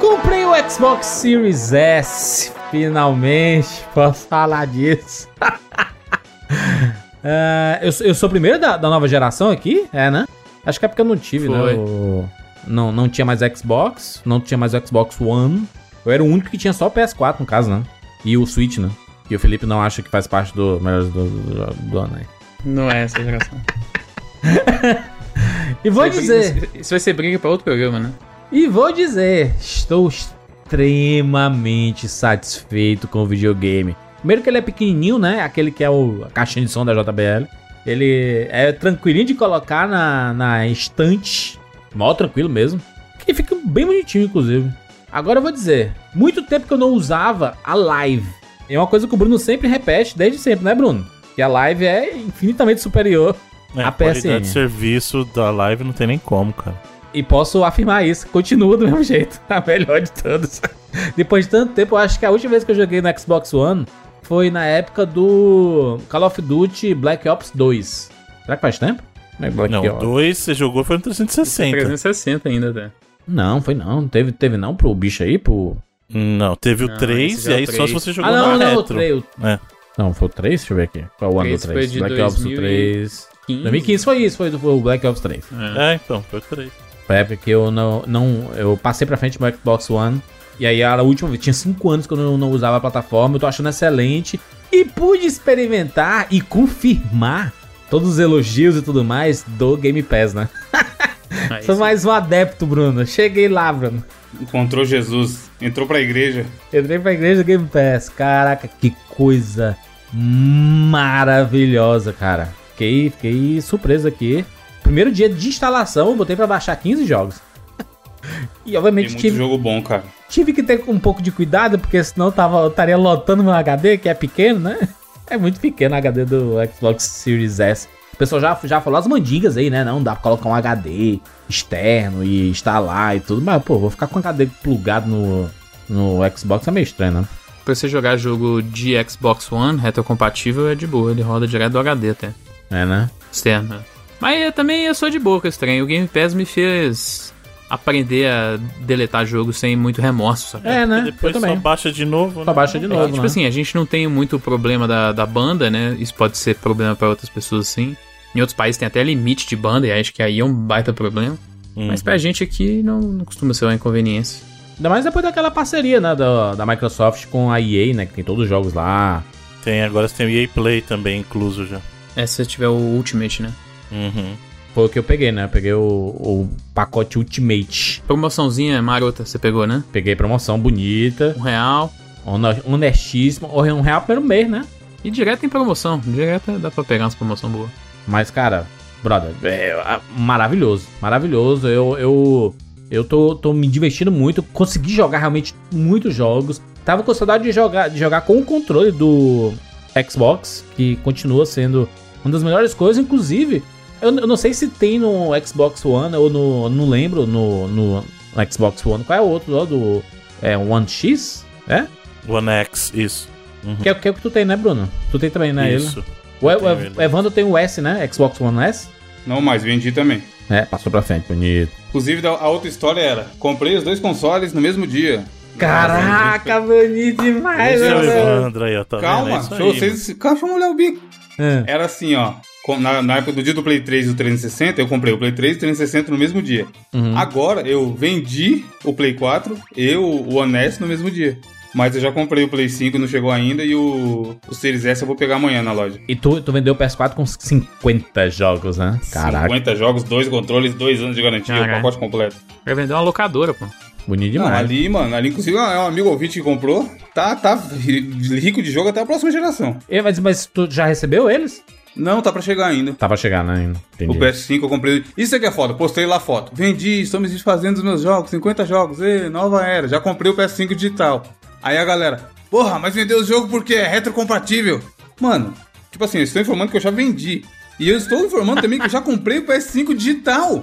Comprei o Xbox Series S, finalmente posso falar disso. uh, eu, eu, sou o primeiro da, da, nova geração aqui? É, né? Acho que é porque eu não tive, né? Foi. né? O, não, não tinha mais Xbox, não tinha mais o Xbox One. Eu era o único que tinha só o PS4, no caso, né? E o Switch, né? Que o Felipe não acha que faz parte do melhor do, do, do ano aí. Não é essa geração. e vou isso dizer. Briga, isso vai ser briga pra outro programa, né? E vou dizer, estou extremamente satisfeito com o videogame. Primeiro que ele é pequenininho, né? Aquele que é o, a caixinha de som da JBL. Ele é tranquilinho de colocar na, na estante. Mó tranquilo mesmo. Que fica bem bonitinho, inclusive. Agora eu vou dizer, muito tempo que eu não usava a live. É uma coisa que o Bruno sempre repete, desde sempre, né, Bruno? Que a live é infinitamente superior é, à PSN. A qualidade de serviço da live não tem nem como, cara. E posso afirmar isso, continua do mesmo jeito. A melhor de todos. Depois de tanto tempo, eu acho que a última vez que eu joguei no Xbox One foi na época do Call of Duty Black Ops 2. Será que faz tempo? É Black não, o 2 você jogou foi no 360. 360 ainda, até. Não, foi não. Teve, teve não pro bicho aí, pro... Não, teve o 3 e aí 3. só se você jogou ah, não, no não, retro. O 3, o... É. Não, foi o 3? Deixa eu ver aqui. Qual é o ano do 3? Black Ops 3... 2015 foi isso, foi do Black Ops 3. É, é então, foi o 3. Foi a época que eu não, não. Eu passei pra frente do Xbox One. E aí a última vez, tinha 5 anos que eu não, não usava a plataforma, eu tô achando excelente. E pude experimentar e confirmar todos os elogios e tudo mais do Game Pass, né? Sou mais um adepto, Bruno. Cheguei lá, Bruno. Encontrou Jesus, entrou pra igreja. Entrei pra igreja do Game Pass. Caraca, que coisa maravilhosa, cara. Fiquei, fiquei surpreso aqui. Primeiro dia de instalação, eu botei pra baixar 15 jogos. e obviamente Tem muito tive. jogo bom, cara. Tive que ter um pouco de cuidado, porque senão eu, tava, eu estaria lotando meu HD, que é pequeno, né? É muito pequeno o HD do Xbox Series S. O pessoal já, já falou as mandingas aí, né? Não dá pra colocar um HD externo e instalar e tudo. Mas, pô, vou ficar com o HD plugado no, no Xbox é meio estranho, né? Pra você jogar jogo de Xbox One retrocompatível é de boa, ele roda direto do HD até. É, né? Externo. Mas eu também eu sou de esse trem. O Game Pass me fez aprender a deletar jogos sem muito remorso, sabe? É, né? E depois só baixa de novo. Só né? baixa de novo. É, tipo né? assim, a gente não tem muito problema da, da banda, né? Isso pode ser problema para outras pessoas sim. Em outros países tem até limite de banda, e acho que aí é um baita problema. Uhum. Mas pra gente aqui não, não costuma ser uma inconveniência. Ainda mais depois daquela parceria, né, da, da Microsoft com a EA, né, que tem todos os jogos lá. Tem, agora você tem o EA Play também incluso já. É, se tiver o Ultimate, né? Uhum. Foi o que eu peguei, né? Eu peguei o, o pacote Ultimate. Promoçãozinha marota, você pegou, né? Peguei promoção bonita. Um real. Honestíssimo. Um real pelo mês, né? E direto em promoção. Direto dá pra pegar umas promoção boa. Mas, cara, brother, é maravilhoso. Maravilhoso. Eu, eu, eu tô, tô me divertindo muito. Consegui jogar realmente muitos jogos. Tava com saudade de jogar, de jogar com o controle do Xbox, que continua sendo uma das melhores coisas, inclusive. Eu, eu não sei se tem no Xbox One ou no. Não lembro no, no, no Xbox One. Qual é o outro lá do. É One X? É? One X, isso. Uhum. Que, é, que é o que tu tem, né, Bruno? Tu tem também, né? Isso. Ele? O, o, o Evandro tem o S, né? Xbox One S? Não, mas vendi também. É, passou pra frente, bonito. Inclusive, a outra história era: comprei os dois consoles no mesmo dia. Caraca, bonito demais? Evandro aí, ó, tá Calma, vendo? É vocês. Calma, vamos olhar o bico. É. Era assim, ó. Na, na, época do dia do Play 3 e do 360, eu comprei o Play 3 e o 360 no mesmo dia. Uhum. Agora eu vendi o Play 4 e o One S no mesmo dia. Mas eu já comprei o Play 5, não chegou ainda, e o, o Series S eu vou pegar amanhã na loja. E tu, tu vendeu o PS4 com 50 jogos, né? Caraca. 50 jogos, dois controles, dois anos de garantia, Caraca. o pacote completo. Vai vender uma locadora, pô. Bonito demais. Não, ali, mano, ali inclusive é um amigo ouvinte que comprou. Tá, tá rico de jogo até a próxima geração. E, mas, mas tu já recebeu eles? Não, tá pra chegar ainda. Tá pra chegar, né? Ainda. Entendi. O PS5 eu comprei. Isso aqui é foda, postei lá foto. Vendi, estou me desfazendo dos meus jogos, 50 jogos, e nova era. Já comprei o PS5 digital. Aí a galera, porra, mas vendeu o jogo porque é retrocompatível. Mano, tipo assim, eu estou informando que eu já vendi. E eu estou informando também que eu já comprei o PS5 digital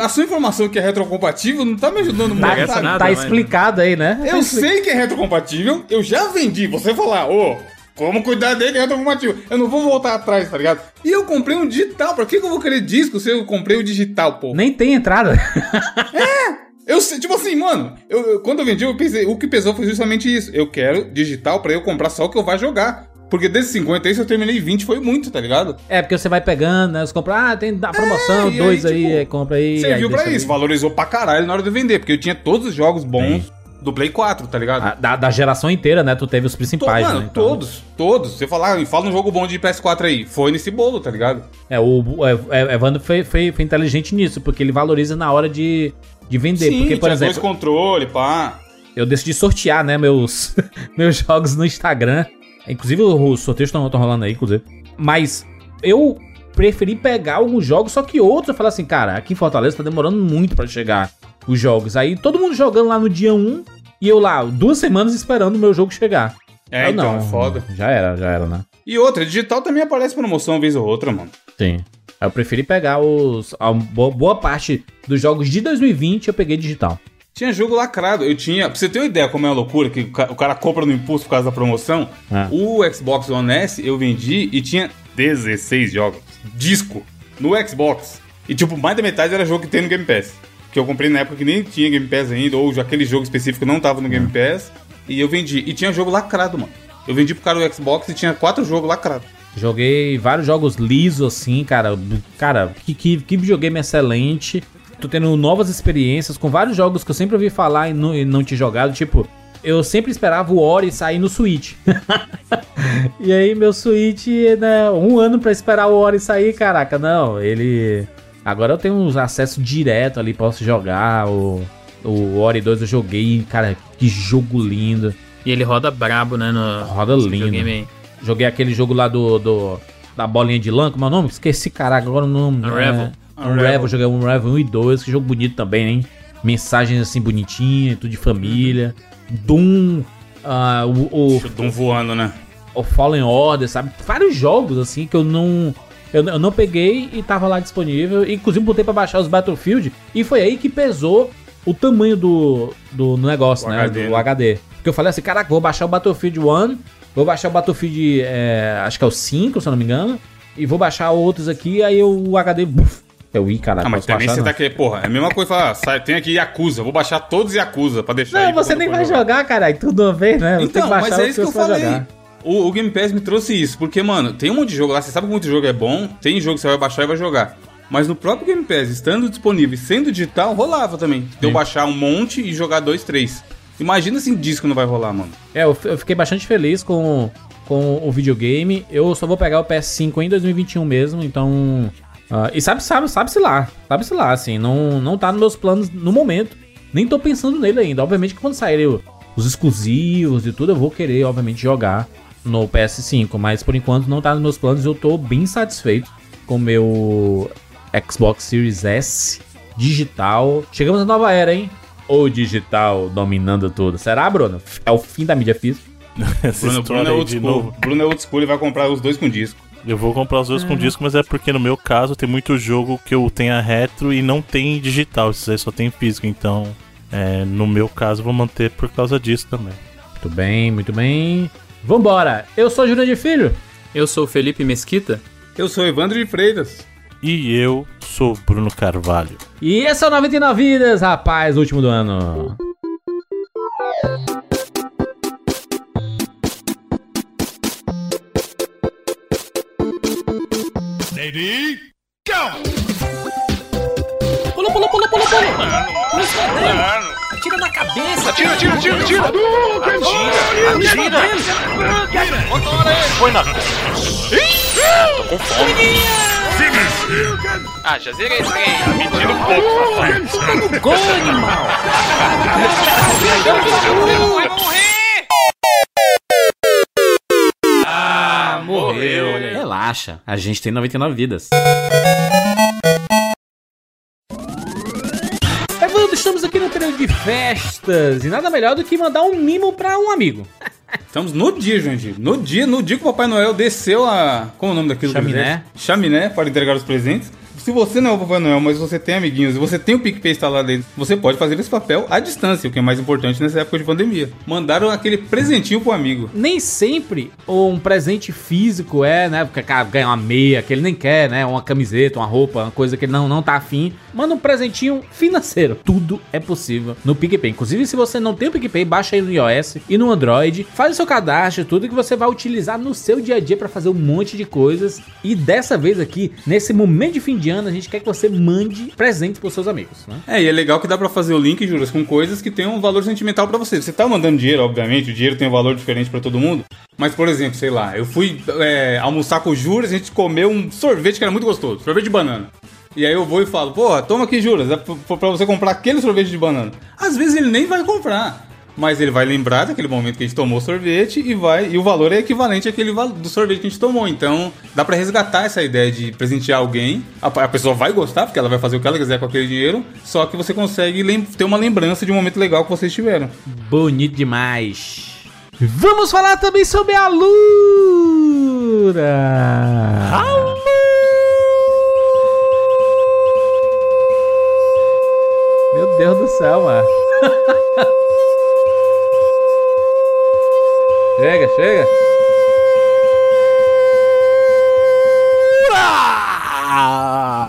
a sua informação que é retrocompatível não tá me ajudando muito. Tá, tá, nada, tá explicado aí, né? Eu sei que é retrocompatível, eu já vendi. Você falar, ô, oh, como cuidar dele é retrocompatível? Eu não vou voltar atrás, tá ligado? E eu comprei um digital. Pra que, que eu vou querer disco se eu comprei o digital, pô? Nem tem entrada. é! Eu tipo assim, mano, eu, eu- quando eu vendi, eu pensei, o que pesou foi justamente isso. Eu quero digital pra eu comprar só o que eu vá jogar. Porque desses 50 aí, se eu terminei 20, foi muito, tá ligado? É, porque você vai pegando, né? Você compra, ah, tem da promoção, É, dois aí, aí, tipo, aí compra aí. aí Serviu pra isso, valorizou pra caralho na hora de vender, porque eu tinha todos os jogos bons do Play 4, tá ligado? Ah, Da, da geração inteira, né? Tu teve os principais, mano, né? Então- todos, todos. Você falar, fala um jogo bom de PS4 aí. Foi nesse bolo, tá ligado? É, o, Ev- Ev- Evandro foi, foi, foi inteligente nisso, porque ele valoriza na hora de, de vender. porque, por exemplo, dois controle, pá. eu decidi sortear, né, meus, meus jogos no Instagram. Inclusive, os sorteios estão rolando aí, inclusive. Mas eu preferi pegar alguns jogos, só que outros eu falei assim, cara, aqui em Fortaleza tá demorando muito pra chegar os jogos. Aí todo mundo jogando lá no dia 1 e eu lá, duas semanas esperando o meu jogo chegar. É, Eu então, é foda. Já era, já era, né? E outra, digital também aparece promoção uma vez ou outra, mano. Sim. Eu preferi pegar os. A boa, boa parte dos jogos de 2020 eu peguei digital. Tinha jogo lacrado. Eu tinha. Pra você ter uma ideia como é uma loucura, que o cara compra no impulso por causa da promoção. É. O Xbox One S eu vendi e tinha 16 jogos. Disco. No Xbox. E tipo, mais da metade era jogo que tem no Game Pass. Que eu comprei na época que nem tinha Game Pass ainda, ou aquele jogo específico não tava no Game Pass. E eu vendi. E tinha jogo lacrado, mano. Eu vendi pro cara o Xbox e tinha quatro jogos lacrados. Joguei vários jogos lisos, assim, cara. Cara, que, que, que videogame excelente. Tô tendo novas experiências com vários jogos que eu sempre ouvi falar e não, e não tinha jogado. Tipo, eu sempre esperava o Ori sair no Switch. e aí, meu Switch, né? Um ano pra esperar o Ori sair, caraca, não. Ele. Agora eu tenho uns acesso direto ali, posso jogar. O, o Ori 2 eu joguei, cara, que jogo lindo. E ele roda brabo, né? No, Roda lindo. Joguei aquele jogo lá do, do da bolinha de lã, como é o nome? Esqueci, caraca, agora o nome. Unravel. É, Unravel, joguei Unravel 1 e 2, que jogo bonito também, hein? Mensagens assim bonitinhas, tudo de família. Doom, ah, o, o, Dum voando, né? o Fallen Order, sabe? Vários jogos assim que eu não. Eu, eu não peguei e tava lá disponível. Inclusive botei pra baixar os Battlefield. E foi aí que pesou o tamanho do, do negócio, O né? HD, do né? HD. Porque eu falei assim, caraca, vou baixar o Battlefield 1, vou baixar o Battlefield, é, acho que é o 5, se eu não me engano, e vou baixar outros aqui, aí o HD, buf, eu ia, caraca, Ah, mas também baixar, você não. tá querendo, porra, é a mesma coisa falar, sai, tem aqui Yakuza, vou baixar todos Yakuza pra deixar aí Não, pra você nem vai jogar, caralho, tudo de uma vez, né? Você Então, que baixar mas é isso que eu falei. jogar. O, o Game Pass me trouxe isso, porque, mano, tem um monte de jogo lá, você sabe que muito jogo é bom, tem jogo que você vai baixar e vai jogar. Mas no próprio Game Pass, estando disponível e sendo digital, rolava também. De eu Sim. baixar um monte e jogar dois, três. Imagina se em disco não vai rolar, mano. É, eu, eu fiquei bastante feliz com, com o videogame. Eu só vou pegar o PS5 em 2021 mesmo, então. ah, e sabe, sabe, sabe-se lá. Sabe-se lá, assim. Não, não tá nos meus planos no momento. Nem tô pensando nele ainda. Obviamente que quando saírem os exclusivos e tudo, eu vou querer, obviamente, jogar no PS5. Mas por enquanto não tá nos meus planos. Eu tô bem satisfeito com o meu Xbox Series S digital. Chegamos na nova era, hein? O digital dominando tudo. Será, Bruno? É o fim da mídia física? Bruno, Bruno é old de school. novo. Bruno é old school e vai comprar os dois com disco. Eu vou comprar os dois com disco, mas é porque no meu caso tem muito jogo que eu tenha retro e não tem digital. Esses aí só tem físico. Então, é, no meu caso, eu vou manter por causa disso também. Muito bem, muito bem. Vambora! Eu sou Júnior de Filho. Eu sou o Felipe Mesquita. Eu sou Evandro de Freitas. E eu sou Bruno Carvalho. E esse é o 99 Vidas, rapaz, último do ano. Pula, pula, pula, pula, pula. Atira na cabeça. Atira, atira, atira, atira. Atira, atira. Põe na. Tô com fome. Ah, já zerei esse trem. Tá mentindo um pouco, safado. Gol, animal. Vai morrer! Ah, morreu. Relaxa, a gente tem 99 vidas. Estamos aqui no período de festas e nada melhor do que mandar um mimo pra um amigo. Estamos no dia, gente. No dia, no dia que o Papai Noel desceu a. Como é o nome daquilo? Chaminé. Chaminé para entregar os presentes. Se você não é o Papai Noel, mas você tem amiguinhos e você tem o PicPay instalado dentro, você pode fazer esse papel à distância, o que é mais importante nessa época de pandemia. Mandaram aquele presentinho pro amigo. Nem sempre um presente físico é, né? Porque cara, ganha uma meia que ele nem quer, né? Uma camiseta, uma roupa, uma coisa que ele não, não tá afim. Manda um presentinho financeiro. Tudo é possível no PicPay. Inclusive, se você não tem o PicPay, baixa aí no iOS e no Android, faz o seu cadastro, tudo que você vai utilizar no seu dia a dia para fazer um monte de coisas. E dessa vez aqui, nesse momento de fim de ano, a gente quer que você mande presentes pros seus amigos, né? É, e é legal que dá pra fazer o link, Juras, com coisas que tem um valor sentimental pra você. Você tá mandando dinheiro, obviamente, o dinheiro tem um valor diferente pra todo mundo. Mas, por exemplo, sei lá, eu fui é, almoçar com o Juras, a gente comeu um sorvete que era muito gostoso, sorvete de banana. E aí eu vou e falo, porra, toma aqui, Juras, é pra você comprar aquele sorvete de banana. Às vezes ele nem vai comprar. Mas ele vai lembrar daquele momento que a gente tomou o sorvete e vai e o valor é equivalente àquele do sorvete que a gente tomou. Então, dá pra resgatar essa ideia de presentear alguém. A, a pessoa vai gostar, porque ela vai fazer o que ela quiser com aquele dinheiro, só que você consegue ter uma lembrança de um momento legal que vocês tiveram. Bonito demais. Vamos falar também sobre a Lura. Meu Deus do céu, mano. chega, chega.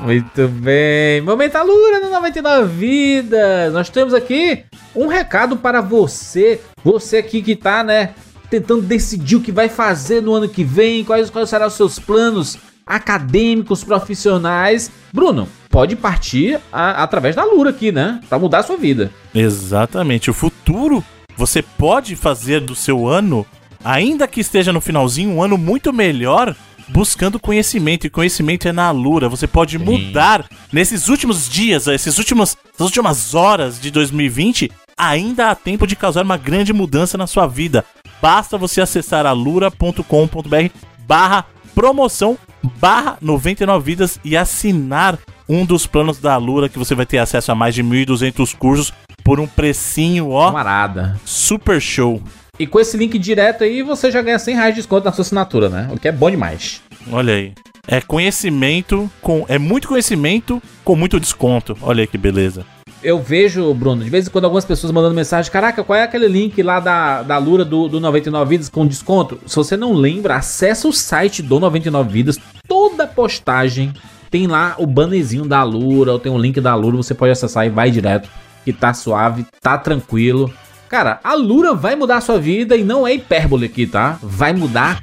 Muito bem. Momento Alura no 99 Vidas. Nós temos aqui um recado para você. Você aqui que tá, né, tentando decidir o que vai fazer no ano que vem, quais, quais serão os seus planos acadêmicos, profissionais. Bruno, pode partir a- através da Lura aqui, né? Pra mudar a sua vida. Exatamente. O futuro você pode fazer do seu ano, ainda que esteja no finalzinho, um ano muito melhor, buscando conhecimento. E conhecimento é na Alura. Você pode mudar nesses últimos dias, esses últimos, essas últimas horas de 2020. Ainda há tempo de causar uma grande mudança na sua vida. Basta você acessar alura.com.br barra promoção barra 99 vidas e assinar um dos planos da Alura que você vai ter acesso a mais de 1.200 cursos por um precinho, ó, Camarada. super show. E com esse link direto aí, você já ganha 100 reais de desconto na sua assinatura, né? O que é bom demais. Olha aí. É conhecimento com é muito conhecimento com muito desconto. Olha aí que beleza. Eu vejo, Bruno, de vez em quando algumas pessoas mandando mensagem: Caraca, qual é aquele link lá da, da Lura do, do 99 Vidas com desconto? Se você não lembra, acessa o site do 99 Vidas. Toda postagem tem lá o bannerzinho da Lura, ou tem um link da Lura. Você pode acessar e vai direto. Que tá suave, tá tranquilo. Cara, a Lura vai mudar a sua vida e não é hipérbole aqui, tá? Vai mudar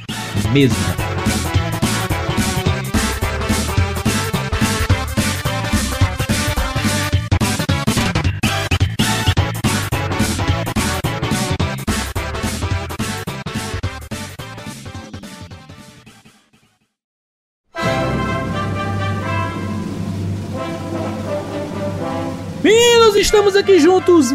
mesmo. Estamos aqui juntos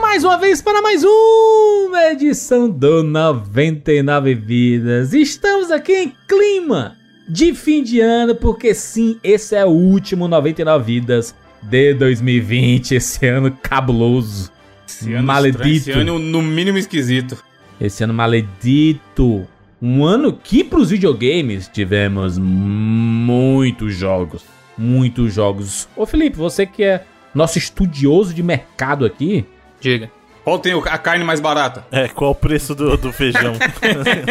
mais uma vez para mais uma edição do 99 Vidas. Estamos aqui em clima de fim de ano, porque sim, esse é o último 99 Vidas de 2020, esse ano cabuloso. Esse ano Maledito. estranho, Esse ano, no mínimo, esquisito. Esse ano maledito. Um ano que pros videogames tivemos muitos jogos. Muitos jogos. Ô Felipe, você que é nosso estudioso de mercado aqui, Diga. Qual tem a carne mais barata? É, qual o preço do, do feijão?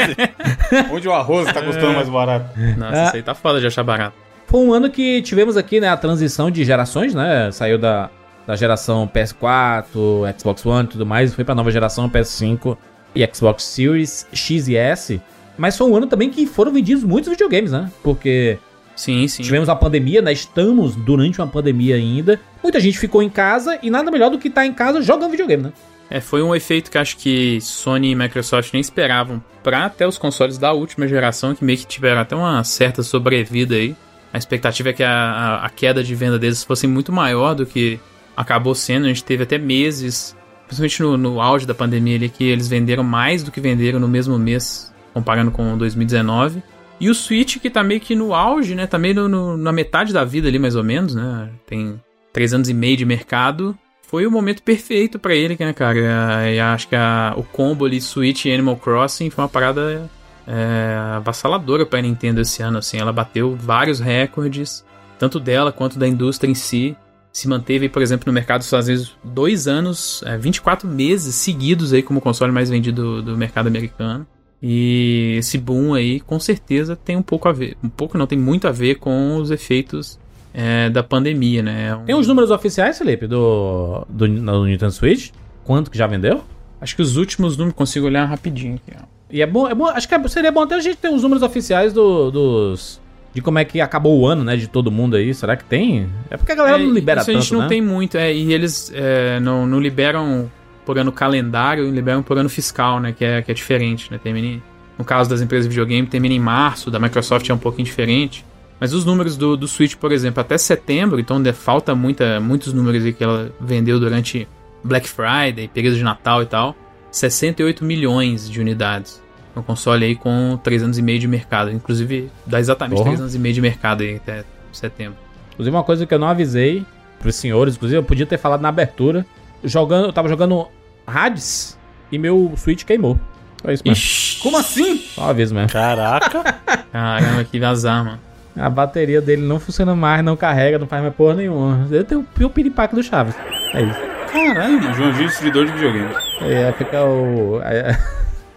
Onde o arroz tá custando mais barato? Nossa, Ah. isso aí tá foda de achar barato. Foi um ano que tivemos aqui, né, a transição de gerações, né? Saiu da, da geração PS4, Xbox One e tudo mais, e foi pra nova geração PS5 e Xbox Series X e S. Mas foi um ano também que foram vendidos muitos videogames, né? Porque Sim, sim. tivemos a pandemia, né? Estamos durante uma pandemia ainda. Muita gente ficou em casa e nada melhor do que estar em casa jogando videogame, né? É, foi um efeito que acho que Sony e Microsoft nem esperavam pra até os consoles da última geração, que meio que tiveram até uma certa sobrevida aí. A expectativa é que a, a- a queda de venda deles fosse muito maior do que acabou sendo. A gente teve até meses, principalmente no, no auge da pandemia ali, que eles venderam mais do que venderam no mesmo mês, comparando com 2019. E o Switch, que tá meio que no auge, né? Tá meio no- no- na metade da vida ali, mais ou menos, né? Tem três anos e meio de mercado. Foi o momento perfeito pra ele, né, cara? E acho que a- o combo ali, Switch e Animal Crossing, foi uma parada é, avassaladora pra Nintendo esse ano, assim. Ela bateu vários recordes. tanto dela quanto da indústria em si, se manteve, por exemplo, no mercado às vezes dois anos, é, 24 meses seguidos aí como console mais vendido do, do mercado americano. E esse boom aí, com certeza, tem um pouco a ver. Um pouco não, tem muito a ver com os efeitos é, da pandemia, né? É um- Tem os números oficiais, Felipe, do, do, do Nintendo Switch? Quanto que já vendeu? Acho que os últimos números consigo olhar rapidinho aqui, ó. E é bom, é bom acho que é- seria bom até a gente ter os números oficiais do, dos. De como é que acabou o ano, né? De todo mundo aí. Será que tem? É porque a galera É, não libera isso tanto, a gente não né? tem muito, é, e eles é, não, não liberam por ano calendário, liberam por ano fiscal, né? Que é, que é diferente, né? Termina, no caso das empresas de videogame, termina em março, da Microsoft é um pouquinho diferente. Mas os números do, do Switch, por exemplo, até setembro, então falta muita, muitos números aí que ela vendeu durante Black Friday, período de Natal e tal. 68 milhões de unidades. Um console aí com 3 anos e meio de mercado. Inclusive, dá exatamente Porra. 3 anos e meio de mercado aí até setembro. Inclusive, uma coisa que eu não avisei pros senhores, inclusive, eu podia ter falado na abertura. Jogando, eu tava jogando Hades e meu Switch queimou. Foi isso mesmo. Ixi, Como assim? Só uma vez mesmo. Caraca. caramba, que azar, mano. A bateria dele não funciona mais, não carrega, não faz mais porra nenhuma. Eu tenho o piripaque do Chaves. É isso. Caralho, mano. Joãozinho, distribuidor de videogame. É, fica o. é,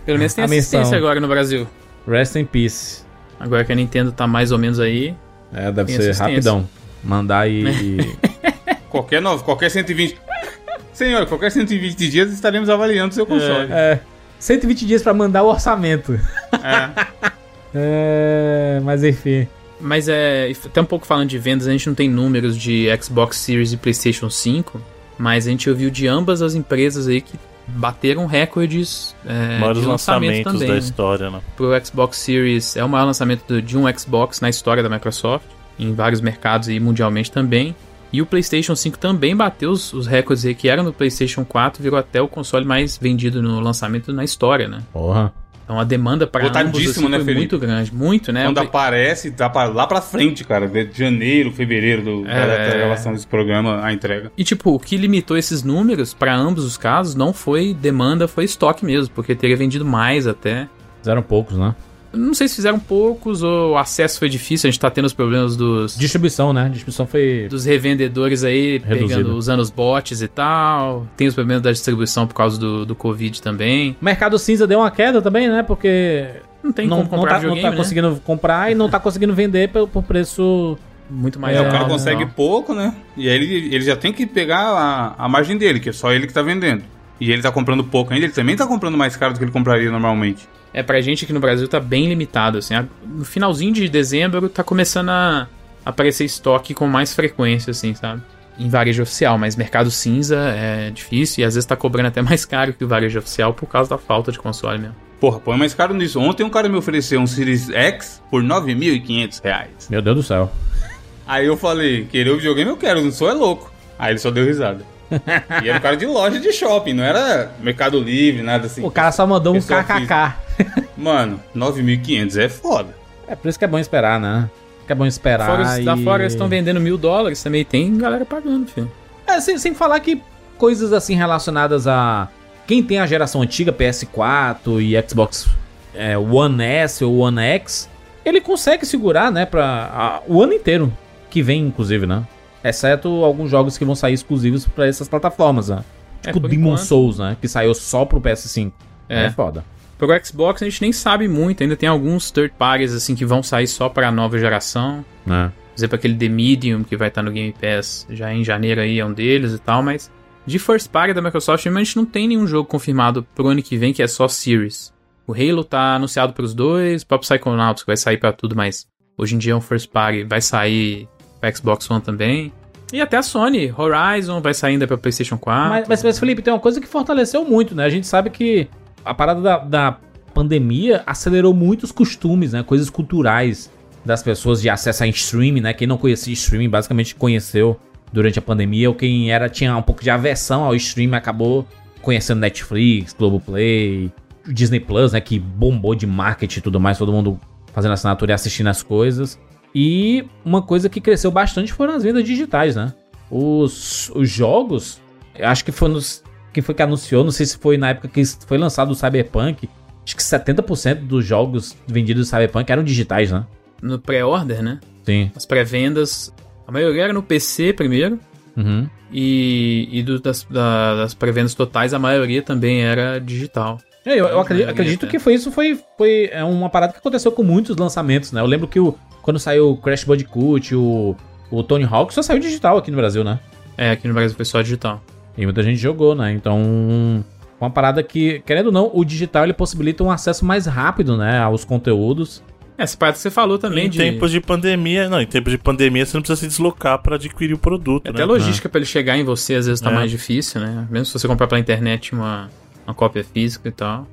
Pelo menos tem A assistência menção. agora no Brasil. Rest in peace. Agora que a Nintendo tá mais ou menos aí. É, deve ser rapidão. Mandar e. e- Qualquer novo, qualquer 120. Senhor, qualquer 120 dias estaremos avaliando seu console. é. 120 dias pra mandar o orçamento. É. É. Mas enfim. Mas é. Até um pouco falando de vendas, a gente não tem números de Xbox Series e PlayStation 5. Mas a gente ouviu de ambas as empresas aí que bateram recordes é, Maiores de lançamento lançamentos também. da né? história, né? Pro Xbox Series é o maior lançamento de um Xbox na história da Microsoft, em vários mercados e mundialmente também. E o PlayStation 5 também bateu os, os recordes aí que eram no PlayStation 4, virou até o console mais vendido no lançamento na história, né? Porra. Então a demanda para ambos assim, né, foi Felipe? muito grande, muito, né? Quando aparece, tá pra- lá pra frente, cara. De janeiro, fevereiro do, da É. da gravação desse programa, a entrega. E tipo, o que limitou esses números para ambos os casos não foi demanda, foi estoque mesmo, porque teria vendido mais até. Fizeram poucos, né? Não sei se fizeram poucos ou o acesso foi difícil, a gente tá tendo os problemas dos, Distribuição, né? Distribuição foi. dos revendedores aí, Reduzido. pegando, usando os bots e tal. Tem os problemas da distribuição por causa do, do Covid também. O mercado cinza deu uma queda também, né? Porque Não tem não, como não comprar tá, não tá né? conseguindo comprar e não tá conseguindo vender por, por preço. Muito mais É, o cara consegue então. pouco, né? E aí ele, ele já tem que pegar a, a margem dele, que é só ele que tá vendendo. E ele tá comprando pouco ainda, ele também tá comprando mais caro do que ele compraria normalmente. É, pra gente aqui no Brasil tá bem limitado, assim. No finalzinho de dezembro tá começando a aparecer estoque com mais frequência, assim, sabe? Em varejo oficial, mas mercado cinza é difícil e às vezes tá cobrando até mais caro que o varejo oficial por causa da falta de console mesmo. Porra, põe mais caro nisso. Ontem um cara me ofereceu um Series X por 9.500 reais. Meu Deus do céu. Aí eu falei, querer o videogame eu quero, não sou é louco. Aí ele só deu risada. E era um cara de loja de shopping, não era Mercado Livre, nada assim. O cara só mandou um KKK. Mano, 9.500 é foda. É por isso que é bom esperar, né? Que é bom esperar. Fora, e... Lá fora eles estão vendendo mil dólares também, tem galera pagando, filho. É, sem, sem falar que coisas assim relacionadas a quem tem a geração antiga, PS4 e Xbox é, One S ou One X, ele consegue segurar, né, pra, a- o ano inteiro. Que vem, inclusive, né? Exceto alguns jogos que vão sair exclusivos pra essas plataformas, né? É, Tipo Demon enquanto. Souls, né? Que saiu só pro PS5. É, É. foda. Pro Xbox a gente nem sabe muito, ainda tem alguns third parties assim que vão sair só pra nova geração. Né? Por exemplo, aquele The Medium que vai estar no Game Pass já em janeiro aí é um deles e tal, mas de first party da Microsoft a gente não tem nenhum jogo confirmado pro ano que vem que é só Series. O Halo tá anunciado pros dois, o próprio Psychonauts que vai sair pra tudo, mas hoje em dia é um first party, vai sair Xbox One também. E até a Sony, Horizon vai sair ainda pra PlayStation 4. Mas, mas, mas, Felipe, tem uma coisa que fortaleceu muito, né? A gente sabe que a parada da, da pandemia acelerou muitos costumes, né? Coisas culturais das pessoas de acesso a streaming, né? Quem não conhecia streaming basicamente conheceu durante a pandemia, ou quem era tinha um pouco de aversão ao streaming acabou conhecendo Netflix, Globoplay, Disney Plus, né? Que bombou de marketing e tudo mais, todo mundo fazendo assinatura e assistindo as coisas. E uma coisa que cresceu bastante foram as vendas digitais, né? Os, os jogos, acho que foi nos. Quem foi que anunciou? Não sei se foi na época que foi lançado o Cyberpunk. Acho que 70% dos jogos vendidos do Cyberpunk eram digitais, né? No pré-order, né? Sim. As pré-vendas A maioria era no PC primeiro. Uhum. E, e do- das, da- das pré-vendas totais, a maioria também era digital. É, Eu, eu acredito, maioria, acredito é. que foi isso foi, foi é uma parada que aconteceu com muitos lançamentos, né? Eu lembro que o, quando saiu o Crash Bandicoot, o, o Tony Hawk, só saiu digital aqui no Brasil, né? É, aqui no Brasil foi só digital. E muita gente jogou, né? Então, uma parada que, querendo ou não, o digital ele possibilita um acesso mais rápido, né? Aos conteúdos. Essa parte que você falou também Em de. tempos de pandemia, não, em tempos de pandemia você não precisa se deslocar pra adquirir o produto, Até né? a logística pra ele chegar em você às vezes tá É. mais difícil, né? Mesmo se você comprar pela internet uma, uma cópia física e tal.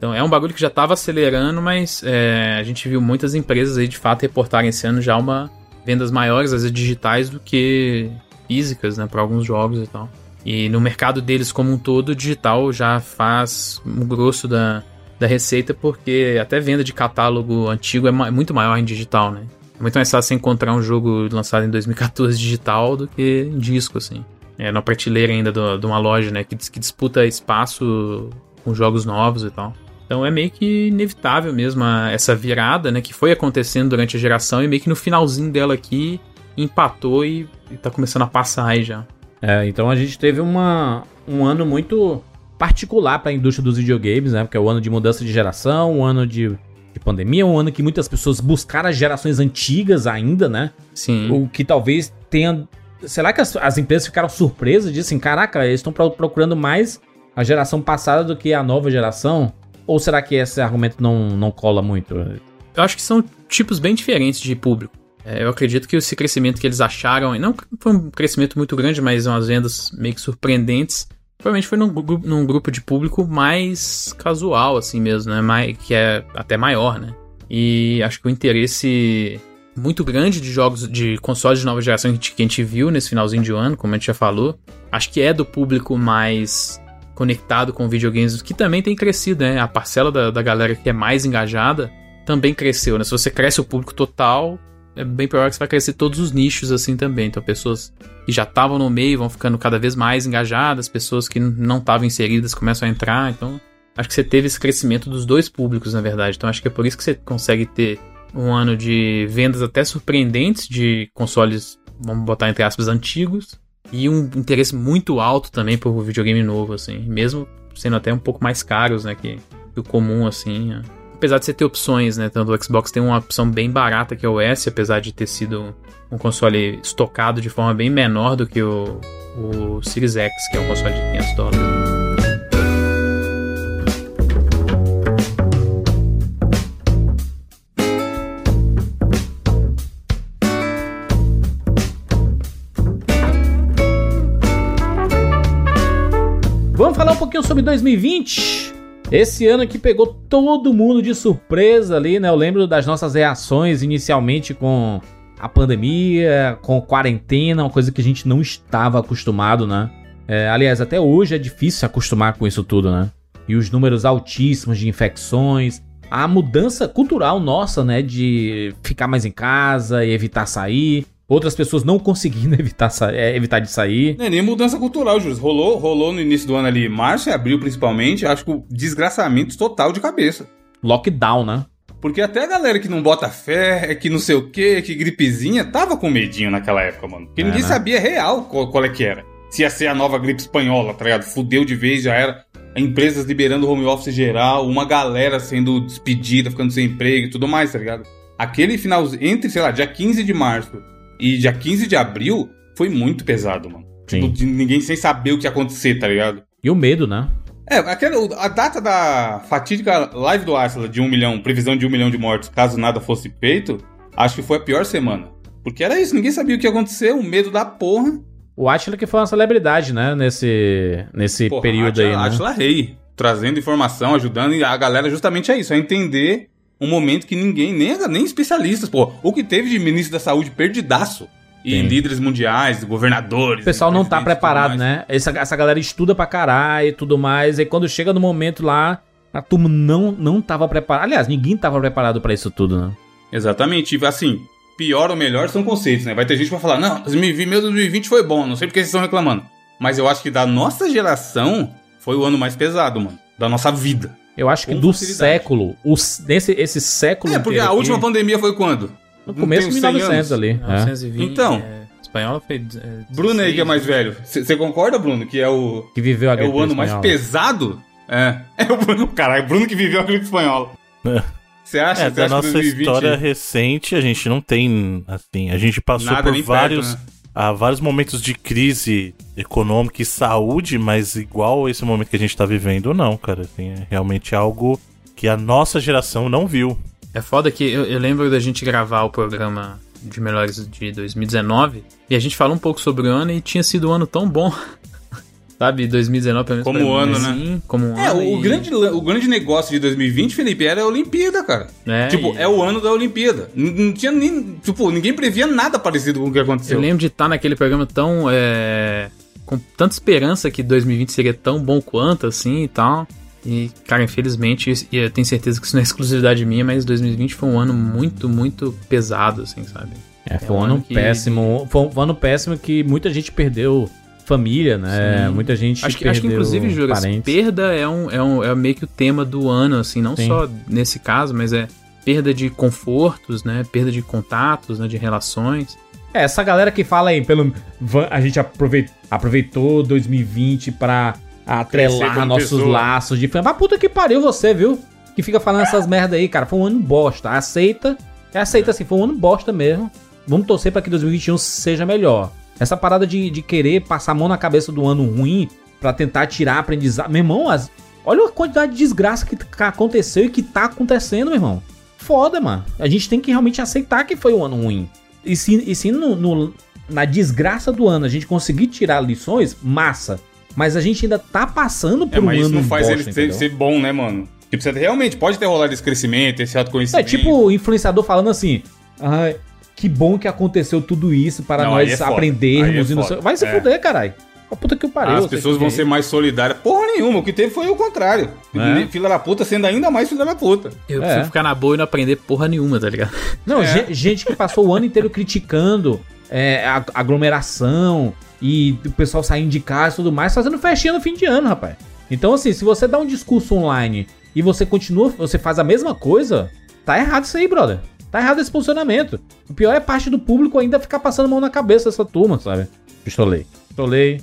Então é um bagulho que já tava acelerando, mas é, a gente viu muitas empresas aí de fato reportarem esse ano já uma vendas maiores, às vezes digitais, do que físicas, né? Pra alguns jogos e tal. E no mercado deles como um todo, o digital já faz um grosso da, da receita, porque até venda de catálogo antigo é, ma- é muito maior em digital, né? É muito mais fácil encontrar um jogo lançado em 2014 digital do que em disco, assim. É, na prateleira ainda de uma loja, né? Que, que disputa espaço com jogos novos e tal. Então é meio que inevitável mesmo a- essa virada, né? Que foi acontecendo durante a geração e meio que no finalzinho dela aqui empatou e, e tá começando a passar aí já. É, então a gente teve uma, um ano muito particular para a indústria dos videogames, né? Porque é o ano de mudança de geração, um ano de, de pandemia, um ano que muitas pessoas buscaram as gerações antigas ainda, né? Sim. O que talvez tenha. Será que as, as empresas ficaram surpresas disso? Assim, caraca, eles estão pro- procurando mais a geração passada do que a nova geração? Ou será que esse argumento não, não cola muito? Eu acho que são tipos bem diferentes de público. É, eu acredito que esse crescimento que eles acharam, não foi um crescimento muito grande, mas umas vendas meio que surpreendentes, provavelmente foi num, num grupo de público mais casual, assim mesmo, né? Mais, que é até maior, né? E acho que o interesse muito grande de jogos de consoles de nova geração que a gente viu nesse finalzinho de ano, como a gente já falou, acho que é do público mais conectado com videogames, que também tem crescido, né? A parcela da, da galera que é mais engajada também cresceu, né? Se você cresce o público total, é bem provável que você vai crescer todos os nichos assim também. Então, pessoas que já estavam no meio vão ficando cada vez mais engajadas, pessoas que não estavam inseridas começam a entrar. Então, acho que você teve esse crescimento dos dois públicos, na verdade. Então, acho que é por isso que você consegue ter um ano de vendas até surpreendentes de consoles, vamos botar entre aspas, antigos. E um interesse muito alto também por videogame novo, assim. Mesmo sendo até um pouco mais caros, né, que, que o comum, assim. né. Apesar de você ter opções, né, tanto o Xbox tem uma opção bem barata que é o S, apesar de ter sido um console estocado de forma bem menor do que o, o Series X, que é um console de 500 dólares. Falar um pouquinho sobre 2020. Esse ano que pegou todo mundo de surpresa ali, né? Eu lembro das nossas reações inicialmente com a pandemia, com quarentena, uma coisa que a gente não estava acostumado, né? É, aliás, até hoje é difícil se acostumar com isso tudo, né? E os números altíssimos de infecções, a mudança cultural nossa, né? De ficar mais em casa e evitar sair. Outras pessoas não conseguindo evitar, é, evitar de sair. Não é nem mudança cultural, Júlio. Rolou, rolou no início do ano ali, março e abril principalmente, acho que o desgraçamento total de cabeça. Lockdown, né? Porque até a galera que não bota fé, que não sei o que, que gripezinha, tava com medinho naquela época, mano. Porque É, ninguém né? sabia real qual, qual é que era. Se ia ser a nova gripe espanhola, tá ligado? Fudeu de vez, já era. Empresas liberando home office geral, uma galera sendo despedida, ficando sem emprego e tudo mais, tá ligado? Aquele final, entre, sei lá, dia 15 de março e dia 15 de abril, foi muito pesado, mano. Sim. Tipo, de ninguém sem saber o que ia acontecer, tá ligado? E o medo, né? É, aquela, a data da fatídica live do Arsenal de um milhão, previsão de um milhão de mortos, caso nada fosse feito, acho que foi a pior semana. Porque era isso, ninguém sabia o que ia acontecer, o medo da porra. O Atila que foi uma celebridade, né? Nesse, nesse Porra, período aí, Atila- né? Atila Rei, trazendo informação, ajudando a galera justamente é isso, é entender um momento que ninguém, nem, nem especialistas, pô, o que teve de ministro da saúde perdidaço. E Sim. líderes mundiais, governadores. O pessoal não tá preparado, né? Essa, essa galera estuda pra caralho e tudo mais. E quando chega no momento lá, a turma não, não tava preparada. Aliás, ninguém tava preparado pra isso tudo, né? Exatamente. E assim, pior ou melhor são conceitos, né? Vai ter gente que vai falar, não, 2020, meu 2020 foi bom, não sei porque vocês estão reclamando. Mas eu acho que da nossa geração foi o ano mais pesado, mano. Da nossa vida. Eu acho que do século, os, nesse, esse século É, porque a aqui- última pandemia foi quando? No começo de tem 100 1900 anos. ali. é. 1920. Então. é, espanhola foi. é, Bruno aí que é 16, mais velho. Você concorda, Bruno, que é o, Que viveu a é gripe o ano mais pesado? É. É o Bruno, caralho, Bruno que viveu a gripe espanhola. É. Você acha, É, você da acha nossa que 2020 história recente, a gente não tem, assim, a gente passou Nada por vários, perto, né? Há vários momentos de crise econômica e saúde, mas igual esse momento que a gente tá vivendo, não, cara. Assim, é realmente algo que a nossa geração não viu. É foda que eu, eu lembro da gente gravar o programa de melhores de 2019 e a gente falou um pouco sobre o ano e tinha sido um ano tão bom. Sabe, 2019 pelo menos Como pra um mim, ano, né? assim, Como um É, ano. o, e- grande, o grande negócio de 2020, Felipe, era a Olimpíada, cara. É, tipo, e- é o ano da Olimpíada. N- Não tinha nem. Tipo, ninguém previa nada parecido com o que aconteceu. Eu lembro de estar naquele programa tão. é, com tanta esperança que 2020 seria tão bom quanto, assim e tal. E, cara, infelizmente, e eu tenho certeza que isso não é exclusividade minha, mas 2020 foi um ano muito, muito pesado, assim, sabe? É, foi É um um ano ano que- péssimo. Foi um ano péssimo que muita gente perdeu família, né? Sim. Muita gente Acho que, acho que inclusive, Júlio, perda é, um, é, um, é meio que o tema do ano, assim, não Sim. só nesse caso, mas é perda de confortos, né? Perda de contatos, né? De relações. É, essa galera que fala aí, pelo a gente aproveit- aproveitou 2020 pra atrelar nossos pessoa. laços de fã. Mas puta que pariu você, viu? Que fica falando essas merda aí, cara. Foi um ano bosta. Aceita. É aceita assim, foi um ano bosta mesmo. Vamos torcer pra que 2021 seja melhor. Essa parada de, de querer passar a mão na cabeça do ano ruim pra tentar tirar aprendizado. Meu irmão, as- olha a quantidade de desgraça que t- aconteceu e que tá acontecendo, meu irmão. Foda, mano. A gente tem que realmente aceitar que foi um ano ruim. E se, e se no- no- na desgraça do ano a gente conseguir tirar lições, massa. Mas a gente ainda tá passando por É, um mas ano isso não faz bosta, ele ser, ser bom, né, mano? Tipo, você realmente pode ter rolado esse crescimento, esse É autoconhecimento. tipo o influenciador falando assim: Ai, que bom que aconteceu tudo isso para Não, nós é aprendermos é e não sei. Vai se É. fuder, caralho. A puta que o pariu. As pessoas vão ser mais solidárias. Porra nenhuma, o que teve foi o contrário. É. Filha da puta sendo ainda mais filha da puta. Eu É. prefiro ficar na boa e não aprender porra nenhuma, tá ligado? Não, É. ge- gente que passou o ano inteiro criticando é, a a aglomeração e o pessoal saindo de casa e tudo mais, fazendo festinha no fim de ano, rapaz. Então, assim, se você dá um discurso online e você continua, você faz a mesma coisa, tá errado isso aí, brother. Tá errado esse posicionamento. O pior é parte do público ainda ficar passando mão na cabeça dessa turma, sabe? Pistolei. Pistolei.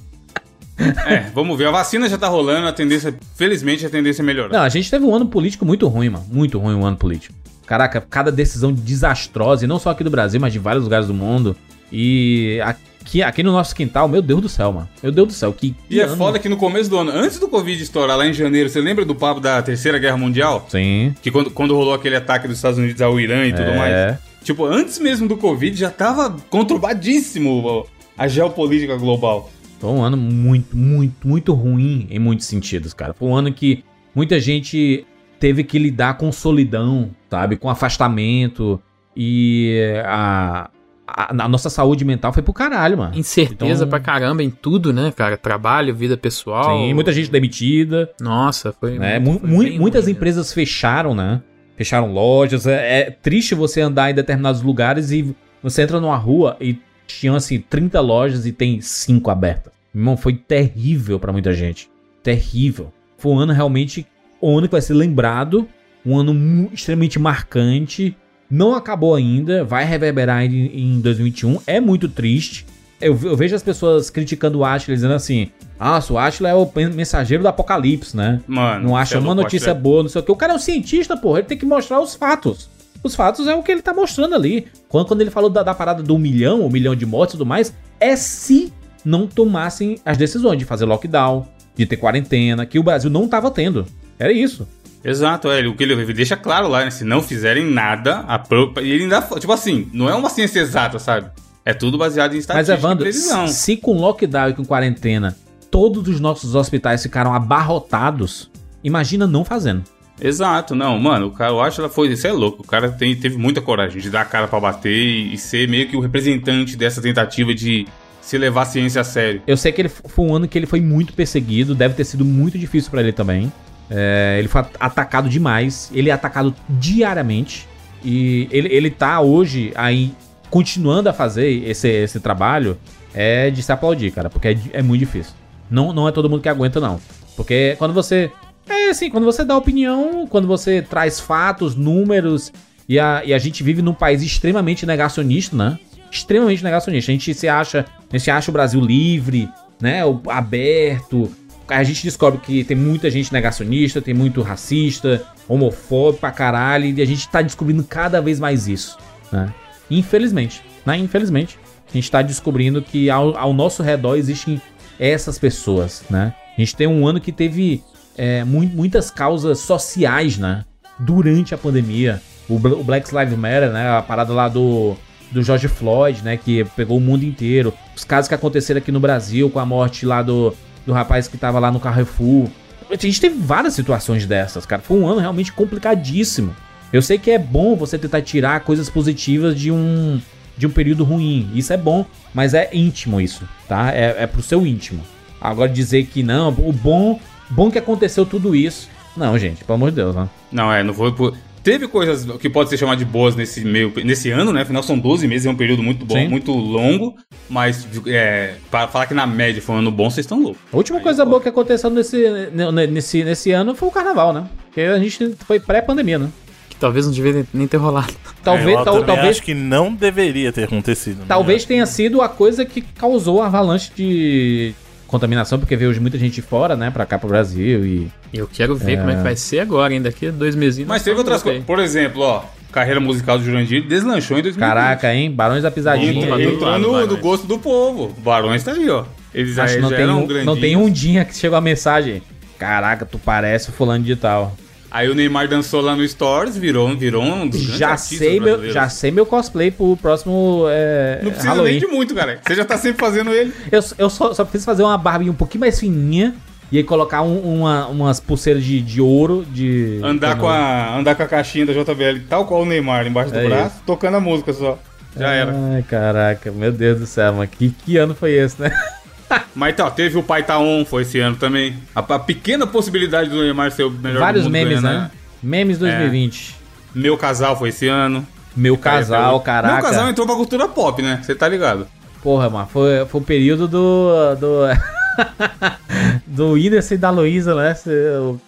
É, vamos ver. A vacina já tá rolando, a tendência, felizmente, a tendência é melhorar. Não, a gente teve um ano político muito ruim, mano. Muito ruim um ano político. Caraca, cada decisão desastrosa, e não só aqui do Brasil, mas de vários lugares do mundo. E aqui, aqui no nosso quintal, meu Deus do céu, mano. Meu Deus do céu, que. E é ano. foda que no começo do ano, antes do Covid estourar lá em janeiro, você lembra do papo da Terceira Guerra Mundial? Sim. Que quando, quando rolou aquele ataque dos Estados Unidos ao Irã e tudo É. mais. Tipo, antes mesmo do Covid já tava conturbadíssimo a geopolítica global. Foi um ano muito, muito, muito ruim em muitos sentidos, cara. Foi um ano que muita gente teve que lidar com solidão, sabe? Com afastamento. E a, a, a nossa saúde mental foi pro caralho, mano. Incerteza Então- pra caramba em tudo, né, cara? Trabalho, vida pessoal. Sim, muita gente demitida. Nossa, foi. né? muito- Mu- foi mu- muitas ruim, né? empresas fecharam, né? Fecharam lojas. É, é triste você andar em determinados lugares e você entra numa rua e tinham assim 30 lojas e tem 5 abertas. Irmão, foi terrível pra muita gente. Terrível. Foi um ano realmente um ano que vai ser lembrado, um ano extremamente marcante. Não acabou ainda, vai reverberar em, em 2021. É muito triste. Eu, eu vejo as pessoas criticando o Ashley dizendo assim: Nossa, o Ashley é o mensageiro do apocalipse, né? Mano. Não acha é uma notícia boa, não sei o que. O cara é um cientista, porra. Ele tem que mostrar os fatos. Os fatos é o que ele tá mostrando ali. Quando, quando ele falou da, da parada do milhão, o milhão de mortes e tudo mais, é se não tomassem as decisões de fazer lockdown, de ter quarentena, que o Brasil não tava tendo. Era isso. Exato, é. O que ele deixa claro lá, né? Se não fizerem nada, a pro... e ele ainda. Tipo assim, não é uma ciência exata, sabe? É tudo baseado em Mas, estatística e Evandro, previsão. se com lockdown e com quarentena todos os nossos hospitais ficaram abarrotados, imagina não fazendo. Exato, não, mano, o cara, eu acho que ela foi, isso é louco, o cara tem, teve muita coragem de dar a cara pra bater e, e ser meio que o representante dessa tentativa de se levar a ciência a sério. Eu sei que ele foi um ano que ele foi muito perseguido, deve ter sido muito difícil pra ele também. É, ele foi at- atacado demais, ele é atacado diariamente. E ele, ele tá hoje aí continuando a fazer esse, esse trabalho. É de se aplaudir, cara, porque é, é muito difícil. Não, não é todo mundo que aguenta, não. Porque quando você. É assim, quando você dá opinião, quando você traz fatos, números E a, e a gente vive num país extremamente negacionista, né? Extremamente negacionista. A gente se acha, a gente acha o Brasil livre, né? O- aberto. A gente descobre que tem muita gente negacionista, tem muito racista, homofóbico pra caralho, e a gente tá descobrindo cada vez mais isso, né? Infelizmente, né? Infelizmente, a gente tá descobrindo que ao, ao nosso redor existem essas pessoas, né? A gente tem um ano que teve é, mu- muitas causas sociais, né? Durante a pandemia. O, o Black Lives Matter, né? A parada lá do, do George Floyd, né? Que pegou o mundo inteiro. Os casos que aconteceram aqui no Brasil, com a morte lá do, do rapaz que tava lá no Carrefour. A gente teve várias situações dessas, cara. Foi um ano realmente complicadíssimo. Eu sei que é bom você tentar tirar coisas positivas de um de um período ruim. Isso é bom, mas é íntimo isso, tá? É, é pro seu íntimo. Agora dizer que não, o bom, bom que aconteceu tudo isso. Não, gente, pelo amor de Deus, né? Não, é, não por. Teve coisas que pode ser chamado de boas nesse meio, nesse ano, né? Afinal, são 12 meses, é um período muito bom, Sim. muito longo. Mas, é, para falar que na média foi um ano bom, vocês estão loucos. A última coisa boa que aconteceu nesse, nesse, nesse ano foi o carnaval, né? Porque a gente foi pré-pandemia, né? Que talvez não devia nem ter rolado. Talvez, É, eu tal- talvez, acho que não deveria ter acontecido. né? talvez tenha sido a coisa que causou a avalanche de contaminação, porque veio muita gente de fora, né, pra cá pro Brasil e Eu quero ver como é que vai ser agora, hein? Daqui a dois meses. Mas teve outras coisas. Por exemplo, ó, carreira musical do Jurandir deslanchou em 2020. Caraca, hein? Barões da Pisadinha. Entra- Entrou, no, do gosto do povo. Barões tá aí, ó. Eles Acho já, que não já tem, eram um, não tem um dia que chegou a mensagem. Caraca, tu parece o fulano de tal. Aí o Neymar dançou lá no Stories, virou, virou um dos Já sei, meu, já sei meu cosplay pro próximo é, Não precisa Halloween. nem de muito, cara. Você já tá sempre fazendo ele. Eu, eu só, só preciso fazer uma barbinha um pouquinho mais fininha e aí colocar um- uma, umas pulseiras de, de ouro, de... Andar com, a, andar com a caixinha da JBL, tal qual o Neymar, embaixo do É braço, tocando a música só. Já era. Ai, caraca, meu Deus do céu, mano. Que, que ano foi esse, né? Mas tá, teve o Pai Tá On, foi esse ano também. A, a pequena possibilidade do Neymar ser o melhor Vários do mundo memes, ganhando, né? Memes 2020. Meu Casal foi esse ano. Meu casal, Meu caraca. Casal entrou pra cultura pop, né? Você tá ligado. Porra, mano, foi, foi o período do. do. do Whindersson e da Luísa, né?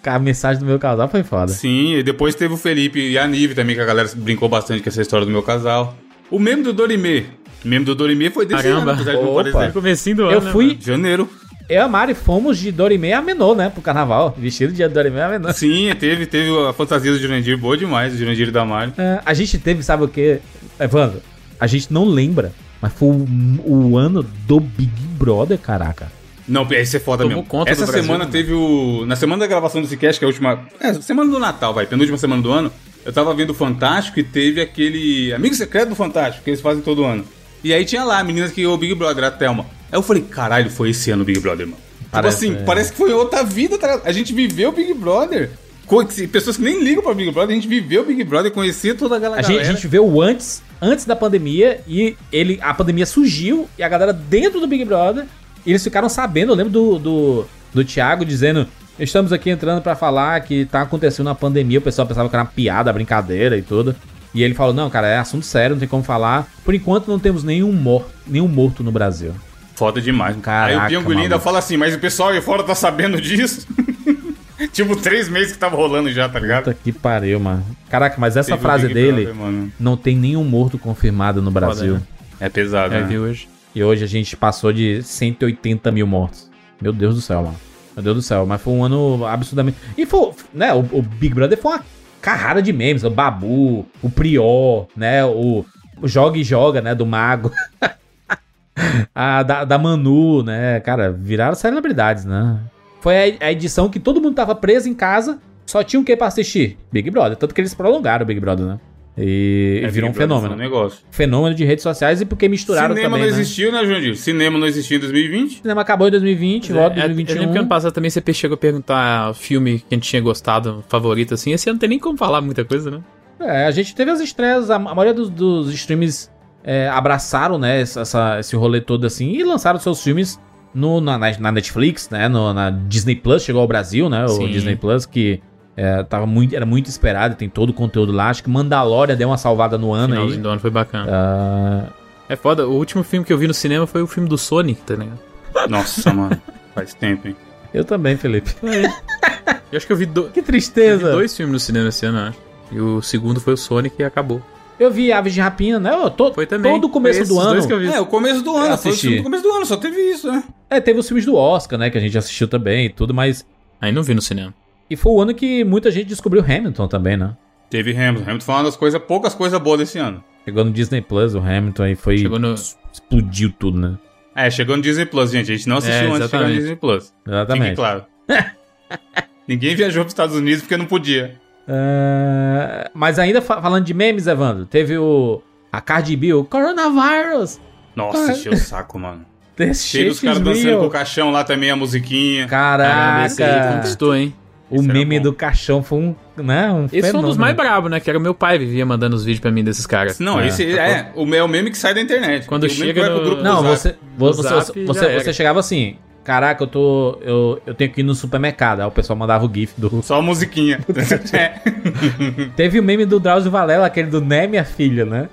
A mensagem do meu casal foi foda. Sim, e depois teve o Felipe e a Nive também, que a galera brincou bastante com essa história do meu casal. O meme do Dorime. O meme do Dorime foi desse Caramba. ano, apesar de não parecer. Comecinho do ano, Eu né, fui. mano? Janeiro. Eu e a Mari fomos de Dorime a Menor, né? Pro carnaval. Vestido de Dorime a Menor. Sim, teve, teve a fantasia do Jurandir, boa demais, o Jurandir e da Mari. É, a gente teve, sabe o que? Evandro, a gente não lembra, mas foi o, o ano do Big Brother, caraca. Não, esse é foda Tomou mesmo. conta Essa Brasil, semana né? teve o. Na semana da gravação desse cast, que é a última. É, semana do Natal, vai, penúltima semana do ano. Eu tava vendo o Fantástico e teve aquele. Amigo secreto do Fantástico, que eles fazem todo ano. E aí tinha lá a menina que o Big Brother, a Thelma. Aí eu falei, caralho, foi esse ano o Big Brother, mano. Parece, tipo assim, é. parece que foi outra vida, tá? A gente viveu o Big Brother. Pessoas que nem ligam pra Big Brother, a gente viveu o Big Brother, conhecia toda A gente, galera. a gente vê o antes, antes da pandemia, e ele, a pandemia surgiu, e a galera dentro do Big Brother, eles ficaram sabendo, eu lembro do, do, do Thiago dizendo, estamos aqui entrando pra falar que tá acontecendo uma pandemia, o pessoal pensava que era uma piada, brincadeira e tudo. E ele falou, não, cara, é assunto sério, não tem como falar. Por enquanto não temos nenhum, mor nenhum morto no Brasil. Foda demais. Caraca, Aí o Piangulinho ainda fala assim, mas o pessoal aí fora tá sabendo disso? tipo, três meses que tava rolando já, tá ligado? Puta que pariu, mano. Caraca, mas essa Teve frase dele, Brother, mano. não tem nenhum morto confirmado no Brasil. né? É pesado, É, né? hoje. E hoje a gente passou de 180 mil mortos. Meu Deus do céu, mano. Meu Deus do céu, mas foi um ano absurdamente. E foi, né? O, o Big Brother foi uma carrada de memes. O Babu, o Prior, né? O, o Joga e Joga, né? Do Mago. a da, da Manu, né? Cara, viraram celebridades, né? Foi a, a edição que todo mundo tava preso em casa, só tinha o que pra assistir? Big Brother. Tanto que eles prolongaram o Big Brother, né? E, É, e virou um fenômeno. um negócio. Fenômeno de redes sociais e porque misturaram Cinema também, não né? existiu, né, Jandir? Cinema não existiu em 2020. O cinema acabou em 2020, volta em É, Eu lembro que 2021. ano passado também você chegou a perguntar o filme que a gente tinha gostado, favorito, assim. Esse ano não tem nem como falar muita coisa, né? É, a gente teve as estreias, a, a maioria dos, dos streams é, abraçaram, né, essa, esse rolê todo assim e lançaram seus filmes no, na, na- na Netflix, né, no- na Disney Plus, chegou ao Brasil, né, o Sim. Disney Plus, que é, tava muito, era muito esperado, tem todo o conteúdo lá. Acho que Mandalorian deu uma salvada no ano aí. Finalzinho do ano foi bacana. Ah, É foda, o último filme que eu vi no cinema foi o filme do Sonic, tá ligado? Nossa, mano. Faz tempo, hein? eu também, Felipe. Eu acho que eu vi, do... Que eu vi tristeza. dois filmes no cinema esse ano, eu acho. E o segundo foi o Sonic e acabou. Eu vi Aves de Rapina, né? Eu to- Foi também. Todo o começo do ano. dois que eu vi. É, o começo do ano. Foi o assisti. filme do começo do ano, só teve isso, né? É, teve os filmes do Oscar, né? Que a gente assistiu também e tudo, mas. Aí não vi no cinema. E foi o ano que muita gente descobriu Hamilton também, né? Teve Hamilton. Hamilton foi uma das coisas, poucas coisas boas desse ano. Chegou no Disney Plus, o Hamilton aí foi. Chegou no. Explodiu tudo, né? É, chegou no Disney Plus, gente. A gente não assistiu É, antes de chegar no exatamente. Disney Plus. Fique Exatamente. claro. Ninguém viajou para os Estados Unidos porque não podia. Ah, mas ainda fa- falando de memes, Evandro, teve o. A Cardi B, o Coronavirus. Nossa, encheu o saco, mano. Chega os caras dançando com o caixão lá também, a musiquinha. Caramba, esse aí Caraca! conquistou, hein? O meme do caixão foi um. Né, um Esse foi um dos fenômeno. mais brabos, né? Que era o meu pai vivia mandando os vídeos pra mim desses caras. Não, É. esse é o meu meme que sai da internet. Quando O chega no- grupo do Não, você, No você, Zap você, você, chegava assim. Caraca, eu tô. Eu, eu tenho que ir no supermercado. Aí o pessoal mandava o GIF do. Só a musiquinha. é. Teve o meme do Drauzio Varela, aquele do Né, minha filha, né?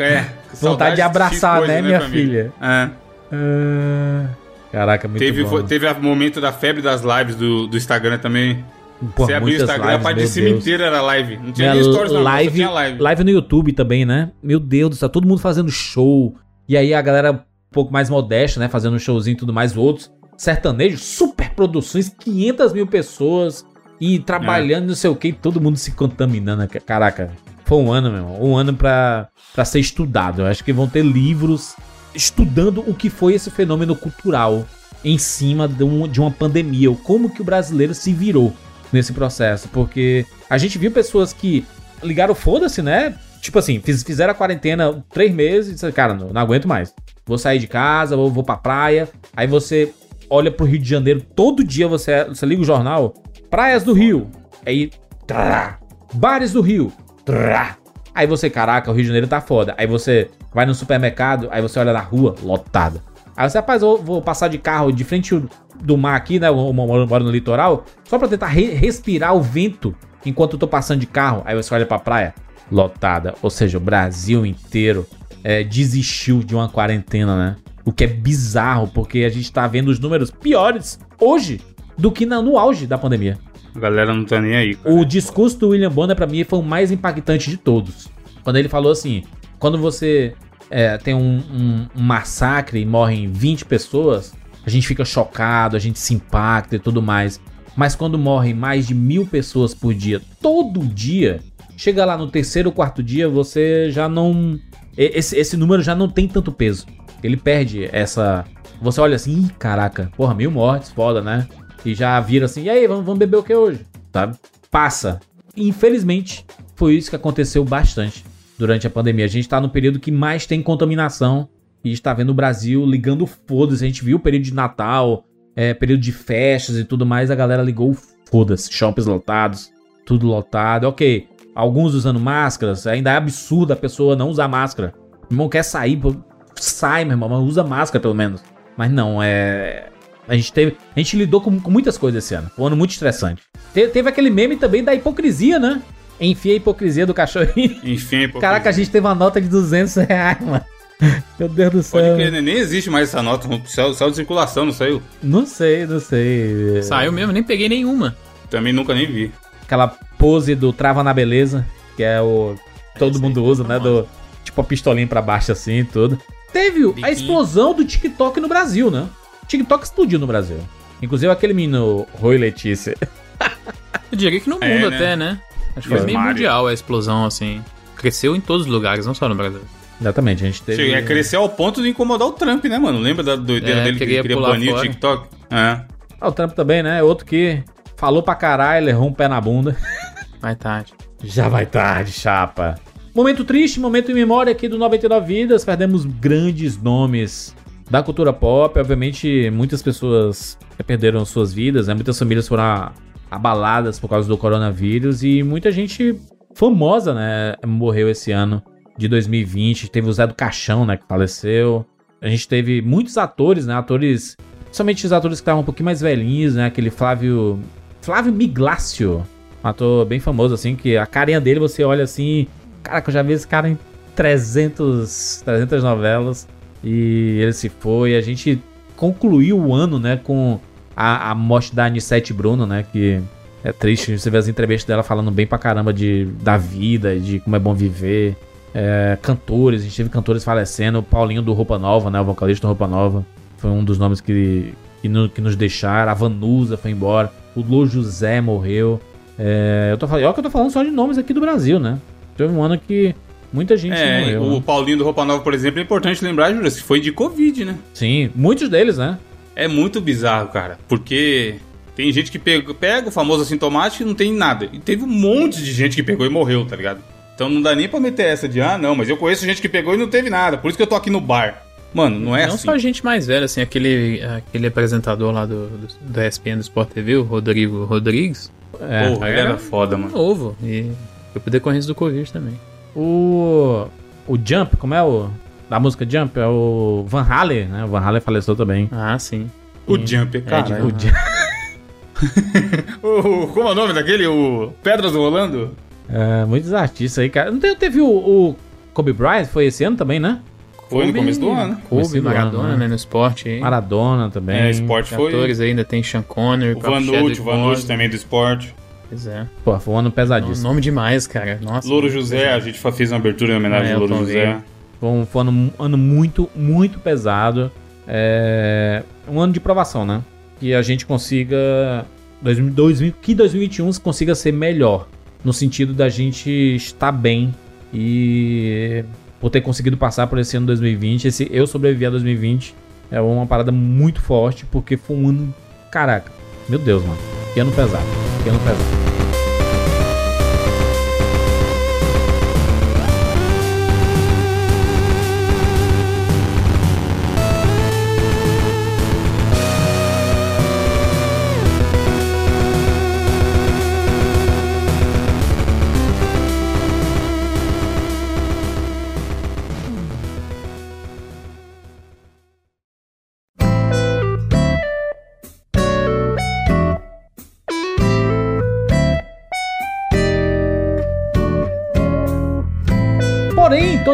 é. Vontade de abraçar, X né, coisas, minha família? É. Ah, Caraca, muito Teve, bom. foi- teve o momento da febre das lives do, do Instagram também. Pô, Você abriu o Instagram, a lives, parte de cima inteira era live. Não tinha nem stories, não, live, live. live no YouTube também, né? Meu Deus do céu, todo mundo fazendo show. E aí a galera um pouco mais modesta, né? Fazendo um showzinho e tudo mais. Outros sertanejos, super produções, 500 mil pessoas. E trabalhando, não sei o que, todo mundo se contaminando. Caraca, foi um ano, meu irmão. Um ano pra, pra ser estudado. Eu acho que vão ter livros estudando o que foi esse fenômeno cultural em cima de, um- de uma pandemia. ou Como que o brasileiro se virou nesse processo. Porque a gente viu pessoas que ligaram foda-se, né? Tipo assim, fiz- fizeram a quarentena três meses e disseram, cara, não, não aguento mais. Vou sair de casa, vou, vou pra praia. Aí você olha pro Rio de Janeiro, todo dia você, você liga o jornal, praias do Rio. Aí, trá, bares do Rio. trá. Aí você, caraca, o Rio de Janeiro tá foda. Aí você vai no supermercado, aí você olha na rua, lotada. Aí você, rapaz, eu vou passar de carro de frente do mar aqui, né? Eu moro, no litoral, só pra tentar re- respirar o vento enquanto eu tô passando de carro. Aí você olha pra praia, lotada. Ou seja, o Brasil inteiro é, desistiu de uma quarentena, né? O que é bizarro, porque a gente tá vendo os números piores hoje do que na- no auge da pandemia. A galera não tá nem aí. cara. O discurso do William Bonner, pra mim, foi o mais impactante de todos. Quando ele falou assim: quando você é, tem um, um- um massacre e morrem 20 pessoas, a gente fica chocado, a gente se impacta e tudo mais. Mas quando morrem mais de mil pessoas por dia, todo dia, chega lá no terceiro ou quarto dia, você já não. Esse, esse número já não tem tanto peso. Ele perde essa. Você olha assim, Ih, caraca, porra, mil mortes, foda, né? E já vira assim, e aí, vamos, vamos beber o que hoje? Sabe? Passa. Infelizmente, foi isso que aconteceu bastante durante a pandemia. A gente tá no período que mais tem contaminação e está vendo o Brasil ligando foda-se. A gente viu o período de Natal, é, período de festas e tudo mais, a galera ligou foda-se. Shoppings lotados, tudo lotado. Ok, alguns usando máscaras, ainda é absurdo a pessoa não usar máscara. Meu irmão quer sair, sai, meu irmão, mas usa máscara pelo menos. Mas não, é. A gente teve. A gente lidou com, com muitas coisas esse ano. Foi um ano muito estressante. Te- teve aquele meme também da hipocrisia, né? Enfia a hipocrisia do cachorrinho. Enfim, pô, Caraca, a gente teve uma nota de 200 reais, mano. Meu Deus do céu. Pode crer, né? nem existe mais essa nota. Saiu, saiu de circulação, não saiu? Não sei, não sei. Saiu mesmo, nem peguei nenhuma. Também nunca nem vi. Aquela pose do Trava na Beleza, que é o. Todo aí mundo usa, né? Do, tipo a pistolinha pra baixo assim e tudo. Teve a Biquinho. explosão do TikTok no Brasil, né? TikTok explodiu no Brasil. Inclusive aquele menino Rui Letícia. Eu diria que no É, mundo né? até, né? Acho que foi meio Mario. mundial a explosão, assim. Cresceu em todos os lugares, não só no Brasil. Exatamente, a gente teve. Chega a crescer ao ponto de incomodar o Trump, né, mano? Lembra da doideira É, dele que queria ele queria pular banir o. TikTok? É. Ah, o Trump também, né? Outro que falou pra caralho, errou um pé na bunda. Mais tarde. Já vai tarde, chapa. Momento triste, momento em memória aqui do 99 Vidas. Perdemos grandes nomes da cultura pop. Obviamente, muitas pessoas perderam suas vidas, né? Muitas famílias foram abaladas por causa do coronavírus e muita gente famosa, né? Morreu esse ano de 2020. Teve o Zé do Caixão, né? Que faleceu. A gente teve muitos atores, né? Atores, principalmente os atores que estavam um pouquinho mais velhinhos, né? Aquele Flávio. Flávio Miglácio. Um ator bem famoso, assim, que a carinha dele você olha assim. Caraca, eu já vi esse cara em 300, 300 novelas. E ele se foi. A gente concluiu o ano, né, com a, a morte da Anissete Bruno, né, que É triste você ver as entrevistas dela falando bem pra caramba de, da vida, de como é bom viver. É, cantores, a gente teve cantores falecendo. O Paulinho do Roupa Nova, né? O vocalista do Roupa Nova. Foi um dos nomes que, que, no- que nos deixaram. A Vanusa foi embora. O Lô José morreu. É, eu tô falando, olha que eu tô falando só de nomes aqui do Brasil, né? Teve um ano que muita gente É, morreu. o né? Paulinho do Roupa Nova, por exemplo, é importante lembrar, Júlio, que foi de Covid, né? Sim, muitos deles, né? É muito bizarro, cara. Porque tem gente que pega, pega o famoso assintomático e não tem nada. E teve um monte de gente que pegou e morreu, tá ligado? Então não dá nem pra meter essa de, ah, não, mas eu conheço gente que pegou e não teve nada. Por isso que eu tô aqui no bar. Mano, não é não assim. só gente mais velha, assim, aquele, aquele apresentador lá do, do, do ESPN do Sport TV, o Rodrigo Rodrigues, É. Porra, ele era foda, mano. novo. E foi por decorrência do Covid também. O. O Jump, como é o. Da música Jump? É o Van Halen, né? O Van Halen faleceu também. Ah, sim. O Jump, cara. O Jump. O, como é o nome daquele? O Pedras do Rolando? É, muitos artistas aí, cara. Não teve, teve o, o Kobe Bryant? Foi esse ano também, né? Foi no começo do ano. Kobe, do Maradona, ano, né, no esporte aí. Maradona também. É, esporte foi. Atores ainda tem Sean Connery, O Vanucci, Chadwick o Vanucci Boseman. também do esporte. Pois é. Pô, foi um ano pesadíssimo. Nome demais, cara. Nossa. Louro José, a gente fez uma abertura em homenagem É, ao Louro José. John. Foi um, foi um ano, muito, muito pesado. É, um ano de provação, né? Que a gente consiga. 2000, 2000, que 2021 consiga ser melhor. No sentido da gente estar bem e por ter conseguido passar por esse ano 2020. Esse eu sobrevivi a 2020 é uma parada muito forte, porque foi um ano. Caraca, meu Deus, mano. Que ano pesado. Que ano pesado.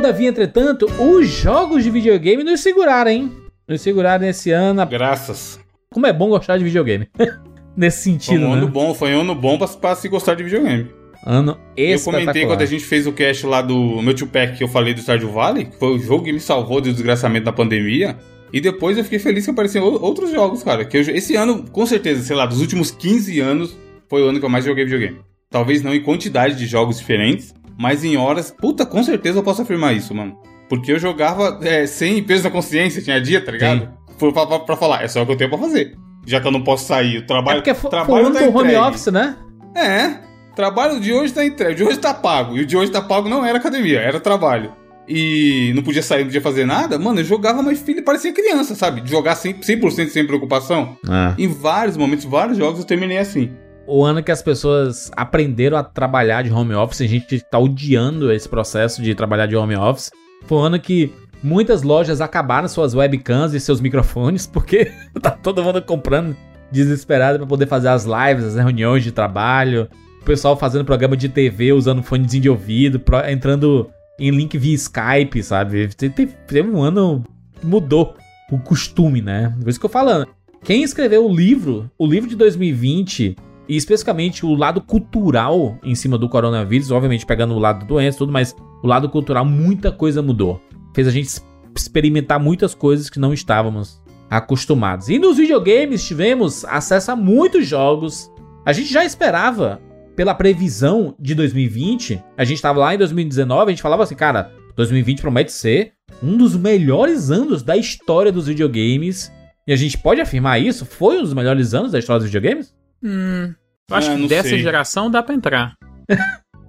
Todavia, entretanto, os jogos de videogame nos seguraram, hein? Nos seguraram esse ano. Graças. Como é bom gostar de videogame. Nesse Foi sentido, um né? ano bom, foi um ano bom pra, pra se gostar de videogame. Ano Eu comentei quando a gente fez o cast lá do meu tio Pack que eu falei do Stardew Valley, que foi o jogo que me salvou do desgraçamento da pandemia. E depois eu fiquei feliz que apareceram ou- outros jogos, cara. Que eu, esse ano, com certeza, sei lá, dos últimos 15 anos, foi o ano que eu mais joguei videogame. Talvez não em quantidade de jogos diferentes, mas em horas. Puta, com certeza eu posso afirmar isso, mano. Porque eu jogava é, sem peso na consciência, tinha dia, tá ligado? Pra, pra- pra falar, é só o que eu tenho pra fazer. Já que eu não posso sair, o É trabalho. porque foi, foi trabalho o tá home office, né? É, trabalho de hoje tá entregue, o de hoje tá pago. E o de hoje tá pago não era academia, era trabalho. E não podia sair, não podia fazer nada. Mano, eu jogava, mas filho, parecia criança, sabe? Jogar 100%, 100 sem preocupação. Em vários momentos, vários jogos eu terminei assim. O ano que as pessoas aprenderam a trabalhar de home office, a gente tá odiando esse processo de trabalhar de home office. Foi um ano que muitas lojas acabaram suas webcams e seus microfones, porque tá todo mundo comprando desesperado pra poder fazer as lives, as reuniões de trabalho. O pessoal fazendo programa de TV usando fonezinho de ouvido, entrando em link via Skype, sabe? Teve, um ano mudou o costume, né? Por isso que eu falando. Quem escreveu o livro, o livro de 2020, e especificamente o lado cultural em cima do coronavírus, obviamente pegando o lado da doença e tudo, mas o lado cultural, muita coisa mudou. Fez a gente experimentar muitas coisas que não estávamos acostumados. E nos videogames tivemos acesso a muitos jogos. A gente já esperava, pela previsão de 2020, a gente estava lá em 2019, a gente falava assim, cara, 2020 promete ser um dos melhores anos da história dos videogames. E a gente pode afirmar isso? Foi um dos melhores anos da história dos videogames? Hum, eu acho Ah, que dessa sei. geração dá pra entrar.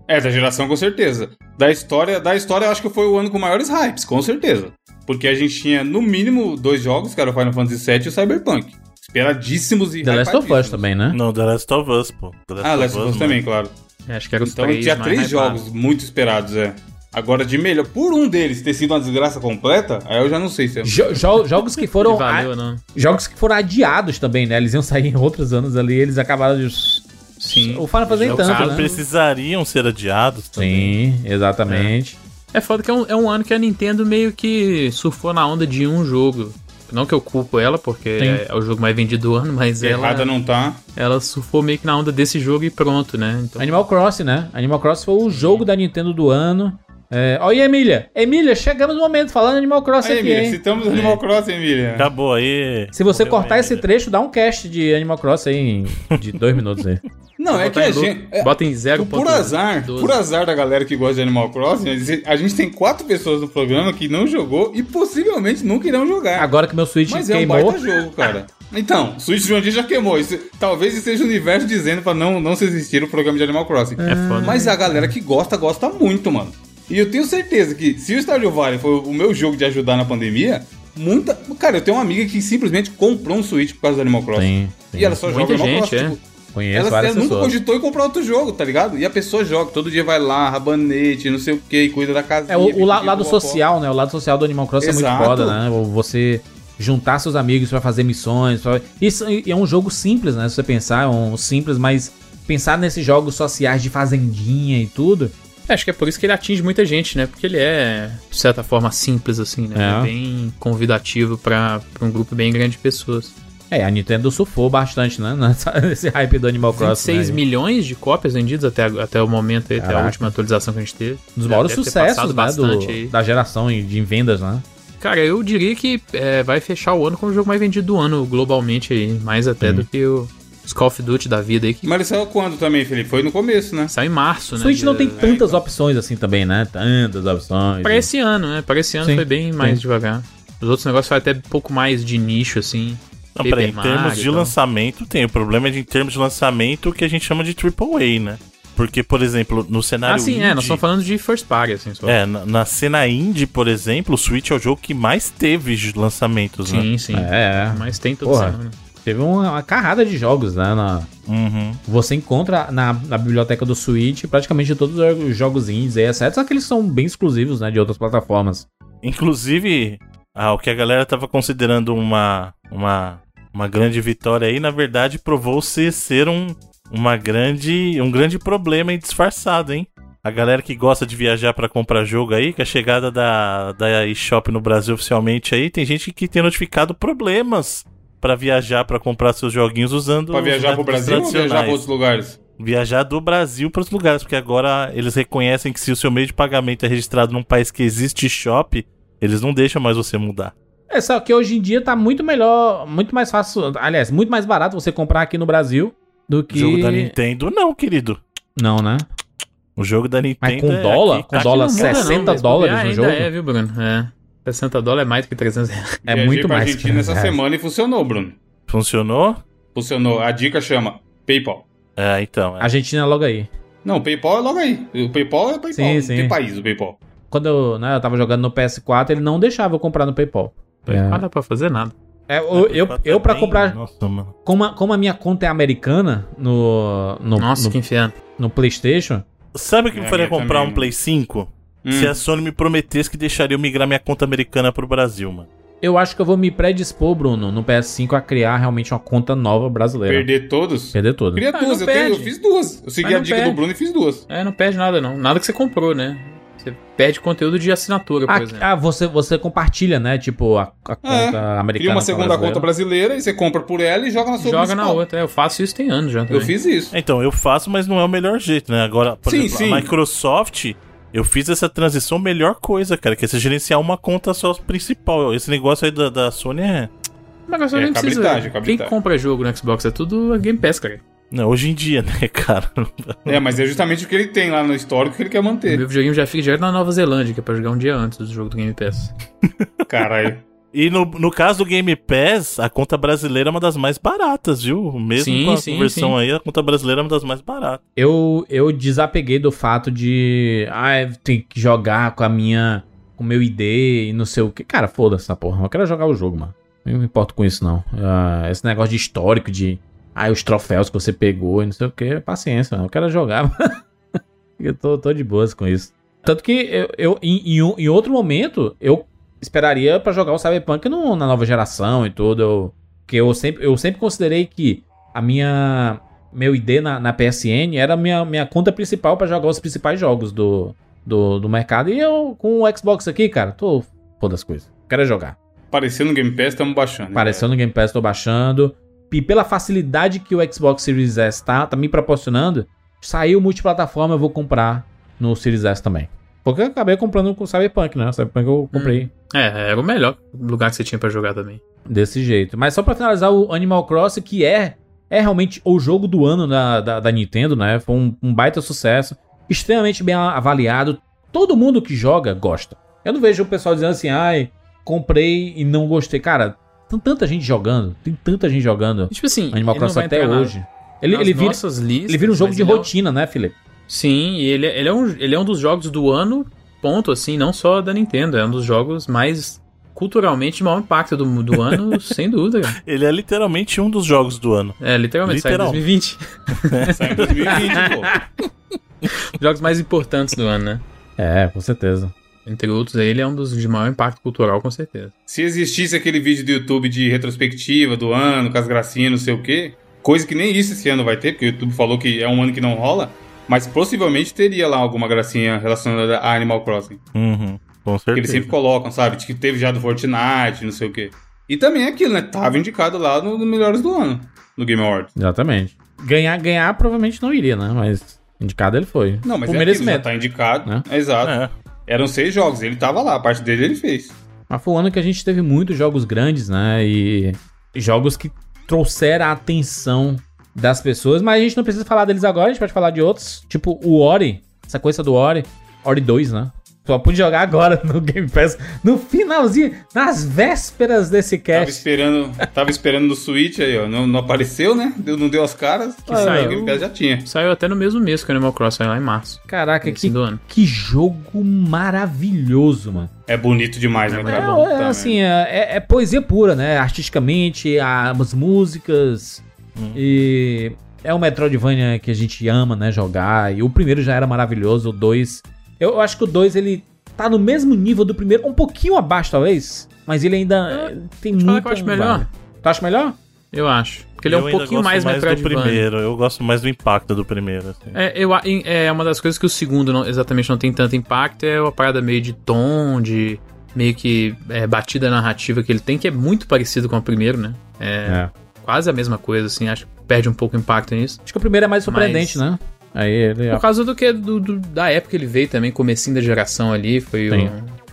É, da geração com certeza. Da história, da história eu acho que foi o ano com maiores hypes, com certeza. Porque a gente tinha, no mínimo, dois jogos, que era o Final Fantasy VII e o Cyberpunk. Esperadíssimos e The Last of Us também, né? Não, The Last of Us, pô. The Last Ah, Last of Us mano. também, claro. Eu Acho que era os Então três tinha mais três jogos muito esperados, é. Agora, de melhor, por um deles ter sido uma desgraça completa, aí eu já não sei se é. Jo- jo- jogos que foram Que valeu, não. jogos que foram adiados também, né? Eles iam sair em outros anos ali, eles acabaram de Sim. o Final Fantasy nem Jogos que tanto, né? precisariam ser adiados também. Sim, exatamente. É foda que é um, é um ano que a Nintendo meio que surfou na onda de um jogo Não que eu culpo ela, porque Sim. é, é o jogo mais vendido do ano, mas ela, Errada não tá. ela surfou meio que na onda desse jogo e pronto, né? Então, Animal Crossing, né? Animal Crossing foi o jogo da Nintendo do ano. É... Olha aí, Emília. Emília, chegamos no momento falando Animal Crossing Aí, aqui, Emília, hein? citamos Animal Crossing, Emília. Acabou aí. Se você Morreu cortar aí, esse trecho, dá um cast de Animal Crossing aí em- de dois minutos aí. Não, é que bota a gente... é- bota em 0. Por azar, por azar da galera que gosta de Animal Crossing, a gente tem quatro pessoas no programa que não jogou e possivelmente nunca irão jogar. Agora que meu Switch Mas é um queimou, baita jogo, cara. Então, Switch de um dia já queimou. Isso, talvez isso seja o universo dizendo pra não, não se existir o programa de Animal Crossing. É foda. Mas a galera que gosta, gosta muito, mano. E eu tenho certeza que se o Stardew Valley foi o meu jogo de ajudar na pandemia, muita. Cara, eu tenho uma amiga que simplesmente comprou um Switch por causa do Animal Crossing. Sim, sim. E ela só Muita joga Animal gente, Crossing. é. Tipo, conheço ela, várias ela nunca pessoas. cogitou em comprar outro jogo, tá ligado? E a pessoa joga, todo dia vai lá, rabanete, não sei o que, cuida da casa. É, o, o la- lado social, né? O lado social do Animal Crossing é Exato. muito foda, né? Você juntar seus amigos pra fazer missões. pra- Isso e é um jogo simples, né? Se você pensar, é um simples, mas pensar nesses jogos sociais de fazendinha e tudo. É, Acho que é por isso que ele atinge muita gente, né? Porque ele é, de certa forma, simples, assim, né? É. Bem convidativo pra, pra um grupo bem grande de pessoas. É, a Nintendo surfou bastante, né? Nesse hype do Animal Crossing. 26 né? milhões de cópias vendidas até, até o momento, aí, até a última atualização que a gente teve. Um dos maiores sucessos, né? Do, aí. da geração de vendas, né? Cara, eu diria que é, vai fechar o ano como o jogo mais vendido do ano globalmente aí, mais até do que o, os Call of Duty da vida aí, que Mas ele saiu quando também, Felipe? Foi no começo, né? saiu em março, né? Switch não tem de- tantas opções assim também, né? Tantas opções. Pra esse ano, né? Pra esse ano Sim, foi bem mais sim. devagar. Os outros negócios foi até um pouco mais de nicho, assim. Não, peraí, em termos Mario de e tal. lançamento, tem. O problema é de, em termos de lançamento o que a gente chama de AAA, né? Porque, por exemplo, no cenário Ah, sim, indie, é, nós estamos falando de first party, assim, só. É, na, na cena indie, por exemplo, o Switch é o jogo que mais teve de lançamentos, né? Sim, sim. É, é. Mas tem toda Porra. semana. Teve uma, uma carrada de jogos, né? na- Uhum. você encontra na, na biblioteca do Switch praticamente todos os jogos indies, exceto aqueles que são bem exclusivos, né? De outras plataformas. Inclusive, ah, o que a galera tava considerando uma, uma, uma grande vitória aí, na verdade, provou-se ser um, uma grande, um grande problema e disfarçado, hein? A galera que gosta de viajar pra comprar jogo aí, com a chegada da, da eShop no Brasil oficialmente aí, tem gente que tem notificado problemas pra viajar pra comprar seus joguinhos usando Pra os viajar pro Brasil ou viajar pra tradicionais. outros lugares? Viajar do Brasil para outros lugares, porque agora eles reconhecem que se o seu meio de pagamento é registrado num país que existe shop, eles não deixam mais você mudar. É só que hoje em dia tá muito melhor, muito mais fácil, aliás, muito mais barato você comprar aqui no Brasil do que. O jogo da Nintendo, não, querido. Não, né? O jogo da Nintendo. Mas com é dólar, aqui, com dólar não muda, Muda não, 60 mas dólares no jogo. É, viu, Bruno? É. 60 dólares é mais do que 300 reais. É Viajei muito pra mais. Argentina essa É. semana e funcionou, Bruno. Funcionou? Funcionou. A dica chama PayPal. É, então. é. Argentina logo aí. Não, o PayPal é logo aí. O PayPal é PayPal. Sim, Não sim. Tem país o PayPal. Quando eu, né, eu tava jogando no PS4, ele não deixava eu comprar no PayPal. É. Não dá pra fazer nada. É, eu, eu, eu pra comprar. Nossa, mano. Como a, como a minha conta é americana no, no, Nossa, no, que inferno. no PlayStation, Sabe o que É, me faria comprar também. um Play 5? Hum. Se a Sony me prometesse que deixaria eu migrar minha conta americana pro Brasil, mano. eu acho que eu vou me predispor, Bruno, no PS5 a criar realmente uma conta nova brasileira. Perder todos? Perder tudo. Cria Ah, duas, eu, tenho- eu fiz duas. Eu segui a não dica do perde. Bruno e fiz duas. É, não perde nada, não. Nada que você comprou, né? Você perde conteúdo de assinatura, por Ah, exemplo. ah, você, você compartilha, né? Tipo, a, a conta americana. Cria uma segunda brasileira. conta brasileira e você compra por ela e joga na sua Joga na principal. outra. É, eu faço isso tem anos já. Eu também. fiz isso. Então, eu faço, mas não é o melhor jeito, né? Agora, por Sim, exemplo, sim. a Microsoft, eu fiz essa transição melhor coisa, cara, que é você gerenciar uma conta só principal. Esse negócio aí da, da Sony é. Mas você É, nem precisa. cabritagem, Quem compra jogo no Xbox é tudo Game Pass, cara. Não, hoje em dia, né, cara? É, mas é justamente o que ele tem lá no histórico que ele quer manter. Meu videogame já fica direto na Nova Zelândia, que é pra jogar um dia antes do jogo do Game Pass. Caralho. E no, no caso do Game Pass, a conta brasileira é uma das mais baratas, viu? Mesmo Sim, com a sim, versão sim. aí, a conta brasileira é uma das mais baratas. Eu, eu desapeguei do fato de. Ah, tenho que jogar com a minha. Com o meu ID e não sei o que. Cara, foda-se essa porra. Eu quero jogar o jogo, mano. Eu não me importo com isso, não. Ah, esse negócio de histórico, de. Ah, os troféus que você pegou e não sei o que. Paciência, mano. Eu quero jogar. eu tô, tô de boas com isso. Tanto que eu, eu em, em em outro momento, eu esperaria pra jogar o Cyberpunk no- na nova geração e tudo. Eu, que eu sempre, eu sempre considerei que a minha meu ID na, na PSN era a minha, minha conta principal pra jogar os principais jogos do, do, do mercado. E eu, com o Xbox aqui, cara, tô foda as coisas. Quero é jogar. Apareceu no Game Pass, estamos baixando. Apareceu no Game Pass, tô baixando. E pela facilidade que o Xbox Series S tá, tá me proporcionando, saiu multiplataforma, eu vou comprar no Series S também. Porque eu acabei comprando com o Cyberpunk, né? Cyberpunk eu comprei É, era o melhor lugar que você tinha pra jogar também. desse jeito. Mas só pra finalizar, o Animal Crossing, que é, é realmente o jogo do ano da, da, da Nintendo, né? Foi um, um baita sucesso, extremamente bem avaliado. Todo mundo que joga gosta. Eu não vejo o pessoal dizendo assim, ai, comprei e não gostei. Cara, tem tanta gente jogando, tem tanta gente jogando tipo assim, Animal não Crossing até hoje. Ele, ele, vira, listas, ele vira um jogo de ele é rotina, né, Felipe? Sim, e ele, ele, é um, ele é um dos jogos do ano, ponto, assim, não só da Nintendo. É um dos jogos mais culturalmente de maior impacto do, do ano, sem dúvida. cara. Ele é literalmente um dos jogos do ano. É, literalmente, sai em Literal. 2020. Saiu em 2020, pô. Jogos mais importantes do ano, né? É, com certeza. Entre outros, aí, ele é um dos de maior impacto cultural, com certeza. Se existisse aquele vídeo do YouTube de retrospectiva do ano, com as gracinhas, não sei o quê, coisa que nem isso esse ano vai ter, porque o YouTube falou que é um ano que não rola, mas possivelmente teria lá alguma gracinha relacionada a Animal Crossing. Uhum, com Que certeza. eles sempre colocam, sabe? De Que teve já do Fortnite, não sei o quê. E também é aquilo, né? Tava indicado lá no, no Melhores do Ano, no Game Awards. Exatamente. Ganhar, ganhar provavelmente não iria, né? Mas indicado ele foi. Não, mas Por é aquilo, merecimento. tá indicado. Né? Exato. É. Eram seis jogos, ele tava lá, a parte dele ele fez. Mas foi um ano que a gente teve muitos jogos grandes, né? E jogos que trouxeram a atenção das pessoas. Mas a gente não precisa falar deles agora, a gente pode falar de outros. Tipo o Ori, essa coisa do Ori. Ori 2, né? Só pude jogar agora no Game Pass, no finalzinho, nas vésperas desse Tava cast. esperando, tava esperando no Switch aí, ó. Não, não apareceu, né? Deu, não deu as caras. Que Ah, saiu. O Game Pass já tinha. Saiu até no mesmo mês que o Animal Crossing, lá em março. Caraca, que, do ano. que jogo maravilhoso, mano. É bonito demais, né? É, cara? É, Bom é, também. assim, é, é- é poesia pura, né? Artisticamente, as músicas. E é um Metroidvania que a gente ama, né? Jogar. E o primeiro já era maravilhoso, o 2. Eu, eu acho que o 2 ele tá no mesmo nível do primeiro, um pouquinho abaixo, talvez. Mas ele ainda é, tem falar muito. que eu acho melhor. Tu acha melhor? Eu acho. Porque ele é Eu um ainda pouquinho gosto mais, do Metroidvania. primeiro. Eu gosto mais do impacto do primeiro. assim. É, eu, a- é uma das coisas que o segundo não- exatamente não tem tanto impacto, é uma parada meio de tom, de meio que é, batida narrativa que ele tem, que é muito parecido com o primeiro, né? É, quase a mesma coisa, assim, acho que perde um pouco o impacto nisso. Acho que o primeiro é mais surpreendente, Mas- né? Aí ele. Por causa do que do, do- da época que ele veio também, comecinho da geração ali, foi o,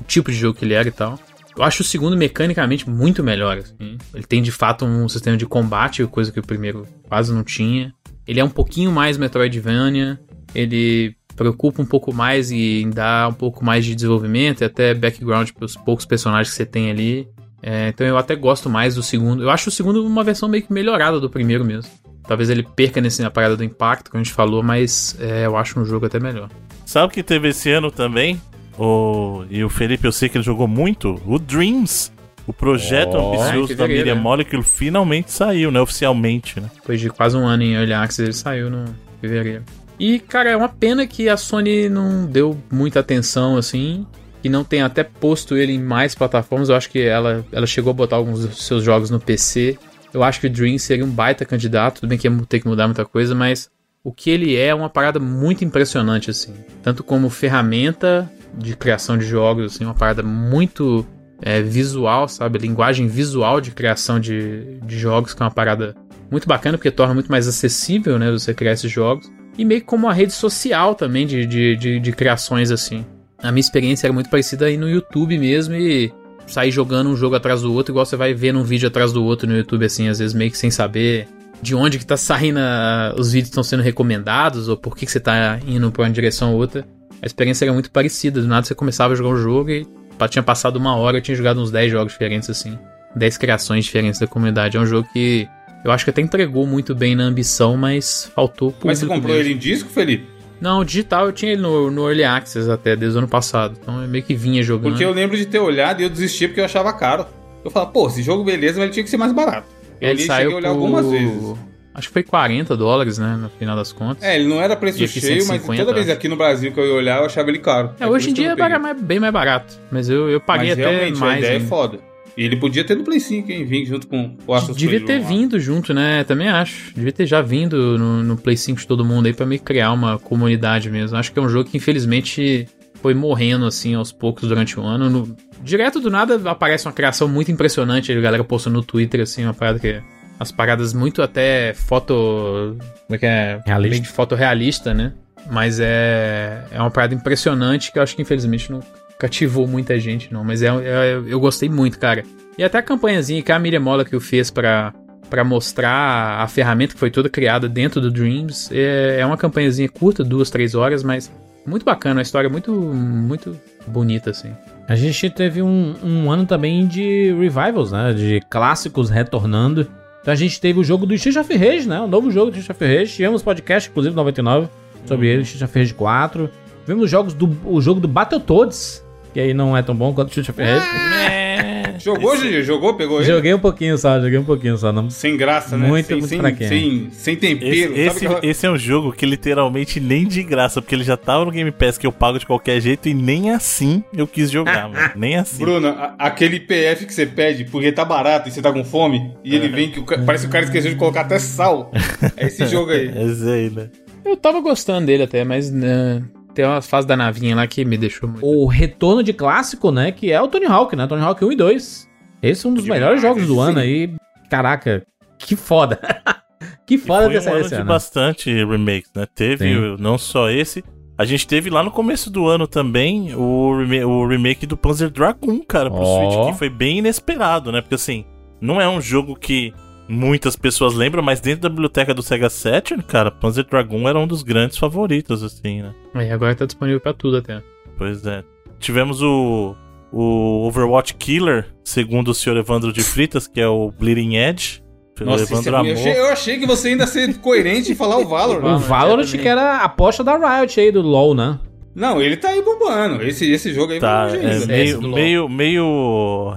o tipo de jogo que ele era e tal. Eu acho o segundo mecanicamente muito melhor. assim. Ele tem de fato um sistema de combate, coisa que o primeiro quase não tinha. Ele é um pouquinho mais Metroidvania. Ele preocupa um pouco mais em dar um pouco mais de desenvolvimento e até background para os poucos personagens que você tem ali. É, então eu até gosto mais do segundo. Eu acho o segundo uma versão meio que melhorada do primeiro mesmo. Talvez ele perca nesse, na parada do impacto que a gente falou, mas é, eu acho um jogo até melhor. Sabe o que teve esse ano também? O... E o Felipe, eu sei que ele jogou muito. O Dreams. O projeto Oh, ambicioso da Miriam né? Molecule finalmente saiu, né? Oficialmente, né? Depois de quase um ano em Early Access, ele saiu no fevereiro. E, cara, é uma pena que a Sony não deu muita atenção, assim, e não tem até posto ele em mais plataformas. Eu acho que ela, ela chegou a botar alguns dos seus jogos no PC. Eu acho que o Dream seria um baita candidato, tudo bem que ia ter que mudar muita coisa, mas o que ele é é uma parada muito impressionante, assim. Tanto como ferramenta de criação de jogos, assim, uma parada muito é, visual, sabe? Linguagem visual de criação de, de jogos, que é uma parada muito bacana, porque torna muito mais acessível, né, você criar esses jogos. E meio que como uma rede social também de, de, de, de criações, assim. A minha experiência era muito parecida aí no YouTube mesmo e sair jogando um jogo atrás do outro, igual você vai vendo um vídeo atrás do outro no YouTube, assim, às vezes meio que sem saber de onde que tá saindo, a- os vídeos estão sendo recomendados, ou por que, que você tá indo pra uma direção ou outra. A experiência era muito parecida, do nada você começava a jogar um jogo e tinha passado uma hora, eu tinha jogado uns 10 jogos diferentes, assim. 10 criações diferentes da comunidade. É um jogo que eu acho que até entregou muito bem na ambição, mas faltou público Mas você comprou mesmo. ele em disco, Felipe? Não, digital eu tinha ele no, no Early Access até, desde o ano passado. Então eu meio que vinha jogando. Porque eu lembro de ter olhado e eu desisti porque eu achava caro. Eu falava, pô, esse jogo beleza, mas ele tinha que ser mais barato. Eu ele li, saiu cheguei a olhar por- algumas vezes. Acho que foi 40 dólares, né, no final das contas. É, ele não era preço cheio, mas 150, toda vez aqui no Brasil que eu ia olhar, eu achava ele caro. É, por hoje em dia é mais- bem mais barato. Mas eu, eu paguei Mas até realmente, a mais. ideia é ainda. foda. E ele podia ter no Play 5, hein? Vir junto com o Astros Devia ter lá. vindo junto, né? Também acho. Devia ter já vindo no, no Play 5 de todo mundo aí pra meio que criar uma comunidade mesmo. Acho que é um jogo que, infelizmente, foi morrendo assim aos poucos durante o ano. No- direto do nada aparece uma criação muito impressionante. A galera postou no Twitter, assim, uma parada que. As paradas muito até foto. Como é que é? Realista. Bem de foto realista, né? Mas é. É uma parada impressionante que eu acho que infelizmente não cativou muita gente, não. Mas é, é- eu gostei muito, cara. E até a campanhazinha que a Miriam Mola que fez pra, pra mostrar a ferramenta que foi toda criada dentro do Dreams. É, é uma campanhazinha curta, duas, três horas, mas muito bacana, uma história muito, muito bonita, assim. A gente teve um, um ano também de revivals, né? De clássicos retornando. Então a gente teve o jogo do Street of Rage, né? O novo jogo do Street of Rage. Tivemos podcast, inclusive, 99, sobre ele, Street of Rage 4. Tivemos os jogos do, o jogo do Battletoads, que aí não é tão bom quanto o Street of Rage. Jogou, Gigi? Jogou? Pegou ele? Joguei um pouquinho só, joguei um pouquinho só. Não... Sem graça, né? Muito, sem, muito sem, fraquinho. sem, sem Esse, tempero. esse, Sabe aquela- esse é um jogo que literalmente nem de graça, porque ele já tava no Game Pass que eu pago de qualquer jeito e nem assim eu quis jogar, mano. Nem assim. Bruno, aquele PF que você pede porque tá barato e você tá com fome, e ele vem que o ca- parece que o cara esqueceu de colocar até sal. É esse jogo aí. Esse aí, né? Eu tava gostando dele até, mas né, tem uma fase da navinha lá que me deixou muito. O retorno de clássico, né? Que é o Tony Hawk, né? Tony Hawk 1 e 2. Esse é um dos Demais, melhores jogos do esse ano sim. aí. Caraca, que foda. que foda ter um ano esse de ano. bastante remakes, né? Teve Sim. não só esse, a gente teve lá no começo do ano também o, o remake do Panzer Dragoon, cara, pro Ó. Switch, que foi bem inesperado, né? Porque assim, não é um jogo que muitas pessoas lembram, mas dentro da biblioteca do Sega Saturn, cara, Panzer Dragoon era um dos grandes favoritos, assim, né? Aí agora tá disponível pra tudo até. Pois é. Tivemos o, o Overwatch Killer, segundo o senhor Evandro de Fritas, que é o Bleeding Edge. Nossa, Evandro é eu, achei, eu achei que você ainda ia ser coerente e falar o Valor. O Valorant, Valorant, é, que era a aposta da Riot aí do LoL, né? Não, ele tá aí bombando. Esse, esse jogo aí Tá, é, meio, meio, meio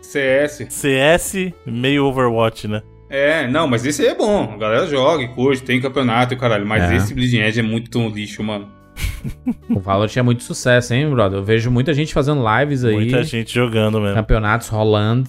CS. CS, meio Overwatch, né? É, não, mas esse aí é bom. A galera joga e curte, tem campeonato e caralho. Mas É. esse Bleeding Edge é muito lixo, mano. O Valorant é muito sucesso, hein, brother? Eu vejo muita gente fazendo lives aí. Muita gente jogando mesmo. Campeonatos rolando.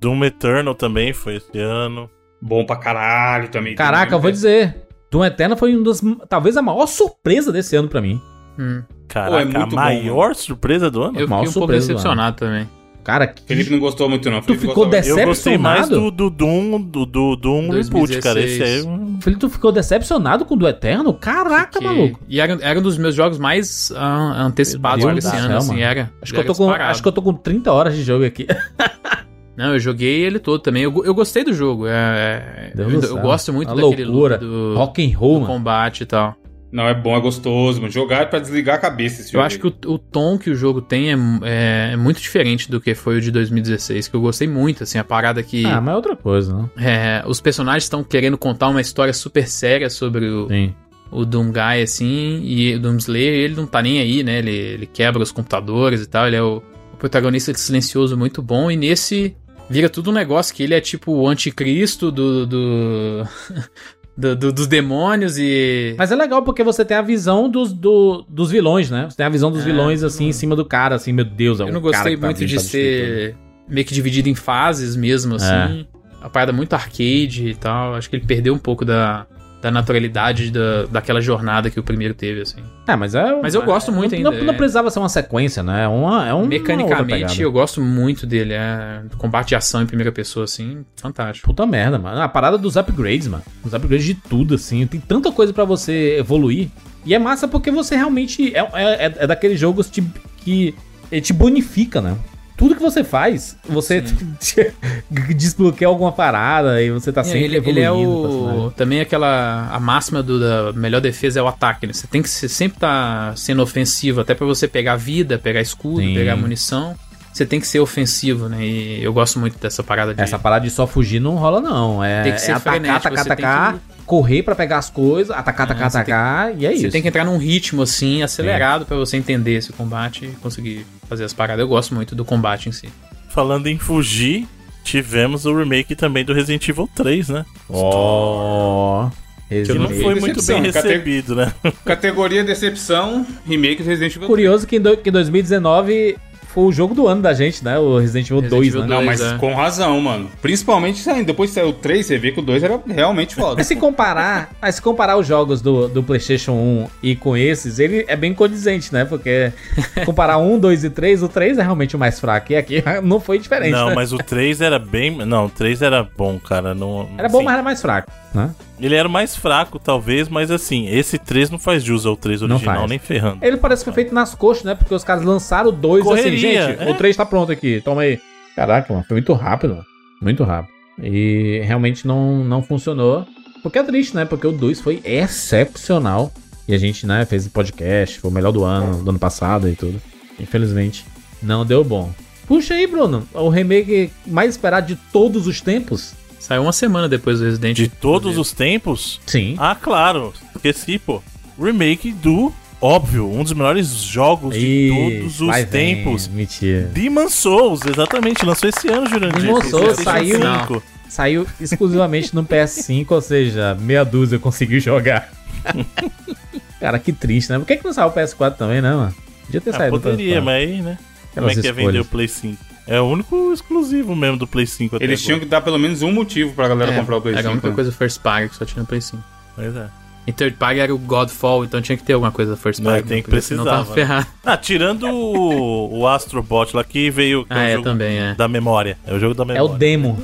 Doom Eternal também foi esse ano. Bom pra caralho também. Caraca, eu vou dizer. Doom Eternal foi um dos. Talvez a maior surpresa desse ano pra mim. Hum. Caraca, muito a bom, maior surpresa do ano? Eu Maior fiquei um pouco decepcionado também. Cara, que. Felipe não gostou muito, não. Tu Felipe ficou gostava- dece- Eu gostei mais Decepcionado? do, do Doom, do, do Doom Reboot, cara. Esse aí. 2016. hum, Felipe, tu ficou decepcionado com o do Eterno? Caraca, Que- maluco. E era, era um dos meus jogos mais ah, antecipados Meu por Deus esse do ano, assim, era. Acho que, eu tô com, acho que eu tô com 30 horas de jogo aqui. Não, eu joguei ele todo também. Eu, eu gostei do jogo. É, eu, eu gosto muito Uma daquele loucura. look do, Rock and roll, do combate e tal. Não, é bom, é gostoso, mano. Jogar é pra desligar a cabeça esse Eu jogo acho que o, o tom que o jogo tem é, é- é muito diferente do que foi o de 2016, que eu gostei muito, assim, a parada que Ah, mas é outra coisa, né? é, os personagens estão querendo contar uma história super séria sobre o, Sim. o Doomguy, assim, e o Doomslayer, ele não tá nem aí, né, ele, ele quebra os computadores e tal, ele é o, o protagonista silencioso muito bom, e nesse vira tudo um negócio que ele é tipo o anticristo do... do... do- do- dos demônios e. Mas é legal porque você tem a visão dos, do- dos vilões, né? Você tem a visão dos É, vilões, assim, em cima do cara, assim, meu Deus, é Eu um não cara gostei tá muito de ser meio que dividido em fases mesmo, assim. A parada muito arcade e tal. Acho que ele perdeu um pouco da, da naturalidade da, daquela jornada que o primeiro teve, assim. É, mas é. Mas eu gosto muito não, ainda, Não, não é. precisava ser uma sequência, né? É, uma, é um, Mecanicamente, eu gosto muito dele. É combate de ação em primeira pessoa, assim, fantástico. Puta merda, mano. A parada dos upgrades, mano. Os upgrades de tudo, assim. Tem tanta coisa pra você evoluir. E é massa porque você realmente. É, é, é daqueles jogos que ele te bonifica, né? Tudo que você faz, você desbloqueia alguma parada e você tá sempre ele, evoluindo. ele é o. Também aquela. A máxima do, da melhor defesa é o ataque, né? Você tem que ser- sempre estar sendo ofensivo, até pra você pegar vida, pegar escudo, Sim. pegar munição. Você tem que ser ofensivo, né? E eu gosto muito dessa parada de. Essa parada de só fugir não rola, não. É, Tem que ser é atacar, atacar, atacar, correr pra pegar as coisas, atacar, atacar, você tem- atacar, e é Você isso. tem que entrar num ritmo assim, acelerado, pra você entender esse combate e conseguir fazer as paradas. Eu gosto muito do combate em si. Falando em fugir, tivemos o remake também do Resident Evil 3, né? Ó. Que não Resident foi Evil. muito Decepção, bem cate- recebido, né? Categoria Decepção, remake do Resident Evil. Curioso que em, do- que em 2019 foi o jogo do ano da gente, né? O Resident Evil Resident 2, Evil né? Não, Dois, mas é. com razão, mano. Principalmente saindo. Depois que saiu o 3, você vê que o 2 era realmente foda. Mas se comparar, mas se comparar os jogos do, do PlayStation 1 e com esses, ele é bem condizente, né? Porque comparar 1, 2 e 3, o 3 é realmente o mais fraco. E aqui não foi diferente. Não, né? mas o 3 era bem. Não, o 3 era bom, cara. Não, Era bom, assim, mas era mais fraco, né? Ele era o mais fraco, talvez, mas assim, esse 3 não faz jus ao 3 Não original, nem ferrando. Ele parece que foi feito nas coxas, né? Porque os caras lançaram o 2 assim, Correria, gente, é. o 3 tá pronto aqui, toma aí. Caraca, mano, foi muito rápido, mano. Muito rápido. E realmente não, não funcionou. Porque é triste, né? Porque o 2 foi excepcional. E a gente, né, fez o podcast, foi o melhor do ano, do ano passado e tudo. Infelizmente, não deu bom. Puxa aí, Bruno, o remake mais esperado de todos os tempos? Saiu uma semana depois do Resident De todos os tempos? Sim. Ah, claro. Esqueci, pô. Remake do, óbvio, um dos melhores jogos de todos os vai vem, tempos. Mentira. Demon Souls, exatamente. Lançou esse ano, Jurandir. Demon Souls saiu- 5. Saiu exclusivamente no PS5, ou seja, meia dúzia conseguiu jogar. Cara, que triste, né? Por que, que não saiu o PS4 também, né, mano? Podia ter Ah, saído poderia, PS4. mas aí, né? Como Aquelas é que é vender escolhas. o Play 5? É o único exclusivo mesmo do Play 5 até Eles tinham agora. que dar pelo menos um motivo pra galera É, comprar o Play Era a 5. única né? coisa first party que só tinha no Play 5. Pois é. E third party era o Godfall, então tinha que ter alguma coisa first Não, party. tem né? que senão precisava, tava ferrado. Ah, tirando o, o Astrobot lá que veio que Ah, o é, jogo também, é. da memória. É o jogo da É memória. o demo.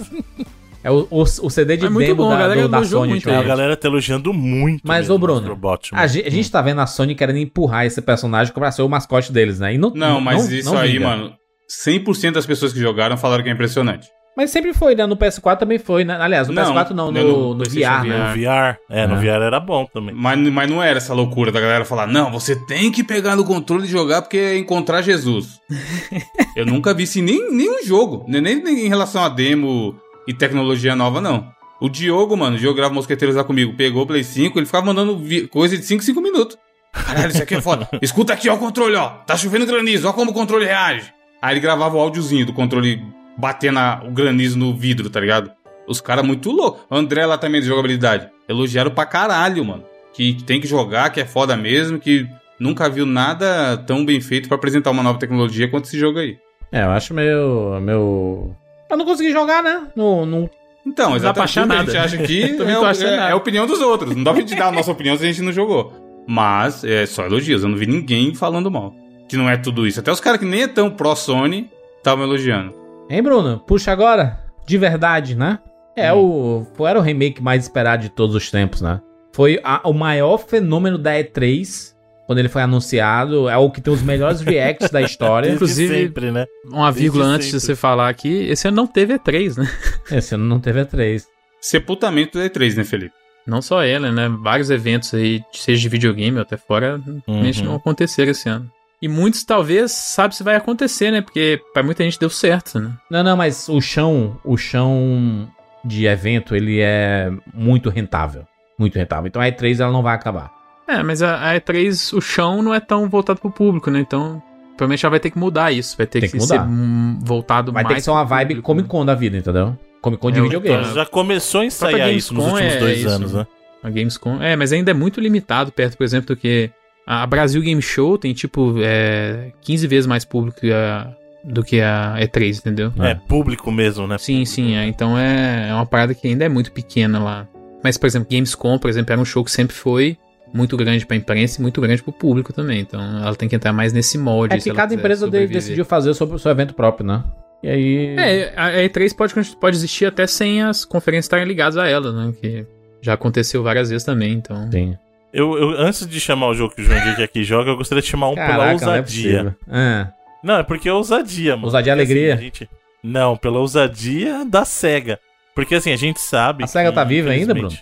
É o, o, o CD de É muito demo bom, a da, galera do- da Sony. muito É, a galera tá elogiando muito. Mas, ô o Bruno, Astrobot, a gente, a gente tá vendo a Sony querendo empurrar esse personagem pra ser o mascote deles, né? E não, Não, mas isso não aí, mano. 100% das pessoas que jogaram falaram que é impressionante. Mas sempre foi, né? No PS4 também foi, né? Aliás, no Não, PS4 não, né, no, no no VR, né? No VR. É, no Ah. VR era bom também. Mas, mas não era essa loucura da galera falar, não, você tem que pegar no controle e jogar porque é encontrar Jesus. Eu nunca vi isso em nem, nenhum jogo, né? nem, nem em relação a demo e tecnologia nova, não. O Diogo, mano, o Diogo grava Mosqueteiros lá comigo, pegou o Play 5, ele ficava mandando coisa de 5, 5 minutos. Caralho, isso aqui é foda. Escuta aqui, ó o controle, ó. Tá chovendo granizo, ó como o controle reage. Aí ele gravava o áudiozinho do controle batendo a- o granizo no vidro, tá ligado? Os caras muito loucos. O André lá também de jogabilidade. Elogiaram pra caralho, mano. Que tem que jogar, que é foda mesmo, que nunca viu nada tão bem feito pra apresentar uma nova tecnologia quanto esse jogo aí. É, eu acho meio. meio... Eu não consegui jogar, né? Não, não... Então, Não dá pra exatamente. achar nada. A gente acha que Também é, é- nada. é a opinião dos outros. Não dá pra gente dar a nossa opinião se a gente não jogou. Mas é só elogios. Eu não vi ninguém falando mal. Que não é tudo isso. Até os caras que nem é tão pró-Sony estavam elogiando. Hein, Bruno? Puxa agora. De verdade, né? É o. Foi, era o remake mais esperado de todos os tempos, né? Foi a- o maior fenômeno da E3 quando ele foi anunciado. É o que tem os melhores reacts da história. Desde Inclusive- sempre, né? Uma vírgula antes de você falar aqui, esse ano não teve E3, né? Esse ano não teve E3. Sepultamento da E3, né, Felipe? Não só ela, né? Vários eventos aí, seja de videogame ou até fora, realmente Uhum. não aconteceram esse ano. E muitos talvez sabem se vai acontecer, né? Porque pra muita gente deu certo, né? Não, não, mas o chão, o chão de evento, ele é muito rentável. Muito rentável. Então a E3 ela não vai acabar. É, mas a, a E3, o chão não é tão voltado pro público, né? Então, provavelmente ela vai ter que mudar isso. Vai ter Tem que, que ser mudar. voltado Vai mais. ter que ser uma vibe Comic né? Con da vida, entendeu? Comic Con de É, videogame. então, Já começou a ensaiar isso nos últimos é dois isso, anos, né? né? A Gamescom. É, mas ainda é muito limitado perto, por exemplo, do que. A Brasil Game Show tem, tipo, é, 15 vezes mais público que a- do que a E3, entendeu? É, público mesmo, né? Sim, sim. é. Então é, é uma parada que ainda é muito pequena lá. Mas, por exemplo, Gamescom, por exemplo, era um show que sempre foi muito grande pra imprensa e muito grande pro público também. Então ela tem que entrar mais nesse molde. É que cada empresa sobreviver. decidiu fazer o seu, seu evento próprio, né? E aí. É, a E3 pode, pode existir até sem as conferências estarem ligadas a ela, né? Que já aconteceu várias vezes também, então. Sim. Eu, eu- antes de chamar o jogo que o João Henrique aqui joga, eu gostaria de chamar um pela Caraca, não é ousadia. possível. Ah, Não, é porque é ousadia, mano. Ousadia e alegria? assim, a gente... Não, pela ousadia da SEGA. Porque assim, a gente sabe. A SEGA que, tá viva ainda, infelizmente-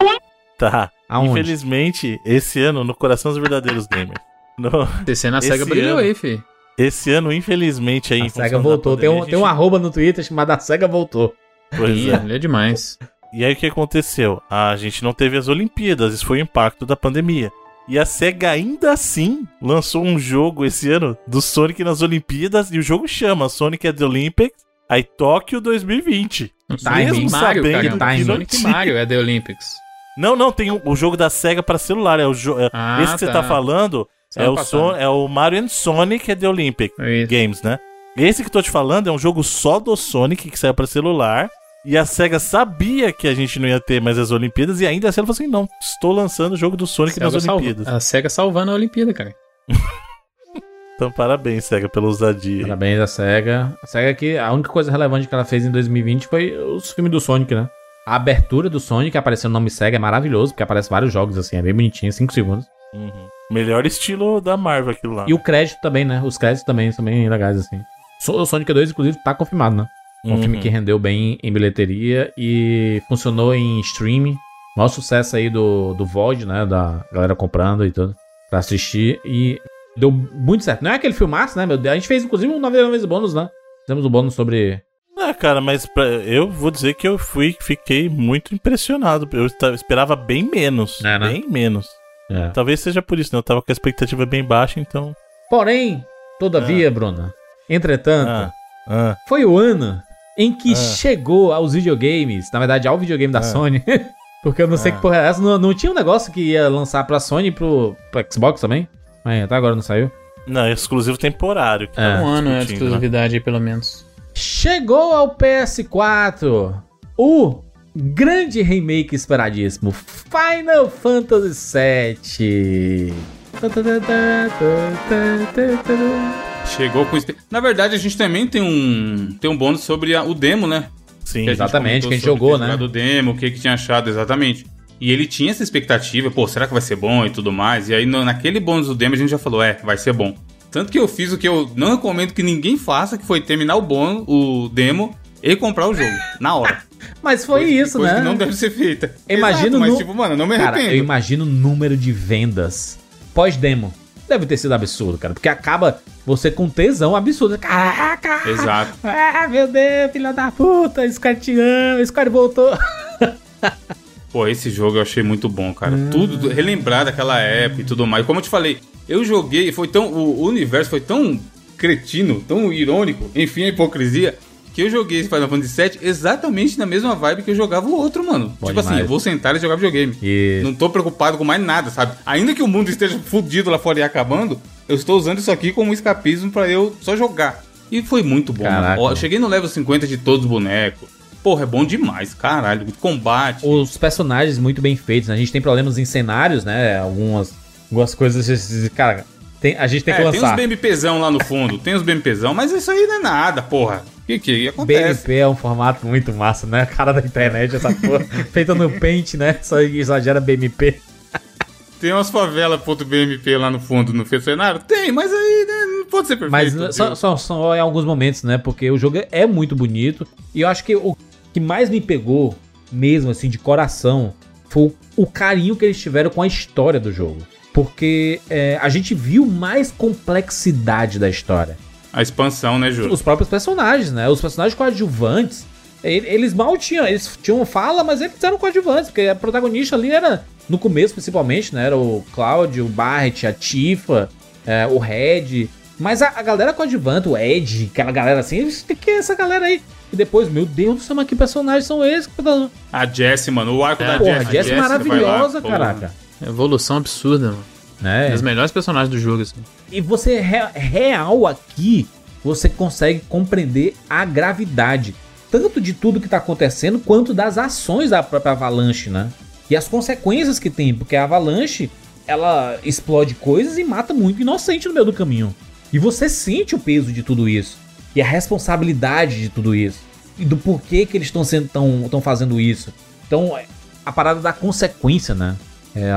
Tá. aonde? Infelizmente, esse ano, no coração dos verdadeiros gamers. No- TC na Esse SEGA brilhou ano- aí, fi. esse ano, infelizmente, aí. A SEGA voltou. Tem um, pandemia, tem um a arroba no Twitter chamado A SEGA voltou. gente- Pois Ih, é. ele é demais. E aí o que aconteceu? A gente não teve as Olimpíadas, isso foi o impacto da pandemia. E a SEGA ainda assim lançou um jogo esse ano do Sonic nas Olimpíadas e o jogo chama Sonic at the Olympics, aí Tóquio 2020. Timing. Mesmo Mario, sabendo cara. que não Sonic. Mario é The Olympics. Não, não, tem o, jogo da SEGA para celular, é o é- Ah, esse que você tá. tá falando é o. Son- é o Mario and Sonic at the Olympic isso. Games, né? Esse que eu tô te falando é um jogo só do Sonic que saiu pra celular. E a SEGA sabia que a gente não ia ter mais as Olimpíadas e ainda assim ela falou assim: não, estou lançando o jogo do Sonic nas Sega salva- Olimpíadas. a SEGA salvando a Olimpíada, cara. Então parabéns, SEGA, pela ousadia. Parabéns à SEGA. A SEGA que a única coisa relevante que ela fez em 2020 foi os filmes do Sonic, né? A abertura do Sonic aparecendo o nome SEGA é maravilhoso, porque aparece vários jogos assim, é bem bonitinho, 5 segundos. Uhum. Melhor estilo da Marvel aquilo lá. E o crédito também, né? Os créditos também são bem legais, assim. O Sonic 2, inclusive, tá confirmado, né? Um Uhum. filme que rendeu bem em bilheteria e funcionou em streaming. Maior sucesso aí do, do VOD, né? Da galera comprando e tudo. Pra assistir. E deu muito certo. Não é aquele filmaço, né, meu Deus? A gente fez, inclusive, um 99 vezes bônus, né? Fizemos um bônus sobre. Ah, cara, mas pra- eu vou dizer que eu fui, fiquei muito impressionado. Eu esperava bem menos. É, né? Bem menos. É. Talvez seja por isso, né? Eu tava com a expectativa bem baixa, então. Porém, todavia, Bruna, entretanto, Ah, ah. foi o ano em que Ah. chegou aos videogames, na verdade, ao videogame da Ah. Sony. Porque eu não sei Ah. que porra é essa. Não, não tinha um negócio que ia lançar pra Sony e pro, pro Xbox também? Mas até agora não saiu. Não, é exclusivo temporário. Que É. tava Um ano é né? exclusividade aí, pelo menos. Chegou ao PS4 o grande remake esperadíssimo Final Fantasy VII. Chegou com. Na verdade, a gente também tem um, tem um bônus sobre a- o demo, né? Sim, Que Exatamente, que a gente jogou, né? o demo, o que, que tinha achado exatamente. E ele tinha essa expectativa, pô, será que vai ser bom e tudo mais? E aí no- naquele bônus do demo a gente já falou, é, vai ser bom. Tanto que eu fiz o que eu não recomendo que ninguém faça, que foi terminar o bônus, o demo e comprar o jogo, na hora. Mas foi Coisa- isso, coisa né? que não deve ser feita. Imagino Exato, mas no- tipo, mano, eu não me Cara, eu arrependo. imagino o número de vendas pós-demo. Deve ter sido absurdo, cara. Porque acaba você com tesão absurdo. Caraca! Exato. Ah, meu Deus, filha da puta, Square te ama, Square voltou. Pô, esse jogo eu achei muito bom, cara. Hum. Tudo, relembrar daquela época e tudo mais. Como eu te falei, eu joguei, foi tão. O universo foi tão cretino, tão irônico, enfim, a hipocrisia, que eu joguei esse Final Fantasy VII exatamente na mesma vibe que eu jogava o outro, mano. Bom tipo assim, demais. eu vou sentar e jogar videogame. E Não tô preocupado com mais nada, sabe? Ainda que o mundo esteja fudido lá fora e acabando, eu estou usando isso aqui como escapismo pra eu só jogar. E foi muito bom. Ó, eu cheguei no level 50 de todos os bonecos. Porra, é bom demais, caralho. Combate. os personagens muito bem feitos, né? A gente tem problemas em cenários, né? Algumas, algumas coisas. Cara, tem- a gente tem que é, tem uns lançar. BMPzão lá no fundo, tem uns BMPzão, mas isso aí não é nada, porra. O que que acontece? BMP é um formato muito massa, né? Cara da internet, essa porra. feita no Paint, né? Só exagera BMP. Tem umas favela.bmp lá no fundo no cenário? Tem, mas aí né, não pode ser perfeito. Mas só, só, só em alguns momentos, né? Porque o jogo é muito bonito. E eu acho que o que mais me pegou, mesmo assim, de coração, foi o, o carinho que eles tiveram com a história do jogo. Porque é, a gente viu mais complexidade da história. A expansão, né, Júlio? Os próprios personagens, né? Os personagens coadjuvantes, eles mal tinham. Eles tinham fala, mas eles eram coadjuvantes, porque a protagonista ali era, no começo principalmente, né? Era o Cláudio, o Barret, a Tifa, é, o Red. Mas a, a galera coadjuvante, o Ed, aquela galera assim, eles- que é essa galera aí? E depois, meu Deus do céu, mas que personagens são esses? que tá- A Jessie, mano, o arco da Porra, a Jessie. É lá, maravilhosa, porra. caraca. Evolução absurda, mano. Um dos melhores personagens do jogo, assim. E você, re- real aqui, você consegue compreender a gravidade, tanto de tudo que tá acontecendo, quanto das ações da própria Avalanche, né? E as consequências que tem, porque a Avalanche, ela explode coisas e mata muito inocente no meio do caminho. E você sente o peso de tudo isso. E a responsabilidade de tudo isso. E do porquê que eles estão sendo tão, tão fazendo isso. Então, é a parada da consequência, né? É,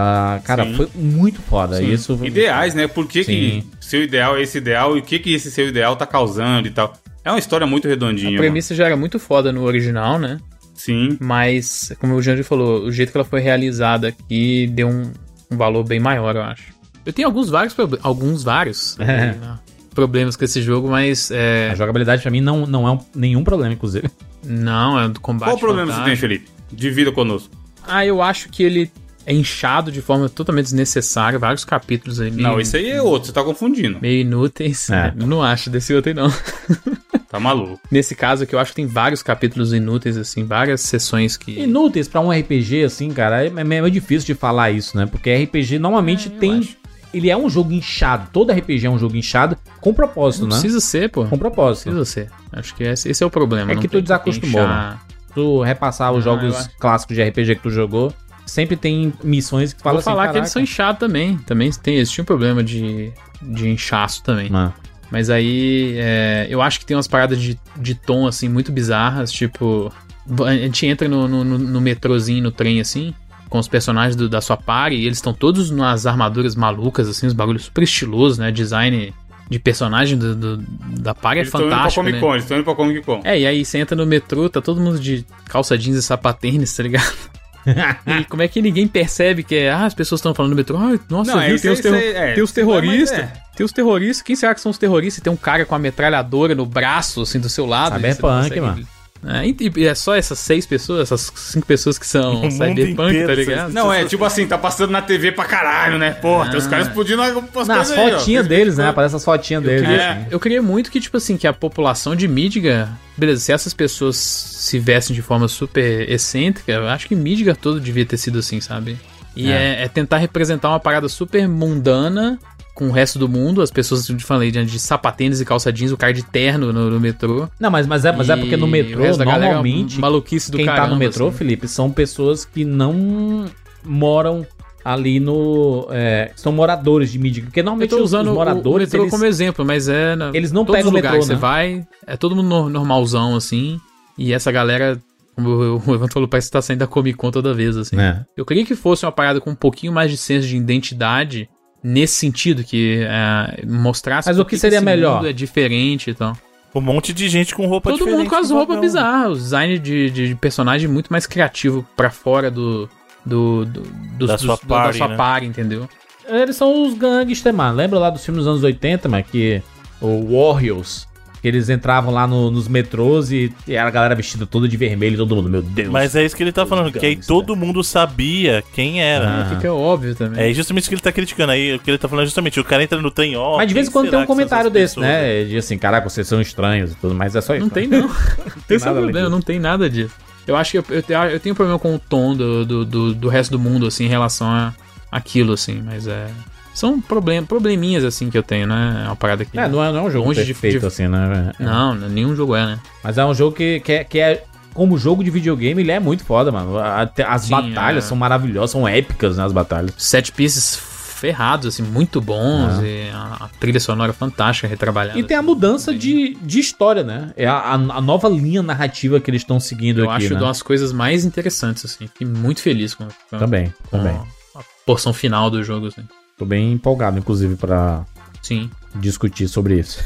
cara, Sim. foi muito foda. Sim. Isso Ideais, né? Por que, que seu ideal é esse ideal e o que, que esse seu ideal tá causando e tal. É uma história muito redondinha. A mano. premissa já era muito foda no original, né? Sim. Mas, como o Jandir falou, o jeito que ela foi realizada aqui deu um, um valor bem maior, eu acho. Eu tenho alguns vários, alguns vários É. né, problemas com esse jogo, mas é, A jogabilidade pra mim não, não é um- nenhum problema, inclusive. não, é do combate. Qual o problema você tem. Felipe? Divida conosco. Ah, eu acho que ele é inchado de forma totalmente desnecessária, vários capítulos aí. Não, meio- esse aí é outro, você tá confundindo. Meio inúteis. É. Não acho desse outro aí, não. Tá maluco. Nesse caso aqui, eu acho que tem vários capítulos inúteis, assim, várias sessões que. Inúteis pra um RPG, assim, cara, é, é meio difícil de falar isso, né? Porque RPG normalmente É, tem acho. ele é um jogo inchado. Todo RPG é um jogo inchado com propósito, Não né? precisa ser, pô. Com propósito. Precisa ser. Acho que esse, esse é o problema. É não que tu desacostumou, inchar. Tu repassar os Ah, jogos clássicos de RPG que tu jogou, sempre tem missões que tu fala Vou assim, falar que eles são inchados também. Também tem, eles tinham problema de, de inchaço também. Ah, Mas aí, é, eu acho que tem umas paradas de, de tom, assim, muito bizarras. Tipo, a gente entra no, no, no- metrozinho, no trem, assim, com os personagens do- da sua party, e eles estão todos nas armaduras malucas, assim, os bagulhos super estilosos, né? Design de personagem do, do- da party é Eles estão indo pra fantástico, Comic né? Con, eles estão indo pra Comic Con. É, e aí você entra no metrô, tá todo mundo de calça jeans e sapatênis, tá ligado? e como é que ninguém percebe que é. Ah, as pessoas estão falando no metrô. Ah, nossa, Não, viu? Tem aí- os, terro- é, tem os terroristas. é. Tem os terroristas. Quem será que são os terroristas? Tem um cara com a metralhadora no braço, assim, do seu lado. Cyberpunk, e você não consegue- mano. É, é só essas seis pessoas, essas cinco pessoas que são O cyberpunk, inteiro, tá ligado? Não, é tipo assim, tá passando na TV pra caralho, né? Porra, tem os caras explodindo as aí, ó. fotinhas deles, né? Aparece as fotinhas deles. queria- assim. Eu queria muito que, tipo assim, que a população de Midgar, beleza, se essas pessoas se vestem de forma super excêntrica, eu acho que Midgar todo devia ter sido assim, sabe? E é, é tentar representar uma parada super mundana com o resto do mundo, as pessoas, eu falei, de, de sapatênis e calça jeans, o cara de terno no, no metrô. Não, mas, mas, é, mas é porque no metrô, galera, normalmente, maluquice do quem tá no caramba, metrô, assim. Felipe, são pessoas que não moram ali no... é, são moradores de mídia. Porque Eu normalmente tô os- usando os o- moradores, o metrô eles, como exemplo, mas é. Na, eles não todos pegam o lugares metrô, que né? você vai, é todo mundo no- normalzão, assim. E essa galera, como o Evandro falou, parece que tá saindo da Comic Con toda vez, assim. É. Eu queria que fosse uma parada com um pouquinho mais de senso de identidade nesse sentido, que é, mostrasse Mas o que seria esse melhor? mundo é diferente e tal. Um monte de gente com roupa Todo diferente. mundo com as roupas bizarras, o design de, de, personagem muito mais criativo pra fora do. do, do dos- Da dos- sua do- party, da sua né? party, entendeu? Eles são os gangsters, mano. Lembra lá dos filmes dos anos 80, mano? Que o Warriors, que eles entravam lá no- nos metrôs e, e era a galera vestida toda de vermelho e todo mundo, meu Deus. Mas é isso que ele tá falando, que aí todo mundo sabia quem era. Ah. Fica óbvio também. É justamente isso que ele tá criticando. Aí o que ele tá falando é justamente, o cara entra no trem, ó. Mas de vez em quando tem um comentário desse, pessoas? né? De assim, caraca, vocês são estranhos e tudo mais. É só isso. Não tem, não. Esse é o nada além problema, não tem nada disso. Eu acho que eu, eu, eu tenho problema com o tom do, do, do, do resto do mundo, assim, em relação a aquilo, assim, mas é. São problem, probleminhas, assim, que eu tenho, né? É uma parada que. É, não é, não é um jogo Longe de- perfeito de- assim, né? É. Não, nenhum jogo é, né? Mas é um jogo que, que, é, que é. Como jogo de videogame, ele é muito foda, mano. A- As Sim, batalhas é. são maravilhosas, são épicas, né? As batalhas. Set pieces ferrados, assim, muito bons, Ah. e a, a trilha sonora fantástica, retrabalhada. E tem a mudança de, de história, né? É a, a- a nova linha narrativa que eles estão seguindo Eu aqui, acho né? uma das coisas mais interessantes, assim. Fiquei muito feliz com, com, Também, com também. a porção final do jogo, assim. Tô bem empolgado, inclusive, pra Sim. discutir sobre isso.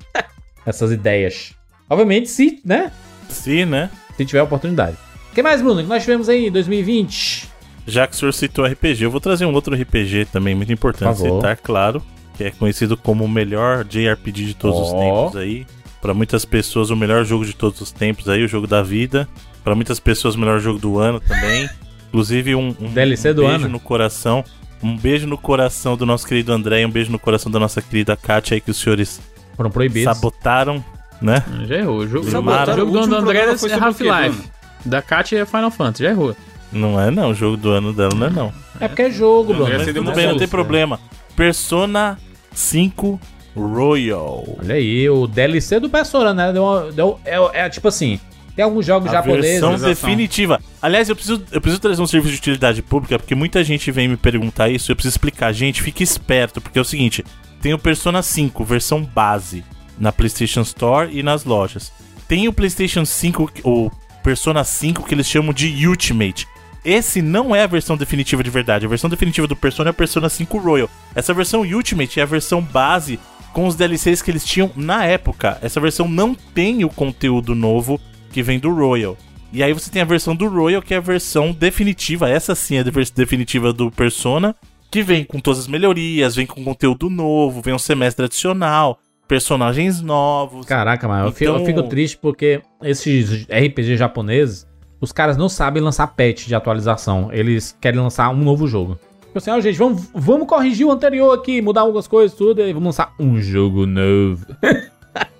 Essas ideias. Obviamente, se, né? Sim, né? Se tiver oportunidade. O que mais, Bruno? que nós tivemos aí em 2020? Já que o senhor citou RPG, eu vou trazer um outro RPG também, muito importante Por favor. citar, claro. Que é conhecido como o melhor JRPG de todos os Ó. tempos aí. Pra muitas pessoas, o melhor jogo de todos os tempos aí, o jogo da vida. Pra muitas pessoas, o melhor jogo do ano também. Inclusive, um, um, DLC um do beijo ano. no coração. Um beijo no coração do nosso querido André e um beijo no coração da nossa querida Kátia aí, que os senhores Foram proibidos. sabotaram, né? Já errou. O jogo, Sabotaram. o jogo do último André é Half-Life. Bruno? Da Katia é Final Fantasy, já errou. Não é não, o jogo do ano dela não é não. É porque é jogo, Bruno. André Mas tudo bem, não tem solução. problema. Persona 5 Royal. Olha aí, o DLC do Persona, né? Deu, uma- deu- é, é tipo assim, tem alguns jogos A japoneses. versão definitiva. Aliás, eu preciso, eu preciso trazer um serviço de utilidade pública, porque muita gente vem me perguntar isso, eu preciso explicar. Gente, fique esperto, porque é o seguinte, tem o Persona 5, versão base, na PlayStation Store e nas lojas. Tem o PlayStation 5, o Persona 5 que eles chamam de Ultimate. Esse não é a versão definitiva de verdade. A versão definitiva do Persona é a Persona 5 Royal. Essa versão Ultimate é a versão base com os DLCs que eles tinham na época. Essa versão não tem o conteúdo novo que vem do Royal. E aí você tem a versão do Royal, que é a versão definitiva. Essa sim é a definitiva do Persona, que vem com todas as melhorias, vem com conteúdo novo, vem um semestre adicional, personagens novos. Caraca, mas eu, fico, eu Então- fico triste porque esses RPG japoneses, os caras não sabem lançar patch de atualização. Eles querem lançar um novo jogo. Tipo assim, ó, gente, vamos, vamos corrigir o anterior aqui, mudar algumas coisas, tudo, e vamos lançar um jogo novo.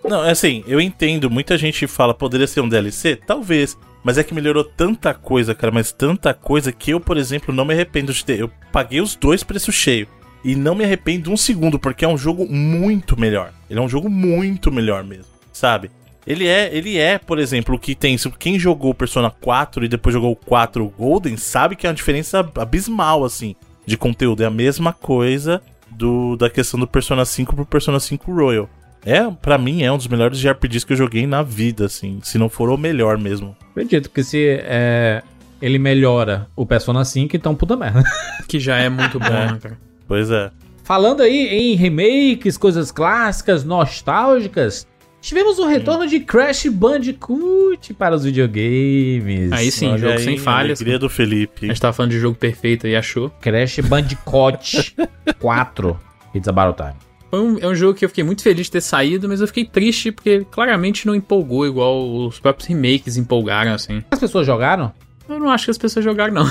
Não, é assim, eu entendo, muita gente fala, poderia ser um DLC? Talvez. Mas é que melhorou tanta coisa, cara, mas tanta coisa que eu, por exemplo, não me arrependo de ter. Eu paguei os dois preços cheio. E não me arrependo um segundo, porque é um jogo muito melhor. Ele é um jogo muito melhor mesmo, sabe? Ele é, ele é, por exemplo, o que tem. Quem jogou Persona 4 e depois jogou o 4 Golden sabe que é uma diferença abismal, assim, de conteúdo. É a mesma coisa do da questão do Persona 5 pro Persona 5 Royal. É, para mim, é um dos melhores JRPGs que eu joguei na vida, assim. Se não for o melhor mesmo. Acredito que se é, ele melhora o Persona 5, então puta merda. Que já é muito bom, né, cara? Pois é. Falando aí em remakes, coisas clássicas, nostálgicas, tivemos o retorno de Crash Bandicoot para os videogames. Aí sim, Olha jogo aí, sem falhas. Alegria do A Felipe. gente tava falando de jogo perfeito e achou. Crash Bandicoot 4. It's about time. Foi um- é um jogo que eu fiquei muito feliz de ter saído, mas eu fiquei triste porque claramente não empolgou igual os próprios remakes empolgaram, assim. As pessoas jogaram? Eu não acho que as pessoas jogaram, não.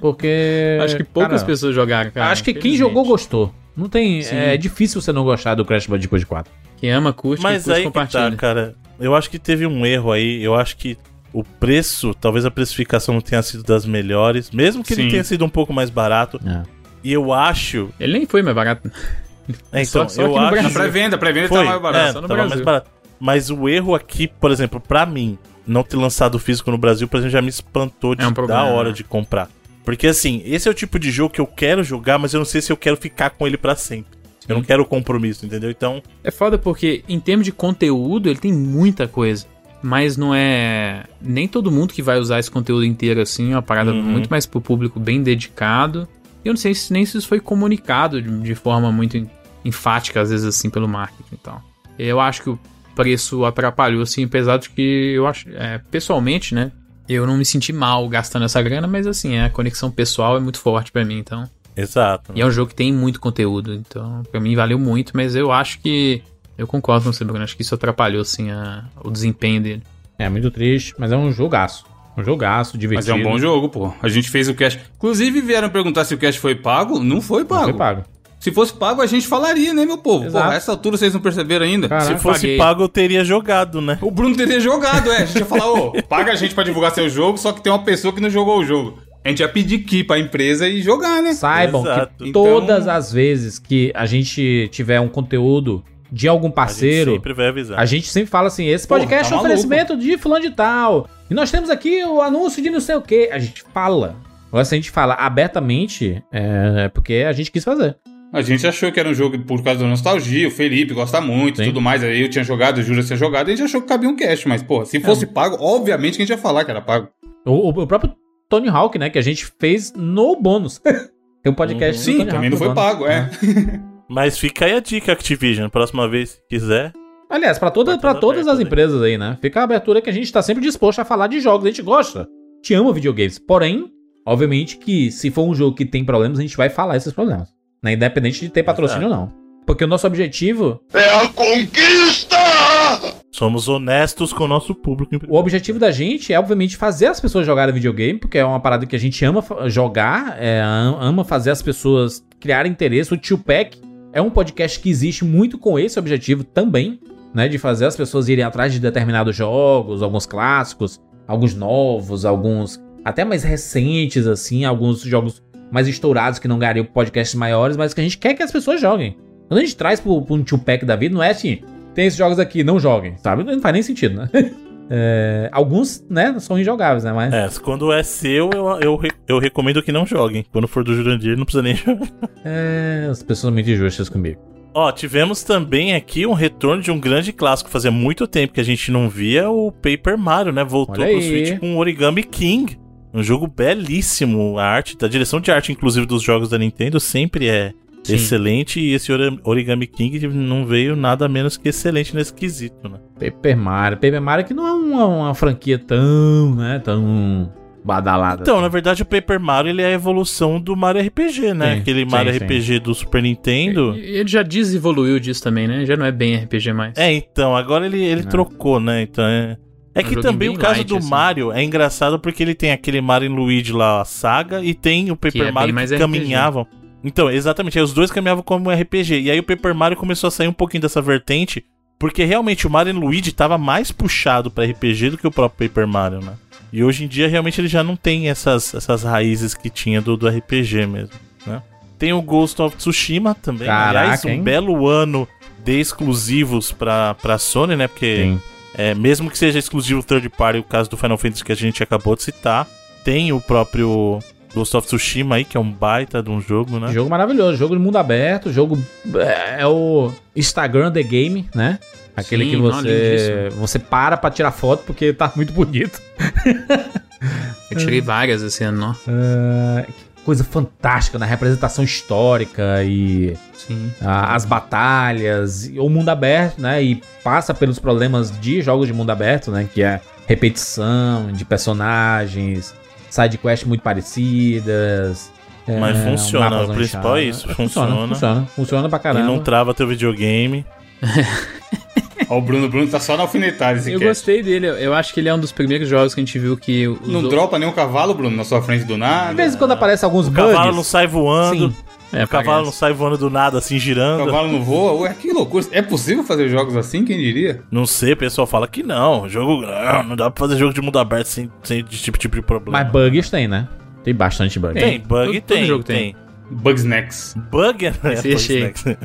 Porque. acho que poucas cara, pessoas jogaram, cara. Acho que quem jogou gostou. Não tem. Sim. É difícil você não gostar do Crash Bandicoot 4. Quem ama, curte, Mas curte, aí que tá, compartilha. cara. Eu acho que teve um erro aí. Eu acho que o preço, talvez a precificação não tenha sido das melhores, mesmo que Sim. ele tenha sido um pouco mais barato. É. E eu acho. Ele nem foi mais barato. É, Só- então, só eu aqui no acho. Na pré-venda, pré-venda tá mais barato. é, só no tava mais Brasil. barato. Mas o erro aqui, por exemplo, pra mim, não ter lançado físico no Brasil, por exemplo, já me espantou de É um problema, da hora né? de comprar. Porque assim, esse é o tipo de jogo que eu quero jogar, mas eu não sei se eu quero ficar com ele pra sempre. Eu não quero compromisso, entendeu? Então, É foda porque, em termos de conteúdo, ele tem muita coisa. Mas não é. Nem todo mundo que vai usar esse conteúdo inteiro assim. É uma parada Uhum. muito mais pro público bem dedicado. E eu não sei se nem se isso foi comunicado de, de forma muito en- enfática, às vezes, assim, pelo marketing e tal. Eu acho que o preço atrapalhou, assim, apesar de que eu acho. é, pessoalmente, né? Eu não me senti mal gastando essa grana, mas assim, a conexão pessoal é muito forte pra mim, então. exato. E é um jogo que tem muito conteúdo, então pra mim valeu muito, mas eu acho que. Eu concordo com você, Bruno. Acho que isso atrapalhou, assim, a- o desempenho dele. É muito triste, mas é um jogaço. Um jogaço, Mas divertido. é um bom jogo, pô. A gente fez o cash. Inclusive, vieram perguntar se o cash foi pago. Não foi Não pago. foi pago. Se fosse pago, a gente falaria, né, meu povo? Exato. Pô, a essa altura vocês não perceberam ainda? Cara, Se fosse paguei. pago, eu teria jogado, né? O Bruno teria jogado, é. A gente ia falar, ô, paga a gente pra divulgar seu jogo, só que tem uma pessoa que não jogou o jogo. A gente ia pedir key pra empresa e jogar, né? Saibam Exato. que Então- todas as vezes que a gente tiver um conteúdo de algum A gente parceiro, sempre vai avisar. a gente sempre fala assim: esse Porra, podcast tá é um oferecimento de fulano de tal. E nós temos aqui o anúncio de não sei o quê. A gente fala. Agora, se a gente fala abertamente, é porque a gente quis fazer. A gente achou que era um jogo por causa da nostalgia, o Felipe gosta muito e tudo mais. Aí eu tinha jogado, o Júlio tinha jogado, e a gente achou que cabia um cash. Mas, pô, se fosse pago, obviamente que a gente ia falar que era pago. O, o- o próprio Tony Hawk, né? Que a gente fez no bônus. Tem um podcast do Sim, Tony também Hawk não foi bônus. pago, é. Mas fica aí a dica, Activision. Próxima vez, se quiser. Aliás, pra, toda, Tá todas as né? empresas aí, né? Fica a abertura que a gente tá sempre disposto a falar de jogos. A gente gosta. Te ama videogames. Porém, obviamente que se for um jogo que tem problemas, a gente vai falar esses problemas. Né? Independente de ter patrocínio ou não. Porque o nosso objetivo, É a conquista! Somos honestos com o nosso público. o objetivo da gente é, obviamente, fazer as pessoas jogarem videogame, porque é uma parada que a gente ama jogar, é, am- ama fazer as pessoas criarem interesse. O Tio Pack é um podcast que existe muito com esse objetivo também, né? De fazer as pessoas irem atrás de determinados jogos, alguns clássicos, alguns novos, alguns até mais recentes, assim, alguns jogos mais estourados que não ganhariam podcasts maiores, mas que a gente quer que as pessoas joguem. Quando a gente traz pro um Tio Pack da vida, não é assim, tem esses jogos aqui, não joguem, sabe? Não faz nem sentido, né? É, alguns, né, são injogáveis, né? Mas É, quando é seu, eu, eu, eu recomendo que não joguem. Quando for do Jurandir, não precisa nem jogar. é, as pessoas são muito injustas comigo. Ó, tivemos também aqui um retorno de um grande clássico. Fazia muito tempo que a gente não via o Paper Mario, né? Voltou pro. Switch com o Origami King. Um jogo belíssimo. A arte, a direção de arte, inclusive, dos jogos da Nintendo sempre é Sim. excelente. E esse Ori- Origami King não veio nada menos que excelente nesse quesito, né? Paper Mario. Paper Mario que não é uma, uma franquia tão, né, tão badalada. Então, assim. na verdade, o Paper Mario ele é a evolução do Mario RPG, né? Sim, Aquele sim, Mario sim. RPG do Super Nintendo. E- Ele já desevoluiu disso também, né? Já não é bem RPG mais. É, então, agora ele, ele É. trocou, né? Então é. É Um que joguinho também o caso light, do assim. Mario é engraçado porque ele tem aquele Mario e Luigi lá, a saga, e tem o Que é Paper bem Mario que RPG. caminhavam. Então, exatamente, aí os dois caminhavam como RPG. E aí o Paper Mario começou a sair um pouquinho dessa vertente, porque realmente o Mario e Luigi tava mais puxado pra RPG do que o próprio Paper Mario, né? E hoje em dia realmente ele já não tem essas, essas raízes que tinha do, do RPG mesmo, né? Tem o Ghost of Tsushima também. Caraca, Aliás, um hein? belo ano de exclusivos pra, pra Sony, né? Porque é, mesmo que seja exclusivo third party, o caso do Final Fantasy que a gente acabou de citar, tem o próprio Ghost of Tsushima aí, que é um baita de um jogo, né? Jogo maravilhoso, jogo de mundo aberto, jogo é, é o Instagram The Game, né? Aquele Sim, que não, você lindíssimo. você para pra tirar foto porque tá muito bonito. Eu tirei várias esse ano, ó. Que coisa fantástica na representação histórica e ah, as batalhas, e o mundo aberto, né? E passa pelos problemas de jogos de mundo aberto, né? Que é repetição de personagens, side quests muito parecidas. Mas é, funciona, o principal é inchados. isso, funciona. Funciona, funciona pra E caramba. não trava teu videogame. Ó, o Bruno, o Bruno tá só na alfinetada esse Eu cast. gostei dele, eu- acho que ele é um dos primeiros jogos que a gente viu que Não dropa nenhum cavalo, Bruno, na sua frente do nada. De vez em quando aparece alguns O bugs. cavalo não sai voando. Sim. É, o cavalo não sai voando do nada, assim, O girando. cavalo não voa. Ué, que loucura. É possível fazer jogos assim? Quem diria? Não sei, o pessoal fala que não. Jogo. Não, não dá pra fazer jogo de mundo aberto sem, sem esse tipo, tipo de problema. Mas bugs tem, né? Tem bastante bug. Tem, bug Todo- todo tem. jogo tem. Bugsnacks. Bug é. é,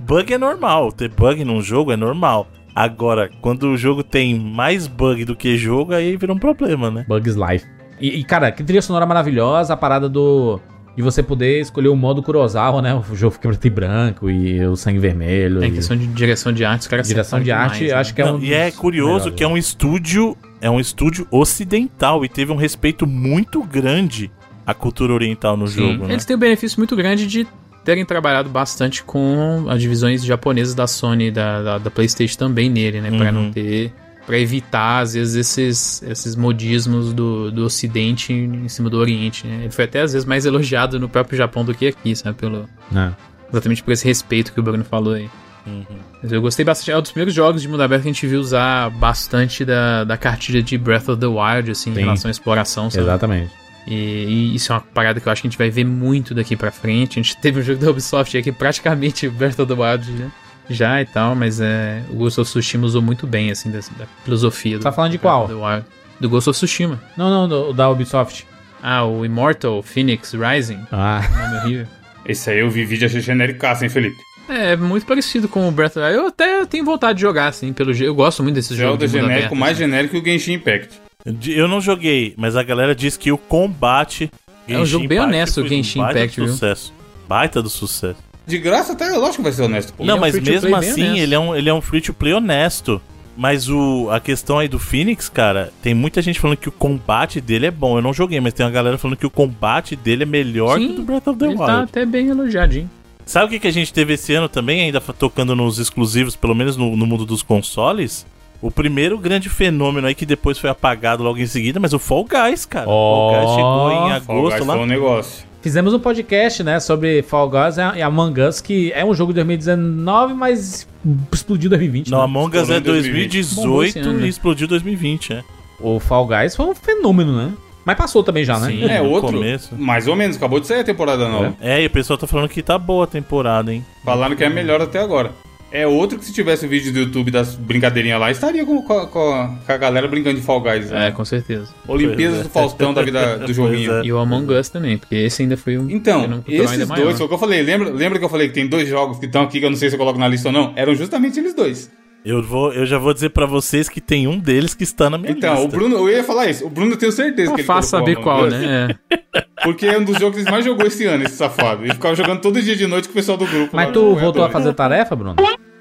bug é normal. Ter bug num jogo é normal. Agora, quando o jogo tem mais bug do que jogo, aí vira um problema, né? Bugs Life. E, e, cara, que trilha sonora maravilhosa, a parada do. De você poder escolher o modo Kurosawa, né? O jogo fica preto e branco e o sangue vermelho. É, em e- questão de direção de arte, os caras Direção de arte, demais, né? acho que é Não, um. e é curioso melhores. que é um estúdio. É um estúdio ocidental e teve um respeito muito grande à cultura oriental no Sim. jogo, né? Eles têm um benefício muito grande de terem trabalhado bastante com as divisões japonesas da Sony, da, da, da PlayStation também nele, né? Pra Uhum. não ter. Pra evitar, às vezes, esses, esses modismos do, do Ocidente em cima do Oriente, né? Ele foi até, às vezes, mais elogiado no próprio Japão do que aqui, sabe? Pelo, né? exatamente por esse respeito que o Bruno falou aí. Uhum. Mas eu gostei bastante. É um dos primeiros jogos de mundo aberto que a gente viu usar bastante da, da cartilha de Breath of the Wild, assim, Sim. em relação à exploração, sabe? Exatamente. E, e isso é uma parada que eu acho que a gente vai ver muito daqui pra frente. A gente teve um jogo da Ubisoft aí que praticamente Breath of the Wild né? Já e tal, mas é, o Ghost of Tsushima usou muito bem, assim, dessa- da, filosofia do Tá falando de qual? Wild. Do Ghost of Tsushima. Não, não, do- da Ubisoft. Ah, o Immortal Phoenix Rising. Ah. Nome horrível. Esse aí eu vi vídeo achei genericaço, hein, Felipe? É, muito parecido com o Breath of the Wild. Eu até tenho vontade de jogar, assim, pelo jeito. Eu gosto muito desses jogos Zelda de genérico, aberto, mais assim. genérico que o Genshin Impact. Eu não joguei, mas a galera diz que o combate. É um jogo bem Impact honesto, o um Genshin baita Impact, do viu? sucesso. Baita do sucesso. De graça até, lógico que vai ser honesto, pô. não, é um mas mesmo assim, ele é, um, ele é um free to play honesto. Mas o, a questão aí do Phoenix, cara, tem muita gente falando que o combate dele é bom. Eu não joguei, mas tem uma galera falando que o combate dele é melhor Sim, que o do Breath of the Ele Wild. tá até bem elogiadinho. Sabe o que, que a gente teve esse ano também, ainda tocando nos exclusivos, pelo menos no, no mundo dos consoles? O primeiro grande fenômeno aí que depois foi apagado logo em seguida, mas o Fall Guys, cara. O Fall Guys chegou em Fall agosto Guys lá. foi um negócio. Fizemos um podcast, né, sobre Fall Guys e Among Us, que é um jogo de 2019, mas explodiu em 2020. Não, né? Among Us é Estourou em 2020. 2020. 2018 Bombou esse ano, e né? explodiu 2020, é. O Fall Guys foi um fenômeno, né? Mas passou também já, né? Sim. É, outro. começo. Mais ou menos, acabou de sair a temporada nova. É, e o pessoal tá falando que tá boa a temporada, hein? Falaram que é melhor até agora. É outro que se tivesse o vídeo do YouTube das brincadeirinhas lá, estaria com, com a- com a, com a galera brincando de Fall Guys. É, né? com certeza. Olimpíadas é. do Faustão da vida do joguinho. é. E o Among Us também, porque esse ainda foi um Então, esses ainda dois, maior. foi o que eu falei. Lembra, lembra que eu falei que tem dois jogos que estão aqui que eu não sei se eu coloco na lista ou não? Eram justamente eles dois. Eu, vou, eu já vou dizer pra vocês que tem um deles que está na minha Então, lista. o Bruno, eu ia falar isso. O Bruno eu tenho certeza que ele fácil colocou saber qual, né? É. Porque é um dos jogos que ele mais jogou esse ano, esse safado. Ele ficava jogando todo dia de noite com o pessoal do grupo. Mas tu voltou a fazer tarefa, Bruno?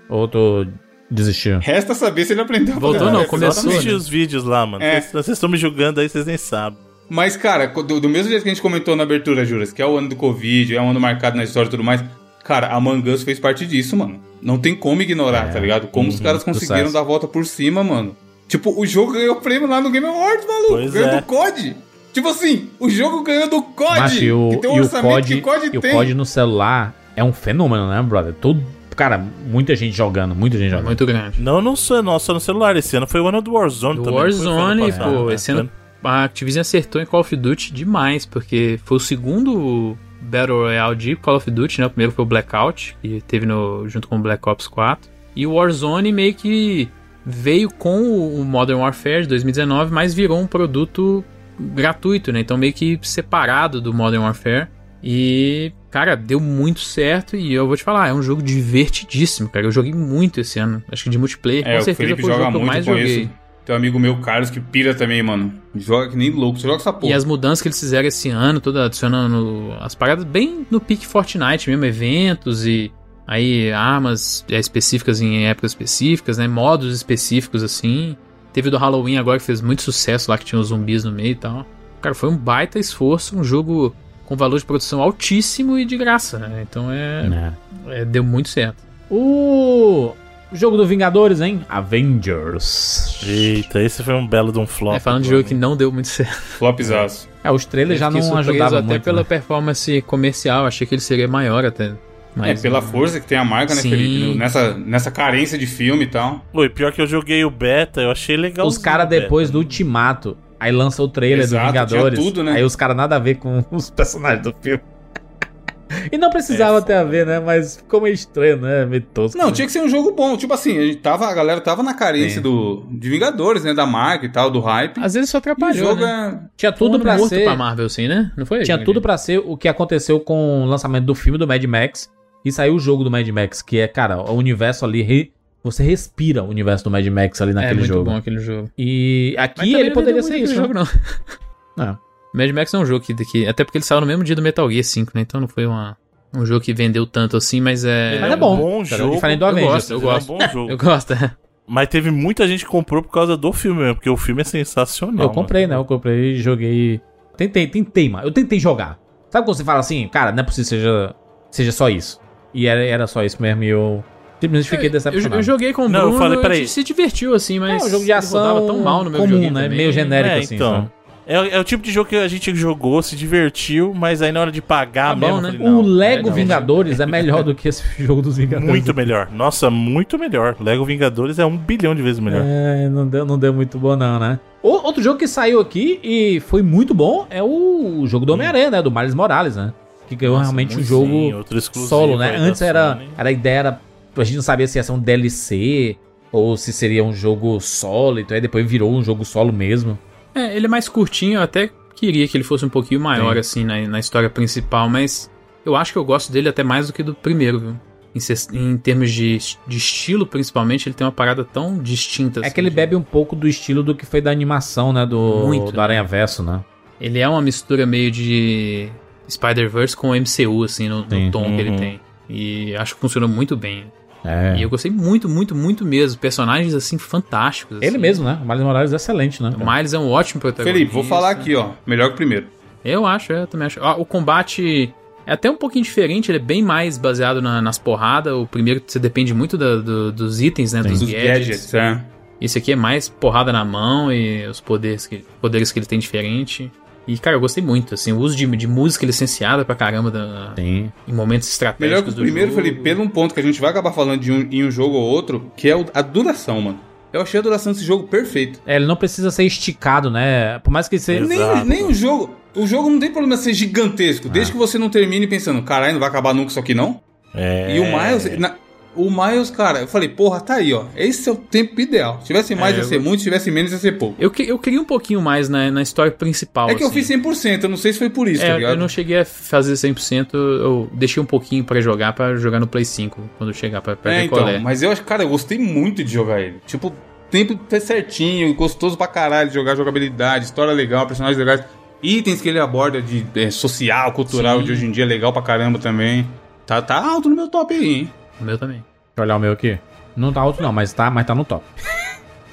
Ou tu desistiu? Resta saber se ele aprendeu a Voltou não, começou, Só exatamente. assistir os vídeos lá, mano. É. Vocês vocês estão me julgando aí, vocês nem sabem. Mas, cara, do, do mesmo jeito que a gente comentou na abertura, Juras, que é o ano do Covid, é um ano marcado na história e tudo mais, cara, a Among Us fez parte disso, mano. Não tem como ignorar, É. tá ligado? Como os caras conseguiram sucesso. dar a volta por cima, mano. Tipo, o jogo ganhou prêmio lá no Game Awards, maluco. Pois ganhou é. do COD. Tipo assim, o jogo ganhou do COD. Mas e o, que tem um e o orçamento COD, que COD e o tem. COD no celular é um fenômeno, né, brother? Todo, cara, muita gente jogando, muita gente jogando. Muito grande. Não, não só, não só no celular. Esse ano foi o ano do Warzone Do também. o Warzone, passado, pô, né? esse ano a Activision acertou em Call of Duty demais, porque foi o segundo Battle Royale de Call of Duty, né? O primeiro foi o Blackout, que teve no, junto com o Black Ops 4. E o Warzone meio que veio com o Modern Warfare de 2019, mas virou um produto gratuito, né? Então meio que separado do Modern Warfare. E, cara, deu muito certo e eu vou te falar, é um jogo divertidíssimo, cara. Eu joguei muito esse ano. Acho que de multiplayer, É, com certeza foi o jogo que eu mais joguei. Tem um amigo meu, Carlos, que pira também, mano. Joga que nem louco. Você joga essa porra. E as mudanças que eles fizeram esse ano, toda adicionando as paradas bem no pique Fortnite mesmo, eventos e aí armas é, específicas em épocas específicas, né? Modos específicos assim. Teve o do Halloween agora que fez muito sucesso lá, que tinha os zumbis no meio e tal. Cara, foi um baita esforço, um jogo com valor de produção altíssimo e de graça, né? Então é, Né? é, deu muito certo. O jogo do Vingadores, hein? Avengers. Eita, esse foi um belo de um flop. é, falando de jogo que não deu muito certo. Flopzaço. É, os trailers já não ajudavam até muito. pela né? performance comercial, achei que ele seria maior até. Mas, é, pela força que tem a marca, né, Sim. Felipe? Nessa, nessa carência de filme e tal. Oi, pior que eu joguei o beta, eu achei legal. Os caras depois do Ultimato, aí lança o trailer Exato, do Vingadores. tinha tudo, né? Aí os caras nada a ver com os personagens do filme. E não precisava É, ter a ver, né? Mas ficou meio estranho, né? Meio tosco. Não, né? tinha que ser um jogo bom. Tipo assim, a, gente tava, a galera tava na carência do, de Vingadores, né? Da marca e tal, do hype. Às vezes só E o atrapalhou, jogo né? é. Tinha tudo pra ser. pra Marvel, assim, né? Não foi? Tinha tudo pra ser o que aconteceu com o lançamento do filme do Mad Max. E saiu o jogo do Mad Max, que é, cara, o universo ali. re- Você respira o universo do Mad Max ali É naquele muito jogo. bom aquele jogo. E aqui ele não poderia ser isso. jogo, não. É. Mad Max é um jogo que, que. Até porque ele saiu no mesmo dia do Metal Gear 5, né? Então não foi uma, um jogo que vendeu tanto assim, mas é. Mas é bom. Um bom Cara, jogo. Diferente do Eu Avengers. gosto, eu Ele é um gosto. bom jogo. Eu gosto, é. Mas teve muita gente que comprou por causa do filme mesmo, porque o filme é sensacional. Eu comprei, né? mano. Eu comprei e joguei. Tentei, tentei, mano. Eu tentei jogar. Sabe quando você fala assim, cara, não é possível que seja, seja só isso. E era, era só isso mesmo e eu simplesmente fiquei Eu, decepcionado. eu joguei com o Não, eu Bruno, falei, a peraí. gente se divertiu assim, mas. É um jogo de ação tão mal no meu comum, videogame né? Meio genérico É, assim. então. sabe? É, é o tipo de jogo que a gente jogou, se divertiu, mas aí na hora de pagar Tá bom, mesmo, eu né? falei, não, o Lego é. Vingadores é melhor do que esse jogo dos Vingadores. muito melhor. Nossa, muito melhor. Lego Vingadores é um bilhão de vezes melhor. É, não deu, não deu muito bom não, né? Outro jogo que saiu aqui e foi muito bom é o jogo do Homem-Aranha, né? Do Miles Morales, né? Que ganhou Nossa, realmente um jogo Sim, solo, né? Antes era, Sony. era a ideia era a gente não sabia se ia ser um DLC ou se seria um jogo solo, então aí depois virou um jogo solo mesmo. É, ele é mais curtinho, eu até queria que ele fosse um pouquinho maior, Sim. assim, na, na história principal, mas eu acho que eu gosto dele até mais do que do primeiro, viu? Em, em termos de, de estilo, principalmente, ele tem uma parada tão distinta. É assim, que ele de- bebe um pouco do estilo do que foi da animação, né? Do, Muito, do? Aranha Verso, né? Ele é uma mistura meio de Spider-Verse com o MCU, assim, no, no tom que ele Uhum. tem. E acho que funcionou muito bem. É. E eu gostei muito, muito, muito mesmo. Personagens, assim, fantásticos. Ele assim. mesmo, né? O Miles Morales é excelente, né? O Miles é um ótimo protagonista. Felipe, vou falar aqui, ó. Melhor que o primeiro. Eu acho, é, eu também acho. Ah, o combate é até um pouquinho diferente, ele é bem mais baseado na- nas porradas. O primeiro você depende muito da- do- dos itens, né? Dos Dos gadgets. gadgets, é. Esse aqui é mais porrada na mão e os poderes que, poderes que ele tem diferente. E, cara, eu gostei muito, assim, o uso de, de música licenciada pra caramba da- Sim. em momentos estratégicos Melhor que o do primeiro, jogo. Felipe, pelo um ponto que a gente vai acabar falando de um, em um jogo ou outro, que é o- a duração, mano. Eu achei a duração desse jogo perfeito. É, ele não precisa ser esticado, né? Por mais que seja. Nem, nem o jogo. O jogo não tem problema ser gigantesco, Ah. desde que você não termine pensando, caralho, não vai acabar nunca isso aqui não. É... E o Miles. na- o Miles, cara, eu falei, porra, tá aí, ó. Esse é o tempo ideal. Se tivesse mais, É, ia ser eu- muito, se tivesse menos, ia ser pouco. Eu, que- eu queria um pouquinho mais na, na história principal. É que eu assim. fiz 100%, eu não sei se foi por isso, tá É, ligado? eu não cheguei a fazer 100%, eu deixei um pouquinho pra jogar, pra jogar no Play 5, quando chegar pra, pra É, ver então, é. mas eu acho, cara, eu gostei muito de jogar ele. Tipo, tempo tá certinho, gostoso pra caralho de jogar, jogabilidade, história legal, personagens legais. Itens que ele aborda de é, social, cultural Sim. de hoje em dia legal pra caramba também. Tá, tá alto no meu top aí, hein? O meu também. Deixa eu olhar o meu aqui. Não tá alto, não, mas tá, mas tá no top.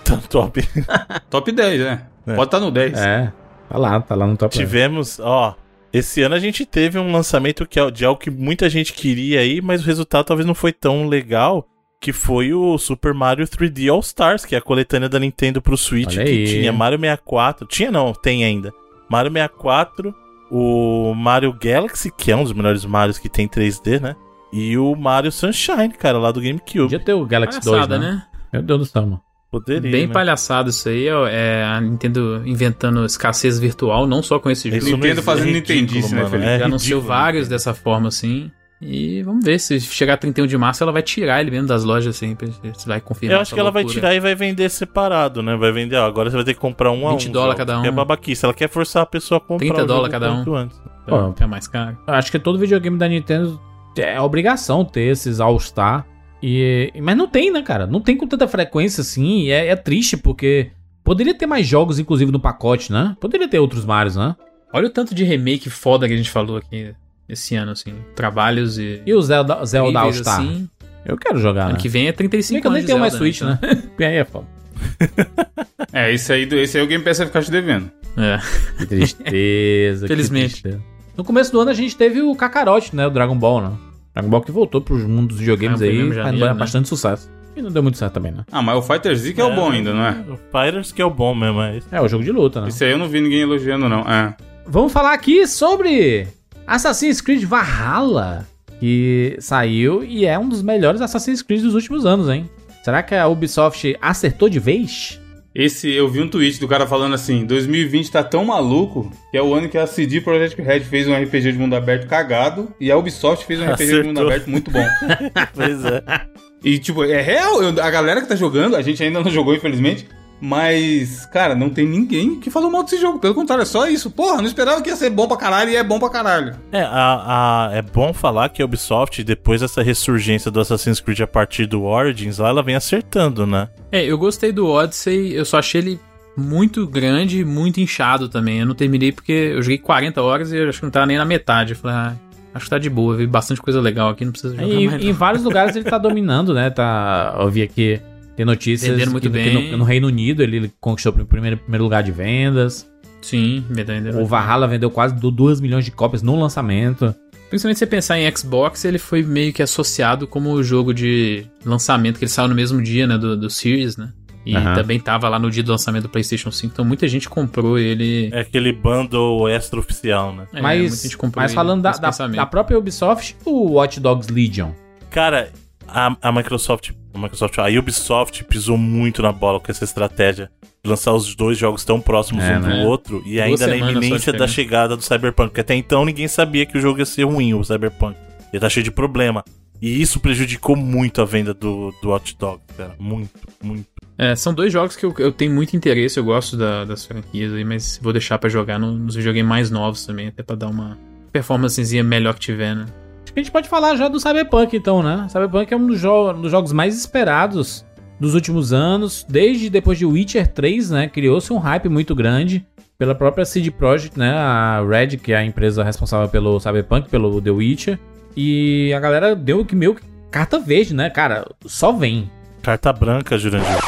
Tá top. Top 10, né? É. Pode estar no 10. É. Tá lá, tá lá no top. Tivemos, ó. Esse ano a gente teve um lançamento que é de algo que muita gente queria aí, mas o resultado talvez não foi tão legal. Que foi o Super Mario 3D All Stars, que é a coletânea da Nintendo pro Switch, Olha que aí. tinha Mario 64. Tinha não, tem ainda. Mario 64, o Mario Galaxy, que é um dos melhores Marios que tem 3D, né? E o Mario Sunshine, cara, lá do GameCube. Podia ter o Galaxy 2, Palhaçada, né? né? Meu Deus do céu, mano. Poderia. Bem né? palhaçado isso aí, ó, é a Nintendo inventando escassez virtual, não só com esse jogo. Isso Nintendo fazendo é Nintendice, né, Felipe? é Já anunciou vários dessa forma assim. E vamos ver, se chegar 31 de março, ela vai tirar ele mesmo das lojas sempre. Você vai confirmar. Eu acho essa que ela vai loucura. tirar e vai vender separado, né? Vai vender, ó, agora você vai ter que comprar um a um. 20 dólares jogo, cada É um. babaquice. Ela quer forçar a pessoa a comprar 30 o jogo dólares cada um. antes. Pô, é mais caro. Acho que todo videogame da Nintendo é obrigação ter esses All-Star. E, mas não tem, né, cara? Não tem com tanta frequência assim. E é, é triste porque poderia ter mais jogos, inclusive, no pacote, né? Poderia ter outros Marios, né? Olha o tanto de remake foda que a gente falou aqui esse ano, assim. Trabalhos e. E o Zelda, Zelda All-Star? assim. Eu quero jogar, né? Ano que vem é 35 Bem que eu nem anos tenho mais Zelda, Switch, né? Então- E aí é foda. É, esse aí, do- esse aí o Game Pass vai ficar te devendo. É. Que tristeza. que Felizmente. tristeza. No começo do ano a gente teve o Kakarot, né? O Dragon Ball, né? Dragon Ball que voltou pros mundos dos videogames o aí, faz janeiro, né? bastante sucesso. E não deu muito certo também, né? Ah, mas o Fighter Z que é, o bom ainda, não é? O Fighters que é o bom mesmo, é isso. É, o jogo de luta, né? Esse aí eu não vi ninguém elogiando, não. É. Vamos falar aqui sobre Assassin's Creed Valhalla, que saiu e é um dos melhores Assassin's Creed dos últimos anos, hein? Será que a Ubisoft acertou de vez? Esse, eu vi um tweet do cara falando assim: 2020 tá tão maluco que é o ano que a CD Projekt Red fez um RPG de mundo aberto cagado e a Ubisoft fez um RPG de mundo Acertou. aberto muito bom. Pois é. E, tipo, é real. eu- a galera que tá jogando, a gente ainda não jogou, infelizmente. Mas, cara, não tem ninguém que falou mal desse jogo. Pelo contrário, é só isso. Porra, não esperava que ia ser bom pra caralho e é bom pra caralho. É, a, a- é bom falar que a Ubisoft, depois dessa ressurgência do Assassin's Creed a partir do Origins, lá ela vem acertando, né? É, eu gostei do Odyssey, eu só achei ele muito grande e muito inchado também. Eu não terminei porque eu joguei 40 horas e eu acho que não tava nem na metade. Eu falei, ah, acho que tá de boa, vi bastante coisa legal aqui, não precisa jogar E, mais. em não. vários lugares ele tá dominando, né? Tá, eu vi aqui, tem notícias Vendendo muito que, que bem. no, no Reino Unido ele conquistou o primeiro, primeiro lugar de vendas. Sim, verdade. O Valhalla vendeu quase 2 milhões de cópias no lançamento. Principalmente se você pensar em Xbox, ele foi meio que associado como o jogo de lançamento, que ele saiu no mesmo dia, né, do, do Series, né? E Aham. também tava lá no dia do lançamento do PlayStation 5, então muita gente comprou ele. É aquele bundle extra oficial, né? É, muita mas gente comprou mas ele falando da, da, da própria Ubisoft, o Watch Dogs Legion. Cara, a, a Microsoft, a Microsoft, a Ubisoft pisou muito na bola com essa estratégia de lançar os dois jogos tão próximos É, um do né? outro e ainda na iminência da chegada do Cyberpunk, porque até então ninguém sabia que o jogo ia ser ruim, o Cyberpunk. Ele tá cheio de problema. E isso prejudicou muito a venda do, do Hot Dog, cara. Muito, muito. É, são dois jogos que eu, eu tenho muito interesse, eu gosto da- das franquias aí, mas vou deixar pra jogar no- nos videogames mais novos também, até pra dar uma performancezinha melhor que tiver, né? A gente pode falar já do Cyberpunk, então, né? Cyberpunk é um dos, jo- um dos jogos mais esperados dos últimos anos. Desde depois de Witcher 3, né? Criou-se um hype muito grande pela própria CD Projekt, né? A Red, que é a empresa responsável pelo Cyberpunk, pelo The Witcher. E a galera deu que meio que carta verde, né? Cara, só vem. Carta branca, Jurandir.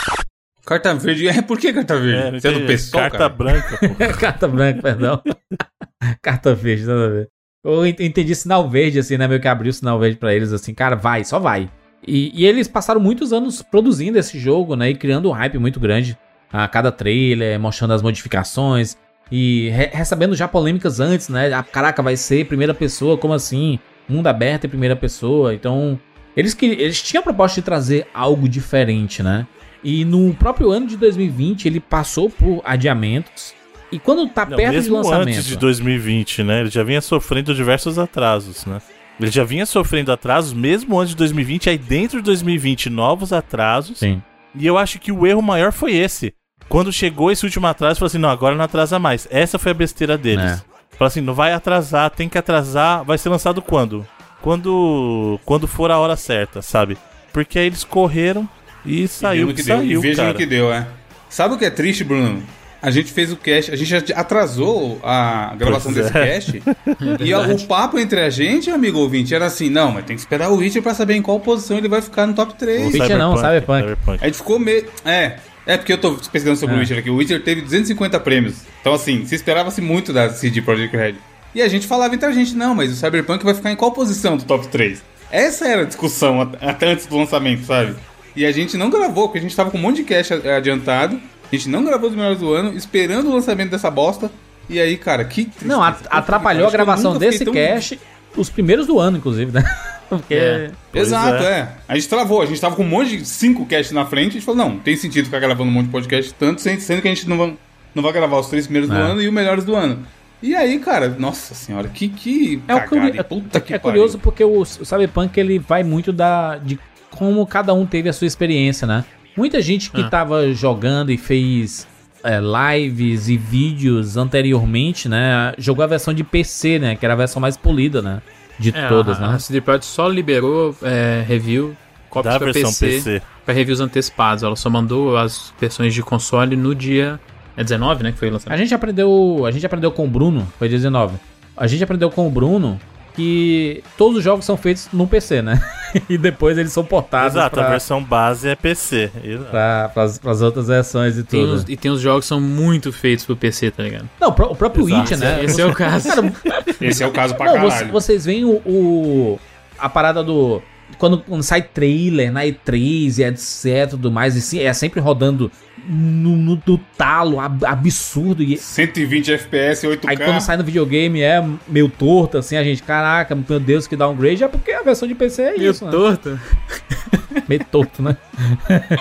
Carta verde. É, por que carta verde? não Você é do pessoal, Carta cara? branca, pô. carta branca, perdão. carta verde, nada a ver. Eu ent- entendi sinal verde, assim, né? Meio que abriu o sinal verde pra eles, assim, cara, vai, só vai. E, e eles passaram muitos anos produzindo esse jogo, né? E criando um hype muito grande a cada trailer, mostrando as modificações e re- recebendo já polêmicas antes, né? Ah, caraca, vai ser primeira pessoa, como assim? Mundo aberto em primeira pessoa. Então, eles, que, eles tinham a proposta de trazer algo diferente, né? E no próprio ano de 2020, ele passou por adiamentos. E quando tá Não, perto de mesmo lançamento. antes de 2020, né? Ele já vinha sofrendo diversos atrasos, né? Ele já vinha sofrendo atrasos mesmo antes de 2020, aí dentro de 2020 novos atrasos. Sim. E eu acho que o erro maior foi esse. Quando chegou esse último atraso, falou assim: não, agora não atrasa mais. Essa foi a besteira deles. É. Falou assim: não vai atrasar, tem que atrasar. Vai ser lançado quando? Quando quando for a hora certa, sabe? Porque aí eles correram e saiu o no que que deu, e saiu, veja cara. no que deu, é. Sabe o que é triste, Bruno? A gente fez o cast, a gente já atrasou a gravação Pois desse é. cast. e a- o papo entre a gente, amigo ouvinte, era assim: não, mas tem que esperar o Witcher pra saber em qual posição ele vai ficar no top 3. O Witcher não, Cyberpunk. A gente ficou meio. É. É porque eu tô pesquisando sobre É. o Witcher aqui. O Witcher teve 250 prêmios. Então, assim, se esperava-se muito da CD Projekt Red. E a gente falava entre a gente, não, mas o Cyberpunk vai ficar em qual posição do top 3? Essa era a discussão at- até antes do lançamento, sabe? E a gente não gravou, porque a gente tava com um monte de cash adiantado. A gente não gravou os melhores do ano, esperando o lançamento dessa bosta. E aí, cara, que tristeza. Não, atrapalhou a gravação desse tão- cast, os primeiros do ano, inclusive, né? Porque. É. Exato, é. é. A gente travou, a gente tava com um monte de cinco casts na frente, a gente falou, não, tem sentido ficar gravando um monte de podcast, tanto sendo que a gente não vai, não vai gravar os três primeiros do É. ano e os melhores do ano. E aí, cara, nossa senhora, que, que É, o cagada, curi- puta que é pariu. curioso porque o, o Cyberpunk ele vai muito da de como cada um teve a sua experiência, né? Muita gente que Ah. tava jogando e fez é, lives e vídeos anteriormente, né? Jogou a versão de PC, né? Que era a versão mais polida, né? De É, todas, a, né? A CD Projekt só liberou é, review, cópias Da pra versão PC, PC. pra reviews antecipados. Ela só mandou as versões de console no dia é 19, né, que foi lançado. A gente aprendeu, a gente aprendeu com o Bruno, foi 19. A gente aprendeu com o Bruno que todos os jogos são feitos no PC, né? e depois eles são portados Exato, a pra, versão base é PC. Exato. pra, pras, pras outras versões e Tem tudo. uns- e tem uns jogos que são muito feitos pro PC, tá ligado? Não, o pró- o próprio Exato. Witcher, né? Esse é o caso. Cara, Esse é o caso pra não, caralho. vocês veem o, o- a parada do quando, quando sai trailer na E3 e etc tudo mais e sim, é sempre rodando no, no, no talo ab- absurdo e 120 FPS, 8K. aí quando sai no videogame é meio torto assim a gente caraca meu Deus que downgrade é porque a versão de PC é Meio isso né? torto. meio torto, né?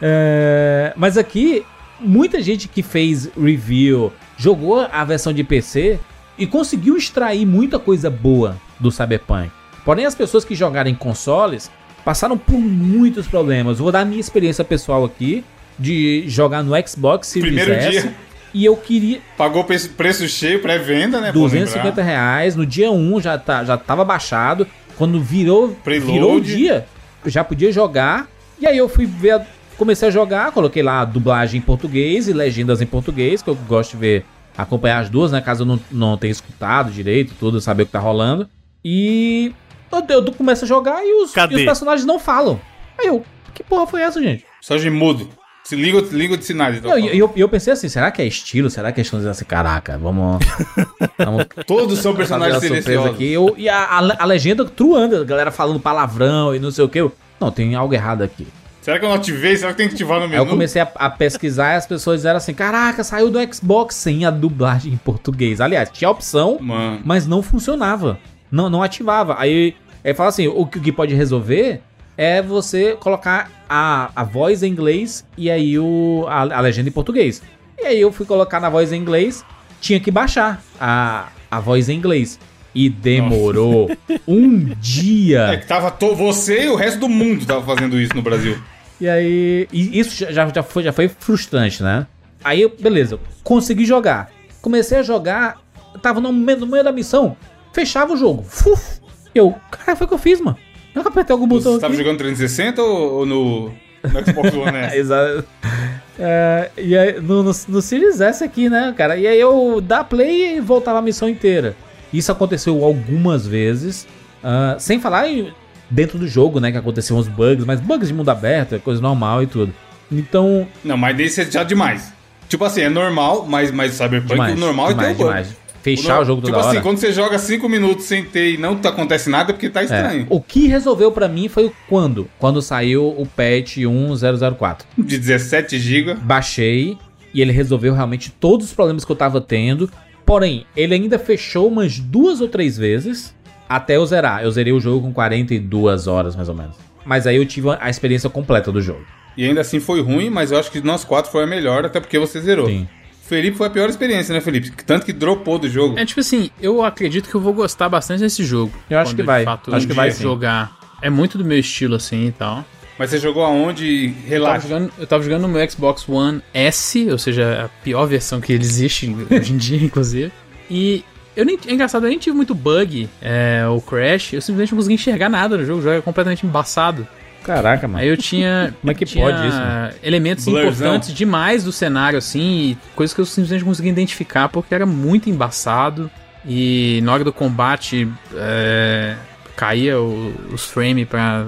É, mas aqui, muita gente que fez review jogou a versão de PC e conseguiu extrair muita coisa boa do Cyberpunk. Porém, as pessoas que jogaram em consoles passaram por muitos problemas. Vou dar a minha experiência pessoal aqui de jogar no Xbox Series Primeiro S. dia. E eu queria Pagou preço, cheio, pré-venda, né? vou 250 lembrar. reais. No dia 1 já, tá, já tava baixado. Quando virou, Preload. virou o dia, eu já podia jogar. E aí eu fui ver, comecei a jogar, coloquei lá a dublagem em português e legendas em português, que eu gosto de ver, acompanhar as duas, né? Caso eu não, não tenha escutado direito, tudo, saber o que tá rolando. E eu, eu começo a jogar e os, e os personagens não falam. Aí eu, que porra foi essa, gente? Só de mudo. Se liga, liga de sinais. então. Não, E eu, eu pensei assim, será que é estilo? Será que é estilo assim, caraca, vamos... vamos Todos são personagens silenciosos. aqui. Eu, e a, a, a legenda truando, a galera falando palavrão e não sei o que. Eu, não, tem algo errado aqui. Será que eu não ativei? Será que tem que ativar no Aí menu? eu comecei a, a pesquisar e as pessoas disseram assim: Caraca, saiu do Xbox sem a dublagem em português. Aliás, tinha opção, Mano. mas não funcionava. Não, não ativava. Aí ele fala assim: o que, o que pode resolver é você colocar a, a voz em inglês e aí o, a, a legenda em português. E aí eu fui colocar na voz em inglês, tinha que baixar a, a voz em inglês. E demorou um É dia. que tava to... você e o resto do mundo tava fazendo isso no Brasil. E aí. E isso já, já, foi, já foi frustrante, né? Aí, eu- beleza, consegui jogar. Comecei a jogar, tava no meio, no meio da missão, fechava o jogo. Fuf! Eu, cara, foi o que eu fiz, mano. Eu apertei algum botão Você tava aqui. jogando 360 ou, ou no, no Xbox One S? Exato. É, e aí, no, no, no Series S aqui, né, cara? E aí eu dá play e voltava a missão inteira. Isso aconteceu algumas vezes. ah, sem falar em- dentro do jogo, né? Que aconteciam uns bugs, mas bugs de mundo aberto, é coisa normal e tudo. Então, Não, mas desse é já demais. Tipo assim, é normal, mas, mas Cyberpunk demais. o normal demais, é ter um bug. demais. Fechar o, jogo toda Tipo hora. assim, quando você joga 5 minutos sem ter e não acontece nada é porque tá É, estranho. O que resolveu pra mim foi o quando? Quando saiu o patch 1004. De 17 GB. Baixei e ele resolveu realmente todos os problemas que eu tava tendo. Porém, ele ainda fechou umas duas ou três vezes até eu zerar. Eu zerei o jogo com 42 horas, mais ou menos. Mas aí eu tive a experiência completa do jogo. E ainda assim foi ruim, mas eu acho que nós quatro foi a melhor, até porque você zerou. Sim. Felipe foi a pior experiência, né, Felipe? Tanto que dropou do jogo. É tipo assim, eu acredito que eu vou gostar bastante desse jogo. Eu acho que vai. fato, Acho um que vai sim. jogar. É muito do meu estilo assim e tal. Mas você jogou aonde? Eu tava, Relaxa. jogando, eu tava jogando no meu Xbox One S, ou seja, a pior versão que existe hoje em dia, inclusive. E eu nem, é engraçado, eu nem tive muito bug é, ou crash, eu simplesmente não consegui enxergar nada no jogo, o jogo é completamente embaçado. Caraca, mano. Aí eu tinha. Como é que tinha pode isso, mano? Elementos Blurzão. importantes demais do cenário, assim, e coisas que eu simplesmente não consegui identificar porque era muito embaçado. E na hora do combate é, caía o- os frames pra.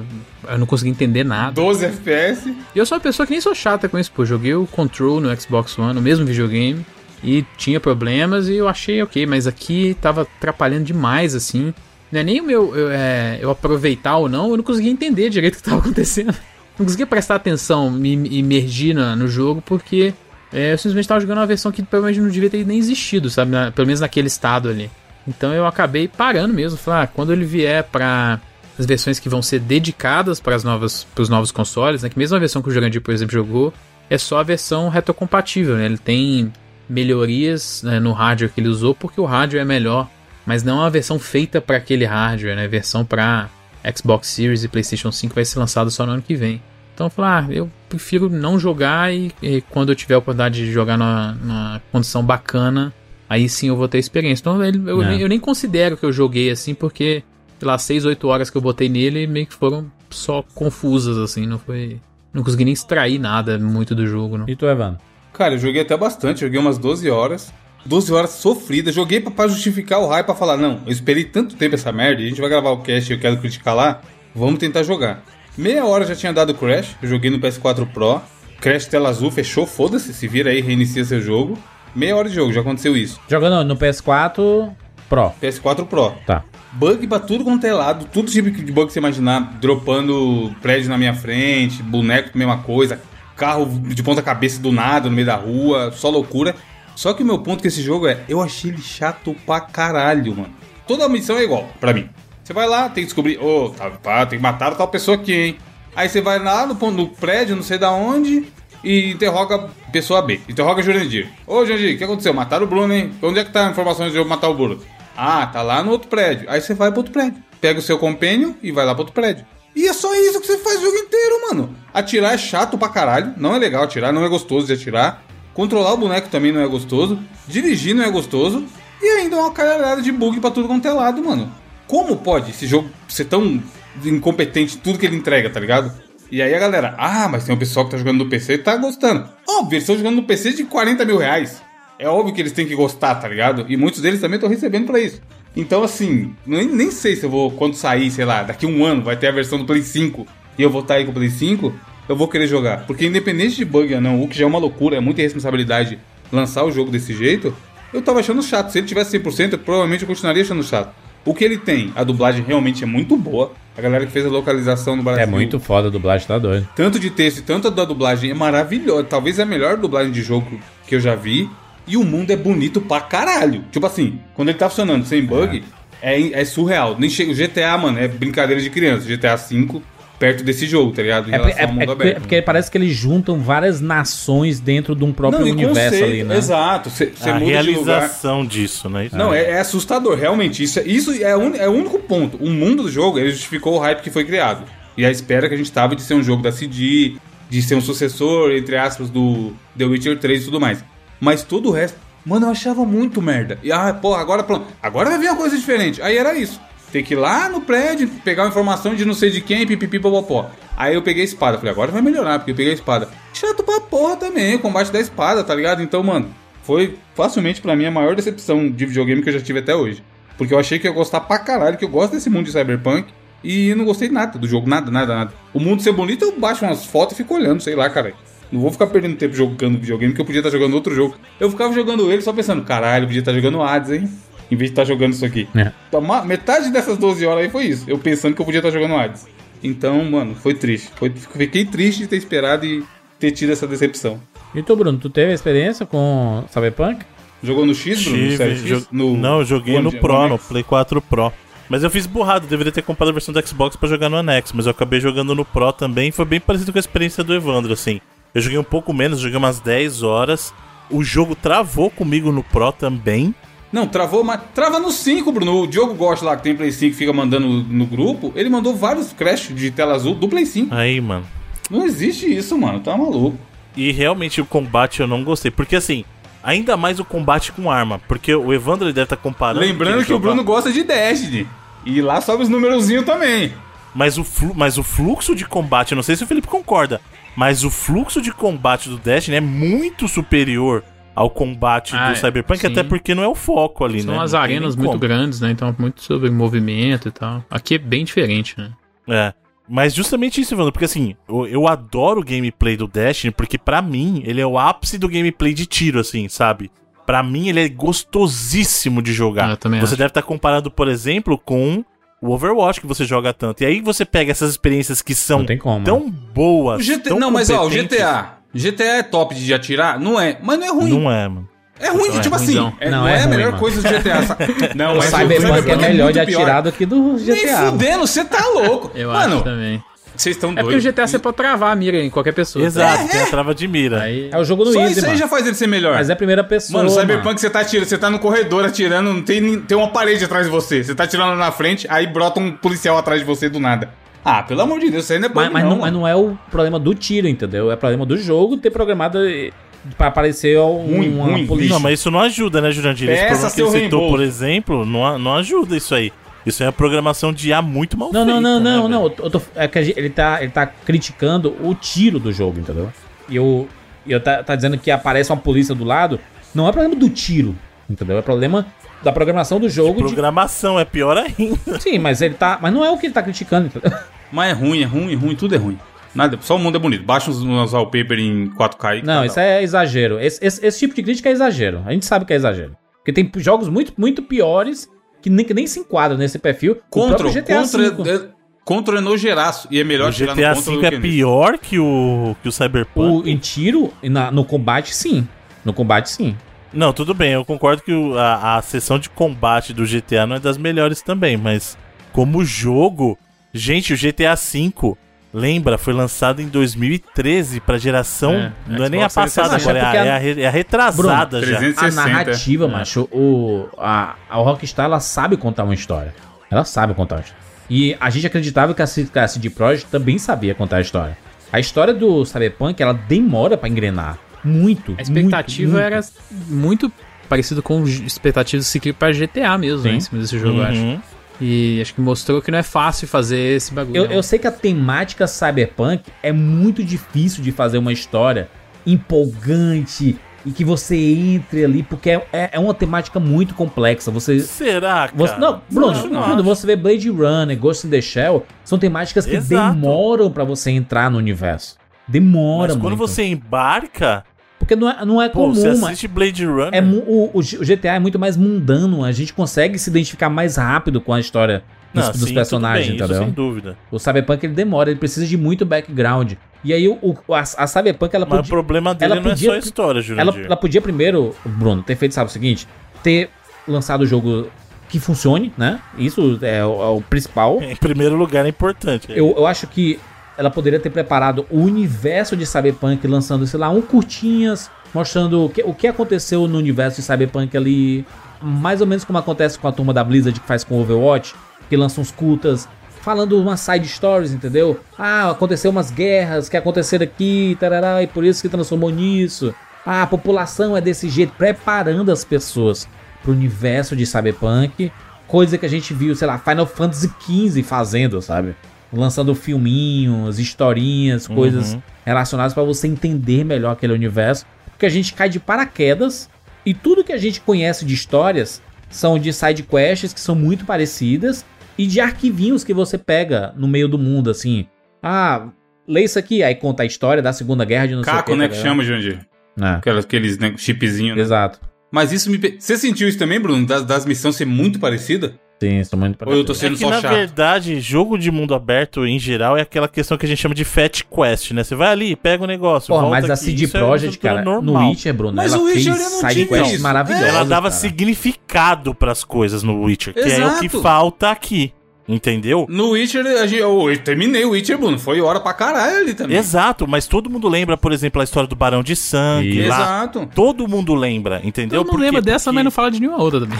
Eu não conseguia entender nada. 12 FPS. E eu sou uma pessoa que nem sou chata com isso, pô. Joguei o Control no Xbox One, no mesmo videogame, e tinha problemas e eu achei ok, mas aqui tava atrapalhando demais, assim. Não é nem o meu eu, é, eu aproveitar ou não, eu não conseguia entender direito o que tava acontecendo. Não conseguia prestar atenção, me, me imergir no jogo, porque é, eu simplesmente tava jogando uma versão que provavelmente não devia ter nem existido, sabe? Na- pelo menos naquele estado ali. Então eu acabei parando mesmo. Falei, ah, quando ele vier pra as versões que vão ser dedicadas para as novas para os novos consoles, né? Que mesmo a versão que o Jurandir, por exemplo, jogou, é só a versão retrocompatível, né? Ele tem melhorias né, no hardware que ele usou, porque o hardware é melhor, mas não é uma versão feita para aquele hardware, né? Versão para Xbox Series e PlayStation 5 vai ser lançado só no ano que vem. Então eu falei, ah, eu prefiro não jogar e, e quando eu tiver a oportunidade de jogar numa, numa condição bacana, aí sim eu vou ter experiência. Então ele- eu, É. nem, eu nem considero que eu joguei assim, porque, sei lá, 6, 8 horas que eu botei nele meio que foram só confusas, assim, não foi. Não consegui nem extrair nada muito do jogo, não. E tu, Evandro? Cara, eu joguei até bastante, joguei umas 12 horas. 12 horas sofridas, joguei pra, pra justificar o hype, pra falar, não, eu esperei tanto tempo essa merda, a gente vai gravar o cast e eu quero criticar lá, vamos tentar jogar. Meia hora já tinha dado Crash, eu joguei no PS4 Pro, Crash tela azul, fechou, foda-se, se vira aí, reinicia seu jogo. Meia hora de jogo, já aconteceu isso. Jogando no PS4 Pro. PS4 Pro. Tá. Bug pra tudo quanto é lado, tudo tipo de bug que você imaginar, dropando prédio na minha frente, boneco, mesma coisa, carro de ponta cabeça do nada, no meio da rua, só loucura. Só que o meu ponto com esse jogo é, eu achei ele chato pra caralho, mano. Toda missão é igual, pra mim. Você vai lá, tem que descobrir, ô, tá, tá, tem que matar tal pessoa aqui, hein. Aí você vai lá no, no prédio, não sei da onde, e interroga pessoa B. Interroga Jurandir. Ô, Jurandir, o que aconteceu? Mataram o Bruno, hein? Onde é que tá a informação de eu matar o Bruno? Ah, tá lá no outro prédio. Aí você vai pro outro prédio. Pega o seu companion e vai lá pro outro prédio. E é só isso que você faz o jogo inteiro, mano. Atirar é chato pra caralho. Não é legal atirar, não é gostoso de atirar. Controlar o boneco também não é gostoso. Dirigir não é gostoso. E ainda é uma caralhada de bug pra tudo quanto é lado, mano. Como pode esse jogo ser tão incompetente tudo que ele entrega, tá ligado? E aí a galera, ah, mas tem um pessoal que tá jogando no PC e tá gostando. Óbvio, eles estão jogando no PC de 40 mil reais. É óbvio que eles têm que gostar, tá ligado? E muitos deles também estão recebendo pra isso. Então, assim, nem, nem sei se eu vou, quando sair, sei lá, daqui um ano vai ter a versão do Play 5 e eu vou estar aí com o Play 5, eu vou querer jogar. Porque independente de bug ou não, o que já é uma loucura, é muita responsabilidade lançar o jogo desse jeito, eu tava achando chato. Se ele tivesse 100%, eu, provavelmente eu continuaria achando chato. O que ele tem, a dublagem realmente é muito boa. A galera que fez a localização no Brasil. É muito foda a dublagem, tá doido. Tanto de texto e tanto da dublagem é maravilhosa. Talvez é a melhor dublagem de jogo que eu já vi. E o mundo é bonito pra caralho. Tipo assim, quando ele tá funcionando sem bug, é, é surreal. Nem chega, o GTA, mano, é brincadeira de criança. GTA V perto desse jogo, tá ligado? Em É, relação é- ao mundo é- aberto. é porque parece que eles juntam várias nações dentro de um próprio e universo conceito, ali, né? Exato. Você a muda de lugar. realização disso, né? Não, é, é assustador, realmente. Isso, é- isso é, o uni- é o único ponto. O mundo do jogo, ele justificou o hype que foi criado. E a espera que a gente tava de ser um jogo da CD, de ser um sucessor, entre aspas, do The Witcher 3 e tudo mais. Mas todo o resto, mano, eu achava muito merda. E ah, porra, agora pronto. Agora vai vir uma coisa diferente. Aí era isso. Ter que ir lá no prédio, pegar uma informação de não sei de quem, pipipi, popopó. Aí eu peguei a espada. Falei, agora vai melhorar, porque eu peguei a espada. Chato pra porra também, o combate da espada, tá ligado? Então, mano, foi facilmente pra mim a maior decepção de videogame que eu já tive até hoje. Porque eu achei que ia gostar pra caralho, que eu gosto desse mundo de cyberpunk. E não gostei nada do jogo, nada, nada, nada. O mundo ser bonito, eu baixo umas fotos e fico olhando, sei lá, cara. Não vou ficar perdendo tempo jogando videogame, que eu podia estar jogando outro jogo. Eu ficava jogando ele só pensando, caralho, eu podia estar jogando Hades, hein? Em vez de estar jogando isso aqui. É. Então, metade dessas 12 horas aí foi isso. Eu pensando que eu podia estar jogando Hades. Então, mano, foi triste. Foi, fiquei triste de ter esperado e ter tido essa decepção. E tu, Bruno, tu teve experiência com Cyberpunk? Jogou no X, Bruno? No Tive, Série X? jo- No Não, eu joguei One- no Pro, One no X? Play 4 Pro. Mas eu fiz burrado, deveria ter comprado a versão do Xbox pra jogar no Anex, mas eu acabei jogando no Pro também, foi bem parecido com a experiência do Evandro, assim. Eu joguei um pouco menos, joguei umas 10 horas. O jogo travou comigo no Pro também. Não, travou, mas trava no 5, Bruno. O Diogo Gosta lá, que tem Play 5 que fica mandando no grupo, ele mandou vários crash de tela azul do Play 5. Aí, mano. Não existe isso, mano. Tá maluco. E realmente o combate eu não gostei, porque assim, ainda mais o combate com arma, porque o Evandro deve estar comparando. Lembrando ele que o Bruno gosta de Destiny. E lá sobe os numerozinhos também. Mas o, mas o fluxo de combate, eu não sei se o Felipe concorda, mas o fluxo de combate do Destiny é muito superior ao combate Ah, do é, Cyberpunk, sim. até porque não é o foco ali, né? São as arenas muito como. grandes, né? Então muito sobre movimento e tal. Aqui é bem diferente, né? É. Mas justamente isso, Evandro, porque assim, eu, eu adoro o gameplay do Destiny, porque pra mim ele é o ápice do gameplay de tiro, assim, sabe? Pra mim ele é gostosíssimo de jogar. Ah, eu também você acho. deve estar comparando, por exemplo, com o Overwatch que você joga tanto. E aí você pega essas experiências que são como. tão boas. O GTA, tão não, mas ó, o. GTA. GTA é top de atirar? Não é. Mas não é ruim. Não é, mano. É ruim, Não é tipo ruimzão. assim. é- Não, não, é é, a melhor mano. coisa do GTA. Não, O Cyberpunk é melhor de atirar do que do Nem GTA. fudendo, você tá louco. Eu Mano, acho também. Vocês estão É porque o doidos. GTA você pode travar a mira em qualquer pessoa. tá? Exato, tem a trava de mira. Aí, É o jogo do Só Easy, isso aí mano. já faz ele ser melhor. Mas é a primeira pessoa. Mano, mano. Cyberpunk você tá atirando, você tá no corredor atirando, não tem, nem- tem uma parede atrás de você. Você tá atirando na frente, aí brota um policial atrás de você do nada. Ah, pelo amor de Deus, isso aí não é bug, Mas, mas não, não, mas não é o problema do tiro, entendeu? É problema do jogo ter programado eh, pra aparecer um, Ruim, uma ruim, polícia. Não, mas isso não ajuda, né, Jurandir? Esse Peça problema que seu ele citou, por exemplo, não, a- não ajuda isso aí. Isso é a programação de IA muito mal Não, feita. não, não, né, não, não. Eu tô- é que a gente- ele, tá, ele tá criticando o tiro do jogo, entendeu? E eu, e eu tá, tá dizendo que aparece uma polícia do lado. Não é problema do tiro, entendeu? É problema da programação do jogo. de- Programação é pior ainda. Sim, mas ele tá. Mas não é o que ele tá criticando, entendeu? Mas é ruim, é ruim, é ruim, tudo é ruim. Nada, só o mundo é bonito. Baixa uns, uns wallpaper em 4K. e Não, tá- isso é exagero. Esse, esse- esse tipo de crítica é exagero. A gente sabe que é exagero. Porque tem jogos muito, muito piores que nem, que nem se enquadram nesse perfil. O Contra, próprio GTA contra, V. é, contra é nojeraço. E é melhor O tirar GTA no contra do V é que pior que o, que o Cyberpunk. O, em tiro, e na- no combate, sim. No combate, sim. Não, tudo bem, eu concordo que o- a, a sessão de combate do GTA não é das melhores também, mas como jogo, gente, o GTA V, lembra, foi lançado em 2013 pra geração, É, não é nem a passada 360. agora, é a, É a- é a re- a retrasada Bruno, já. 300 A 60, narrativa, é. macho, o, a, a Rockstar, ela sabe contar uma história. Ela sabe contar uma história. E a gente acreditava que a, que CD Projekt também sabia contar a história. A história do Cyberpunk, ela demora pra engrenar. Muito. a expectativa muito, era muito parecido com a expectativa do Ciclo pra GTA mesmo, né, em cima desse jogo, eu acho. E acho que mostrou que não é fácil fazer esse bagulho. Eu, eu sei que a temática cyberpunk é muito difícil de fazer uma história empolgante e que você entre ali, porque é, é- é uma temática muito complexa. Você. Será, cara? você não, Bruno, não. quando você vê Blade Runner, Ghost in the Shell, são temáticas que Exato. demoram pra você entrar no universo. Demora Mas quando muito. você embarca, Porque não é, não é pô, você comum, mas assiste Blade Runner, é o, o GTA é muito mais mundano. A gente consegue se identificar mais rápido com a história dos, Não, dos sim, personagens, bem, isso entendeu? sem dúvida. O Cyberpunk ele demora, ele precisa de muito background. E aí o, o- a, a Cyberpunk ela Mas o problema dele ela não podia- é só a história, ela, Jurandir. ela podia primeiro, Bruno, ter feito sabe o seguinte, ter lançado o jogo que funcione, né? Isso é o, é o principal. Em primeiro lugar é importante. Eu, eu acho que ela poderia ter preparado o universo de Cyberpunk lançando, sei lá, um curtinhas mostrando o que, o que aconteceu no universo de Cyberpunk ali, mais ou menos como acontece com a turma da Blizzard que faz com Overwatch, que lança uns cultas falando umas side stories, entendeu? Ah, aconteceu umas guerras que aconteceram aqui, tarará, e por isso que transformou nisso. Ah, a população é desse jeito, preparando as pessoas pro universo de Cyberpunk, coisa que a gente viu, sei lá, Final Fantasy XV fazendo, sabe? Lançando filminhos, historinhas, coisas relacionadas pra você entender melhor aquele universo, porque a gente cai de paraquedas e tudo que a gente conhece de histórias são de side quests que são muito parecidas e de arquivinhos que você pega no meio do mundo, assim. Ah, lê isso aqui, aí conta a história da Segunda Guerra de não sei o Caco, quê, né, tá que chama, Jandir. É, Aquelas, aqueles né, chipzinhos. né? exato. Mas isso me... Você sentiu isso também, Bruno? Das, das missões ser muito parecidas? Sim, são muito Ou eu tô parecidas. É sendo que, só na chato? verdade, jogo de mundo aberto, em geral, é aquela questão que a gente chama de fat quest, né? Você vai ali, pega o negócio, Porra, volta mas a aqui. CD é Projekt, estrutura cara, no normal. Witcher, Bruno, Mas ela o fez Witcher não tinha sidequests isso. maravilhosas. Ela dava cara. significado pras coisas no Witcher, que é o que Exato. falta aqui. Entendeu? No Witcher, a gente, eu, eu terminei o Witcher, Bruno. Foi hora pra caralho ali também. Exato, mas todo mundo lembra, por exemplo, a história do Barão de Sangue lá. Exato. Todo mundo lembra, entendeu? Eu não Por quê? lembro dessa, Porque- mas não fala de nenhuma outra também.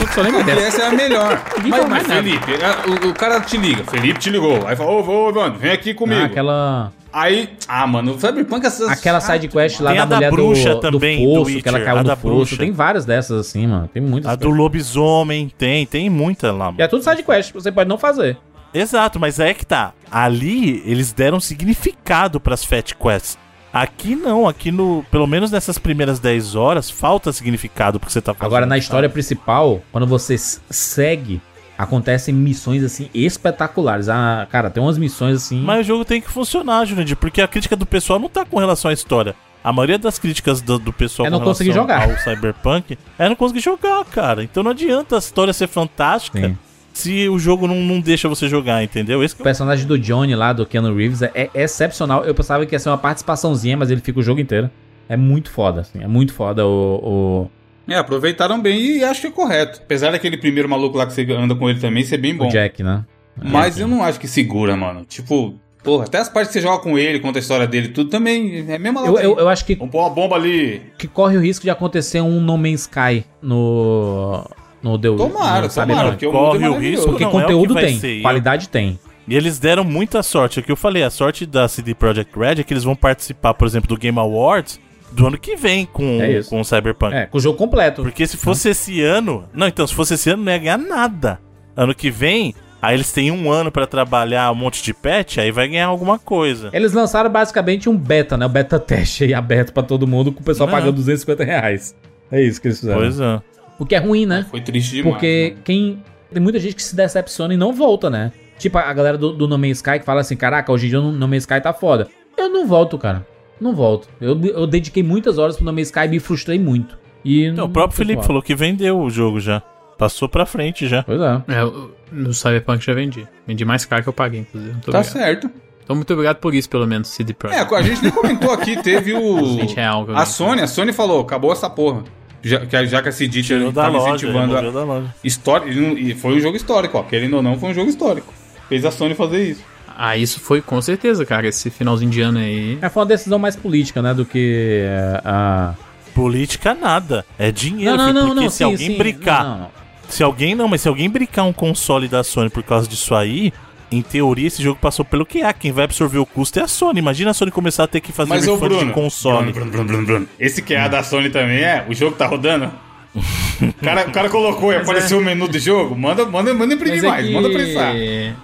Eu só lembro dessa. essa é a melhor. Mas, mas. Felipe, a- o, o cara te liga. Felipe te ligou. Aí fala, ô, ô, mano, vem aqui comigo. Ah, aquela, Aí, ah, mano, o Cyberpunk... Essas... aquela side quest lá da a da mulher bruxa do, também, do do poço, que ela caiu a no poço. bruxa. Tem várias dessas assim, mano. Tem muitas. A do lobisomem, tem, tem muita lá. E é tudo side quest, você pode não fazer. Exato, mas é que tá. Ali eles deram significado pras Fat Quests. Aqui não, aqui no. Pelo menos nessas primeiras 10 horas, falta significado porque você tá fazendo. Agora, na história principal, quando você segue, acontecem missões assim espetaculares. Ah, cara, tem umas missões assim. Mas o jogo tem que funcionar, Jurandir, porque a crítica do pessoal não tá com relação à história. A maioria das críticas do, do pessoal É não conseguir relação jogar. ao Cyberpunk é não conseguir jogar, cara. Então não adianta a história ser fantástica Sim. Se o jogo não, não deixa você jogar, entendeu? Esse O é o personagem do Johnny lá, do Keanu Reeves, é, é excepcional. Eu pensava que ia ser uma participaçãozinha, mas ele fica o jogo inteiro. É muito foda, assim. É muito foda o, o, É, aproveitaram bem e acho que é correto. Apesar daquele primeiro maluco lá que você anda com ele também ser bem o bom. Jack, né? Mas eu não acho que segura, mano. Tipo, Porra, até as partes que você joga com ele, conta a história dele, tudo também é a mesma Eu, eu, eu acho que, Vamos pôr uma bomba ali. que corre o risco de acontecer um No Man's Sky no. No The Tomara, no tomara, porque é Corre o maravilhoso. risco, Porque não é o que conteúdo vai tem, ser. qualidade tem. E eles deram muita sorte. É o que eu falei, a sorte da CD Projekt Red é que eles vão participar, por exemplo, do Game Awards do ano que vem com, É com o Cyberpunk. É, com o jogo completo. Porque se fosse esse ano. Não, então, se fosse esse ano, não ia ganhar nada. Ano que vem, aí eles têm um ano pra trabalhar um monte de patch, aí vai ganhar alguma coisa. Eles lançaram basicamente um beta, né? O beta teste aí aberto pra todo mundo, com o pessoal Não. pagando 250 reais. É isso que eles fizeram. Pois é. O que é ruim, né? Foi triste demais. Porque né? quem. Tem muita gente que se decepciona e não volta, né? Tipo a galera do, do No Man's Sky que fala assim: caraca, hoje em dia o No Man's Sky tá foda. Eu não volto, cara. Não volto. Eu, eu dediquei muitas horas pro No Man's Sky e me frustrei muito. E Então, não- o próprio Felipe falou que vendeu o jogo já. Passou pra frente já. Pois é. É, no Cyberpunk já vendi. Vendi mais caro que eu paguei, inclusive. Muito Tá obrigado. certo. Então, muito obrigado por isso, pelo menos, CD É, Projekt. a gente nem comentou aqui, teve o. 20 real que eu A. Sony, a Sony falou, acabou essa porra. Já, que, já que a CD Tirou da tava loja. incentivando a removeu da loja. história. E foi um jogo histórico, ó. Querendo ou não, foi um jogo histórico. Fez a Sony fazer isso. Ah, isso foi com certeza, cara. Esse finalzinho de ano aí. É, foi uma decisão mais política, né? Do que é, a. Política nada. É dinheiro, Não, não, não, porque não. se sim, alguém sim. brincar. Não, não, não. Se alguém não, mas se alguém brincar um console da Sony por causa disso aí, em teoria esse jogo passou pelo QA. Quem vai absorver o custo é a Sony. Imagina a Sony começar a ter que fazer Mas ô refund Bruno, de console. Bruno, Bruno, Bruno, Bruno. Esse QA da Sony também é? O jogo tá rodando? O cara, o cara colocou e apareceu o menu do jogo? Manda, manda, manda imprimir Mas é mais, que- manda prensar. É,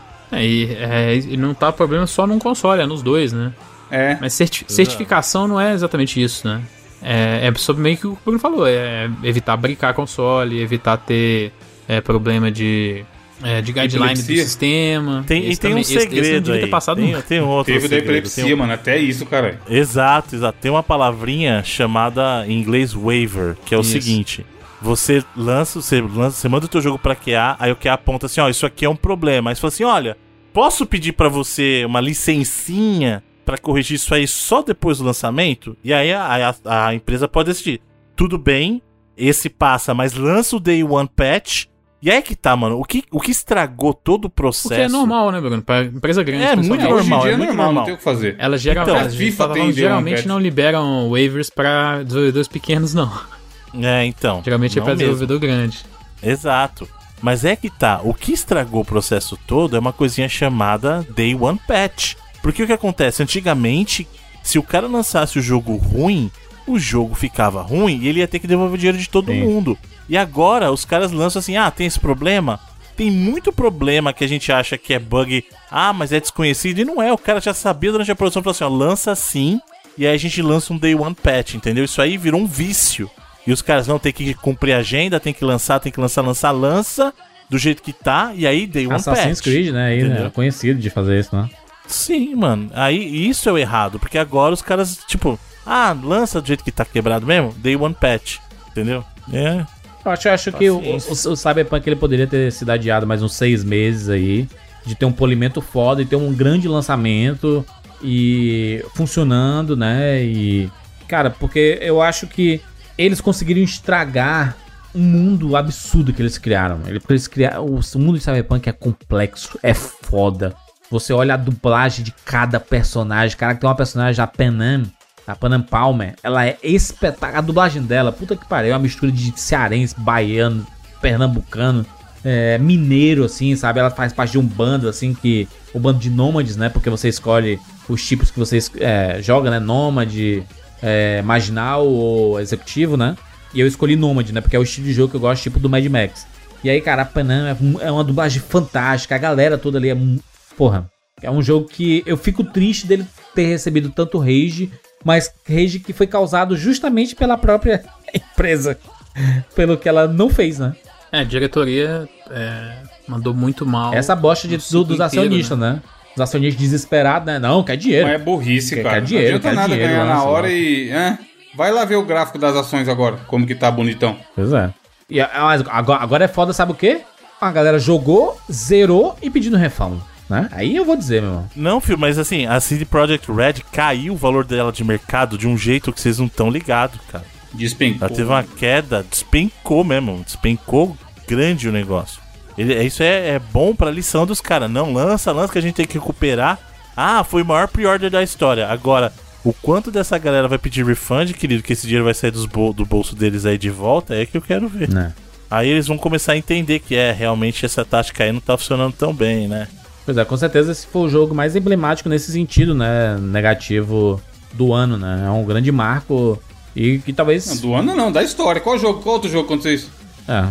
e, é, e não tá problema só num console, é nos dois, né? É. Mas certi- certificação não é exatamente isso, né? É, é sobre meio que o que o Bruno falou, é evitar brincar console, evitar ter é, problema de, é, de guideline do Epilepsia. sistema. Tem, e tem também- um esse- esse não segredo devia ter aí. passado Tem, tem um outro Teve da epilepsia, tem um- mano. Até isso, cara. Exato, exato. Tem uma palavrinha chamada em inglês waiver, que é o Isso. seguinte. Você lança, você lança, você manda o teu jogo pra QA, aí o QA aponta assim, ó, isso aqui é um problema. Aí você fala assim, olha, posso pedir pra você uma licencinha pra corrigir isso aí só depois do lançamento? E aí a, a, a empresa pode decidir, tudo bem, esse passa, mas lança o Day One Patch. E aí que tá, mano, o que, o que estragou todo o processo... Porque é normal, né, Bruno? Pra empresa grande, É, muito normal, Hoje em dia é é muito normal, normal. não tem o que fazer. Elas, geral, Então, a FIFA tem geralmente não liberam waivers pra desenvolvedores pequenos, não. É, então. Geralmente é pra mesmo. desenvolvedor grande. Exato. Mas é que tá, o que estragou o processo todo é uma coisinha chamada Day One Patch. Porque o que acontece? Antigamente, se o cara lançasse o jogo ruim, o jogo ficava ruim e ele ia ter que devolver o dinheiro de todo Sim. mundo. E agora os caras lançam assim: ah, tem esse problema? Tem muito problema que a gente acha que é bug, ah, mas é desconhecido. E não é, o cara já sabia durante a produção, falou assim: ó, lança assim, e aí a gente lança um Day One Patch, entendeu? Isso aí virou um vício. E os caras não tem que cumprir a agenda, tem que lançar, tem que lançar, lançar, lança do jeito que tá, e aí Day One Assassin's Patch. Creed, né? Aí, né? Conhecido de fazer isso, né? Sim, mano. Aí isso é o errado, porque agora os caras, tipo, ah, lança do jeito que tá quebrado mesmo, Day One Patch, entendeu? É. Eu acho, eu acho que o, o, o Cyberpunk ele poderia ter sido adiado mais uns seis meses aí. De ter um polimento foda e ter um grande lançamento e funcionando, né? E. Cara, porque eu acho que eles conseguiriam estragar um mundo absurdo que eles criaram. Eles criaram, o mundo de Cyberpunk é complexo, é foda. Você olha a dublagem de cada personagem. Cara, tem uma personagem, a Panam, a Panam Palmer, ela é espetacular. A dublagem dela, puta que pariu, é uma mistura de cearense, baiano, pernambucano, é, mineiro, assim, sabe? Ela faz parte de um bando, assim, que. O bando de nômades, né? Porque você escolhe os tipos que você é, joga, né? Nômade, é, marginal ou executivo, né? E eu escolhi Nômade, né? Porque é o estilo de jogo que eu gosto, tipo do Mad Max. E aí, cara, a Panam é, é uma dublagem fantástica. A galera toda ali é. Porra. É um jogo que eu fico triste dele ter recebido tanto rage, mas rage que foi causado justamente pela própria empresa. Pelo que ela não fez, né? É, a diretoria é, mandou muito mal. Essa bosta de, do- dos inteiro, acionistas, né? Os acionistas desesperados, né? Não, quer dinheiro. Mas é burrice, Quer- cara. quer dinheiro, não adianta quer nada dinheiro, ganhar na hora e. é. Vai lá ver o gráfico das ações agora, como que tá bonitão. Pois é. E, a- mas agora, agora é foda, sabe o quê? A galera jogou, zerou e pedindo refund, né? Aí eu vou dizer, meu irmão. Não, filho, mas assim, a CD Projekt Red caiu o valor dela de mercado de um jeito que vocês não estão ligados, cara. Despencou. Ela teve uma queda, despencou mesmo, despencou grande o negócio. Ele, isso é, é bom pra lição dos caras. Não, lança, lança que a gente tem que recuperar. Ah, foi o maior pre-order da história. Agora, o quanto dessa galera vai pedir refund, querido, que esse dinheiro vai sair dos bol- do bolso deles aí de volta, é que eu quero ver. Né? Aí eles vão começar a entender que é, realmente essa tática aí não tá funcionando tão bem, né? Pois é, com certeza esse foi o jogo mais emblemático nesse sentido, né? Negativo do ano, né? É um grande marco e que talvez. Não, do ano não, da história. Qual jogo? Qual outro jogo aconteceu isso? É,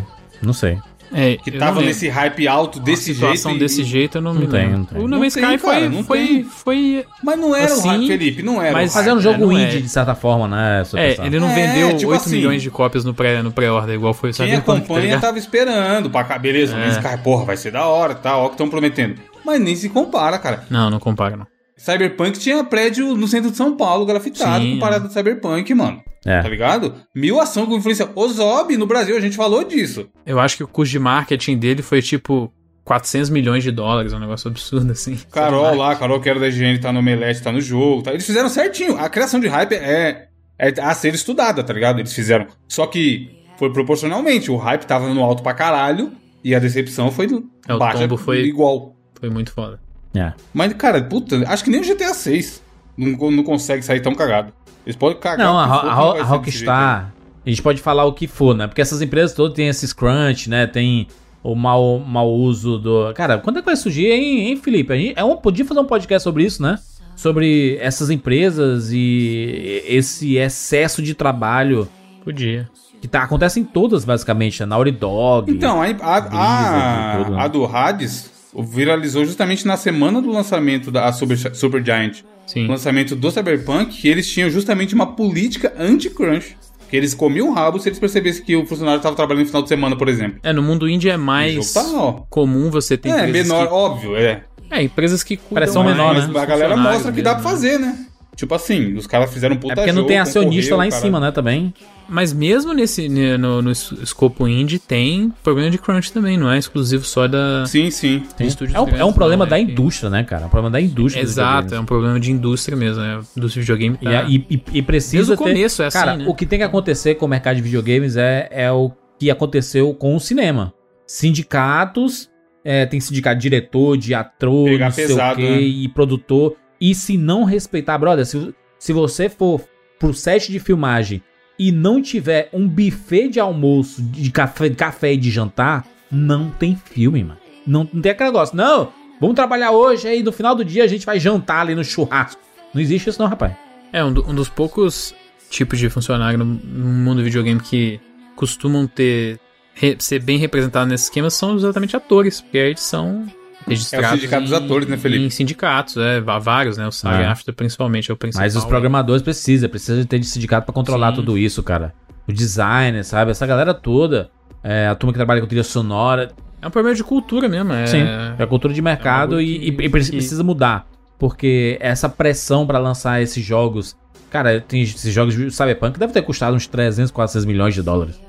não sei. É, Que tava nesse hype alto desse Uma situação jeito. e- desse jeito eu não, Não me tem, lembro. não tem. O No Não Man's Sky foi, não foi, tem. foi... Mas não era o Assim, hype, Felipe, não era. mas o Mas é um jogo não indie, é. de certa forma, né? É, Superstar? ele não É, vendeu tipo 8 assim, milhões de cópias no pré- no pré-order, igual foi Quem Cyberpunk, tá acompanha ligado? tava esperando. Pra cá, beleza, É. esse cara, porra, vai ser da hora, tá? Ó, o que estão prometendo. Mas nem se compara, cara. Não, não compara, não. Cyberpunk tinha prédio no centro de São Paulo, grafitado, Sim, comparado ao Cyberpunk, mano. É. Tá ligado? Mil ação com influência. O Zob, no Brasil, a gente falou disso. Eu acho que o custo de marketing dele foi tipo 400 milhões de dólares, um negócio absurdo assim. Carol lá, Carol que era da higiene, tá no Omelete, tá no jogo. Tá? Eles fizeram certinho. A criação de hype é, é a ser estudada, tá ligado? Eles fizeram. Só que foi proporcionalmente. O hype tava no alto pra caralho e a decepção foi É, o baixa tombo foi- igual. Foi muito foda. É. Mas, cara, puta, acho que nem o GTA 6 não, não consegue sair tão cagado. Eles podem cagar. Não, a, for, a, não a Rockstar, a gente pode falar o que for, né? Porque essas empresas todas têm esses crunch, né? Tem o mau, mau uso do. Cara, quando é que vai surgir, hein, hein Felipe? A gente, é um, podia fazer um podcast sobre isso, né? Sobre essas empresas e esse excesso de trabalho Podia. que tá, acontece em todas, basicamente, né? Naughty Dog. Então, a, a, tudo, a, né? a do Hades viralizou justamente na semana do lançamento da Super, Super Giant. Sim. lançamento do Cyberpunk, que eles tinham justamente uma política anti-crunch. Que eles comiam o rabo se eles percebessem que o funcionário estava trabalhando no final de semana, por exemplo. É, no mundo indie é mais tá, comum você ter É, menor, que... óbvio, é. É, empresas que cuidam Pressão mais menor, né? A galera mostra que dá pra mesmo, fazer, né? Tipo assim, os caras fizeram um puta é porque não jogo, tem acionista lá em cara. cima, né? Também. Mas mesmo nesse no, no es- escopo indie tem problema de crunch também, não é exclusivo só da Sim, sim. de estúdios É um, é um problema não, da que- indústria, né, cara? É um problema da indústria. Exato, é um problema de indústria mesmo, né? A indústria de videogame E, tá... e, e- e precisa Desde o ter... começo é assim, Cara, né? o que tem que acontecer com o mercado de videogames é, é o que aconteceu com o cinema. Sindicatos, é, tem sindicato de diretor, de ator, Pegar não sei pesado, o quê, né? e produtor. E se não respeitar, brother, se, se você for pro set de filmagem e não tiver um buffet de almoço, de café, de café e de jantar, não tem filme, mano. Não, não tem aquele negócio, não, vamos trabalhar hoje, aí no final do dia a gente vai jantar ali no churrasco. Não existe isso não, rapaz. É, um, do- um dos poucos tipos de funcionário no, no mundo do videogame que costumam ter re- ser bem representados nesse esquema são exatamente atores, porque eles são registrados É o sindicato dos em- atores, né, Felipe? Em sindicatos, é, há vários, né? O SAG É. Principalmente é o principal. Mas os programadores precisam, precisam de ter de sindicato pra controlar Sim. tudo isso, cara. O designer, sabe? Essa galera toda. é, a turma que trabalha com trilha sonora. É um problema de cultura mesmo, é... Sim. É cultura de mercado bagulho e, e- e precisa mudar. Porque essa pressão pra lançar esses jogos. Cara, tem esses jogos de Cyberpunk deve ter custado uns 300, 400 milhões de dólares.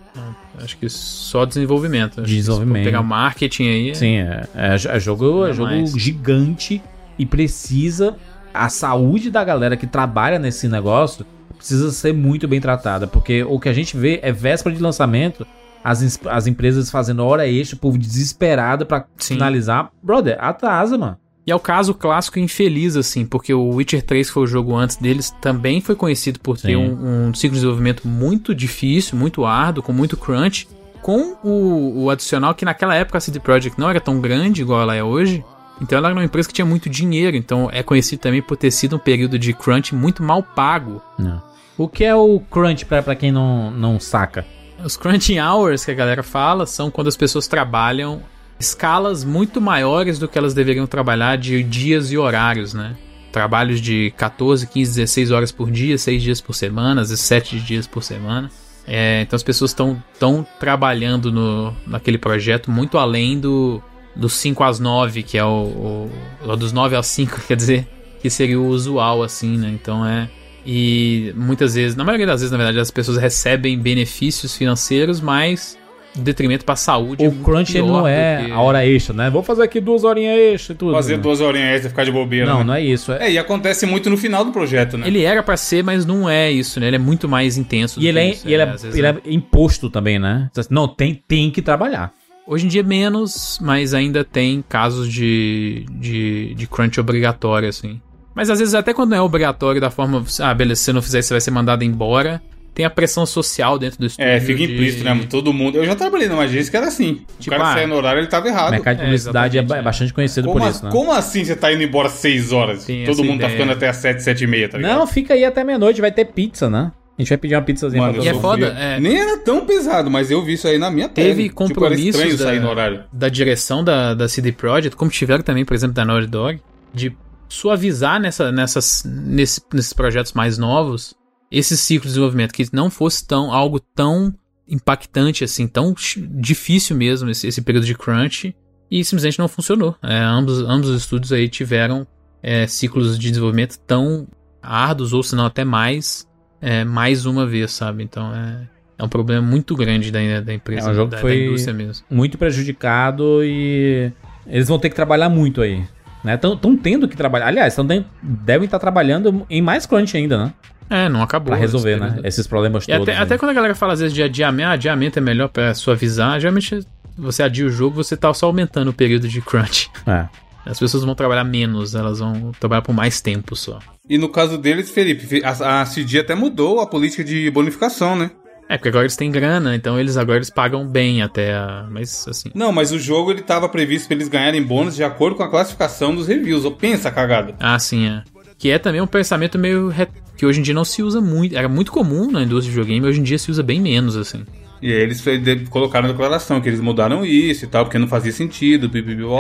Acho que só desenvolvimento. Acho Desenvolvimento. Pegar marketing aí... Sim, é, é, é jogo, é Ainda jogo mais. gigante e precisa. A saúde da galera que trabalha nesse negócio precisa ser muito bem tratada. Porque o que a gente vê é véspera de lançamento, as, as empresas fazendo hora extra, o povo desesperado pra Sim. finalizar. Brother, atrasa, mano. E é o caso clássico infeliz, assim, porque o Witcher 3, que foi o jogo antes deles, também foi conhecido por ter um, um ciclo de desenvolvimento muito difícil, muito árduo, com muito crunch, com o, o adicional que naquela época a CD Projekt não era tão grande igual ela é hoje, então ela era uma empresa que tinha muito dinheiro, então é conhecido também por ter sido um período de crunch muito mal pago. Não. O que é o crunch pra, pra quem não, não saca? Os crunching hours que a galera fala são quando as pessoas trabalham escalas muito maiores do que elas deveriam trabalhar de dias e horários, né? Trabalhos de 14, 15, 16 horas por dia, 6 dias por semana, às vezes 7 dias por semana. É, então as pessoas estão tão trabalhando no, naquele projeto muito além do, dos 5 às 9, que é o, o- dos 9 às 5, quer dizer, que seria o usual, assim, né? Então é. E muitas vezes, na maioria das vezes, na verdade, as pessoas recebem benefícios financeiros, mas detrimento para a saúde. é O crunch ele não é que- a hora extra, né? Vou fazer aqui duas horinhas extra e tudo. Fazer né? duas horinhas extra e ficar de bobeira. Não, né? não é isso. É, É, e acontece muito no final do projeto, né? Ele era pra ser, mas não é isso, né? Ele é muito mais intenso. do E ele que é, isso, e ele, é, ele é imposto também, né? Não, tem, tem que trabalhar. Hoje em dia menos, mas ainda tem casos de, de, de crunch obrigatório, assim. Mas às vezes até quando não é obrigatório da forma, ah, beleza, se você não fizer, você vai ser mandado embora. Tem a pressão social dentro do estúdio. É, fica de- implícito, né? Todo mundo. Eu já trabalhei numa agência que era assim. Tipo, o cara ah, saia no horário, ele tava O errado. mercado de É, publicidade é, ba- é. bastante conhecido Como, por a- isso, né? como assim você tá indo embora 6 horas? Tem Todo mundo tá ideia. ficando até as 7, 7 e meia, tá ligado? Não, fica aí até meia-noite, vai ter pizza, né? A gente vai pedir uma pizzazinha Mano, pra E é todo eu mundo. foda, é. Nem era tão pesado, mas eu vi isso aí na minha pele. Teve Tipo, compromissos estranho da, sair no horário. da direção da, da CD Projekt, como tiveram também, por exemplo, da Naughty Dog, de suavizar nessa, nessas, nesse- nesses projetos mais novos esse ciclo de desenvolvimento, que não fosse tão algo tão impactante assim, tão difícil mesmo esse, esse período de crunch, e simplesmente não funcionou. É, ambos, ambos os estúdios aí tiveram é, ciclos de desenvolvimento tão árduos, ou se não até mais, é, mais uma vez, sabe? Então é, é um problema muito grande da, da empresa, É um jogo da, foi- da indústria mesmo. Muito prejudicado e eles vão ter que trabalhar muito aí. Estão tendo que trabalhar. Aliás, tão ten- devem estar trabalhando em mais crunch ainda, né? É, não acabou. Pra resolver, né? Esses problemas E todos. até, né? até quando a galera fala às vezes de adiamento, ah, adiamento é melhor pra suavizar, geralmente você adia o jogo, você tá só aumentando o período de crunch. É. As pessoas vão trabalhar menos, elas vão trabalhar por mais tempo só. E no caso deles, Felipe, a, a CD até mudou a política de bonificação, né? É, porque agora eles têm grana, então eles agora eles pagam bem até a... Mas assim. Não, mas o jogo ele tava previsto pra eles ganharem bônus de acordo com a classificação dos reviews. Ô, Pensa, cagada. Ah, sim, é. Que é também um pensamento meio. re- que hoje em dia não se usa muito. Era muito comum na indústria de videogame, hoje em dia se usa bem menos, assim. E aí eles colocaram na declaração que eles mudaram isso e tal, porque não fazia sentido.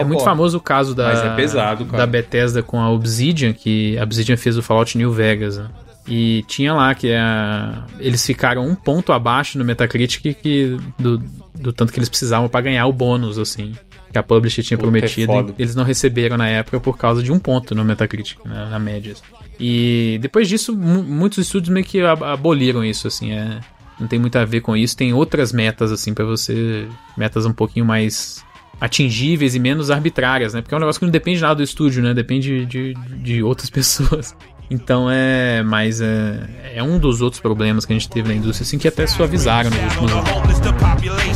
É muito famoso o caso da, Mas é pesado, cara. da Bethesda com a Obsidian, que a Obsidian fez o Fallout New Vegas. né? E tinha lá que a, eles ficaram um ponto abaixo no Metacritic que, do, do tanto que eles precisavam pra ganhar o bônus, assim. Que a Publisher tinha Puta, é prometido. foda. eles não receberam na época por causa de um ponto no Metacritic, né, na média. E depois disso, mu- muitos estúdios meio que ab- aboliram isso, assim. É, não tem muito a ver com isso. Tem outras metas, assim, pra você. Metas um pouquinho mais atingíveis e menos arbitrárias, né? Porque é um negócio que não depende nada do estúdio, né? Depende de, de outras pessoas. Então é. Mas é, é um dos outros problemas que a gente teve na indústria, assim, que até suavizaram nos últimos anos.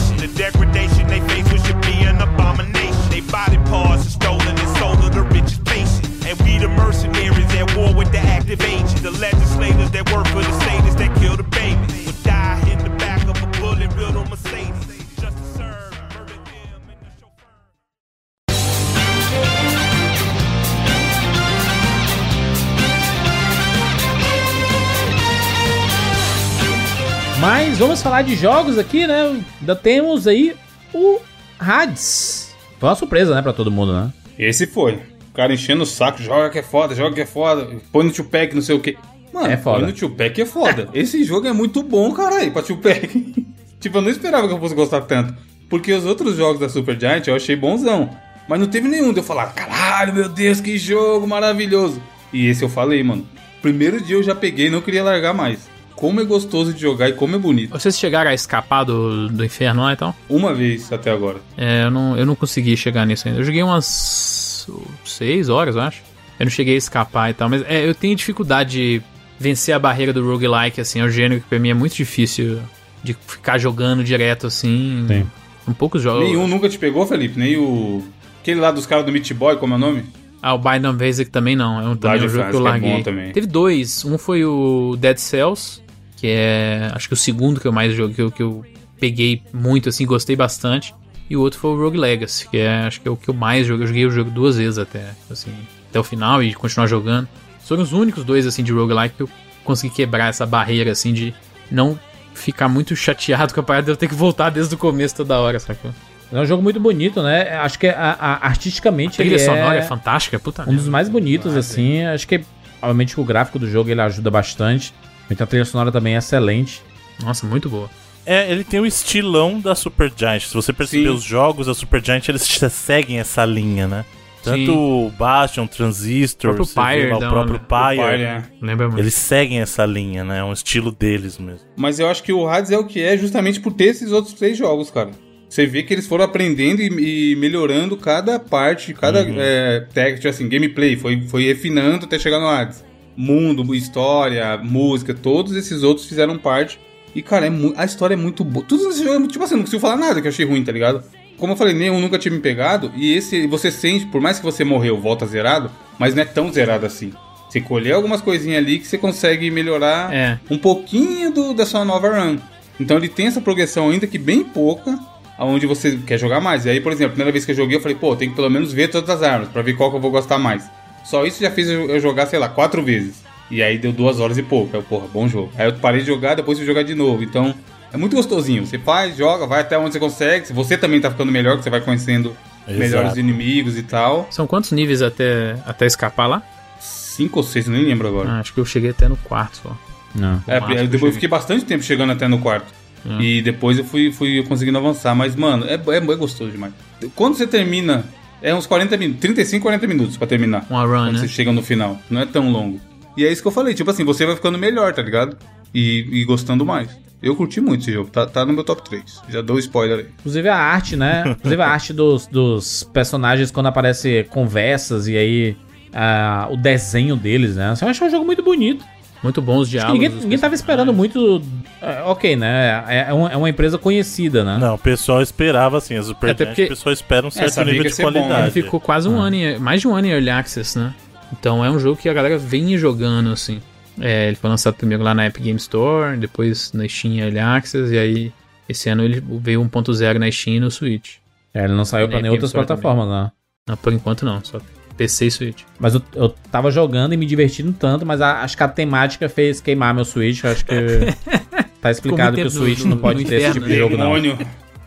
Mas vamos falar de jogos aqui, né? Ainda temos aí o Hades. Foi uma surpresa, né, pra todo mundo, né? Esse foi. O cara enchendo o saco, joga que é foda, joga que é foda, põe no Tupac, não sei o quê. Mano, É foda. põe no Tupac é foda. Esse jogo é muito bom, caralho, pra Tupac. tipo, eu não esperava que eu fosse gostar tanto. Porque os outros jogos da Super Giant eu achei bonzão. Mas não teve nenhum de eu falar, caralho, meu Deus, que jogo maravilhoso. E esse eu falei, mano. Primeiro dia eu já peguei e não queria largar mais. Como é gostoso de jogar e como é bonito. Vocês chegaram a escapar do, do inferno lá então? Uma vez até agora. É, eu não, eu não consegui chegar nisso ainda. Eu joguei umas seis horas, eu acho. Eu não cheguei a escapar e tal, mas é, eu tenho dificuldade de vencer a barreira do roguelike, assim, é um gênero que pra mim é muito difícil de ficar jogando direto, assim. Sim. Um poucos jogos. Nenhum nunca te pegou, Felipe? Nem o. Aquele lá dos caras do Meat Boy, como é o nome? Ah, o Bind of Isaac também não. É um, também Bind um jogo que eu é larguei. bom também. Teve dois. Um foi o Dead Cells, que é acho que o segundo que eu mais joguei, que eu, que eu peguei muito, assim, gostei bastante. E o outro foi o Rogue Legacy, que é acho que é o que eu mais joguei. Eu joguei o jogo duas vezes até, assim, até o final e continuar jogando. Foram os únicos dois, assim, de roguelike que eu consegui quebrar essa barreira, assim, de não ficar muito chateado com a parada de eu ter que voltar desde o começo toda hora, sacou? É um jogo muito bonito, né? Acho que a- a- artisticamente A trilha ele sonora é é fantástica, puta um dos mais bonitos, assim. Acho que, obviamente, o gráfico do jogo ele ajuda bastante. Então a trilha sonora também é excelente. Nossa, muito boa. É, ele tem o estilão da Supergiant. Se você perceber Sim. os jogos da Supergiant, eles seguem essa linha, né? Tanto Sim. o Bastion, Transistor, O próprio você vê Pyre, lá, o próprio né? Pyre. Pai, né? Lembra muito. Eles seguem essa linha, né? É um estilo deles mesmo. Mas eu acho que o Hades é o que é justamente por ter esses outros três jogos, cara. Você vê que eles foram aprendendo e, e melhorando cada parte, cada é, técnica, assim, gameplay. Foi, foi refinando até chegar no Hades. Mundo, história, música, todos esses outros fizeram parte. E, cara, é a história é muito boa. Tudo nesse jogo tipo assim, não consigo falar nada que eu achei ruim, tá ligado? como eu falei, nenhum nunca tinha me pegado. E esse, você sente, por mais que você morreu, volta zerado, mas não é tão zerado assim. Você colher algumas coisinhas ali que você consegue melhorar É. um pouquinho do, da sua nova run. Então ele tem essa progressão ainda que bem pouca, aonde você quer jogar mais. E aí, por exemplo, a primeira vez que eu joguei, eu falei, pô, tem que pelo menos ver todas as armas, pra ver qual que eu vou gostar mais. Só isso já fez eu eu jogar, sei lá, quatro vezes. E aí deu duas horas e pouco. Aí eu, porra, bom jogo. Aí eu parei de jogar, depois fui jogar de novo. Então, é muito gostosinho. Você faz, joga, vai até onde você consegue. Se você também tá ficando melhor, que você vai conhecendo Exato. melhores inimigos e tal. São quantos níveis até, até escapar lá? Cinco ou seis, eu nem lembro agora. Ah, acho que eu cheguei até no quarto só. Não. É, eu depois eu cheguei. fiquei bastante tempo chegando até no quarto. Hum. E depois eu fui, fui conseguindo avançar. Mas, mano, é, é, é gostoso demais. Quando você termina, é uns 40 minutos, 35, 40 minutos pra terminar. Uma run, Quando né? você chega no final. Não é tão longo. E é isso que eu falei, tipo assim, você vai ficando melhor, tá ligado? E, e gostando mais. Eu curti muito esse jogo, tá, tá no meu top 3. Já dou spoiler aí. Inclusive a arte, né? Inclusive a arte dos, dos personagens quando aparece conversas e aí ah, o desenho deles, né? Eu acho um jogo muito bonito. Muito bons Acho que diálogos. ninguém, ninguém tava esperando muito. é, ok, né? É, é uma, é uma empresa conhecida, né? Não, o pessoal esperava assim, as Super Até porque- o pessoal espera um certo nível de bom, né? qualidade. Ele ficou quase um ano, em, mais de um ano em Early Access, né? Então é um jogo que a galera vem jogando, assim. É, ele foi lançado primeiro lá na Epic Game Store, depois na Steam Early Access, e aí esse ano ele veio 1.0 na Steam e no Switch. É, ele não saiu pra Nem outras plataformas, né? Não, por enquanto não, só PC e Switch. Mas eu, eu tava jogando e me divertindo tanto, mas a- acho que a temática fez queimar meu Switch. Acho que tá explicado que o Switch no- não pode ter esse tipo de né? jogo, não. Demônio.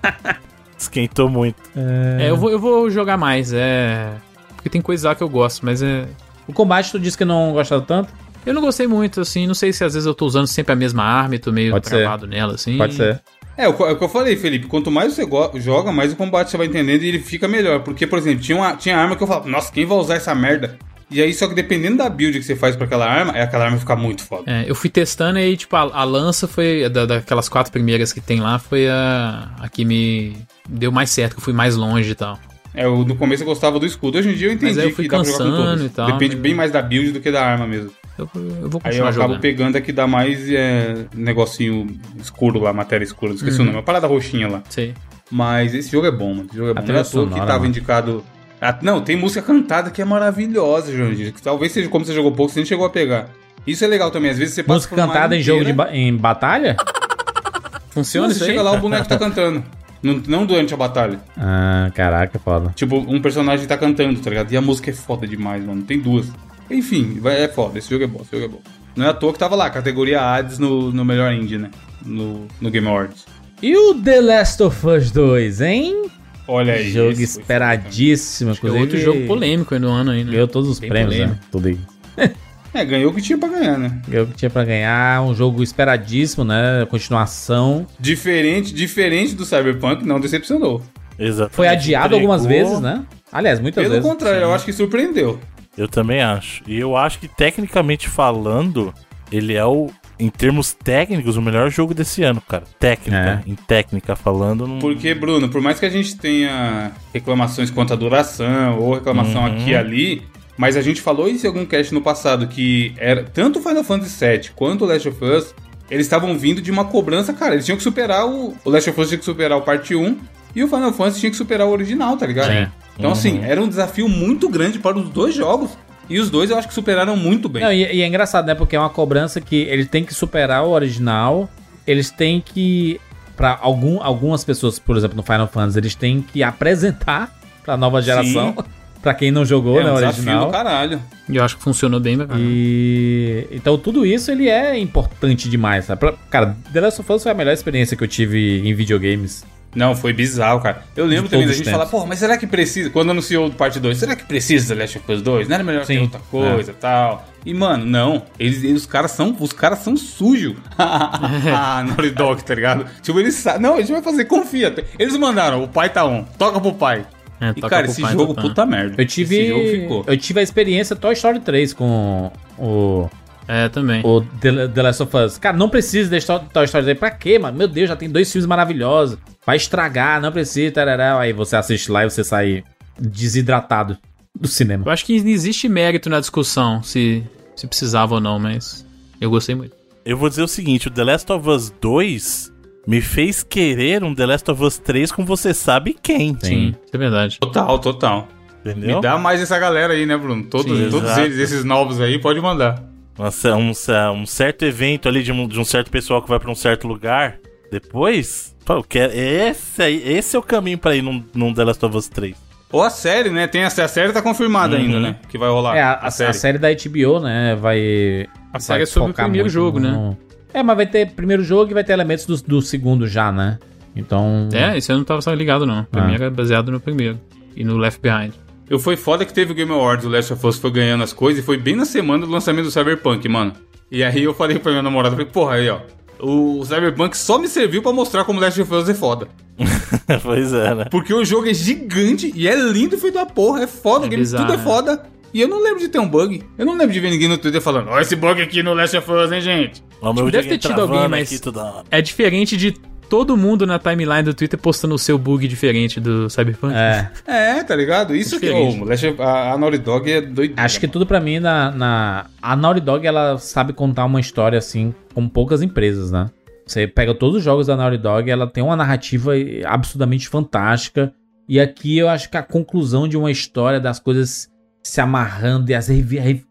Esquentou muito. É, eu, vou, eu vou jogar mais, é. Porque tem coisas lá que eu gosto, mas é. O combate tu disse que não gostava tanto? Eu não gostei muito, assim. Não sei se às vezes eu tô usando sempre a mesma arma e tô meio Pode ser. travado nela, assim. Pode ser. É, o, é o que eu falei, Felipe. Quanto mais você joga, mais o combate você vai entendendo e ele fica melhor. Porque, por exemplo, tinha, uma, tinha arma que eu falava, nossa, quem vai usar essa merda? E aí, só que dependendo da build que você faz pra aquela arma, é aquela arma ficar muito foda. É, eu fui testando e aí, tipo, a, a lança foi. Da, daquelas quatro primeiras que tem lá, foi a, a que me deu mais certo, que eu fui mais longe e tal. É, eu, no começo eu gostava do escudo. Hoje em dia eu entendi Mas eu fui que dá pra jogar com todas. e tal, Depende mas- bem mais da build do que da arma mesmo. Eu, eu vou Aí eu continuar acabo jogando. pegando a que dá mais é, negocinho escuro lá, matéria escura. Esqueci Uhum. o nome, uma parada roxinha lá. Sei. Mas esse jogo é bom, mano. Esse jogo é bom. trilha Não é toa que sonora, tava mano. indicado. Ah, não, tem música cantada que é maravilhosa, Jandir. Que talvez seja como você jogou pouco, você nem chegou a pegar. Isso é legal também. Às vezes você passa Música por uma cantada em jogo de ba- em batalha? Funciona Não, isso você aí? chega lá, o boneco tá cantando. Não, não durante a batalha. Ah, caraca, foda. Tipo, um personagem tá cantando, tá ligado? E a música é foda demais, mano. Tem duas. Enfim, vai- é foda. Esse jogo é bom, esse jogo é bom. Não é à toa que tava lá, categoria Hades no, no melhor indie, né? No, no Game Awards. E o The Last of Us 2, hein? Olha aí. jogo esse esperadíssimo, É inclusive. outro jogo polêmico aí no ano aí, né? Ganhou todos os Bem prêmios, né? polêmico. Tudo aí. É, ganhou o que tinha pra ganhar, né? Ganhou o que tinha pra ganhar. Um jogo esperadíssimo, né? Continuação. Diferente, diferente do Cyberpunk, não decepcionou. Exatamente. Foi adiado Entregou. algumas vezes, né? Aliás, muitas Pelo vezes. contrário, eu acho que surpreendeu. Eu também acho. E eu acho que, tecnicamente falando, ele é o, em termos técnicos, o melhor jogo desse ano, cara. Técnica. Em técnica falando. Não... Porque, Bruno, por mais que a gente tenha reclamações quanto à duração ou reclamação Uhum. aqui e ali, mas a gente falou isso em algum cast no passado que era tanto Final Fantasy VII quanto o Last of Us, eles estavam vindo de uma cobrança, cara. Eles tinham que superar o. O Last of Us tinha que superar o parte 1 e o Final Fantasy tinha que superar o original, tá ligado? Sim. Então, assim, era um desafio muito grande para os dois jogos. E os dois eu acho que superaram muito bem. Não, e, e é engraçado, né? Porque é uma cobrança que ele tem que superar o original. Eles têm que. Pra algum, algumas pessoas, por exemplo, no Final Fantasy, eles têm que apresentar pra nova geração. Pra quem não jogou, é né? um original. do caralho. E eu acho que funcionou bem pra. E então tudo isso ele é importante demais, sabe? Pra- Cara, The Last of Us foi a melhor experiência que eu tive em videogames. Não, foi bizarro, cara. Eu lembro também da gente falar, porra, mas será que precisa? Quando anunciou o parte 2, será que precisa da Last of Us 2? Não era melhor Sim, ter outra coisa e tal? E, mano, não. Eles, eles- os caras são, os caras são sujos. ah, Naughty Dog, tá ligado? Tipo, eles sabem. Não, a gente vai fazer, confia. Eles mandaram, o pai tá on, toca pro pai. É, E, cara, esse pai, jogo, tá. puta merda. Eu tive Esse jogo ficou. eu tive a experiência Toy Story 3 com o É, também. o The, The Last of Us. Cara, não precisa de Toy Toy Story 3 pra quê, mano? Meu Deus, já tem dois filmes maravilhosos. Vai estragar, não precisa, tarará. Aí você assiste lá e você sai desidratado do cinema. Eu acho que existe mérito na discussão se, se precisava ou não, mas eu gostei muito. Eu vou dizer o seguinte: o The Last of Us 2 me fez querer um The Last of Us 3 com você sabe quem. Sim, isso é verdade. Total, total. Entendeu? Me dá mais essa galera aí, né, Bruno? Todos, Sim, todos eles, esses novos aí, pode mandar. Nossa, um, um certo evento ali de um, de um certo pessoal que vai pra um certo lugar. Depois, pô, eu quero, esse, aí, esse é o caminho pra ir num, num The Last of Us 3. Ou a série, né? Tem a, a série tá confirmada Uhum. ainda, né? Que vai rolar. É, a, a- a série. da HBO, né, vai... A série é vai sobre o primeiro jogo, né? no- É, mas vai ter primeiro jogo e vai ter elementos do, do segundo já, né? Então... É, esse eu não tava ligado, não. O primeiro é baseado no primeiro. E no Left Behind. Eu foi foda que teve o Game Awards, o Last of Us foi ganhando as coisas e foi bem na semana do lançamento do Cyberpunk, mano. E aí eu falei pra minha namorada, falei, porra, aí ó, o Cyberpunk só me serviu pra mostrar como Last of Us é foda. pois é, né? Porque o jogo é gigante e é lindo, filho da porra, é foda, É game, bizarro, tudo é né? foda. E eu não lembro de ter um bug. Eu não lembro de ver ninguém no Twitter falando, ó, esse bug aqui no Last of Us, hein, gente? Ó, o meu deve ter tido alguém, mas- aqui, toda hora. É diferente de todo mundo na timeline do Twitter postando o seu bug diferente do Cyberpunk. É, É, tá ligado? Isso que Diferente. o Last of- a, a Naughty Dog é doido. acho que tudo pra mim na, na... A Naughty Dog, ela sabe contar uma história, assim, com poucas empresas, né? Você pega todos os jogos da Naughty Dog, ela tem uma narrativa absurdamente fantástica. E aqui eu acho que a conclusão de uma história das coisas se amarrando e as,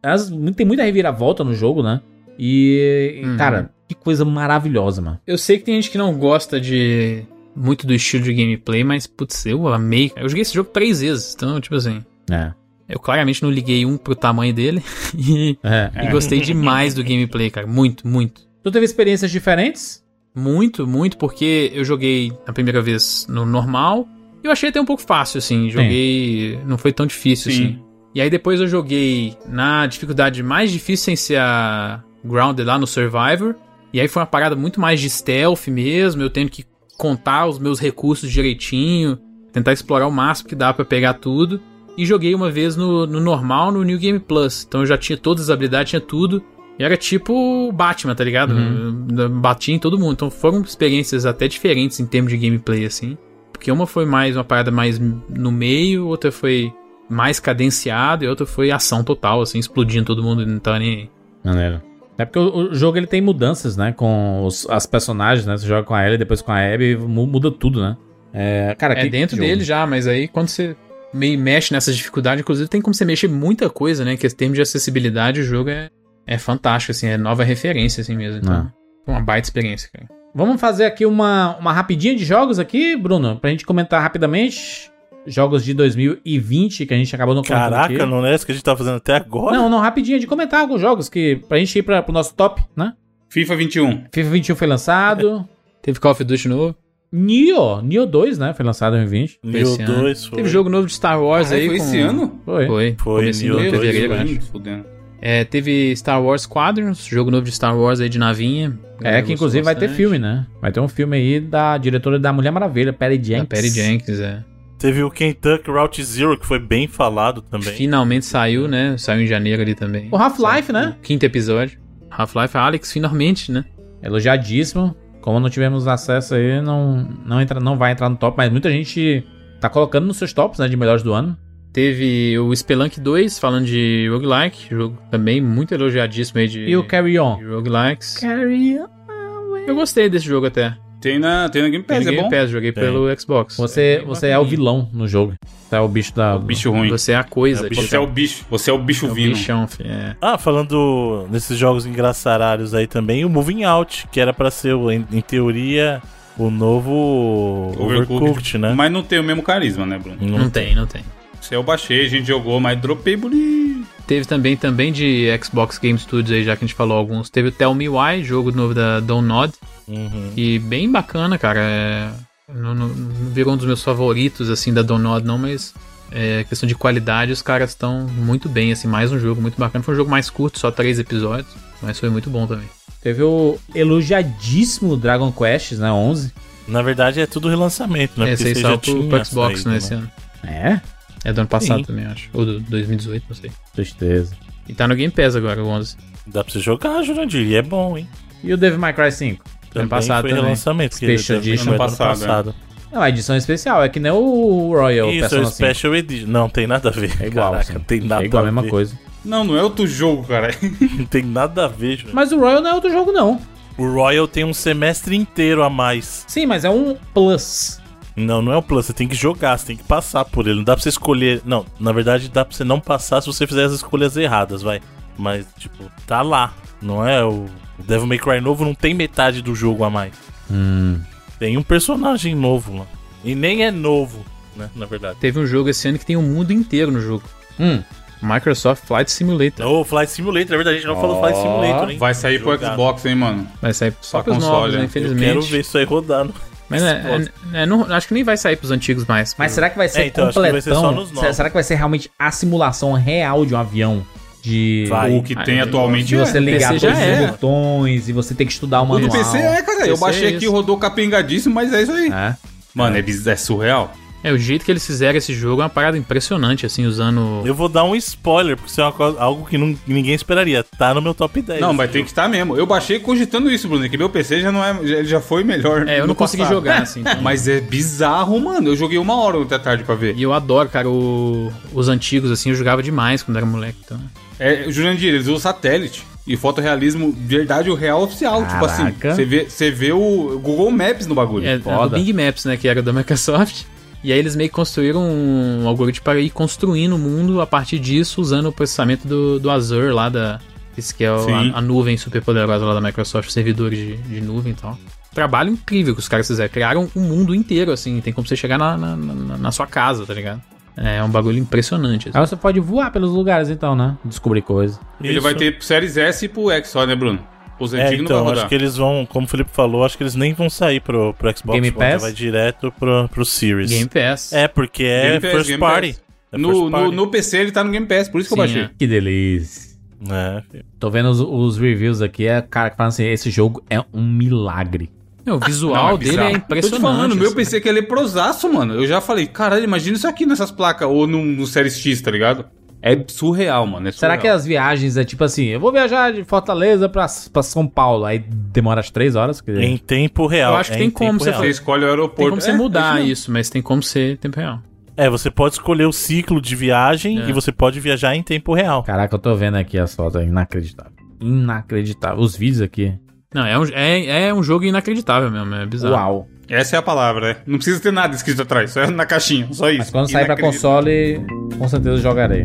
as tem muita reviravolta no jogo, né? E, e, Uhum. cara, que coisa maravilhosa, mano. Eu sei que tem gente que não gosta de muito do estilo de gameplay, mas putz, eu amei. Eu joguei esse jogo três vezes, então, tipo assim, É. eu claramente não liguei um pro tamanho dele e, É. e gostei demais do gameplay, cara. Muito, muito. Tu teve experiências diferentes? Muito, muito, porque eu joguei a primeira vez no normal. e Eu achei até um pouco fácil, assim. Joguei. Não foi tão difícil, Sim. assim. E aí depois eu joguei na dificuldade mais difícil sem ser a Grounded lá no Survivor. E aí foi uma parada muito mais de stealth mesmo. Eu tendo que contar os meus recursos direitinho. Tentar explorar o máximo que dá pra pegar tudo. E joguei uma vez no, no normal, no New Game Plus. Então eu já tinha todas as habilidades, tinha tudo. E era tipo Batman, tá ligado? Eu Batia em todo mundo. Então foram experiências até diferentes em termos de gameplay, assim. Porque uma foi mais uma parada mais no meio, outra foi mais cadenciada e outra foi ação total, assim, explodindo todo mundo e não tava nem. Maneiro. É porque o, o jogo ele tem mudanças, né? Com os, as personagens, né? Você joga com a Ellie, depois com a Abby, mu- muda tudo, né? É, cara, É que dentro jogo. dele já, mas aí quando você meio mexe nessas dificuldades, inclusive tem como você mexer muita coisa, né? Que em termos de acessibilidade o jogo é, é fantástico, assim, é nova referência, assim mesmo. Então, Ah. uma baita experiência, cara. Vamos fazer aqui uma, uma rapidinha de jogos aqui, Bruno, pra gente comentar rapidamente. Jogos de 2020 que a gente acabou não comentando Caraca, aqui. não é isso que a gente tá fazendo até agora? Não, não, rapidinho de comentar alguns jogos que pra gente ir pra, pro nosso top, né? FIFA 21. FIFA 21 foi lançado. Teve Call of Duty novo, Nioh, Nioh 2, né? Foi lançado em 2020. Neo esse ano. 2 foi. teve jogo novo de Star Wars Caralho, aí. foi com- esse ano? Foi. Foi. Foi, de 2 fevereiro, foi. acho. Fudendo. É, teve Star Wars Squadrons, jogo novo de Star Wars aí de navinha. É, que inclusive vai ter bastante. filme, né? Vai ter um filme aí da diretora da Mulher Maravilha, Perry Jenkins. Da Perry Jenkins, é. Teve o Kentucky Route Zero, que foi bem falado também. Finalmente saiu, né? Saiu em janeiro ali também. O Half-Life, né? o Quinto episódio. Half-Life Alex, finalmente, né? Elogiadíssimo. Como não tivemos acesso aí, não, não, entra, não vai entrar no top, mas muita gente tá colocando nos seus tops, né? De melhores do ano. Teve o Spelunk 2, falando de roguelike. Jogo também muito elogiadíssimo aí de, E o Carry On. de roguelikes. Carry On. Eu gostei desse jogo até. Tem na, tem na Game Pass, Joguei é bom? no Pass, joguei Tem. pelo Xbox. Você, bem você é o vilão no jogo. Você é o bicho da. O bicho ruim. Você é a coisa. É bicho. Você é o bicho. Você é o bicho é o bichão, filho. É. Ah, falando nesses jogos engraçaralhos aí também, o Moving Out, que era pra ser, em, em teoria, o novo Overcooked, né? Mas não tem o mesmo carisma, né, Bruno? Não tem, não tem. Você eu baixei, a gente jogou, mas dropei bonito. Teve também, também de Xbox Game Studios aí, já que a gente falou alguns. Teve o Tell Me Why, jogo novo da Don't Nod. Uhum. E bem bacana, cara. É, não, não- não virou um dos meus favoritos, assim, da Don't Nod, não, mas é, questão de qualidade, os caras estão muito bem, assim. Mais um jogo muito bacana. Foi um jogo mais curto, só três episódios, mas foi muito bom também. Teve o elogiadíssimo Dragon Quest, né? 11. Na verdade é tudo relançamento, né? Esse aí você saiu já pro, tinha pro Xbox, saído, né, esse ano. É? É do ano passado Sim. também, acho. Ou do 2018, não sei. Tristeza. E tá no Game Pass agora, o 11. Dá pra você jogar, Jurandir, e é bom, hein? E o Devil May Cry 5? Também passado foi também. relançamento. Special Edition ano passado, passado. Não, a edição especial. É que nem o Royal Isso, é Persona o 5. Special Edition. Não, tem nada a ver. É igual, Caraca, assim. tem nada É igual a mesma ver. coisa. Não, não é outro jogo, cara. Não tem nada a ver, Jurandir. Mas o Royal não é outro jogo, não. O Royal tem um semestre inteiro a mais. Sim, mas é um plus. Não, não é o Plus, você tem que jogar, você tem que passar por ele. Não dá pra você escolher. Não, na verdade dá pra você não passar se você fizer as escolhas erradas, vai. Mas, tipo, tá lá. Não é o. O Devil May Cry novo não tem metade do jogo a mais. Hum. Tem um personagem novo lá. E nem é novo, né? Na verdade. Teve um jogo esse ano que tem um mundo inteiro no jogo. Hum. Microsoft Flight Simulator. Ô, Flight Simulator, é verdade, a gente não falou Flight Simulator, hein? Vai sair pro. Xbox, hein, mano? Vai sair só Pra console, novos, né, eu Eu infelizmente. quero ver isso aí rodando. Mas é, é- é, não- acho que nem vai sair pros antigos mais. Mas será que vai ser É, então, acho que vai ser completão? só nos novos. será que vai ser realmente a simulação real de um avião? De, Vai. O que Ah, tem eu- atualmente de é. você ligar todos é. os botões e você ter que estudar o O manual. do PC é, cara. Eu baixei é aqui, rodou capengadíssimo, mas é isso aí. É. Mano, é, é surreal. É, o jeito que eles fizeram esse jogo é uma parada impressionante, assim, usando. Eu vou dar um spoiler, porque isso é coisa, algo que não- ninguém esperaria. Tá no meu top 10. Não, mas tem que estar mesmo. Eu baixei cogitando isso, Bruno, que meu PC já não é. Ele já foi melhor. É, eu não consegui passado. jogar, assim. então- Mas é bizarro, mano. Eu joguei uma hora até tarde pra ver. E eu adoro, cara, o- os antigos, assim, eu jogava demais quando era moleque. Então. É, Jurandir, eles usam satélite. E fotorrealismo, verdade, o real oficial. Tipo assim, Caraca. você vê, você vê o Google Maps no bagulho. É, é foda. do Bing Maps, né, que era da Microsoft. E aí eles meio que construíram um algoritmo para ir construindo o mundo a partir disso, usando o processamento do, do Azure lá da... Esse que é o- a, a nuvem super poderosa lá da Microsoft, servidores de, de nuvem e tal. Trabalho incrível que os caras fizeram. Criaram um mundo inteiro, assim. Tem como você chegar na, na, na- na sua casa, tá ligado? É um bagulho impressionante. assim. Aí você pode voar pelos lugares então, né? Descobrir coisa. Ele vai ter pro Series S e pro X só, né, Bruno? Os É, não então, vai acho que eles vão, como o Felipe falou, acho que eles nem vão sair pro, pro Xbox Game One, já Pass? vai direto pro, pro Series. Game Pass. É, porque é Game Pass, first Game party. Pass. É No, first no, party. no PC ele tá no Game Pass, por isso que eu Sim, baixei. é. Que delícia. É. Tô vendo os, os reviews aqui, é cara que fala assim, esse jogo é um milagre. Não, o visual Não, dele bizarro. é impressionante. Tô te falando, meu assim. PC que é leprosaço, mano. Eu já falei, caralho, imagina isso aqui nessas placas ou no, no Series X, tá ligado? É surreal, mano. É Será surreal. que as viagens é tipo assim, eu vou viajar de Fortaleza pra, pra São Paulo, aí demora as três horas? Que... Em tempo real. Eu acho que é tem em como você. Você escolhe o aeroporto. Tem como você É, mudar é isso. isso, mas tem como ser tempo real. É, você pode escolher o ciclo de viagem É. e você pode viajar em tempo real. Caraca, eu tô vendo aqui as fotos, é inacreditável. Inacreditável. Os vídeos aqui, Não, é um, é, é um jogo inacreditável mesmo, é bizarro. uau. Essa é a palavra, né? Não precisa ter nada escrito atrás, só é na caixinha, só isso. Mas quando sair pra console, com certeza jogarei.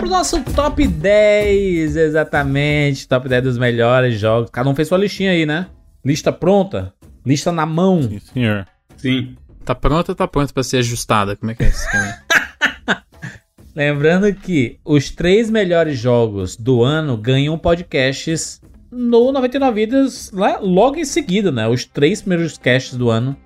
Pro nosso top 10, exatamente. Top 10 dos melhores jogos. Cada um fez sua listinha aí, né? Lista pronta? Lista na mão. Sim, senhor. Sim. Tá pronta ou tá pronta pra ser ajustada? Como é que é esquema? Lembrando que os três melhores jogos do ano ganham podcasts no 99 Vidas lá, logo em seguida, né? Os três primeiros casts do ano.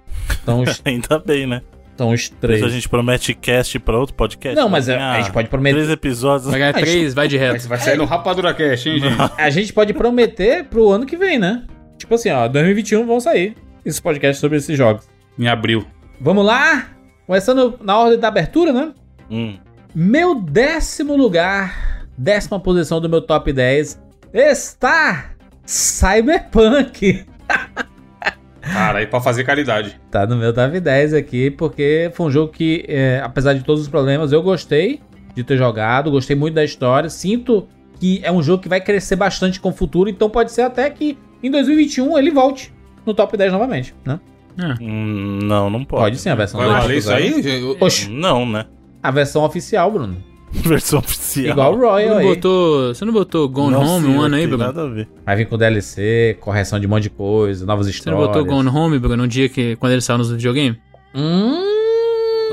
Então os, Ainda bem, né? Então os três. isso a gente promete cast pra outro podcast. Não, mas Vai a, ganhar a gente pode prometer. Três episódios. Vai ganhar Mas- três, vai de reto. vai sair no Rapadura Cash, hein, gente? A gente pode prometer pro ano que vem, né? Tipo assim, ó, 2021 vão sair esses podcasts sobre esses jogos. em abril. Vamos lá? Começando na ordem da abertura, né? Hum. Meu décimo lugar, décima posição do meu top 10 está Cyberpunk. Cara, aí pra fazer caridade. Tá no meu top 10 aqui, porque foi um jogo que, é, apesar de todos os problemas, eu gostei de ter jogado, gostei muito da história. Sinto que é um jogo que vai crescer bastante com o futuro, então pode ser até que em 2021 ele volte no top 10 novamente, né? Hum, Não, não pode. Pode sim, a versão Vai valer isso aí? Não, né? a versão oficial, Bruno. Versão oficial. Igual o Você Royal não, aí. botou, você não botou Gone Não, Home um ano aí, tem Bruno? Nada a ver. Vai vir com DLC, correção de um monte de coisa, novas Você histórias. não botou Gone Home, Bruno, no dia que quando ele saiu nos videogame? Hum,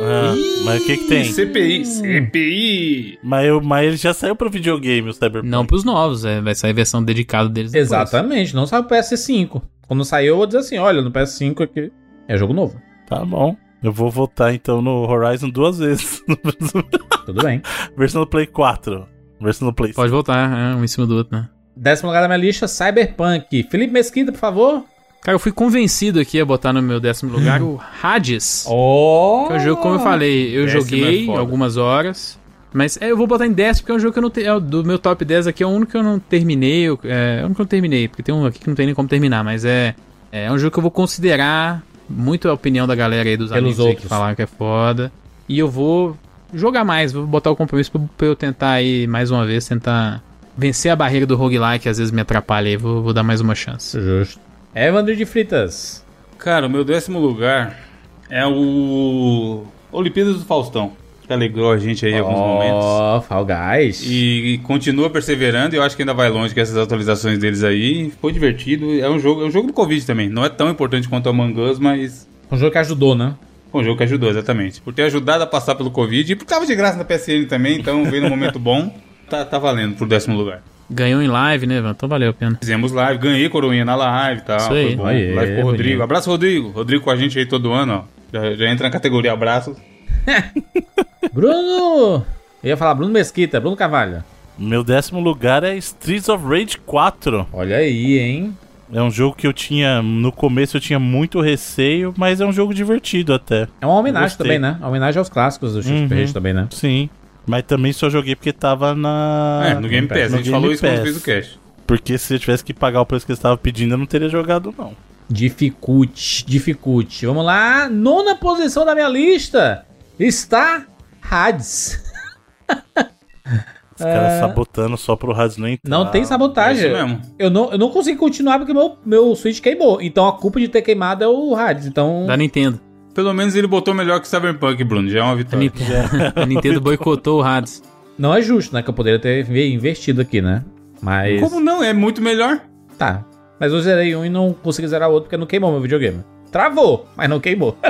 Ah, mas o que que tem? CPI. CPI. Mas, eu, mas ele já saiu pro videogame, o Cyberpunk. Não pros novos, é, vai sair versão dedicada deles depois. exatamente, não saiu o PS5. Quando saiu, eu vou dizer assim: olha, no PS5 aqui é jogo novo. Tá bom. Eu vou votar então no Horizon duas vezes. Tudo bem. Versão do Play 4. Versão do Play 5. Pode voltar, é, um em cima do outro, né? Décimo lugar da minha lista, Cyberpunk. Felipe Mesquita, por favor. Cara, eu fui convencido aqui a botar no meu décimo lugar o Hades. Oh! Que é um jogo, como eu falei, eu Décimo joguei é algumas horas. Mas é, eu vou botar em décimo porque é um jogo que eu não tenho. Do meu top 10 aqui é o único que eu não terminei. É, é o único que eu não terminei, porque tem um aqui que não tem nem como terminar. Mas é, é um jogo que eu vou considerar muito a opinião da galera aí, dos Pelos amigos aí que outros. falaram que é foda. E eu vou jogar mais, vou botar o compromisso pra, pra eu tentar aí, mais uma vez, tentar vencer a barreira do roguelike, que às vezes me atrapalha aí. Vou, vou dar mais uma chance. Justo. Evandro de Fritas. Cara, o meu décimo lugar é o Olimpíadas do Faustão. Que alegrou a gente aí em alguns momentos. Ó, Fall Guys. E continua perseverando e eu acho que ainda vai longe com essas atualizações deles aí. Foi divertido. É um jogo, é um jogo do Covid também. Não é tão importante quanto o Among Us, mas Um jogo que ajudou, né? um jogo que ajudou, exatamente. Por ter ajudado a passar pelo Covid e porque tava de graça na PSN também, então veio num momento bom. Tá, tá valendo pro décimo lugar. Ganhou em live, né? Então valeu a pena. Fizemos live, ganhei coroinha na live e tal. Isso aí. Foi bom. Aê, live com o Rodrigo. Abraço, Rodrigo. Rodrigo com a gente aí todo ano, ó. Já, já entra na categoria abraços. Bruno! Eu ia falar Bruno Mesquita, Bruno Carvalho. Meu décimo lugar é Streets of Rage 4. Olha aí, hein? É um jogo que eu tinha. No começo eu tinha muito receio, mas é um jogo divertido até. É uma homenagem também, né? Uma homenagem aos clássicos do Street Uhum. Também, né? Sim. Mas também só joguei porque tava na. é, no Game Pass. no a gente Game falou isso quando fez o cast. Porque se eu tivesse que pagar o preço que eles estavam pedindo, eu não teria jogado, não. Dificulte, dificulte. Vamos lá. Nona posição da minha lista está Hades. Os caras sabotando só pro Hades não entrar. Não tem É sabotagem. isso mesmo. Eu não, eu não consegui continuar porque meu, meu Switch queimou. Então a culpa de ter queimado é o Hades. Então. Da Nintendo. Pelo menos ele botou melhor que Cyberpunk, Bruno. Já é uma A vitória. Nintendo, a Nintendo boicotou o Hades. Não é justo, né? Que eu poderia ter investido aqui, né? Mas. Como não? É muito melhor. Tá. Mas eu zerei um e não consegui zerar o outro porque não queimou meu videogame. Travou, mas não queimou.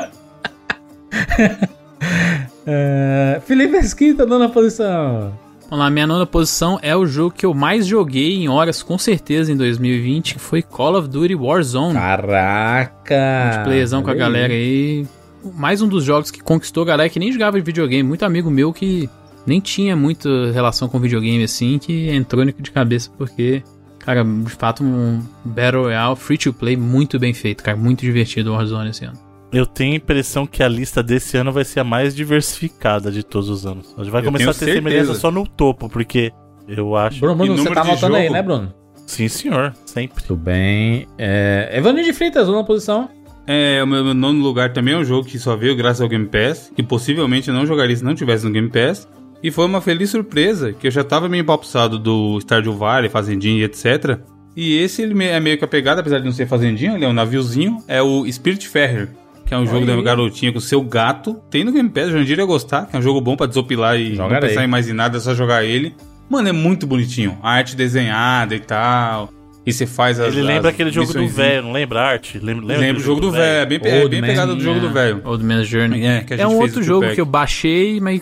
É, Felipe Esquita, nona posição. Vamos lá, minha nona posição é o jogo que eu mais joguei em horas, com certeza, em 2020, que foi Call of Duty Warzone. Caraca! Multiplayerzão com a galera aí. Mais um dos jogos que conquistou a galera que nem jogava de videogame. Muito amigo meu que nem tinha muita relação com videogame assim, que entrou de cabeça porque, cara, de fato, um Battle Royale free to play muito bem feito, cara. Muito divertido o Warzone esse ano. Eu tenho a impressão que a lista desse ano vai ser a mais diversificada de todos os anos. A gente vai Eu começar a ter certeza. semelhança só no topo, porque eu acho. Bruno, Bruno você tá anotando aí, né, Bruno? Sim, senhor. Sempre. Tudo bem. É... Evandro de Freitas, nona posição. É, o meu, meu nono lugar também é um jogo que só veio graças ao Game Pass, que possivelmente eu não jogaria se não tivesse no Game Pass. E foi uma feliz surpresa, que eu já tava meio empapuçado do Stardew Valley, Fazendinha e etc. E esse ele é meio que a pegada, apesar de não ser fazendinha, ele é um naviozinho, é o Spirit Ferrer, que é um jogo Aí. da garotinha com o seu gato. Tem no Game Pass, o Jandir ia gostar, que é um jogo bom pra desopilar e Jogarei. não pensar em mais em nada, é só jogar ele. Mano, é muito bonitinho. A arte desenhada e tal. E você faz as Ele lembra as aquele jogo do velho, não lembra a arte? Lembra, lembra Lembra o jogo do velho, é bem, é bem pegada do jogo do velho. Old Man's Journey. É, que a gente É um fez outro o jogo que eu baixei, mas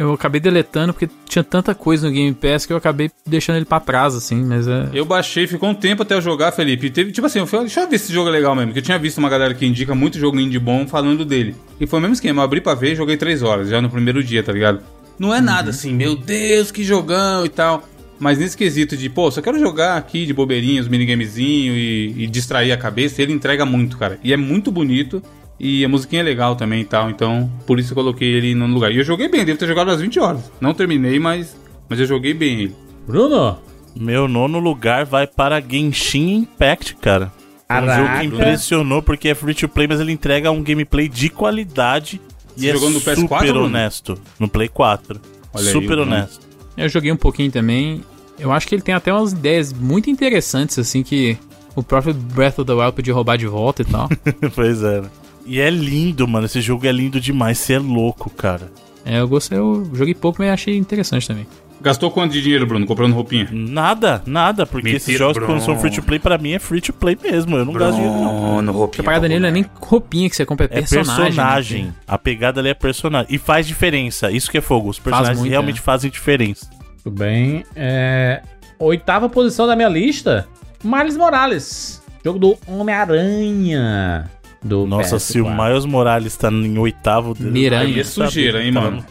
eu acabei deletando porque tinha tanta coisa no Game Pass que eu acabei deixando ele pra trás, assim, mas é... Eu baixei, ficou um tempo até eu jogar, Felipe. E teve, tipo assim, eu falei, deixa eu ver se esse jogo é legal mesmo. Porque eu tinha visto uma galera que indica muito jogo indie bom falando dele. E foi o mesmo esquema, eu abri pra ver e joguei três horas, já no primeiro dia, tá ligado? Não é nada assim, meu Deus, que jogão e tal. Mas nesse quesito de, pô, só quero jogar aqui de bobeirinhos, minigamezinho e, e distrair a cabeça, ele entrega muito, cara. E é muito bonito. E a musiquinha é legal também e tal. Então, por isso eu coloquei ele no lugar. E eu joguei bem, devo ter jogado às 20 horas. Não terminei, mas, mas eu joguei bem ele. Bruno? Meu nono lugar vai para Genshin Impact, cara. É um jogo Caraca. que impressionou porque é free to play, mas ele entrega um gameplay de qualidade e Você é jogou no PS4, super Bruno? honesto. No Play 4. Olha aí, super Bruno. honesto. Eu joguei um pouquinho também. Eu acho que ele tem até umas ideias muito interessantes, assim, que o próprio Breath of the Wild podia roubar de volta e tal. pois é. Né? E é lindo, mano. Esse jogo é lindo demais. Você é louco, cara. é, eu gostei, eu joguei pouco, mas achei interessante também. Gastou quanto de dinheiro, Bruno, comprando roupinha? Nada, nada. Porque Mentira, esses jogos, quando são Bruno. free to play, pra mim é free to play mesmo. Eu não gasto dinheiro, não. no A roupinha. parada nele não é nem roupinha que você compra, é É personagem. personagem. né? A pegada ali é personagem. E faz diferença. Isso que é fogo. Os personagens muito, realmente é. fazem diferença. Tudo bem. É... Oitava posição da minha lista: Miles Morales. Jogo do Homem-Aranha. Do Nossa, PS4. se o Miles Morales tá em oitavo... Miranha. Aí é sujeira, hein, Tá mano?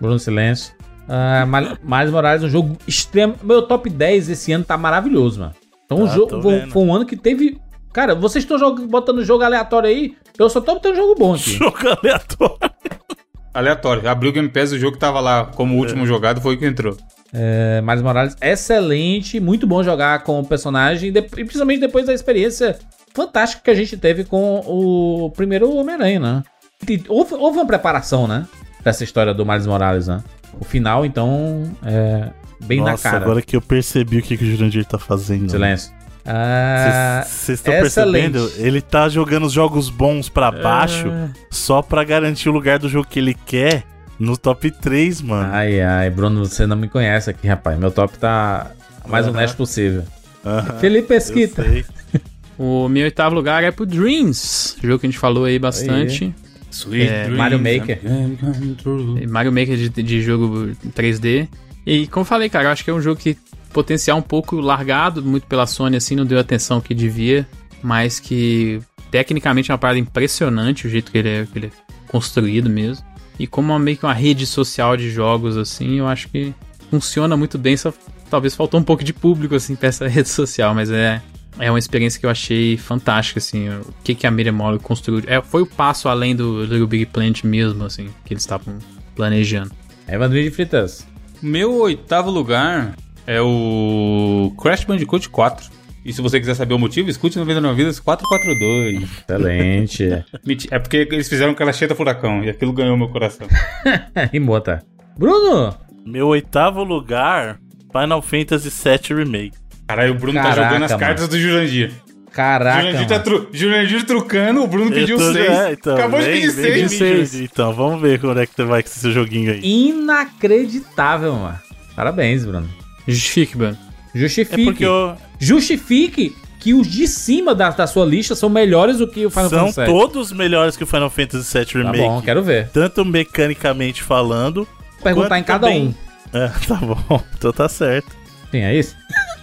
Bruno Silêncio. Ah, Mal- Miles Morales é um jogo extremo. Meu top 10 esse ano tá maravilhoso, mano. Então, um Tá, jogo, foi, foi um ano que teve Cara, vocês estão jog- botando jogo aleatório aí, eu só tô botando jogo bom aqui. Jogo aleatório. Aleatório. Abriu o Game Pass, o jogo que tava lá como último jogado foi o que entrou. É, Miles Morales, excelente, muito bom jogar com o personagem, e de- e principalmente depois da experiência fantástica que a gente teve com o primeiro Homem-Aranha, né? Houve, houve uma preparação, né? Dessa história do Miles Morales, né? O final, então, é bem na Nossa, cara. agora que eu percebi o que, que o Jurandir tá fazendo. Silêncio. Ah, Vocês estão excelente. percebendo? Ele tá jogando os jogos bons pra baixo só pra garantir o lugar do jogo que ele quer no top 3, mano. Ai, ai, Bruno, você não me conhece aqui, rapaz. Meu top tá o mais Aham. honesto possível. Aham, Felipe eu Esquita. sei. O meu oitavo lugar é pro Dreams, jogo que a gente falou aí bastante. Sweet É, dreams Mario Maker. Mario Maker de, de jogo 3D. E como eu falei, cara, eu acho que é um jogo que potencial um pouco largado, muito pela Sony, assim, não deu a atenção que devia, mas que tecnicamente é uma parada impressionante o jeito que ele é, que ele é construído mesmo. E como uma, meio que uma rede social de jogos, assim, eu acho que funciona muito bem, só talvez faltou um pouco de público, assim, pra essa rede social, mas é, é uma experiência que eu achei fantástica, assim, o que, que a Miriam Moller construiu. É, foi o passo além do Little Big Planet mesmo, assim, que eles estavam planejando. Evandrinho de Fritas. Meu oitavo lugar é o Crash Bandicoot 4. E se você quiser saber o motivo, escute 99 Vidas 442. Excelente. É porque eles fizeram Calacheta Furacão e aquilo ganhou meu coração. Rimou, tá? Bruno! Meu oitavo lugar, Final Fantasy VII Remake. Caralho, o Bruno Caraca, tá jogando as mano. cartas do Jurandir. Caraca, Jurandir, tá tru... Jurandir trucando, o Bruno pediu Eu tô- 6. é, então, Acabou de pedir vem 6. de mim, Jurandir. Então, vamos ver quando é que vai com esse seu joguinho aí. Inacreditável, mano. Parabéns, Bruno. Justifique, mano. Justifique. É porque eu- Justifique que os de cima da, da sua lista são melhores do que o Final são Fantasy VII. todos melhores que o Final Fantasy VII Tá Remake. bom, quero ver. Tanto mecanicamente falando. Vou perguntar em cada também- um. É, tá bom, então tá certo. Sim, é isso?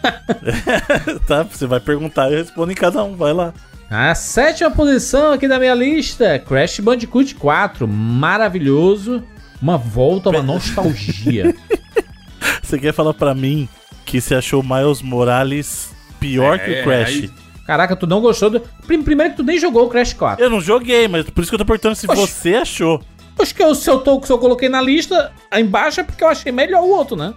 Tá, você vai perguntar e eu respondo em cada um, vai lá. A sétima posição aqui da minha lista, Crash Bandicoot 4. Maravilhoso. Uma volta, uma nostalgia. Você quer falar pra mim que você achou Miles Morales pior que É, o Crash? aí- Caraca, tu não gostou do... Prim- Primeiro que tu nem jogou o Crash 4. Eu não joguei, mas por isso que eu tô perguntando se Oxi. você achou. Acho que eu, se, eu tô, se eu coloquei na lista aí embaixo é porque eu achei melhor o outro, né?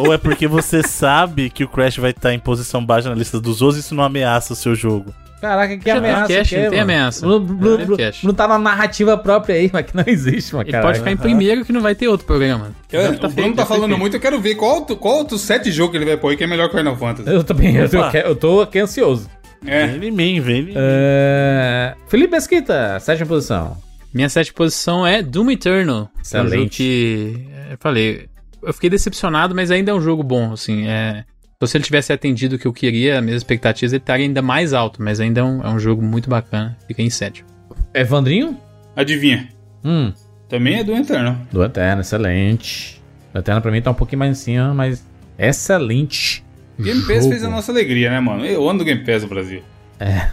Ou é porque você sabe que o Crash vai estar em posição baixa na lista dos outros e isso não ameaça o seu jogo. Caraca, que Já ameaça. tem cash, que é, não tem mano? ameaça. Tem não, cash. não tá na narrativa própria aí, mas que não existe, mano. Ele caralho. pode ficar em primeiro que não vai ter outro programa. Eu- Já o Bruno feito, tá já falando feito. muito, eu quero ver qual, outro- qual outro sete jogos que ele vai pôr aí que é melhor que o Final Fantasy. Eu também, eu, tô- eu tô aqui ansioso. É. Vem em mim, vem em mim. É... Felipe Esquita, sétima posição. Minha sétima posição é Doom Eternal. é um Excelente. jogo que. Eu falei. Eu fiquei decepcionado, mas ainda é um jogo bom, assim. É, se ele tivesse atendido o que eu queria, as minhas expectativas, ele estaria ainda mais alto, mas ainda é um, é um jogo muito bacana. Fica em sétimo. Evandrinho? Adivinha? Hum, Também é do Eterno. do Eterno, excelente. O Eterno pra mim tá um pouquinho mais em cima, mas excelente. Game Pass Jogo. fez a nossa alegria, né, mano? Eu ando Game Pass no Brasil.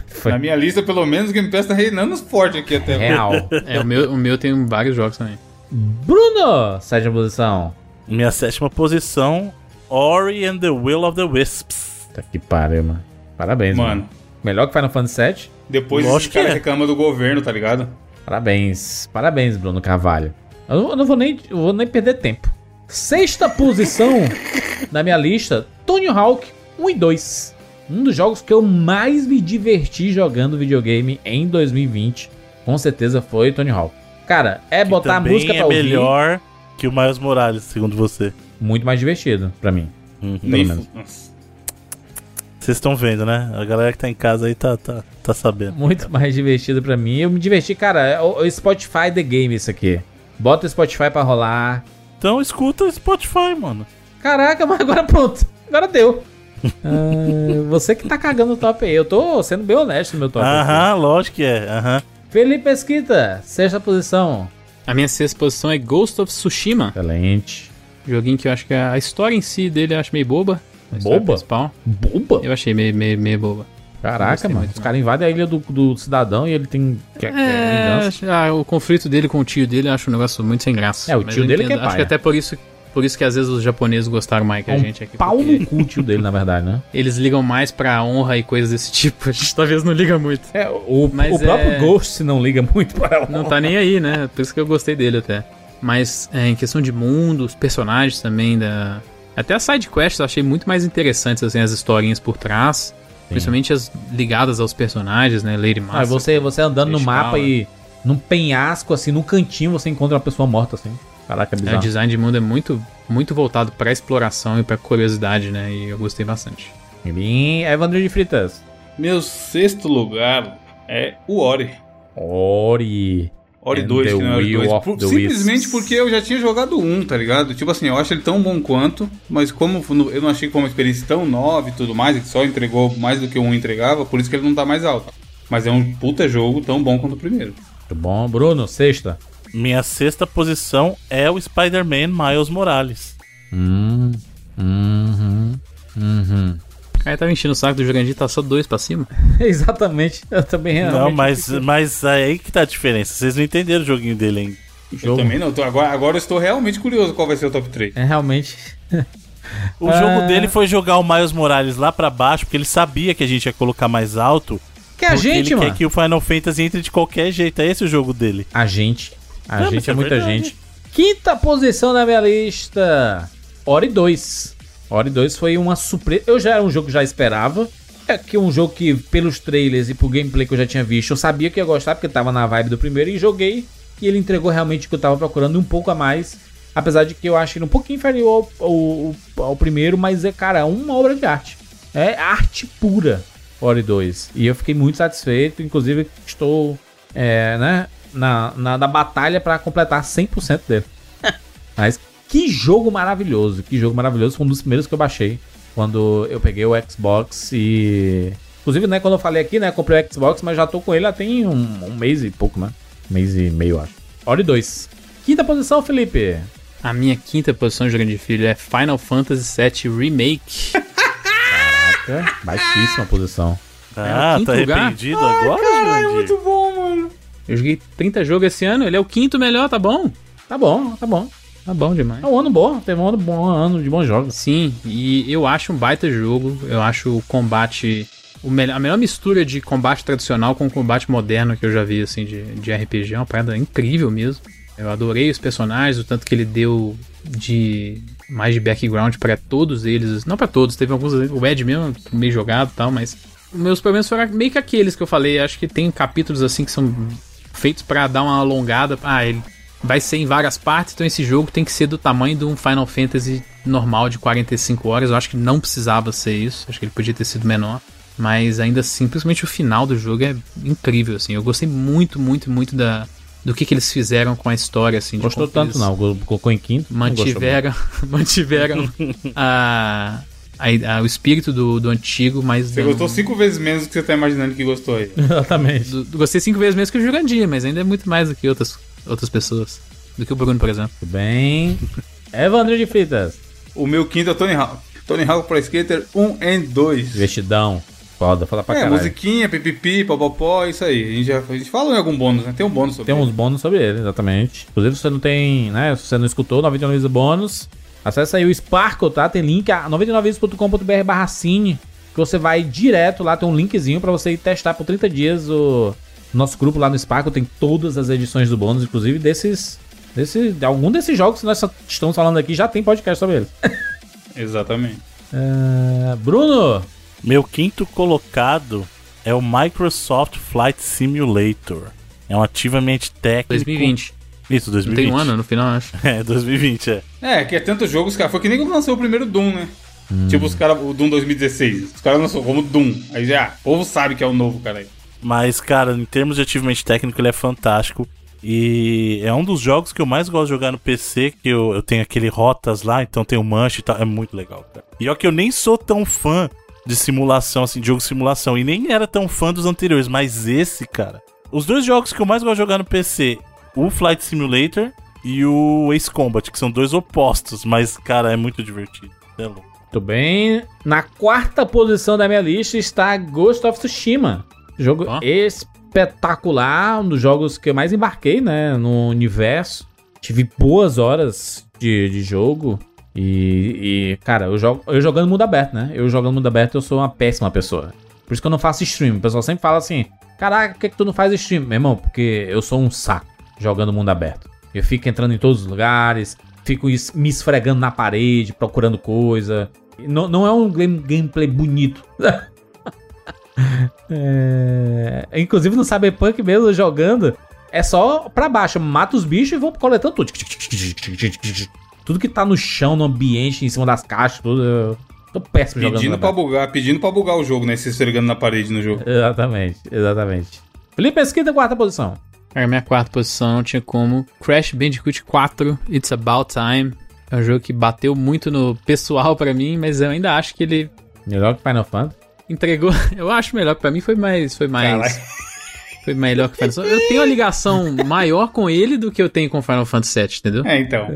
Foi Na minha lista, pelo menos, o Game Pass tá reinando forte aqui até agora. real. É, o meu, o meu tem vários jogos também. Bruno, sétima posição. Minha sétima posição, Ori and the Will of the Wisps. Tá que pariu, mano. Parabéns, mano. Mano, Melhor que Final Fantasy VII? depois Lógico esse cara que é. reclama do governo, tá ligado? Parabéns. Parabéns, Bruno Carvalho. Eu não, eu não vou, nem, eu vou nem perder tempo. Sexta posição na minha lista, Tony Hawk 1 e 2. Um dos jogos que eu mais me diverti jogando videogame em 2020. Com certeza foi Tony Hawk. Cara, é Que botar a música é pra ouvir. melhor que o Miles Morales, segundo você. Muito mais divertido pra mim. Uhum. Pelo menos. Vocês estão vendo, né? A galera que tá em casa aí tá, tá, tá sabendo. Muito mais divertido pra mim. Eu me diverti, cara. é O, o Spotify The Game isso aqui. Bota o Spotify pra rolar. Então escuta o Spotify, mano. Caraca, mas agora pronto. Agora deu. Ah, você que tá cagando o top aí. Eu tô sendo bem honesto no meu top. aqui. Aham, lógico que é. Aham. Felipe Esquita, sexta posição. A minha sexta posição é Ghost of Tsushima. Excelente. Joguinho que eu acho que a história em si dele eu acho meio boba. Boba? Principal. Boba? Eu achei meio, meio, meio boba. Caraca, mano. muito, Os caras invadem a ilha do, do cidadão e ele tem. Quer, quer É, acho- ah, o conflito dele com o tio dele eu acho um negócio muito sem graça. É, o tio dele que é Acho paia. que até por isso, por isso que às vezes os japoneses gostaram mais que É a um gente aqui. pau porque no cu tio dele, na verdade, né? Eles ligam mais pra honra e coisas desse tipo. A gente talvez não liga muito. É, o, Mas o próprio é- Ghost não liga muito para ela. Não tá nem aí, né? Por isso que eu gostei dele até. Mas é, em questão de mundo, os personagens também, da... até as side quests eu achei muito mais interessantes, assim, as historinhas por trás. Principalmente as ligadas aos personagens, né? Lady Ah, Master. você, você andando no mapa e num penhasco, assim, num cantinho, você encontra uma pessoa morta, assim. Caraca, é É, o bizarro. design de mundo é muito, muito voltado pra exploração e pra curiosidade, né? E eu gostei bastante. Bem, Evandro de Fritas. Meu sexto lugar é o Ori. Ori. Ori And 2, the que não é Ori Will 2. of Por- simplesmente Wisps. porque eu já tinha jogado um, tá ligado? Tipo assim, eu acho ele tão bom quanto, mas como eu não achei que foi uma experiência tão nova e tudo mais, e que só entregou mais do que o um entregava, por isso que ele não tá mais alto. Mas é um puta jogo tão bom quanto o primeiro. Muito bom. Bruno, sexta. Minha sexta posição é o Spider-Man Miles Morales. Hum. Uhum. Uhum. Aí tava enchendo o saco do Jurandir, tá só dois pra cima. Exatamente. Eu também Não, realmente mas, fiquei- mas é aí que tá a diferença. Vocês não entenderam o joguinho dele ainda. Eu Jogo. também não. tô- agora, agora eu estou realmente curioso qual vai ser o top 3. É realmente. O Ah. jogo dele foi jogar o Miles Morales lá pra baixo, porque ele sabia que a gente ia colocar mais alto. Que a gente, ele mano. quer que o Final Fantasy entre de qualquer jeito. É esse o jogo dele. A gente. A Não, gente é é muita verdade. gente. Quinta posição na minha lista. Ori 2. Ori 2 foi uma surpresa. Eu já era um jogo que já esperava. É que um jogo que, pelos trailers e por gameplay que eu já tinha visto, eu sabia que ia gostar, porque tava na vibe do primeiro e joguei. E ele entregou realmente o que eu tava procurando um pouco a mais. Apesar de que eu acho ele um pouquinho inferior ao, ao- ao primeiro, mas é, cara, uma obra de arte. É arte pura, Ori 2. E eu fiquei muito satisfeito, inclusive estou, é, né, na, na, na batalha para completar 100% dele. Mas que jogo maravilhoso, que jogo maravilhoso. Foi um dos primeiros que eu baixei quando eu peguei o Xbox e... Inclusive, né, quando eu falei aqui, né, comprei o Xbox, mas já tô com ele há tem um, um mês e pouco, né? Um mês e meio, acho. Ori 2. Quinta posição, Felipe. A minha quinta posição, Jurandir Filho, é Final Fantasy VII Remake. É, baixíssima posição. Ah, quinto tá lugar? arrependido agora, Jurandir? bom, mano. Eu joguei 30 jogos esse ano, ele é o quinto melhor, tá bom? Tá bom, tá bom. Tá bom demais. É um ano bom, teve um ano bom, um ano de bons jogos. Sim, e eu acho um baita jogo. Eu acho o combate. O melhor, a melhor mistura de combate tradicional com combate moderno que eu já vi, assim, de, de RPG. É uma parada incrível mesmo. Eu adorei os personagens, o tanto que ele deu de mais de background pra todos eles. Não pra todos, teve alguns. O Ed mesmo, meio jogado e tal, mas. Meus problemas foram meio que aqueles que eu falei. Acho que tem capítulos assim que são feitos pra dar uma alongada. Ah, ele vai ser em várias partes, então esse jogo tem que ser do tamanho de um Final Fantasy normal de 45 horas. Eu acho que não precisava ser isso, acho que ele podia ter sido menor. Mas ainda assim, principalmente o final do jogo é incrível, assim. Eu gostei muito, muito, muito da, do que, que eles fizeram com a história, assim. Gostou tanto não, colocou em quinto. Mantiveram, mantiveram a, a- a- o espírito do, do antigo, mas... Você dando- gostou cinco vezes menos do que você tá imaginando que gostou aí. Exatamente. do- do- gostei cinco vezes menos que o Jurandir, mas ainda é muito mais do que outras, outras pessoas. Do que o Bruno, por exemplo. Tudo bem. Evandro de Fritas. O meu quinto é o Tony Hawk. Tony Hawk Pro Skater 1 e 2. Vestidão. Foda, fala pra É, caralho. musiquinha, pipipi, popopó, isso aí. A gente já a gente falou em algum bônus, né? Tem um bônus sobre Tem uns ele. bônus sobre ele, exatamente. Inclusive, se você não tem, né? Se você não escutou 99 vezes bônus, acessa aí o Sparkle, tá? Tem link a 99vezes.com.br barra cine, que você vai direto lá, tem um linkzinho pra você ir testar por 30 dias o nosso grupo lá no Sparkle, tem todas as edições do bônus, inclusive desses... Desse, de algum desses jogos que nós estamos falando aqui já tem podcast sobre eles. Exatamente. É, Bruno! Meu quinto colocado é o Microsoft Flight Simulator. É um ativamente técnico. 2020. Isso, Não 2020. tem um ano no final, acho. É, 2020, é. É, que é tantos jogos, cara. Foi que nem quando lançou o primeiro Doom, né? Tipo os caras, o Doom 2016. Os caras lançou como Doom. Aí já, o povo sabe que é o novo, cara. aí. Mas, cara, em termos de ativamente técnico, ele é fantástico. E é um dos jogos que eu mais gosto de jogar no PC, que eu, eu tenho aquele rotas lá, então tem o manche e tal. É muito legal, cara. E ó que eu nem sou tão fã de simulação, assim, de jogo de simulação. E nem era tão fã dos anteriores, mas esse, cara. Os dois jogos que eu mais gosto de jogar no PC, o Flight Simulator e o Ace Combat, que são dois opostos, mas, cara, é muito divertido. É louco. Muito bem. Na quarta posição da minha lista está Ghost of Tsushima. Jogo Ó. espetacular, um dos jogos que eu mais embarquei, né, no universo. Tive boas horas de, de jogo. E, e, cara, eu, jogo, eu jogando mundo aberto, né? Eu jogando mundo aberto, eu sou uma péssima pessoa. Por isso que eu não faço stream. O pessoal sempre fala assim: Caraca, por que, que tu não faz stream? Meu irmão, porque eu sou um saco jogando mundo aberto. Eu fico entrando em todos os lugares, fico me esfregando na parede, procurando coisa. Não, não é um game- gameplay bonito. É, Inclusive no Cyberpunk mesmo, jogando, é só pra baixo. Mata os bichos e vou coletando tudo. Tudo que tá no chão, no ambiente, em cima das caixas, tudo. Eu tô péssimo jogando. Pedindo mundo pra bugar, pedindo pra bugar o jogo, né? Se esfregando na parede no jogo. Exatamente, exatamente. Felipe Esquita, quarta posição. Cara, minha quarta posição não tinha como. Crash Bandicoot 4, It's About Time. É um jogo que bateu muito no pessoal pra mim, mas eu ainda acho que ele Melhor que Final Fantasy. entregou. Eu acho melhor, pra mim foi mais. Foi mais. Caralho. Foi melhor que Final Fantasy. Eu tenho uma ligação maior com ele do que eu tenho com Final Fantasy VII, entendeu? É, então.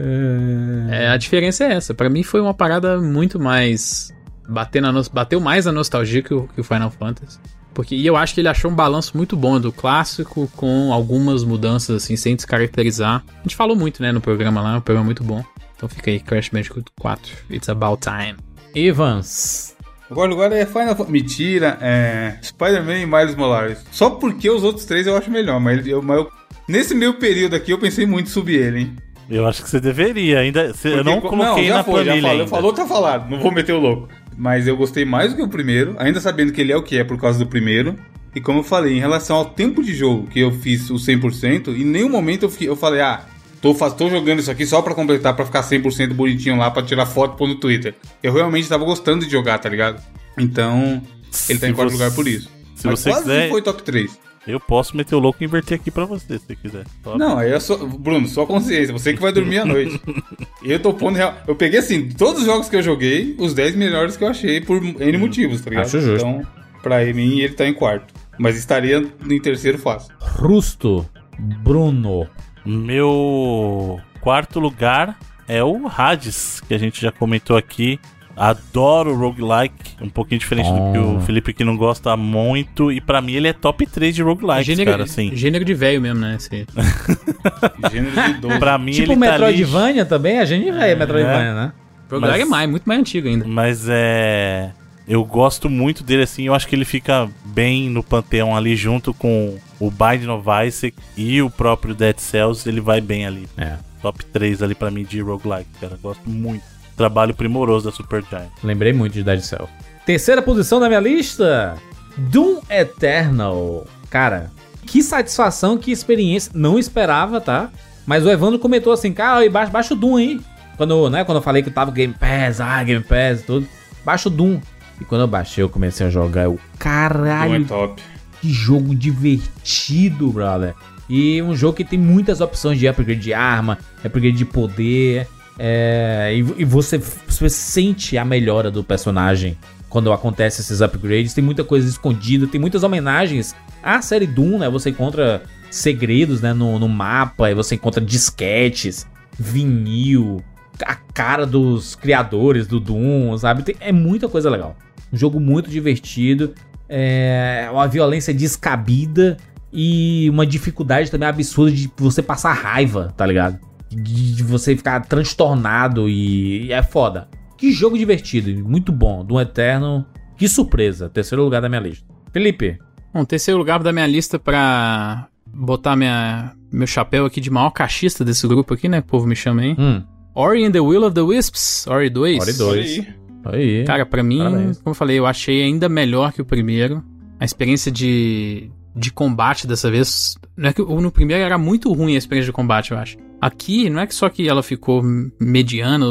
É, a diferença é essa. Pra mim foi uma parada muito mais. Bater na, nos- bateu mais a nostalgia que o, que o Final Fantasy. Porque, e eu acho que ele achou um balanço muito bom do clássico com algumas mudanças, assim, sem descaracterizar. A gente falou muito, né, no programa lá, um programa muito bom. Então fica aí, Crash Bandicoot 4, It's About Time. Evans. Agora lugar é Final Fantasy. Mentira, é. Spider-Man e Miles Morales. Só porque os outros três eu acho melhor, mas, eu, mas eu- nesse meio período aqui eu pensei muito em subir ele, hein? Eu acho que você deveria. Ainda, você- eu Porque não co- coloquei já na foi, já planilha falou, ainda. falou, tá falado. Não vou meter o louco. Mas eu gostei mais do que o primeiro, ainda sabendo que ele é o que é por causa do primeiro. E como eu falei, em relação ao tempo de jogo, que eu fiz o 100%, em nenhum momento eu, fiquei- eu falei, ah, tô, tô jogando isso aqui só pra completar, pra ficar 100% bonitinho lá, pra tirar foto e pôr no Twitter. Eu realmente tava gostando de jogar, tá ligado? Então, ele tá Se em quarto você- lugar por isso. se Mas você quase quiser- foi top 3. Eu posso meter o louco e inverter aqui pra você, se você quiser. Só- Não, aí é só. Bruno, sua consciência, você que vai dormir à noite. eu tô pondo real. Eu peguei assim, todos os jogos que eu joguei, os 10 melhores que eu achei por N motivos, tá ligado? Acho justo. Então, pra mim, ele tá em quarto. Mas estaria em terceiro fácil. Rusto. Bruno. Meu quarto lugar é o Hades, que a gente já comentou aqui. Adoro roguelike, um pouquinho diferente do que o Oh. Felipe que não gosta muito. E pra mim ele é top 3 de roguelike, gênero, cara, assim. gênero de velho mesmo, né? Esse, Gênero de idoso. Pra mim Tipo ele tá ali... Metroidvania também, a gente vai Metroidvania, né? o lugar Mas- é mais, muito mais antigo ainda. Mas é. Eu gosto muito dele assim. Eu acho que ele fica bem no panteão ali, junto com o Binding of Isaac e o próprio Dead Cells. Ele vai bem ali. É. Top 3 ali pra mim de roguelike, cara. Gosto muito. Trabalho primoroso da Supergiant. Lembrei muito de Dead Cell. Terceira posição da minha lista: Doom Eternal. Cara, que satisfação, que experiência. Não esperava, tá? Mas o Evandro comentou assim: cara, baixa, baixa o Doom aí. Quando, né, quando eu falei que tava Game Pass, ah, Game Pass e tudo. Baixa o Doom. E quando eu baixei, eu comecei a jogar. Eu, caralho, é top. que jogo divertido, brother. E um jogo que tem muitas opções de upgrade de arma, upgrade de poder. É, e, e você, você sente a melhora do personagem quando acontece esses upgrades. Tem muita coisa escondida, tem muitas homenagens à série Doom, né? Você encontra segredos né, no, no mapa, e você encontra disquetes, vinil, a cara dos criadores do Doom, sabe? Tem- é muita coisa legal. Um jogo muito divertido é, uma violência descabida e uma dificuldade também absurda de você passar raiva, tá ligado? De, de você ficar transtornado e, e é foda. Que jogo divertido, e muito bom. Do Eterno, que surpresa. Terceiro lugar da minha lista. Felipe, Bom, terceiro lugar da minha lista pra botar minha, meu chapéu aqui de maior cachista desse grupo aqui, né? Que o povo me chama aí. hum, Ori and the Will of the Wisps, Ori 2. Ori 2. Olha aí. Cara, pra mim, Parabéns. como eu falei, eu achei ainda melhor que o primeiro. A experiência de, de combate dessa vez. Não é que no primeiro era muito ruim a experiência de combate, eu acho. Aqui, não é que só que ela ficou mediana,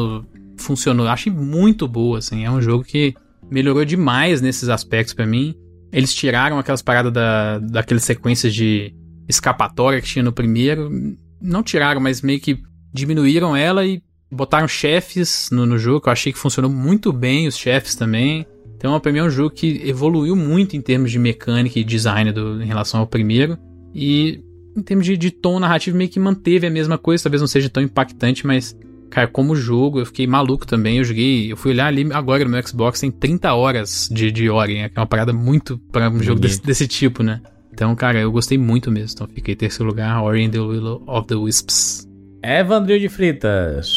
funcionou. Eu achei muito boa, assim. É um jogo que melhorou demais nesses aspectos pra mim. Eles tiraram aquelas paradas da, daquelas sequências de escapatória que tinha no primeiro. Não tiraram, mas meio que diminuíram ela e botaram chefes no, no jogo, eu achei que funcionou muito bem, os chefes também. Então, pra mim é um jogo que evoluiu muito em termos de mecânica e design do, em relação ao primeiro. E em termos de, de tom narrativo, meio que manteve a mesma coisa. Talvez não seja tão impactante, mas, cara, como jogo, eu fiquei maluco também. Eu joguei, eu fui olhar ali agora no meu Xbox, tem 30 horas de, de Ori, né? Que é uma parada muito pra um jogo desse, desse tipo, né? Então, cara, eu gostei muito mesmo. Então, fiquei em terceiro lugar, Ori and the Will of the Wisps. Evandro de Fritas.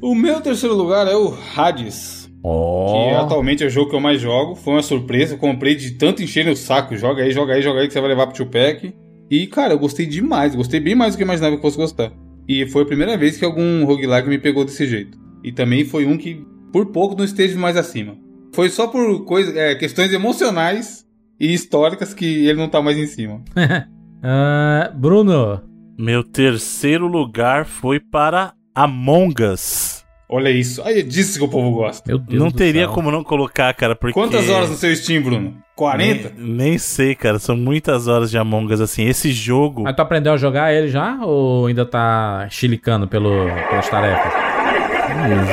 O meu terceiro lugar é o Hades. Que Ó. atualmente é o jogo que eu mais jogo. Foi uma surpresa. Eu comprei de tanto encher o saco. Joga aí, joga aí, joga aí que você vai levar pro Tupac. E, cara, eu gostei demais. Gostei bem mais do que eu imaginava que fosse gostar. E foi a primeira vez que algum roguelike me pegou desse jeito. E também foi um que, por pouco, não esteve mais acima. Foi só por coisa, é, questões emocionais e históricas que ele não tá mais em cima. Ah, Bruno. Meu terceiro lugar foi para Among Us. Olha isso. Aí é disso que o povo gosta. Meu Deus não do teria céu. como não colocar, cara, porque... Quantas horas no seu Steam, Bruno? 40? Nem, nem sei, cara. São muitas horas de Among Us, assim. Esse jogo... Mas tu aprendeu a jogar ele já? Ou ainda tá chilicando pelo, pelas tarefas?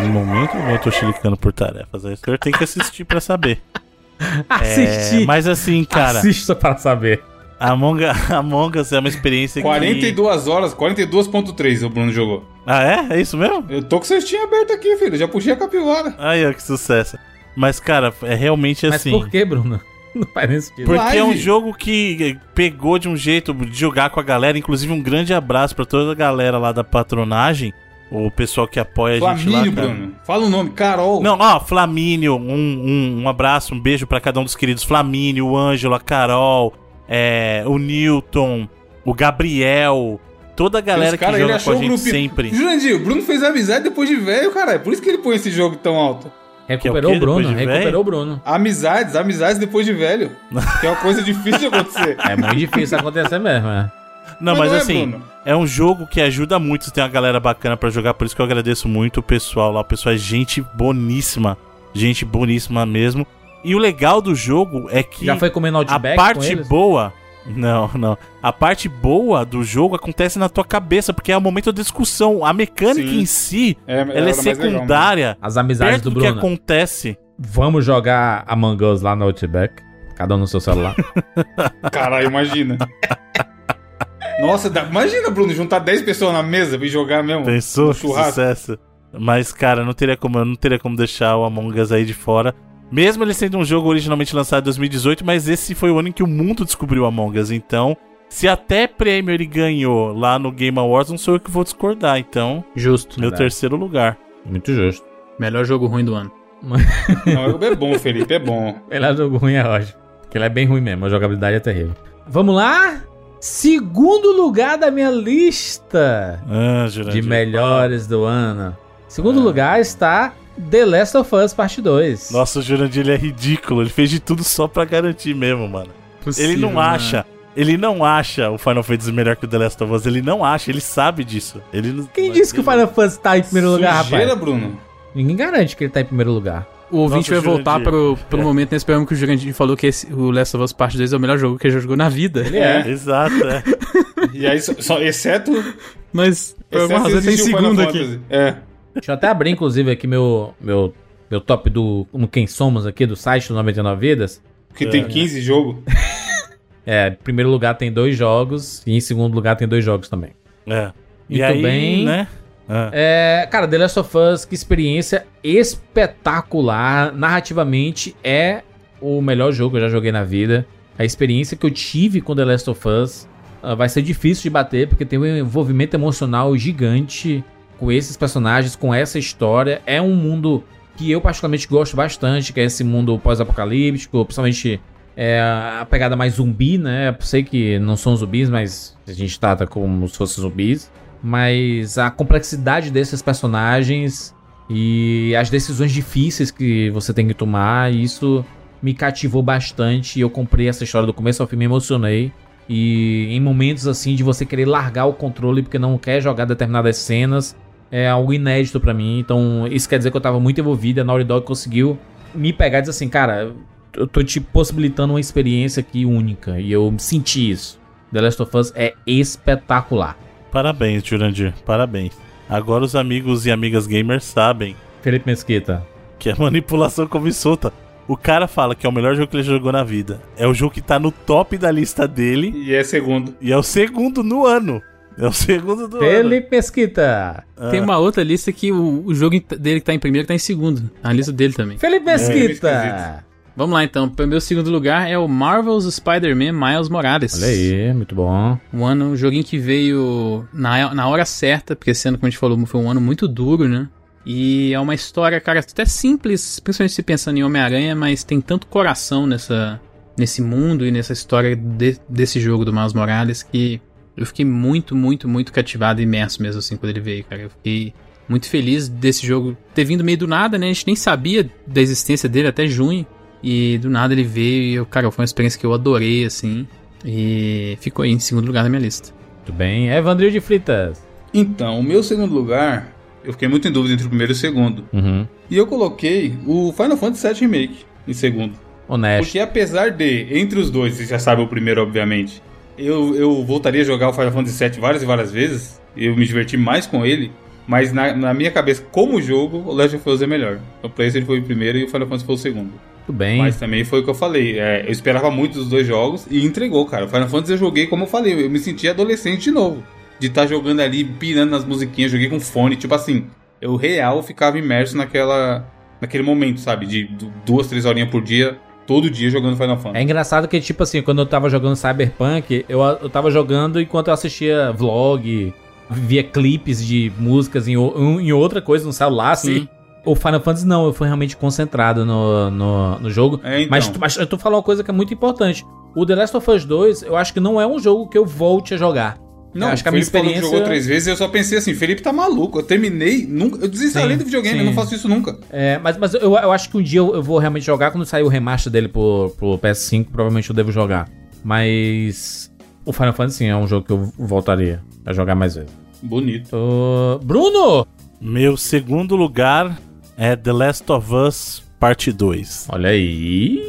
No momento eu tô chilicando por tarefas. Aí o senhor tem que assistir pra saber. Assistir. É, mas assim, cara, Assista para saber. Among, Among Us é uma experiência que... 42 horas, 42.3 o Bruno jogou. Ah, é? É isso mesmo? Eu tô com o Steam aberto aqui, filho. Já puxei a capivara. Aí, ó, que sucesso. Mas, cara, é realmente Mas assim... por que, Bruno? Não nem sentido. Porque é um jogo que pegou de um jeito de jogar com a galera. Inclusive, um grande abraço pra toda a galera lá da patronagem. O pessoal que apoia a gente lá. Flamínio. Bruno. Fala o nome. Carol. Não, ó, Flamínio, um, um, um abraço, um beijo pra cada um dos queridos. Flamínio, o Ângelo, a Carol, é, o Newton, o Gabriel, toda a galera cara, que joga com a o gente grupo. sempre. Jurandir, o Bruno fez amizade depois de velho, cara. É por isso que ele põe esse jogo tão alto. Recuperou quê? o Bruno, Depois de recuperou velho? o Bruno. Amizades, amizades depois de velho. que é uma coisa difícil de acontecer. É muito difícil acontecer mesmo, é. Não, Mas mas não é, assim, Bruno. é um jogo que ajuda muito. Tem uma galera bacana pra jogar, por isso que eu agradeço muito o pessoal lá. O pessoal é gente boníssima. Gente boníssima mesmo. E o legal do jogo é que Já foi comendo a Outback parte eles? boa. Não, não. A parte boa do jogo acontece na tua cabeça, porque é o momento da discussão. A mecânica Sim. em si, É, ela é era mais legal, secundária. As amizades perto do do, que Bruno. acontece. Vamos jogar Among Us lá no Outback. Cada um no seu celular. Caralho, imagina. Nossa, dá- imagina, Bruno, juntar 10 pessoas na mesa e jogar mesmo. Pensou? churrasco. sucesso. Mas, cara, não teria como, eu não teria como deixar o Among Us aí de fora. Mesmo ele sendo um jogo originalmente lançado em 2018, mas esse foi o ano em que o mundo descobriu Among Us. Então, se até prêmio ele ganhou lá no Game Awards, não sou eu que vou discordar. Então, Justo. meu Verdade. terceiro lugar. Muito justo. Melhor jogo ruim do ano. Não, é bom, Felipe, é bom. Melhor jogo ruim é ótimo. Porque ele é bem ruim mesmo, a jogabilidade é terrível. Vamos lá? Segundo lugar da minha lista Ah, de melhores do ano. Segundo lugar está The Last of Us Parte 2. Nossa, o Jurandir ele é ridículo. Ele fez de tudo só pra garantir mesmo, mano. ele não acha. Ele não acha o Final Fantasy melhor que o The Last of Us. Ele não acha, ele sabe disso. Ele não- Quem mas disse que o Final Fantasy tá em primeiro lugar, Sujeira, rapaz? Bruno. Ninguém garante que ele tá em primeiro lugar. O ouvinte Nossa, vai voltar pro, pro É. momento nesse programa que o Jurandir falou que esse, o Last of Us Part 2 é o melhor jogo que ele já jogou na vida. Ele é. Exato, é. E aí, só, só- exceto. Mas, por alguma razão, tem segundo aqui. É. Deixa eu até abrir, inclusive, aqui meu, meu, meu top do no Quem Somos aqui, do site do 99 Vidas. Que tem 15 jogos. É, em primeiro lugar tem dois jogos e em segundo lugar tem dois jogos também. é. E Muito aí, bem. né? Ah. É, cara, The Last of Us, que experiência espetacular. Narrativamente é o melhor jogo que eu já joguei na vida. A experiência que eu tive com The Last of Us ah, vai ser difícil de bater, porque tem um envolvimento emocional gigante com esses personagens, com essa história. É um mundo que eu particularmente gosto bastante, que é esse mundo pós-apocalíptico, principalmente é, a pegada mais zumbi, né? Sei que não são zumbis, mas a gente trata como se fossem zumbis. Mas a complexidade desses personagens e as decisões difíceis que você tem que tomar, isso me cativou bastante. Eu comprei essa história do começo ao fim, me emocionei. E em momentos assim de você querer largar o controle porque não quer jogar determinadas cenas, é algo inédito pra mim. Então, isso quer dizer que eu tava muito envolvido. A Naughty Dog conseguiu me pegar e dizer assim, cara, eu tô te possibilitando uma experiência aqui única. E eu senti isso. The Last of Us é espetacular. Parabéns, Jurandir. Parabéns. Agora os amigos e amigas gamers sabem Felipe Mesquita. que é manipulação come solta. O cara fala que é o melhor jogo que ele jogou na vida. É o jogo que tá no top da lista dele E é segundo. e é o segundo no ano. É o segundo do ano. Felipe Mesquita. Tem uma outra lista que o, o jogo dele que tá em primeiro tá em segundo. A lista dele também. Felipe Mesquita. esquisito. Vamos lá então. O meu segundo lugar é o Marvel's Spider-Man Miles Morales. Olha aí, muito bom. Um ano, um joguinho que veio na, na hora certa, porque esse ano, como a gente falou, foi um ano muito duro, né? E é uma história, cara, até simples, principalmente se pensando em Homem-Aranha, mas tem tanto coração nessa, nesse mundo e nessa história de- desse jogo do Miles Morales que eu fiquei muito, muito, muito cativado e imerso mesmo assim quando ele veio, cara. Eu fiquei muito feliz desse jogo ter vindo meio do nada, né? A gente nem sabia da existência dele até junho. E do nada ele veio e, eu, cara, foi uma experiência que eu adorei, assim. E ficou aí em segundo lugar na minha lista. Muito bem. Evandro de Fritas. Então, o meu segundo lugar, eu fiquei muito em dúvida entre o primeiro e o segundo. Uhum. E eu coloquei o Final Fantasy VII Remake em segundo. Honesto. Porque apesar de, entre os dois, você já sabe o primeiro, obviamente, eu, eu voltaria a jogar o Final Fantasy VII várias e várias vezes. Eu me diverti mais com ele. Mas na, na minha cabeça, como jogo, o Legend of Us é melhor. O PlayStation foi o primeiro e o Final Fantasy foi o segundo. Muito bem. Mas também foi o que eu falei. é, eu esperava muito dos dois jogos e entregou, cara. O Final Fantasy eu joguei, como eu falei, eu me senti adolescente de novo. De estar jogando ali, pirando nas musiquinhas, joguei com fone, tipo assim. Eu real ficava imerso naquela. naquele momento, sabe? De du- duas, três horinhas por dia, todo dia jogando Final Fantasy. É engraçado que, tipo assim, quando eu tava jogando Cyberpunk, eu, eu tava jogando enquanto eu assistia vlog, via clipes de músicas em, em outra coisa no celular, assim. Sim. O Final Fantasy não, eu fui realmente concentrado no, no, no jogo. É, então. mas, mas eu tô falando uma coisa que é muito importante. O The Last of Us 2, eu acho que não é um jogo que eu volte a jogar. Não, eu acho que a o minha experiência... jogou três vezes e eu só pensei assim, Felipe tá maluco. Eu terminei, nunca, eu desinstalei Sim, do videogame, sim. eu não faço isso nunca. É, mas, mas eu, eu acho que um dia eu, eu vou realmente jogar quando sair o remaster dele pro, pro PS5, provavelmente eu devo jogar. Mas o Final Fantasy sim, é um jogo que eu voltaria a jogar mais vezes. Bonito. Ô, Bruno! Meu segundo lugar é The Last of Us Parte 2. Olha aí.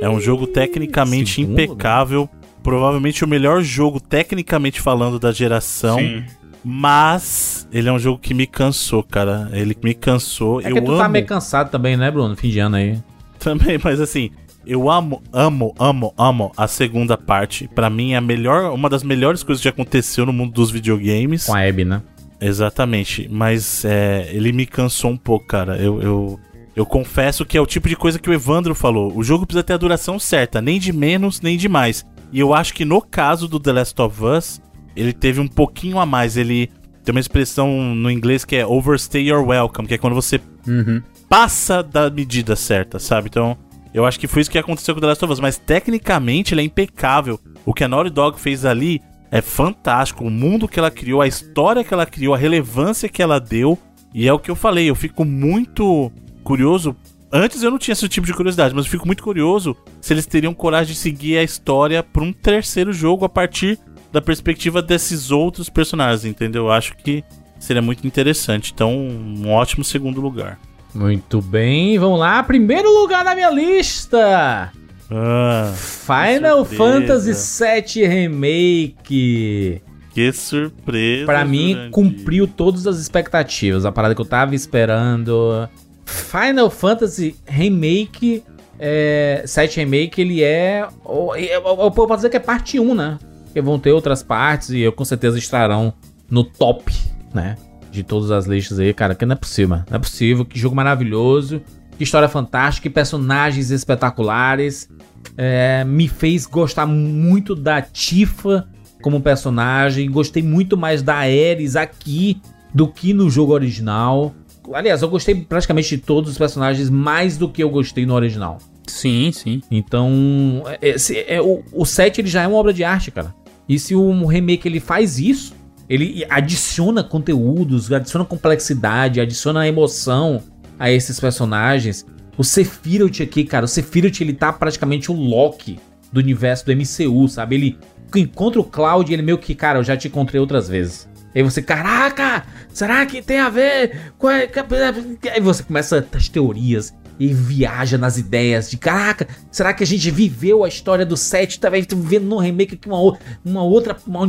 É um jogo tecnicamente Segundo impecável. Provavelmente o melhor jogo, tecnicamente falando, da geração. Sim. Mas ele é um jogo que me cansou, cara. Ele me cansou. É eu que tu amo tá meio cansado também, né, Bruno? Fim de ano aí. também, mas assim, eu amo, amo, amo, amo a segunda parte. Pra mim é a melhor, uma das melhores coisas que já aconteceu no mundo dos videogames. Com a Abby, né? Exatamente, mas é, ele me cansou um pouco, cara. Eu, eu, eu confesso que é o tipo de coisa que o Evandro falou. O jogo precisa ter a duração certa, nem de menos, nem de mais. E eu acho que no caso do The Last of Us, ele teve um pouquinho a mais. Ele tem uma expressão no inglês que é overstay your welcome, que é quando você Uhum. passa da medida certa, sabe? Então, eu acho que foi isso que aconteceu com The Last of Us. Mas tecnicamente ele é impecável. O que a Naughty Dog fez ali é fantástico. O mundo que ela criou, a história que ela criou, a relevância que ela deu. E é o que eu falei, eu fico muito curioso. Antes eu não tinha esse tipo de curiosidade, mas eu fico muito curioso se eles teriam coragem de seguir a história para um terceiro jogo a partir da perspectiva desses outros personagens, entendeu? Eu acho que seria muito interessante. Então, um ótimo segundo lugar. Muito bem, vamos lá. Primeiro lugar na minha lista: Ah, Final. Fantasy VII Remake. que surpresa. Pra mim, Jurandir. cumpriu todas as expectativas. A parada que eu tava esperando. Final Fantasy Remake. É, 7 Remake, ele é. o- Eu, eu, posso dizer que é parte 1, né? Porque vão ter outras partes e eu com certeza estarão no top, né? De todas as listas aí, cara. Que não é possível. Não é possível. Que jogo maravilhoso. Que história fantástica. Que personagens espetaculares. É, me fez gostar muito da Tifa como personagem. Gostei muito mais da Ares aqui do que no jogo original. Aliás, eu gostei praticamente de todos os personagens mais do que eu gostei no original. Sim, sim. Então, é- esse, é, o, o 7 ele já é uma obra de arte, cara. E se o remake ele faz isso, ele adiciona conteúdos, adiciona complexidade, adiciona emoção a esses personagens. O Sephiroth aqui, cara, o Sephiroth ele tá praticamente o Loki do universo do MCU, sabe? Ele encontra o Cloud e ele meio que, cara, eu já te encontrei outras vezes. Aí você, caraca, será que tem a ver com. Aí você começa as teorias e viaja nas ideias de caraca, será que a gente viveu a história do 7 também vivendo num remake aqui uma, uma outra um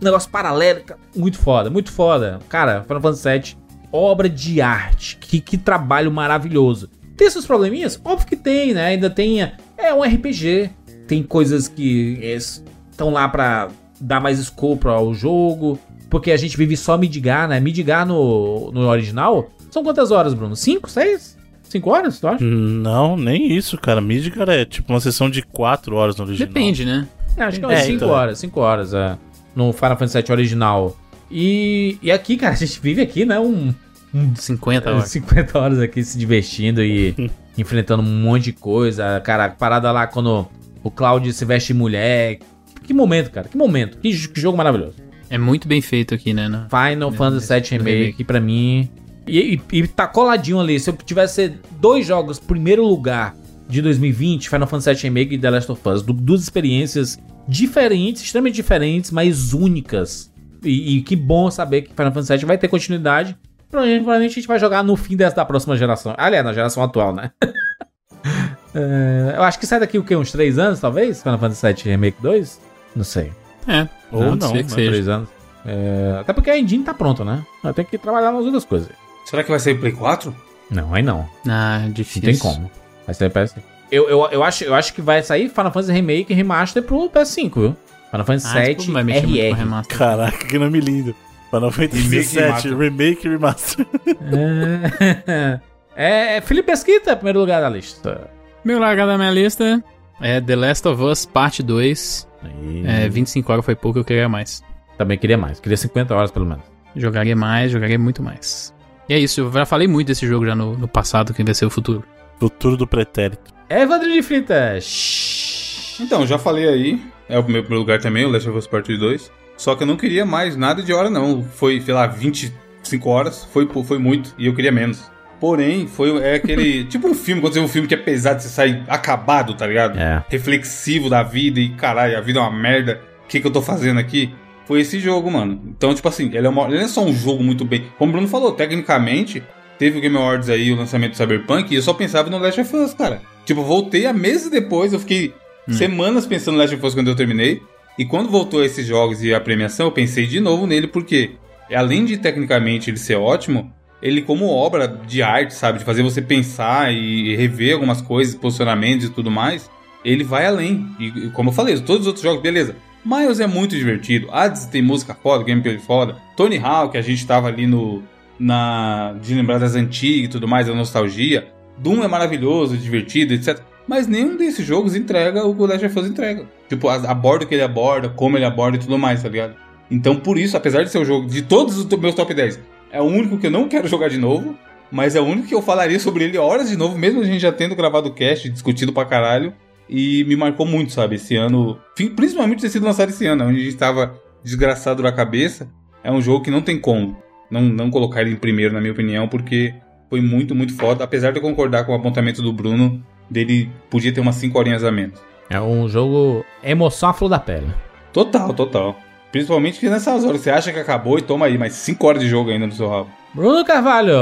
negócio paralelo? Muito foda, muito foda. Cara, Final Fantasy 7, obra de arte. Que, que trabalho maravilhoso. Tem seus probleminhas? Óbvio que tem, né? Ainda tem. É um RPG. Tem coisas que estão lá pra dar mais escopo ao jogo. Porque a gente vive só Midgar, né? Midgar no, no original. São quantas horas, Bruno? Cinco? Seis? Cinco horas, tu acha? Não, nem isso, cara. Midgar é tipo uma sessão de 4 horas no original. Depende, né? É, acho que é É, umas 5 então. horas, 5 horas, é. No Final Fantasy VII original. E, e aqui, cara, a gente vive aqui, né? Um, 50 horas. 50 horas aqui se divertindo e enfrentando um monte de coisa. Cara, parada lá quando o Cloud se veste de mulher. Que momento, cara. Que momento. Que, que jogo maravilhoso. É muito bem feito aqui, né? né? Final Fantasy VII Remake, pra mim. E, e- e tá coladinho ali. Se eu tivesse dois jogos, primeiro lugar de 2020, Final Fantasy VII Remake e The Last of Us, du- duas experiências diferentes, extremamente diferentes, mas únicas. E, e que bom saber que Final Fantasy VII vai ter continuidade. Provavelmente, provavelmente a gente vai jogar no fim dessa da próxima geração. Aliás, na geração atual, né? É, eu acho que sai daqui o quê? Uns três anos, talvez? Final Fantasy VII Remake 2? Não sei. É. Ou pode não, ser que né? seja. Três anos. É, até porque a engine tá pronta, né? Eu tenho que trabalhar nas outras coisas. Será que vai sair Play 4? Não, aí não. Ah, Não difícil. tem como. Vai sair PS5. Eu, eu, eu, acho, eu acho que vai sair Final Fantasy Remake e Remaster pro PS5, viu? Final Fantasy Ah, VII desculpa, vai mexer muito com RR. remaster. Caraca, que nome lindo. Final Fantasy e VII. Remake e Remaster. É, é, Felipe Mesquita, primeiro lugar da lista. Meu largado da minha lista é The Last of Us Parte 2. Aí, É, 25 horas foi pouco, eu queria mais. Também queria mais. Queria 50 horas, pelo menos. Jogaria mais, jogaria muito mais. E é isso, eu já falei muito desse jogo já no, no passado, que vai ser o futuro. Futuro do pretérito. Evandro de Fritas. Então, já falei aí. É o meu primeiro lugar também, o Last of Us Part 2. Só que eu não queria mais nada de hora, não. Foi, sei lá, 25 horas. Foi, foi muito. E eu queria menos. Porém, foi é aquele. tipo um filme, quando você vê um filme que é pesado, você sai acabado, tá ligado? É. Reflexivo da vida e caralho, a vida é uma merda. O que, que eu tô fazendo aqui? Foi esse jogo, mano. Então, tipo assim, ele é, uma- ele não é só um jogo muito bem. Como o Bruno falou, tecnicamente, teve o Game Awards aí, o lançamento do Cyberpunk, e eu só pensava no Last of Us, cara. Tipo, voltei há meses depois, eu fiquei semanas pensando no Last of Us quando eu terminei. E quando voltou esses jogos e a premiação, eu pensei de novo nele, porque além de tecnicamente ele ser ótimo, ele como obra de arte, sabe? De fazer você pensar e rever algumas coisas, posicionamentos e tudo mais, ele vai além. E como eu falei, todos os outros jogos, beleza. Miles é muito divertido. Hades tem música foda, gameplay foda. Tony Hawk, a gente tava ali no. Na, de lembrar das antigas e tudo mais, a nostalgia. Doom é maravilhoso, divertido, etc. Mas nenhum desses jogos entrega o que o Last of Us entrega. Tipo, aborda o que ele aborda, como ele aborda e tudo mais, tá ligado? Então, por isso, apesar de ser o jogo de todos os meus top 10, é o único que eu não quero jogar de novo, mas é o único que eu falaria sobre ele horas de novo, mesmo a gente já tendo gravado o cast, discutido pra caralho. E me marcou muito, sabe? Esse ano, principalmente ter sido lançado esse ano, onde a gente tava desgraçado da cabeça. É um jogo que não tem como não, não colocar ele em primeiro, na minha opinião, porque foi muito, muito foda. Apesar de eu concordar com o apontamento do Bruno, dele podia ter umas 5 horinhas a menos. É um jogo emoção à flor da pele. Total, total. Principalmente que nessas horas você acha que acabou e toma aí mais 5 horas de jogo ainda no seu rabo. Bruno Carvalho.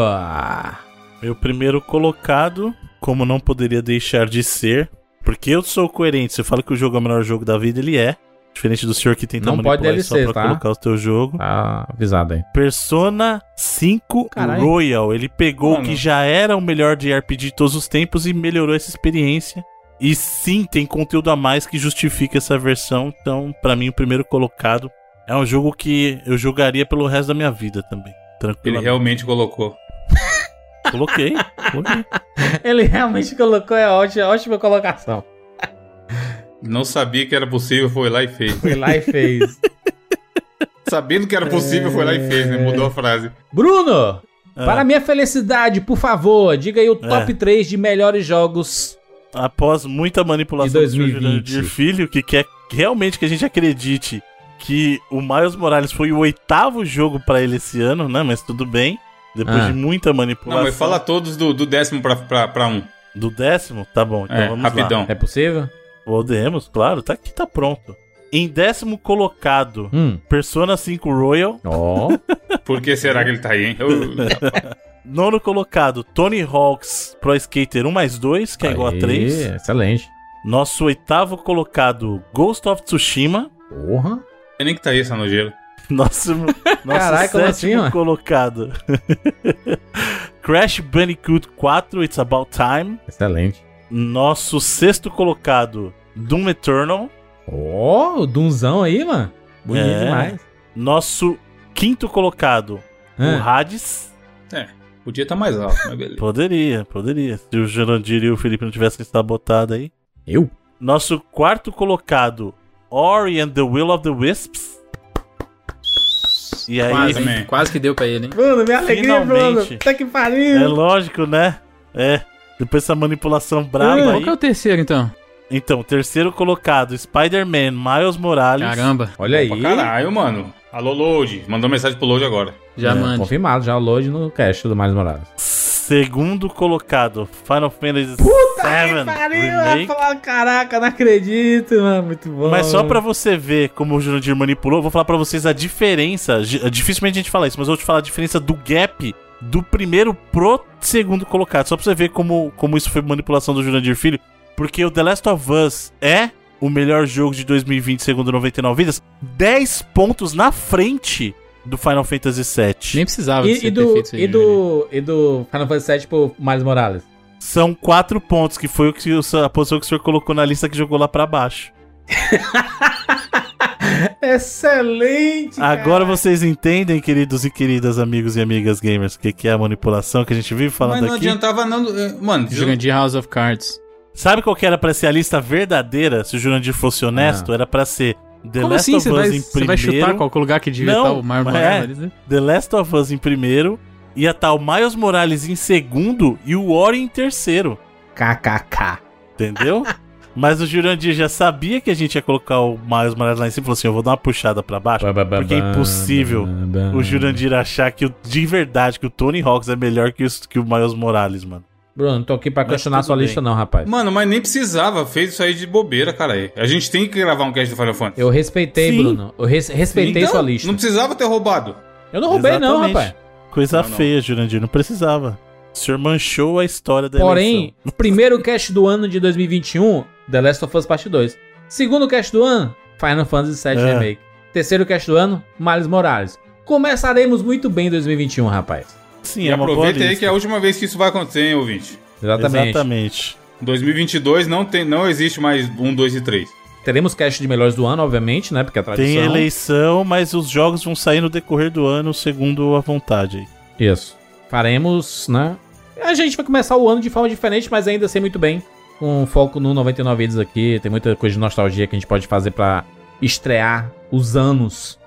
Meu primeiro colocado, como não poderia deixar de ser, porque eu sou coerente, eu falo que o jogo é o melhor jogo da vida, ele é. Diferente do senhor que tenta Não pode manipular só DLC, pra tá? colocar o teu jogo. Tá avisado aí. Persona 5 Caralho. Royal. Ele pegou o que já era o melhor de RPG de todos os tempos e melhorou essa experiência. E sim, tem conteúdo a mais que justifica essa versão. Então, pra mim, o primeiro colocado é um jogo que eu jogaria pelo resto da minha vida também. Ele Tranquilo. realmente colocou. Coloquei, coloquei. Ele realmente colocou, é ótima, ótima colocação. Não sabia que era possível, foi lá e fez. Foi lá e fez. Sabendo que era possível, foi lá e fez, né? Mudou a frase. Bruno, Ah. para minha felicidade, por favor, diga aí o top É. 3 de melhores jogos. Após muita manipulação De do senhor 2020. Jurandir Filho, que quer realmente que a gente acredite que o Miles Morales foi o oitavo jogo pra ele esse ano, né? Mas tudo bem. Depois Ah. de muita manipulação. Não, mas fala todos do, do décimo pra, pra, pra um. Do décimo? Tá bom, então É, vamos rapidão. lá. É possível? Podemos, claro, tá aqui, tá pronto. Em décimo colocado, Hum. Persona 5 Royal. Ó. Por que será que ele tá aí, hein? Nono colocado, Tony Hawk's Pro Skater 1 mais 2, que é igual a Aí, 3. Excelente. Nosso oitavo colocado, Ghost of Tsushima. Porra. É nem que tá aí essa nojeira. Nosso, nosso Caralho, como assim, sétimo ó? colocado. Crash Bandicoot 4, It's About Time. Excelente. Nosso sexto colocado, Doom Eternal. Ó, o Dunzão aí, mano. Bonito É. demais. Nosso quinto colocado, o Ah, Hades. É, podia estar mais alto, mas beleza. Poderia, poderia. Se o Jurandir e o Felipe não tivessem sabotado aí. eu? Nosso quarto colocado, Ori and the Will of the Wisps. E aí, quase, também. quase que deu pra ele, hein? Bruno, minha alegria, Bruno. Finalmente. Até que É pariu. lógico, né? É. Depois dessa manipulação braba Qual aí. que é o terceiro, então? Então, terceiro colocado, Spider-Man, Miles Morales. Caramba, Olha aí. Pra caralho, mano. Alô, Load. Mandou mensagem pro Load agora. já É, mande. Confirmado, já o load no cast do Mais Morales. Segundo colocado, Final Fantasy VII Remake. falar, caraca, não acredito, mano. Muito bom. Mas só pra você ver como o Jurandir manipulou, eu vou falar pra vocês a diferença. Dificilmente a gente fala isso, mas eu vou te falar a diferença do gap do primeiro pro segundo colocado. Só pra você ver como, como isso foi manipulação do Jurandir Filho. Porque o The Last of Us é o melhor jogo de 2020, segundo 99 Vidas, 10 pontos na frente do Final Fantasy VII. Nem precisava de E, e ter do, e, do, e do Final Fantasy VII pro Miles Morales? São 4 pontos, que foi o que o- a posição que o senhor colocou na lista que jogou lá pra baixo. Excelente! Agora vocês entendem, queridos e queridas amigos e amigas gamers, o que, que é a manipulação que a gente vive Mas falando não aqui? adiantava não... é, Mano, Jurandir House of Cards. Sabe qual que era pra ser a lista verdadeira, se o Jurandir fosse honesto? Era pra ser The Como Last assim? of Você Us vai, em você vai chutar primeiro, qual que é o lugar que devia Não, estar o Miles mas Morales? né? The Last of Us em primeiro, ia estar o Miles Morales em segundo e o Ori em terceiro, KKK. entendeu? Mas o Jurandir já sabia que a gente ia colocar o Miles Morales lá em cima e falou assim, eu vou dar uma puxada pra baixo, porque é impossível o Jurandir achar que o, de verdade que o Tony Hawks é melhor que, os- que o Miles Morales, mano. Bruno, não tô aqui pra Mas questionar sua bem. lista não, rapaz. Mano, mas nem precisava. Fez isso aí de bobeira, cara. aí. A gente tem que gravar um cast do Final Fantasy. Eu respeitei, Sim. Bruno. Eu res- respeitei Então, sua lista. Não precisava ter roubado. Eu não roubei não, Exatamente. rapaz. Coisa Não, não. feia, Jurandir, não precisava. O senhor manchou a história da Porém, eleição. primeiro cast do ano de 2021, The Last of Us Part 2. Segundo cast do ano, Final Fantasy VII É. Remake. Terceiro cast do ano, Miles Morales. Começaremos muito bem em 2021, rapaz. Sim, E é aproveita aí que é a última vez que isso vai acontecer, hein, ouvinte. Exatamente. Exatamente. 2022 não, tem, não existe mais um, dois e três. Teremos cast de melhores do ano, obviamente, né? Porque é a tradição. Tem eleição, mas os jogos vão sair no decorrer do ano, segundo a vontade. aí. Isso. Faremos, né? A gente vai começar o ano de forma diferente, mas ainda sei muito bem. Com foco no 99 vídeos aqui. Tem muita coisa de nostalgia que a gente pode fazer pra estrear os anos.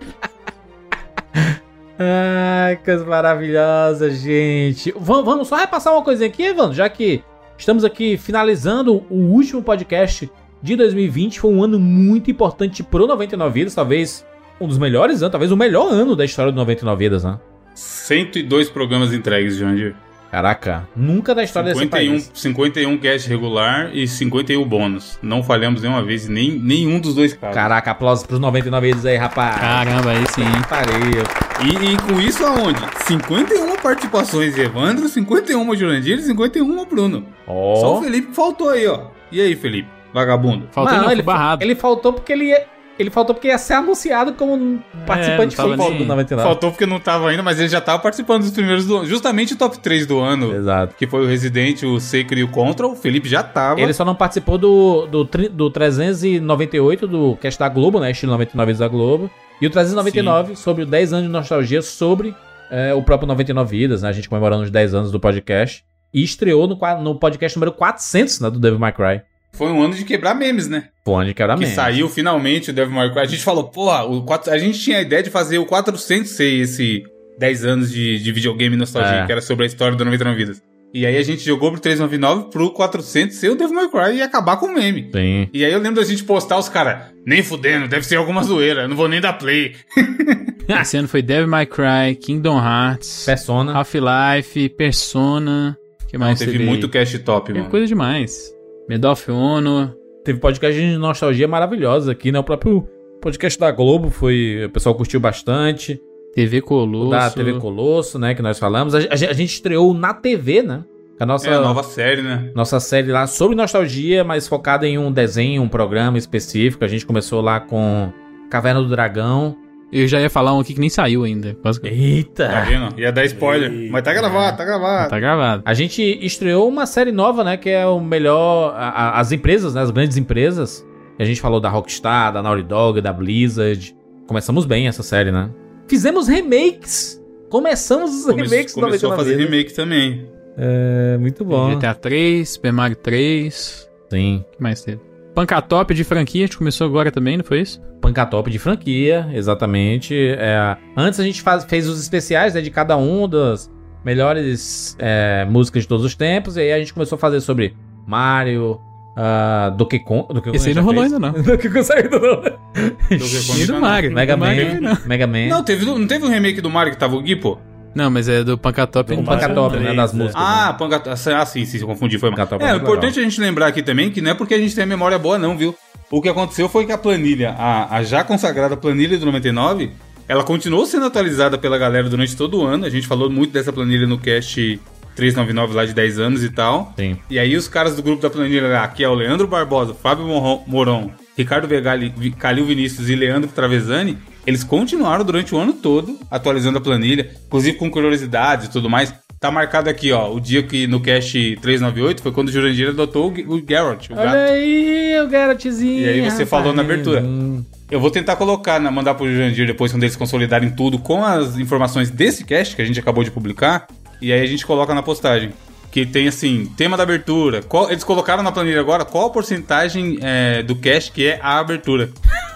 Ai, coisa maravilhosa, gente. Va- vamos só repassar uma coisinha aqui, Evandro, já que estamos aqui finalizando o último podcast de 2020. Foi um ano muito importante pro 99 Vidas, talvez um dos melhores anos, talvez o melhor ano da história do 99 Vidas, né? 102 programas entregues, Jandir. Caraca, nunca na história desse 51, país. 51 cast regular e 51 bônus. Não falhamos nenhuma vez em nem, nenhum dos dois casos. Caraca, aplausos pros 99 vidas aí, rapaz. Caramba, aí sim. Pariu. E, e com isso aonde? 51 participações de Evandro, 51 Jurandir e 51 Bruno. Só o. Felipe faltou aí, ó. E aí, Felipe? Vagabundo. Faltou Não, não, ele, ele barrado. ele faltou porque ele ia, ele faltou porque ia ser anunciado como um participante nem- do 99. Faltou porque não tava ainda, mas ele já tava participando dos primeiros do ano. Justamente o top 3 do ano, Exato. que foi o Resident, o Sacred e o Contra. O Felipe já tava. Ele só não participou do, do, do 398 do cast da Globo, né? Estilo 99 da Globo. E o 399 sobre o 10 anos de nostalgia sobre é, o próprio 99 Vidas, né? A gente comemorando os 10 anos do podcast. E estreou no, no podcast número 400, né? Do Devil May Cry. Foi um ano de quebrar memes, né? Fone quebra Que mente. saiu finalmente o Devil May Cry. A gente falou, porra, o 4... a gente tinha a ideia de fazer o 400 ser esse 10 anos de, de videogame nostalgia, É. que era sobre a história do 99 Vidas. E aí a gente jogou pro 399 pro 400 ser o Devil May Cry e acabar com o meme. Sim. E aí eu lembro da gente postar os caras, nem fudendo, deve ser alguma zoeira, eu não vou nem dar play. Esse ano foi Devil May Cry, Kingdom Hearts, Persona. Half-Life, Persona. que Não, mais teve teve muito cast top, Teve mano. coisa demais. Medal of Honor. Teve podcast de nostalgia maravilhosa aqui, né? O próprio podcast da Globo foi. O pessoal curtiu bastante. TV Colosso. Da TV Colosso, né? Que nós falamos. A, a gente- a gente estreou na TV, né? A nossa, É a nova série, né? nossa série lá sobre nostalgia, mas focada em um desenho, um programa específico. A gente começou lá com Caverna do Dragão. Eu já ia falar um aqui que nem saiu ainda. Quase que- Tá Eita! vendo? Ia dar spoiler. Mas tá gravado, tá gravado. Tá gravado. A gente estreou uma série nova, né? Que é o melhor. a- a- as empresas, né? As grandes empresas. A gente falou da Rockstar, da Naughty Dog, da Blizzard. Começamos bem essa série, né? Fizemos remakes. Começamos os Come- remakes do começou a 99 fazer Vidas. remake também. É, muito bom. GTA 3, Super Mario 3. Sim. O que mais teve? Pancatop de franquia, a gente começou agora também, não foi isso? Pancatop de franquia, exatamente. É, antes a gente faz- fez os especiais né, de cada um das melhores é, músicas de todos os tempos. E aí a gente começou a fazer sobre Mario, uh, Donkey Kong. Donkey Kong Esse aí não rolou fez. ainda, não. Donkey Kong saiu ainda não. E do Mario. Mega do Man, Mario, não. Mega Man. Não, teve, não teve um remake do Mario que tava o Gui, pô? Não, mas é do Pancatop. Com não. Pancatop, né, três, das é. músicas. Ah, Pancatop. Ah, sim, sim, eu confundi, foi. Pancatop é É, o muito importante a gente lembrar aqui também que não é porque a gente tem a memória boa, não, viu? O que aconteceu foi que a planilha, a, a já consagrada planilha do 99, ela continuou sendo atualizada pela galera durante todo o ano. A gente falou muito dessa planilha no cast 399 lá de 10 anos e tal. Sim. E aí os caras do grupo da planilha lá, que é o Leandro Barbosa, Fábio Moron, Ricardo Vegali, Calil Vinícius e Leandro Travesani, eles continuaram durante o ano todo atualizando a planilha, inclusive com curiosidades e tudo mais. Tá marcado aqui, ó, o dia que no cast 398 foi quando o Jurandir adotou o, Garrett, o Olha gato. aí, o Garrettzinho. E aí você falou na abertura. Eu vou tentar colocar, na- mandar pro Jurandir depois, quando eles consolidarem tudo com as informações desse cast que a gente acabou de publicar. E aí a gente coloca na postagem. Que tem assim, tema da abertura. Qual- eles colocaram na planilha agora qual a porcentagem é, do cast que é a abertura.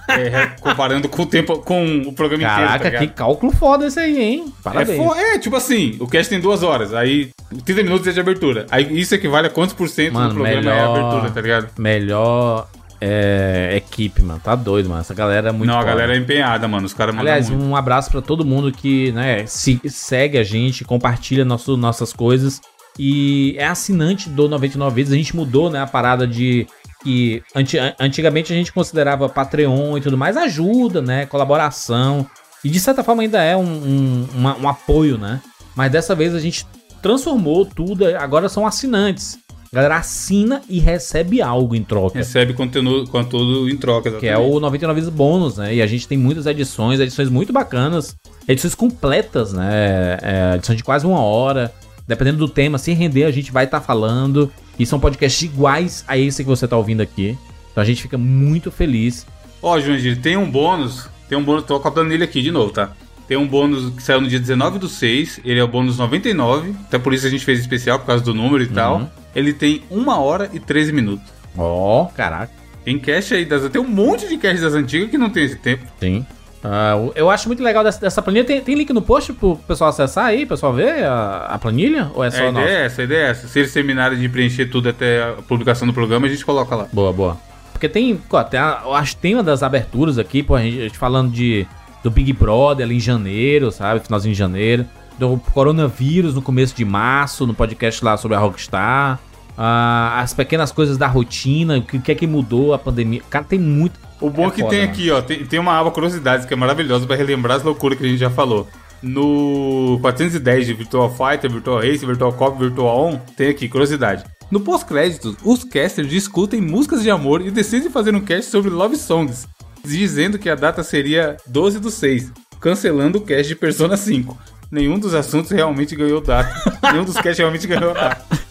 É, comparando com o tempo, com o programa inteiro. Caraca, tá que cálculo foda esse aí, hein? É, Parabéns. fo- é, tipo assim, o cast tem duas horas, aí 30 minutos é de abertura. Aí isso equivale a quantos por cento Mano, do programa é a melhor- abertura, tá ligado? Melhor é, equipe, mano. Tá doido, mano. Essa galera é muito Não, a galera é empenhada, mano. Os caras Aliás, muito. um abraço pra todo mundo que né, se- segue a gente, compartilha nosso, nossas coisas e é assinante do 99 vezes. A gente mudou né, a parada de que anti- an- antigamente a gente considerava Patreon e tudo mais ajuda, né, colaboração e de certa forma ainda é um, um, uma- um apoio, né? Mas dessa vez a gente transformou tudo. Agora são assinantes. A galera assina e recebe algo em troca. Recebe conteúdo, conteúdo em troca, Que é o 99 vezes bônus, né? E a gente tem muitas edições, edições muito bacanas, edições completas, né? É, edições de quase uma hora. Dependendo do tema, se render, a gente vai estar falando. E são podcasts iguais a esse que você tá ouvindo aqui. Então a gente fica muito feliz. Ó, Jurandir, tem um bônus. Tem um bônus, tô com a planilha aqui de novo, tá? Tem um bônus que saiu no dia 19 do 6. Ele é o bônus 99. Até por isso a gente fez especial, por causa do número e tal. Ele tem 1 hora e 13 minutos. Ó, caraca. Tem cast aí das. Tem um monte de cast das antigas que não tem esse tempo. Sim. Ah, o- eu acho muito legal dessa, dessa planilha. Tem, tem link no post pro pessoal acessar aí, pessoal ver a, a planilha? Ou é só a ideia é essa, a ideia é essa. Se eles terminarem de preencher tudo até a publicação do programa, a gente coloca lá. Boa, boa. Porque tem, pô, tem a- eu acho que tem uma das aberturas aqui, pô, a gente, a gente falando de do Big Brother ali em janeiro, sabe? Finalzinho de janeiro. Do coronavírus no começo de março, no podcast lá sobre a Rockstar. Ah, as pequenas coisas da rotina, o que, que é que mudou a pandemia. Cara, tem muito. O bom É é que foda, tem mano. aqui, ó, tem, tem uma aba curiosidades que é maravilhosa pra relembrar as loucuras que a gente já falou. No 410 de Virtual Fighter, Virtual Race, Virtual Cop, Virtual On, tem aqui, curiosidade. No pós-créditos, os casters discutem músicas de amor e decidem fazer um cast sobre love songs, dizendo que a data seria 12 do 6, cancelando o cast de Persona 5. Nenhum dos assuntos realmente ganhou data. Nenhum dos casts realmente ganhou data.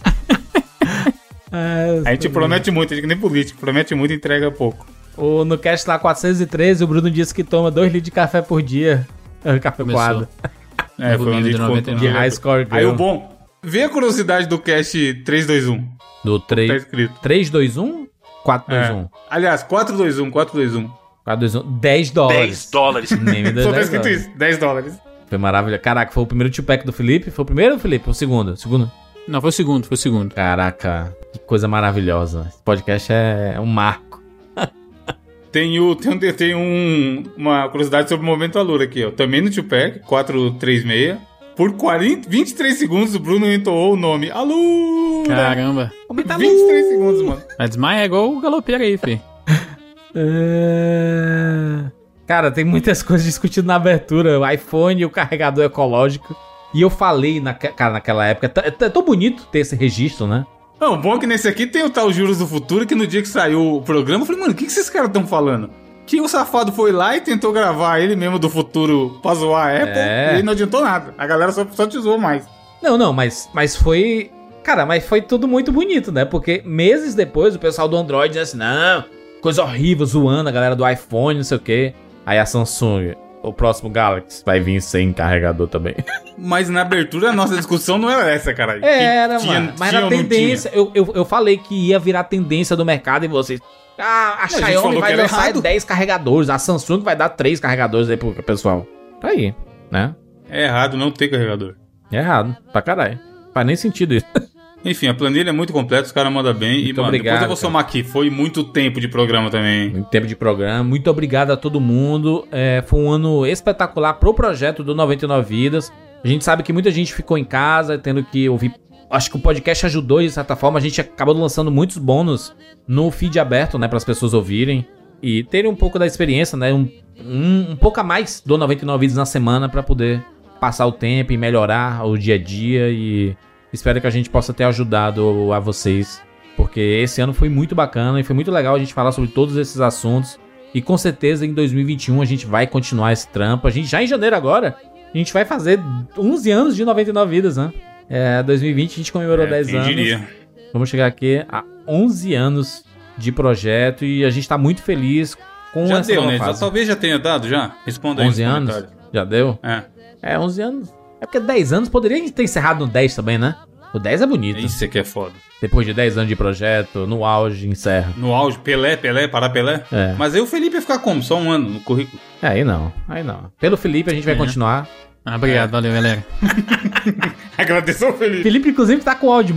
A gente promete muito, a gente que nem político, promete muito e entrega pouco. O, no cast lá 413, o Bruno disse que toma 2 litros de café por dia. É, Café Começou. coado. É, foi gente de contou. 99. De High Score. Aí o bom, vê a curiosidade do cast 321. Do Tá 3, escrito. 321? 421. É. Aliás, 421, 421. 421. 10 dólares. 10 dólares. Nem me deu Só tá 10 escrito dólares. isso, 10 dólares. Foi maravilhoso. Caraca, foi o primeiro two-pack do Felipe? Foi o primeiro, Felipe? Ou o segundo? Segundo? Não, foi o segundo, foi o segundo. Caraca, que coisa maravilhosa. Esse podcast é um marco. Tem, o, tem, um, tem um- uma curiosidade sobre o momento Alura aqui, ó. Também no Tupac, 436. Por 40, 23 segundos, o Bruno entoou o nome Alura. Caramba. 23 segundos, mano. Mas desmaia é igual o galopeiro aí, fi. É... Cara, tem muitas coisas discutidas na abertura. O iPhone e o carregador ecológico. E eu falei, na, cara, naquela época. É, tão bonito ter esse registro, né? Não, bom que nesse aqui tem o tal Juros do Futuro, que no dia que saiu o programa, eu falei, mano, o que, que esses caras estão falando? Que o safado foi lá e tentou gravar ele mesmo do futuro pra zoar a Apple, É. e não adiantou nada. A galera só, só te zoou mais. Não, não, mas, mas foi. Cara, mas foi tudo muito bonito, né? Porque meses depois o pessoal do Android disse assim: não, coisa horrível, zoando a galera do iPhone, não sei o quê. Aí a Samsung. o próximo Galaxy vai vir sem carregador também. Mas na abertura a nossa discussão não era essa, cara. Era, Tinha- mano. Mas tinha não tendência. Eu, eu, eu falei que ia virar tendência do mercado e vocês. Ah, a Xiaomi vai lançar errado. 10 carregadores. A Samsung vai dar 3 carregadores aí pro pessoal. Tá aí, né? É errado não ter carregador. É errado. Pra caralho. Faz nem sentido isso. Enfim, a planilha é muito completa, os caras mandam bem. e, Muito mano, obrigado, depois eu vou somar aqui. Foi muito tempo de programa também. Muito tempo de programa. Muito obrigado a todo mundo. É, foi um ano espetacular pro projeto do 99 Vidas. A gente sabe que muita gente ficou em casa, tendo que ouvir. Acho que o podcast ajudou de certa forma. A gente acabou lançando muitos bônus no feed aberto, né, para as pessoas ouvirem e terem um pouco da experiência, né, um, um, um pouco a mais do 99 Vidas na semana para poder passar o tempo e melhorar o dia a dia. E espero que a gente possa ter ajudado a vocês porque esse ano foi muito bacana e foi muito legal a gente falar sobre todos esses assuntos. E com certeza em 2021 a gente vai continuar esse trampo. A gente já em janeiro agora, a gente vai fazer 11 anos de 99 vidas, né? É, 2020 a gente comemorou É, 10 quem anos. diria? Vamos chegar aqui a 11 anos de projeto e a gente tá muito feliz com Já essa deu, nova né? Já, fase. talvez já tenha dado, já? Responda aí 11 nos anos? Já deu? É. É, 11 anos. É porque 10 anos poderia ter encerrado no 10 também, né? O 10 é bonito. Isso aqui é foda. Depois de 10 anos de projeto, no auge, encerra. No auge, Pelé, Pelé, para Pelé. É. Mas aí o Felipe ia ficar como? Só um ano no currículo. É, aí não, aí não. Pelo Felipe a gente vai É. continuar. Ah, obrigado, valeu, galera. Agradeço ao Felipe. Felipe, inclusive, tá com áudio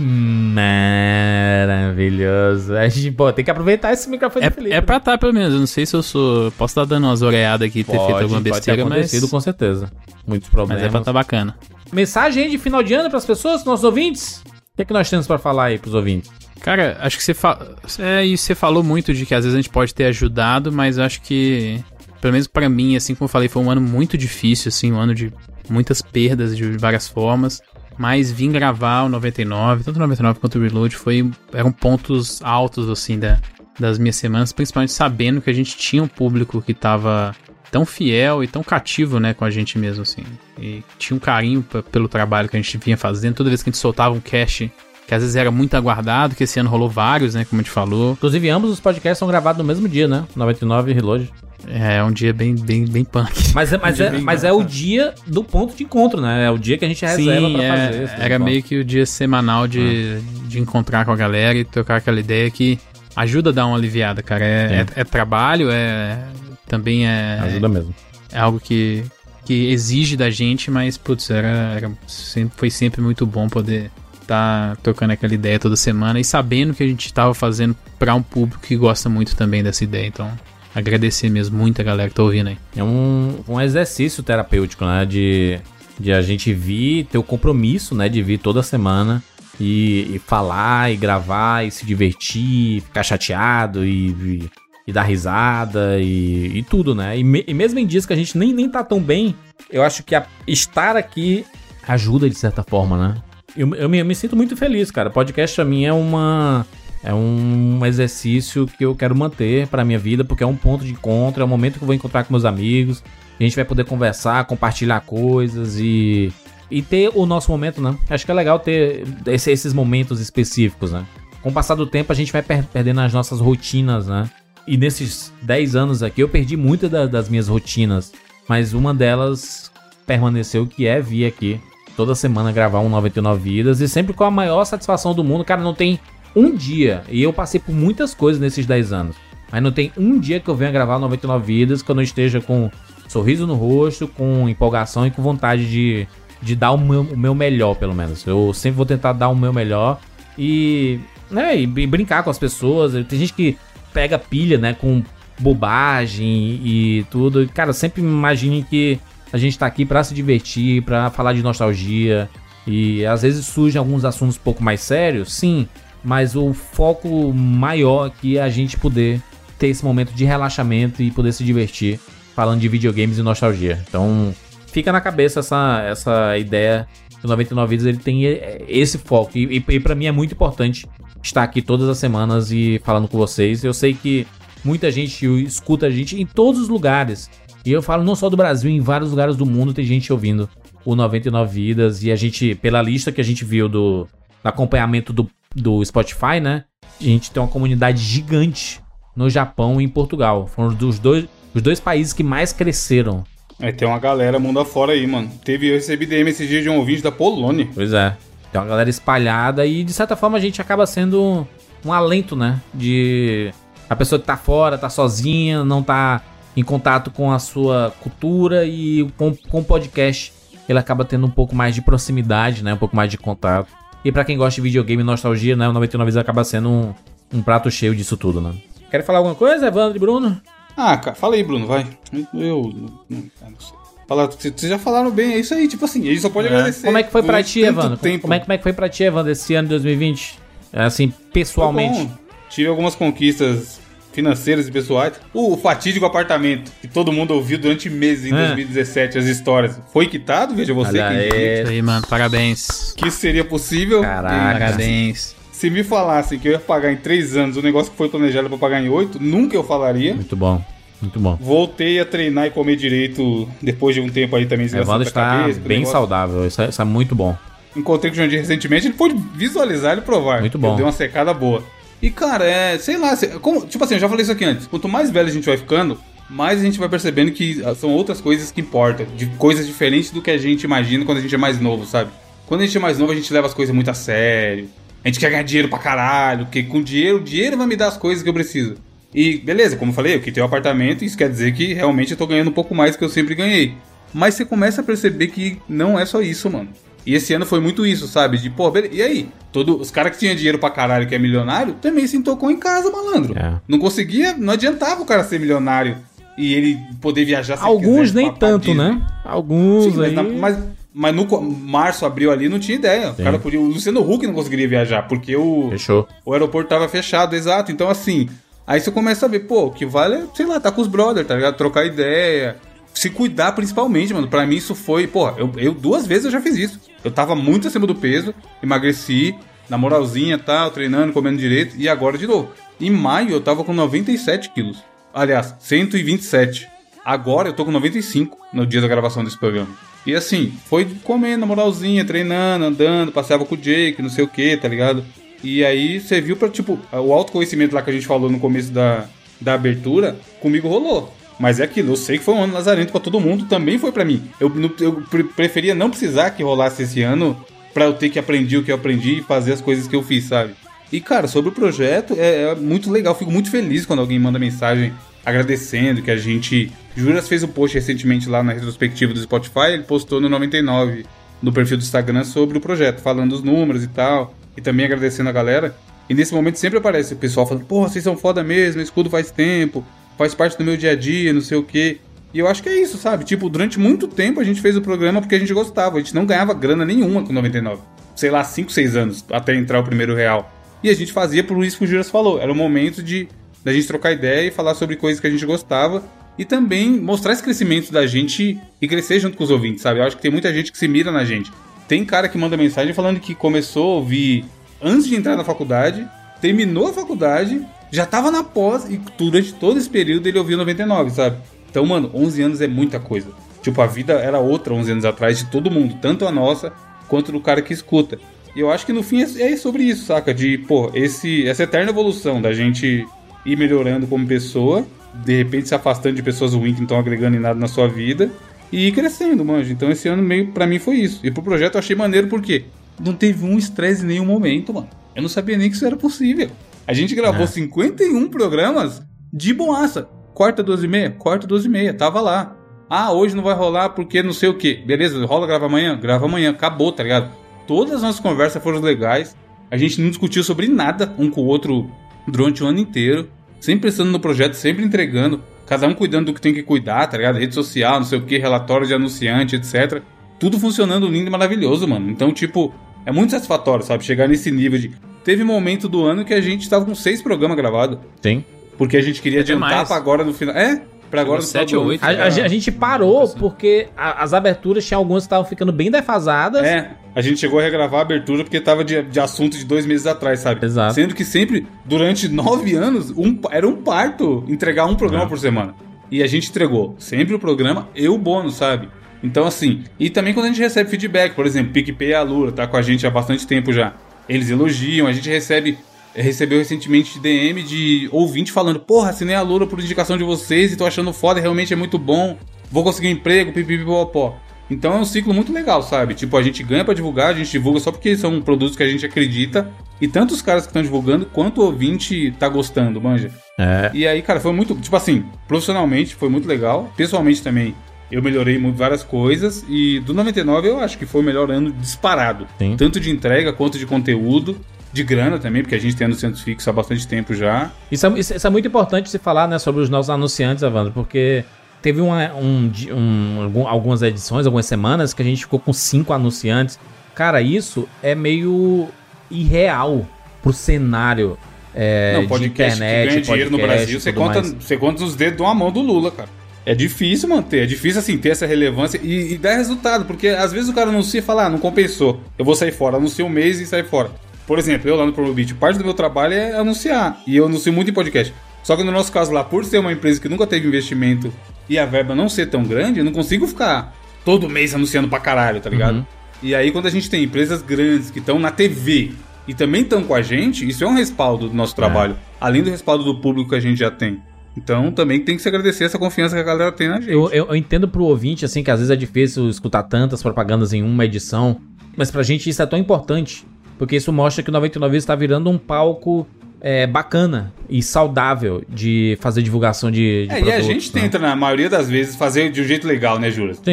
maravilhoso. A gente, pô, tem que aproveitar esse microfone do Felipe. É, é pra estar, pelo menos. Eu não sei se eu sou. Posso estar dando umas oreadas aqui e ter feito alguma pode ter besteira, mas. com certeza. Muitos Mas problemas. é pra estar bacana. Mensagem aí de final de ano pras pessoas, nossos ouvintes? O que, é que nós temos pra falar aí pros ouvintes? Cara, acho que você fa... é, e você falou muito de que às vezes a gente pode ter ajudado, mas eu acho que, pelo menos pra mim, assim como eu falei, foi um ano muito difícil, assim, um ano de muitas perdas de várias formas. Mas vim gravar o 99, tanto o 99 quanto o Reload, foi, eram pontos altos, assim, da, das minhas semanas, principalmente sabendo que a gente tinha um público que tava tão fiel e tão cativo, né, com a gente mesmo, assim. E tinha um carinho pelo trabalho que a gente vinha fazendo. Toda vez que a gente soltava um cast, que às vezes era muito aguardado, que esse ano rolou vários, né, como a gente falou. Inclusive, ambos os podcasts são gravados no mesmo dia, né? 99 e Reload. É um dia bem, bem, bem punk. Mas, é, mas, dia é, bem mas é o dia do ponto de encontro, né? É o dia que a gente reserva Sim, pra é, fazer. esse era meio que o dia semanal de, de encontrar com a galera e trocar aquela ideia que ajuda a dar uma aliviada, cara. É, é- é trabalho, é também é, Ajuda mesmo. é algo que, que exige da gente, mas, putz, era, era sempre, foi sempre muito bom poder estar trocando aquela ideia toda semana e sabendo que a gente estava fazendo para um público que gosta muito também dessa ideia. Então, agradecer mesmo muito a galera que tá ouvindo aí. É um, um exercício terapêutico, né? De, de a gente vir, ter o compromisso, né? De vir toda semana e, e falar, e gravar, e se divertir, ficar chateado e, e, e dar risada e, e tudo, né? E, me- e mesmo em dias que a gente nem, nem tá tão bem, eu acho que a- estar aqui ajuda de certa forma, né? Eu, eu, me, eu me sinto muito feliz, cara. Podcast pra mim é uma. É um exercício que eu quero manter pra minha vida, porque é um ponto de encontro, é um momento que eu vou encontrar com meus amigos. A gente vai poder conversar, compartilhar coisas e. E ter o nosso momento, né? Acho que é legal ter esse- esses momentos específicos, né? Com o passar do tempo, a gente vai per- perdendo as nossas rotinas, né? E nesses 10 anos aqui, eu perdi muitas da- das minhas rotinas. Mas uma delas permaneceu, que é vir aqui toda semana gravar um 99 Vidas. E sempre com a maior satisfação do mundo. Cara, não tem um dia. E eu passei por muitas coisas nesses 10 anos. Mas não tem um dia que eu venha gravar 99 Vidas que eu não esteja com sorriso no rosto, com empolgação e com vontade de, de dar o meu, o meu melhor, pelo menos. Eu sempre vou tentar dar o meu melhor e, né, e, brincar com as pessoas. Tem gente que pega pilha, né, com bobagem e tudo. Cara, sempre imagine que a gente tá aqui pra se divertir, pra falar de nostalgia. E às vezes surgem alguns assuntos um pouco mais sérios, sim, mas o foco maior é a gente poder ter esse momento de relaxamento e poder se divertir falando de videogames e nostalgia. Então, fica na cabeça essa, essa ideia que o 99 Vidas ele tem eh, esse foco. E, e, e para mim é muito importante estar aqui todas as semanas e falando com vocês. Eu sei que muita gente escuta a gente em todos os lugares. E eu falo não só do Brasil, em vários lugares do mundo tem gente ouvindo o 99 Vidas. E a gente, pela lista que a gente viu do, do acompanhamento do, do Spotify, né? A gente tem uma comunidade gigante no Japão e em Portugal. Foram dos dois, os dois países que mais cresceram É, tem uma galera mundo afora aí, mano. Teve, eu recebi DM esse dia de um ouvinte da Polônia. Pois é. Tem uma galera espalhada e de certa forma a gente acaba sendo um alento, né? De a pessoa que tá fora, tá sozinha, não tá em contato com a sua cultura e com, com o podcast ele acaba tendo um pouco mais de proximidade, né? Um pouco mais de contato. E pra quem gosta de videogame e nostalgia, né? O 99 vezes acaba sendo um, um prato cheio disso tudo, né? Quer falar alguma coisa, Evandro e Bruno? Ah, cara, fala aí, Bruno, vai. Eu. eu não, não sei. Fala, vocês já falaram bem, é isso aí, tipo assim, a gente só pode agradecer. Como é que foi pra ti, Evandro? Tempo. Como é, como é que foi pra ti, Evandro, esse ano de 2020? É, Assim, pessoalmente. Tive algumas conquistas financeiras e pessoais. O fatídico apartamento, que todo mundo ouviu durante meses em É. 2017, as histórias. Foi quitado, veja você Olha disse Isso aí, mano. Parabéns. que seria possível. Caraca. Parabéns. Se me falassem que eu ia pagar em 3 anos o negócio que foi planejado pra pagar em 8, nunca eu falaria. Muito bom. Muito bom. Voltei a treinar e comer direito depois de um tempo aí também. sem Evandro essa está cabeça, bem negócio. saudável. Isso é, isso é muito bom. Encontrei com o Jandir recentemente, ele pôde visualizar e provar. Muito bom. Deu uma secada boa. E, cara, é, sei lá, como- tipo assim, eu já falei isso aqui antes. Quanto mais velho a gente vai ficando, mais a gente vai percebendo que ah, são outras coisas que importam. De coisas diferentes do que a gente imagina quando a gente é mais novo, sabe? Quando a gente é mais novo, a gente leva as coisas muito a sério. A gente quer ganhar dinheiro pra caralho, porque com dinheiro, o dinheiro vai me dar as coisas que eu preciso. E beleza, como eu falei, eu quitei o apartamento, isso quer dizer que realmente eu tô ganhando um pouco mais do que eu sempre ganhei. Mas você começa a perceber que não é só isso, mano. E esse ano foi muito isso, sabe? De, pô, beleza. E aí? Todo, os caras que tinham dinheiro pra caralho, que é milionário, também se tocou em casa, malandro. É. Não conseguia, não adiantava o cara ser milionário e ele poder viajar se Alguns quisesse nem tanto, Disney. né? Alguns Sim, mas, aí... na- mas, mas no março, abril ali não tinha ideia. O cara podia. O Luciano Huck não conseguiria viajar, porque o, Fechou. o aeroporto tava fechado, exato. Então, assim, aí você começa a ver, pô, que vale é, sei lá, tá com os brothers, tá ligado? Trocar ideia. Se cuidar principalmente, mano. Pra mim isso foi, pô, eu, eu duas vezes eu já fiz isso. Eu tava muito acima do peso, emagreci, na moralzinha tal, treinando, comendo direito, e agora de novo. Em maio eu tava com 97 quilos. Aliás, 127. Agora eu tô com 95 no dia da gravação desse programa. E assim, foi comendo na moralzinha, treinando, andando, passeava com o Jake, não sei o que, tá ligado? E aí você viu pra, tipo, o autoconhecimento lá que a gente falou no começo da, da abertura, comigo rolou. Mas é aquilo, eu sei que foi um ano lazarento pra todo mundo, também foi pra mim. Eu, eu pre- preferia não precisar que rolasse esse ano pra eu ter que aprender o que eu aprendi e fazer as coisas que eu fiz, sabe? E, cara, sobre o projeto, é, é muito legal. Fico muito feliz quando alguém manda mensagem agradecendo que a gente. Juras fez um post recentemente lá na retrospectiva do Spotify, ele postou no 99 no perfil do Instagram sobre o projeto, falando os números e tal, e também agradecendo a galera. E nesse momento sempre aparece o pessoal falando: Pô, vocês são foda mesmo, escudo faz tempo, faz parte do meu dia a dia, não sei o quê. E eu acho que é isso, sabe? Tipo, durante muito tempo a gente fez o programa porque a gente gostava, a gente não ganhava grana nenhuma com 99. Sei lá, 5, 6 anos até entrar o primeiro real. E a gente fazia por isso que o Juras falou. Era o momento de da gente trocar ideia e falar sobre coisas que a gente gostava e também mostrar esse crescimento da gente e crescer junto com os ouvintes, sabe? Eu acho que tem muita gente que se mira na gente. Tem cara que manda mensagem falando que começou a ouvir antes de entrar na faculdade, terminou a faculdade, já tava na pós e durante todo esse período ele ouviu 99, sabe? Então, mano, 11 anos é muita coisa. Tipo, a vida era outra 11 anos atrás de todo mundo, tanto a nossa quanto do cara que escuta. E eu acho que no fim é é sobre isso, saca? De, pô, esse, essa eterna evolução da gente ir melhorando como pessoa, de repente se afastando de pessoas ruins que não estão agregando em nada na sua vida e ir crescendo, manjo. Então esse ano meio pra mim foi isso. E pro projeto eu achei maneiro porque não teve um estresse em nenhum momento, mano. Eu não sabia nem que isso era possível. A gente gravou É. 51 programas de boaça. Quarta 12 e meia? Quarta 12 e meia, tava lá. Ah, hoje não vai rolar porque não sei o que. Beleza, rola, grava amanhã? Grava amanhã, acabou, tá ligado? Todas as nossas conversas foram legais. A gente não discutiu sobre nada um com o outro durante o ano inteiro. Sempre pensando no projeto, sempre entregando. Cada um cuidando do que tem que cuidar, tá ligado? Rede social, não sei o que, relatório de anunciante, etc. Tudo funcionando lindo e maravilhoso, mano. Então, tipo, é muito satisfatório, sabe? Chegar nesse nível de. Teve momento do ano que a gente tava com seis programas gravados. Sim. Porque a gente queria É adiantar demais. pra agora no final. É, pra agora no sete ou oito, A, a gen- a gente parou porque a- as aberturas tinha algumas que estavam ficando bem defasadas. É, a gente chegou a regravar a abertura porque tava de, de assunto de dois meses atrás, sabe? Exato. Sendo que sempre, durante nove anos, um, era um parto entregar um programa É. por semana. E a gente entregou sempre o programa e o bônus, sabe? Então, assim, e também quando a gente recebe feedback, por exemplo, PicPay e a Lura tá com a gente há bastante tempo já. Eles elogiam, a gente recebe. Recebeu recentemente DM de ouvinte falando: Porra, assinei a Lura por indicação de vocês e tô achando foda, realmente é muito bom. vou conseguir um emprego, pipipipopó. Então é um ciclo muito legal, sabe? Tipo, a gente ganha pra divulgar, a gente divulga só porque são produtos que a gente acredita. E tanto os caras que estão divulgando, quanto o ouvinte tá gostando, manja. É. E aí, cara, foi muito. Tipo assim, profissionalmente foi muito legal. Pessoalmente também, eu melhorei muito várias coisas. E do 99 eu acho que foi o melhor ano disparado. Sim. Tanto de entrega quanto de conteúdo. De grana também, porque a gente tem anunciantes fixos há bastante tempo já. Isso é, isso- é muito importante se falar, né, sobre os nossos anunciantes, Evandro, porque teve uma- um, um- algum- algumas edições, algumas semanas, que a gente ficou com cinco anunciantes. Cara, isso é meio irreal pro cenário é, não, de podcast internet, que ganha dinheiro no Brasil, você conta, mais. você conta nos dedos de uma mão do Lula, cara. É difícil manter, é difícil assim ter essa relevância e, e dar resultado, porque às vezes o cara anuncia e fala, ah, não compensou, eu vou sair fora, anuncia um mês e sai fora. Por exemplo, eu lá no Promobit, parte do meu trabalho é anunciar, e eu anuncio muito em podcast. Só que no nosso caso lá, por ser uma empresa que nunca teve investimento e a verba não ser tão grande, eu não consigo ficar todo mês anunciando pra caralho, tá ligado? Uhum. E aí, quando a gente tem empresas grandes que estão na TV e também estão com a gente, isso é um respaldo do nosso trabalho. Além do respaldo do público que a gente já tem. Então, também tem que se agradecer essa confiança que a galera tem na gente. Eu, eu, eu entendo pro ouvinte, assim, que às vezes é difícil escutar tantas propagandas em uma edição, mas pra gente isso é tão importante, porque isso mostra que o 99 Vidas tá virando um palco é, bacana e saudável de fazer divulgação de, de É, e a produtos, gente né? tenta, na maioria das vezes, fazer de um jeito legal, né,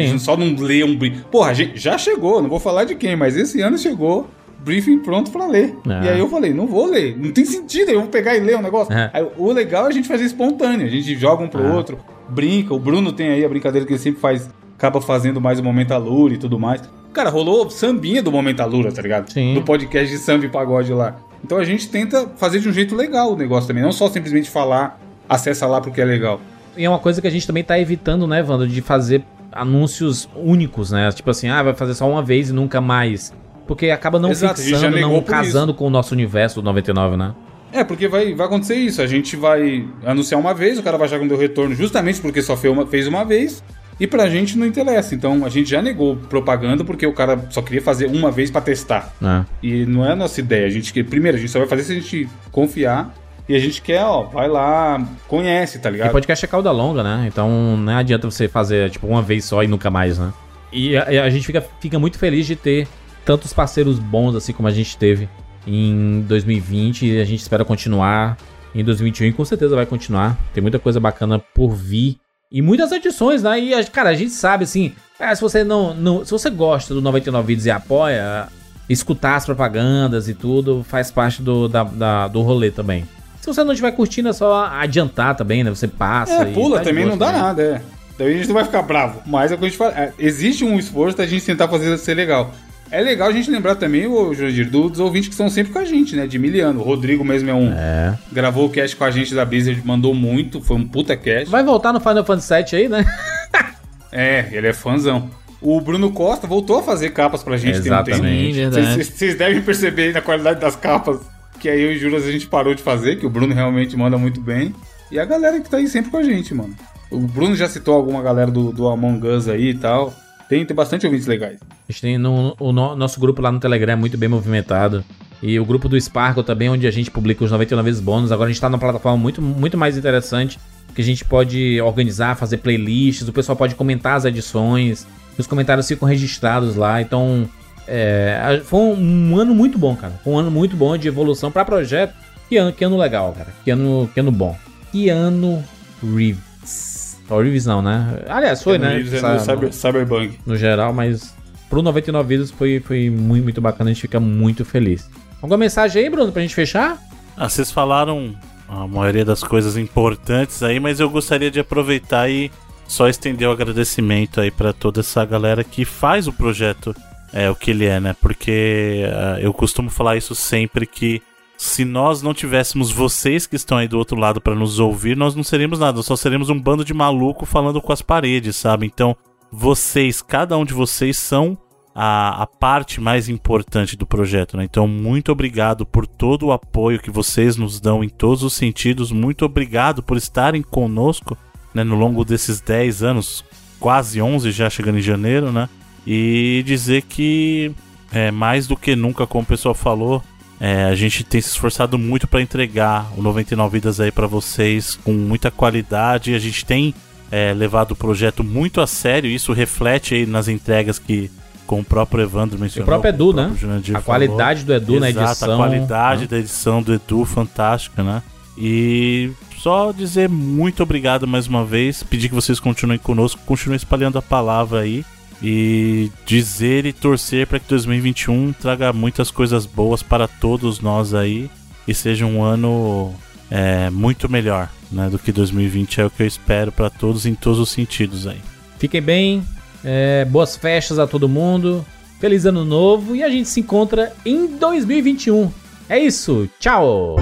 gente Só não ler um briefing. Porra, já chegou, não vou falar de quem, mas esse ano chegou briefing pronto pra ler. É. E aí eu falei, não vou ler, não tem sentido, eu vou pegar e ler o negócio. É. Aí, o legal é a gente fazer espontâneo, a gente joga um pro É. outro, brinca. O Bruno tem aí a brincadeira que ele sempre faz, acaba fazendo mais o Momento Alura e tudo mais. Cara, rolou sambinha do Momento Alura, tá ligado? Sim. Do podcast de samba e pagode lá. Então a gente tenta fazer de um jeito legal o negócio também, não só simplesmente falar, acessa lá porque é legal. E é uma coisa que a gente também tá evitando, né, Wanda, de fazer anúncios únicos, né? Tipo assim, ah, vai fazer só uma vez e nunca mais. Porque acaba não Exato, fixando, não casando com o nosso universo do 99, né? É, porque vai, vai acontecer isso. A gente vai anunciar uma vez, o cara vai achar que não deu retorno justamente porque só fez uma, fez uma vez. E pra gente não interessa. Então a gente já negou propaganda porque o cara só queria fazer uma vez pra testar. É. E não é a nossa ideia. A gente quer, primeiro, a gente só vai fazer se a gente confiar. E a gente quer, ó, vai lá, conhece, tá E ligado? podcast é cauda longa, né? Então não adianta você fazer, tipo, uma vez só e nunca mais, né? E a, e a gente fica, fica muito feliz de ter tantos parceiros bons, assim como a gente teve em 2020. E a gente espera continuar em 2021 e com certeza vai continuar. Tem muita coisa bacana por vir. E muitas edições, né? E, a- cara, a gente sabe, assim, é, se você não, não. Se você gosta do 99 Vídeos e apoia, escutar as propagandas e tudo faz parte do, da, da- do rolê também. Se você não estiver curtindo, é só adiantar também, né? Você passa. É, e pula tá também, boa não dá também. nada, é. Daí a gente não vai ficar bravo. Mas é o que a gente fala. é, existe um esforço da gente tentar fazer ser legal. É legal a gente lembrar também, ô Jurandir, do- dos ouvintes que estão sempre com a gente, né? De miliano. O Rodrigo mesmo é um. É. Gravou o cast com a gente da Blizzard, mandou muito, foi um puta cast. Vai voltar no Final Fantasy VII aí, né? É, ele é fãzão. O Bruno Costa voltou a fazer capas pra gente tem um Exatamente. tempo. Vocês devem perceber aí na qualidade das capas que aí eu e o Juras a gente parou de fazer, que o Bruno realmente manda muito bem. E a galera que tá aí sempre com a gente, mano. O Bruno já citou alguma galera do, do Among Us aí e tal. Tem, tem bastante ouvintes legais. A gente tem no, o no- nosso grupo lá no Telegram é muito bem movimentado. E o grupo do Sparkle também, onde a gente publica os 99 vezes bônus. Agora a gente tá numa plataforma muito, muito mais interessante. Que a gente pode organizar, fazer playlists. O pessoal pode comentar as edições. Os comentários ficam registrados lá. Então, é, foi um, ano muito bom, cara. Foi um ano muito bom de evolução pra projeto. Que ano, que ano legal, cara. Que ano, que ano bom. Que ano Reeves. Ó, Reeves não, né? Aliás, foi, né? No, Sa- no Cyber, Cyberbug. no geral, mas pro 99 Vidas foi, foi muito, muito bacana, a gente fica muito feliz. Alguma mensagem aí, Bruno, pra gente fechar? Ah, vocês falaram a maioria das coisas importantes aí, mas eu gostaria de aproveitar e só estender o agradecimento aí pra toda essa galera que faz o projeto é o que ele é, né? Porque ah, eu costumo falar isso sempre que se nós não tivéssemos vocês que estão aí do outro lado pra nos ouvir, nós não seríamos nada, só seríamos um bando de maluco falando com as paredes, sabe? Então, vocês, cada um de vocês são a, a parte mais importante do projeto, né? Então, muito obrigado por todo o apoio que vocês nos dão em todos os sentidos. Muito obrigado por estarem conosco né, no longo desses 10 anos, quase 11 já chegando em janeiro, né? E dizer que é, mais do que nunca, como o pessoal falou, é, a gente tem se esforçado muito para entregar o 99 Vidas aí para vocês com muita qualidade. A gente tem é, levado o projeto muito a sério. Isso reflete aí nas entregas que, com o próprio Evandro mencionou. O próprio Edu, com né? Jurandir A falou. qualidade do Edu na Exato, edição. a qualidade né? da edição do Edu, fantástica, né? E só dizer muito obrigado mais uma vez, pedir que vocês continuem conosco, continuem espalhando a palavra aí. E dizer e torcer para que 2021 traga muitas coisas boas para todos nós aí e seja um ano é, muito melhor né, do que 2020 é o que eu espero para todos em todos os sentidos aí. Fiquem bem, é, boas festas a todo mundo, feliz ano novo e a gente se encontra em 2021. É isso, tchau!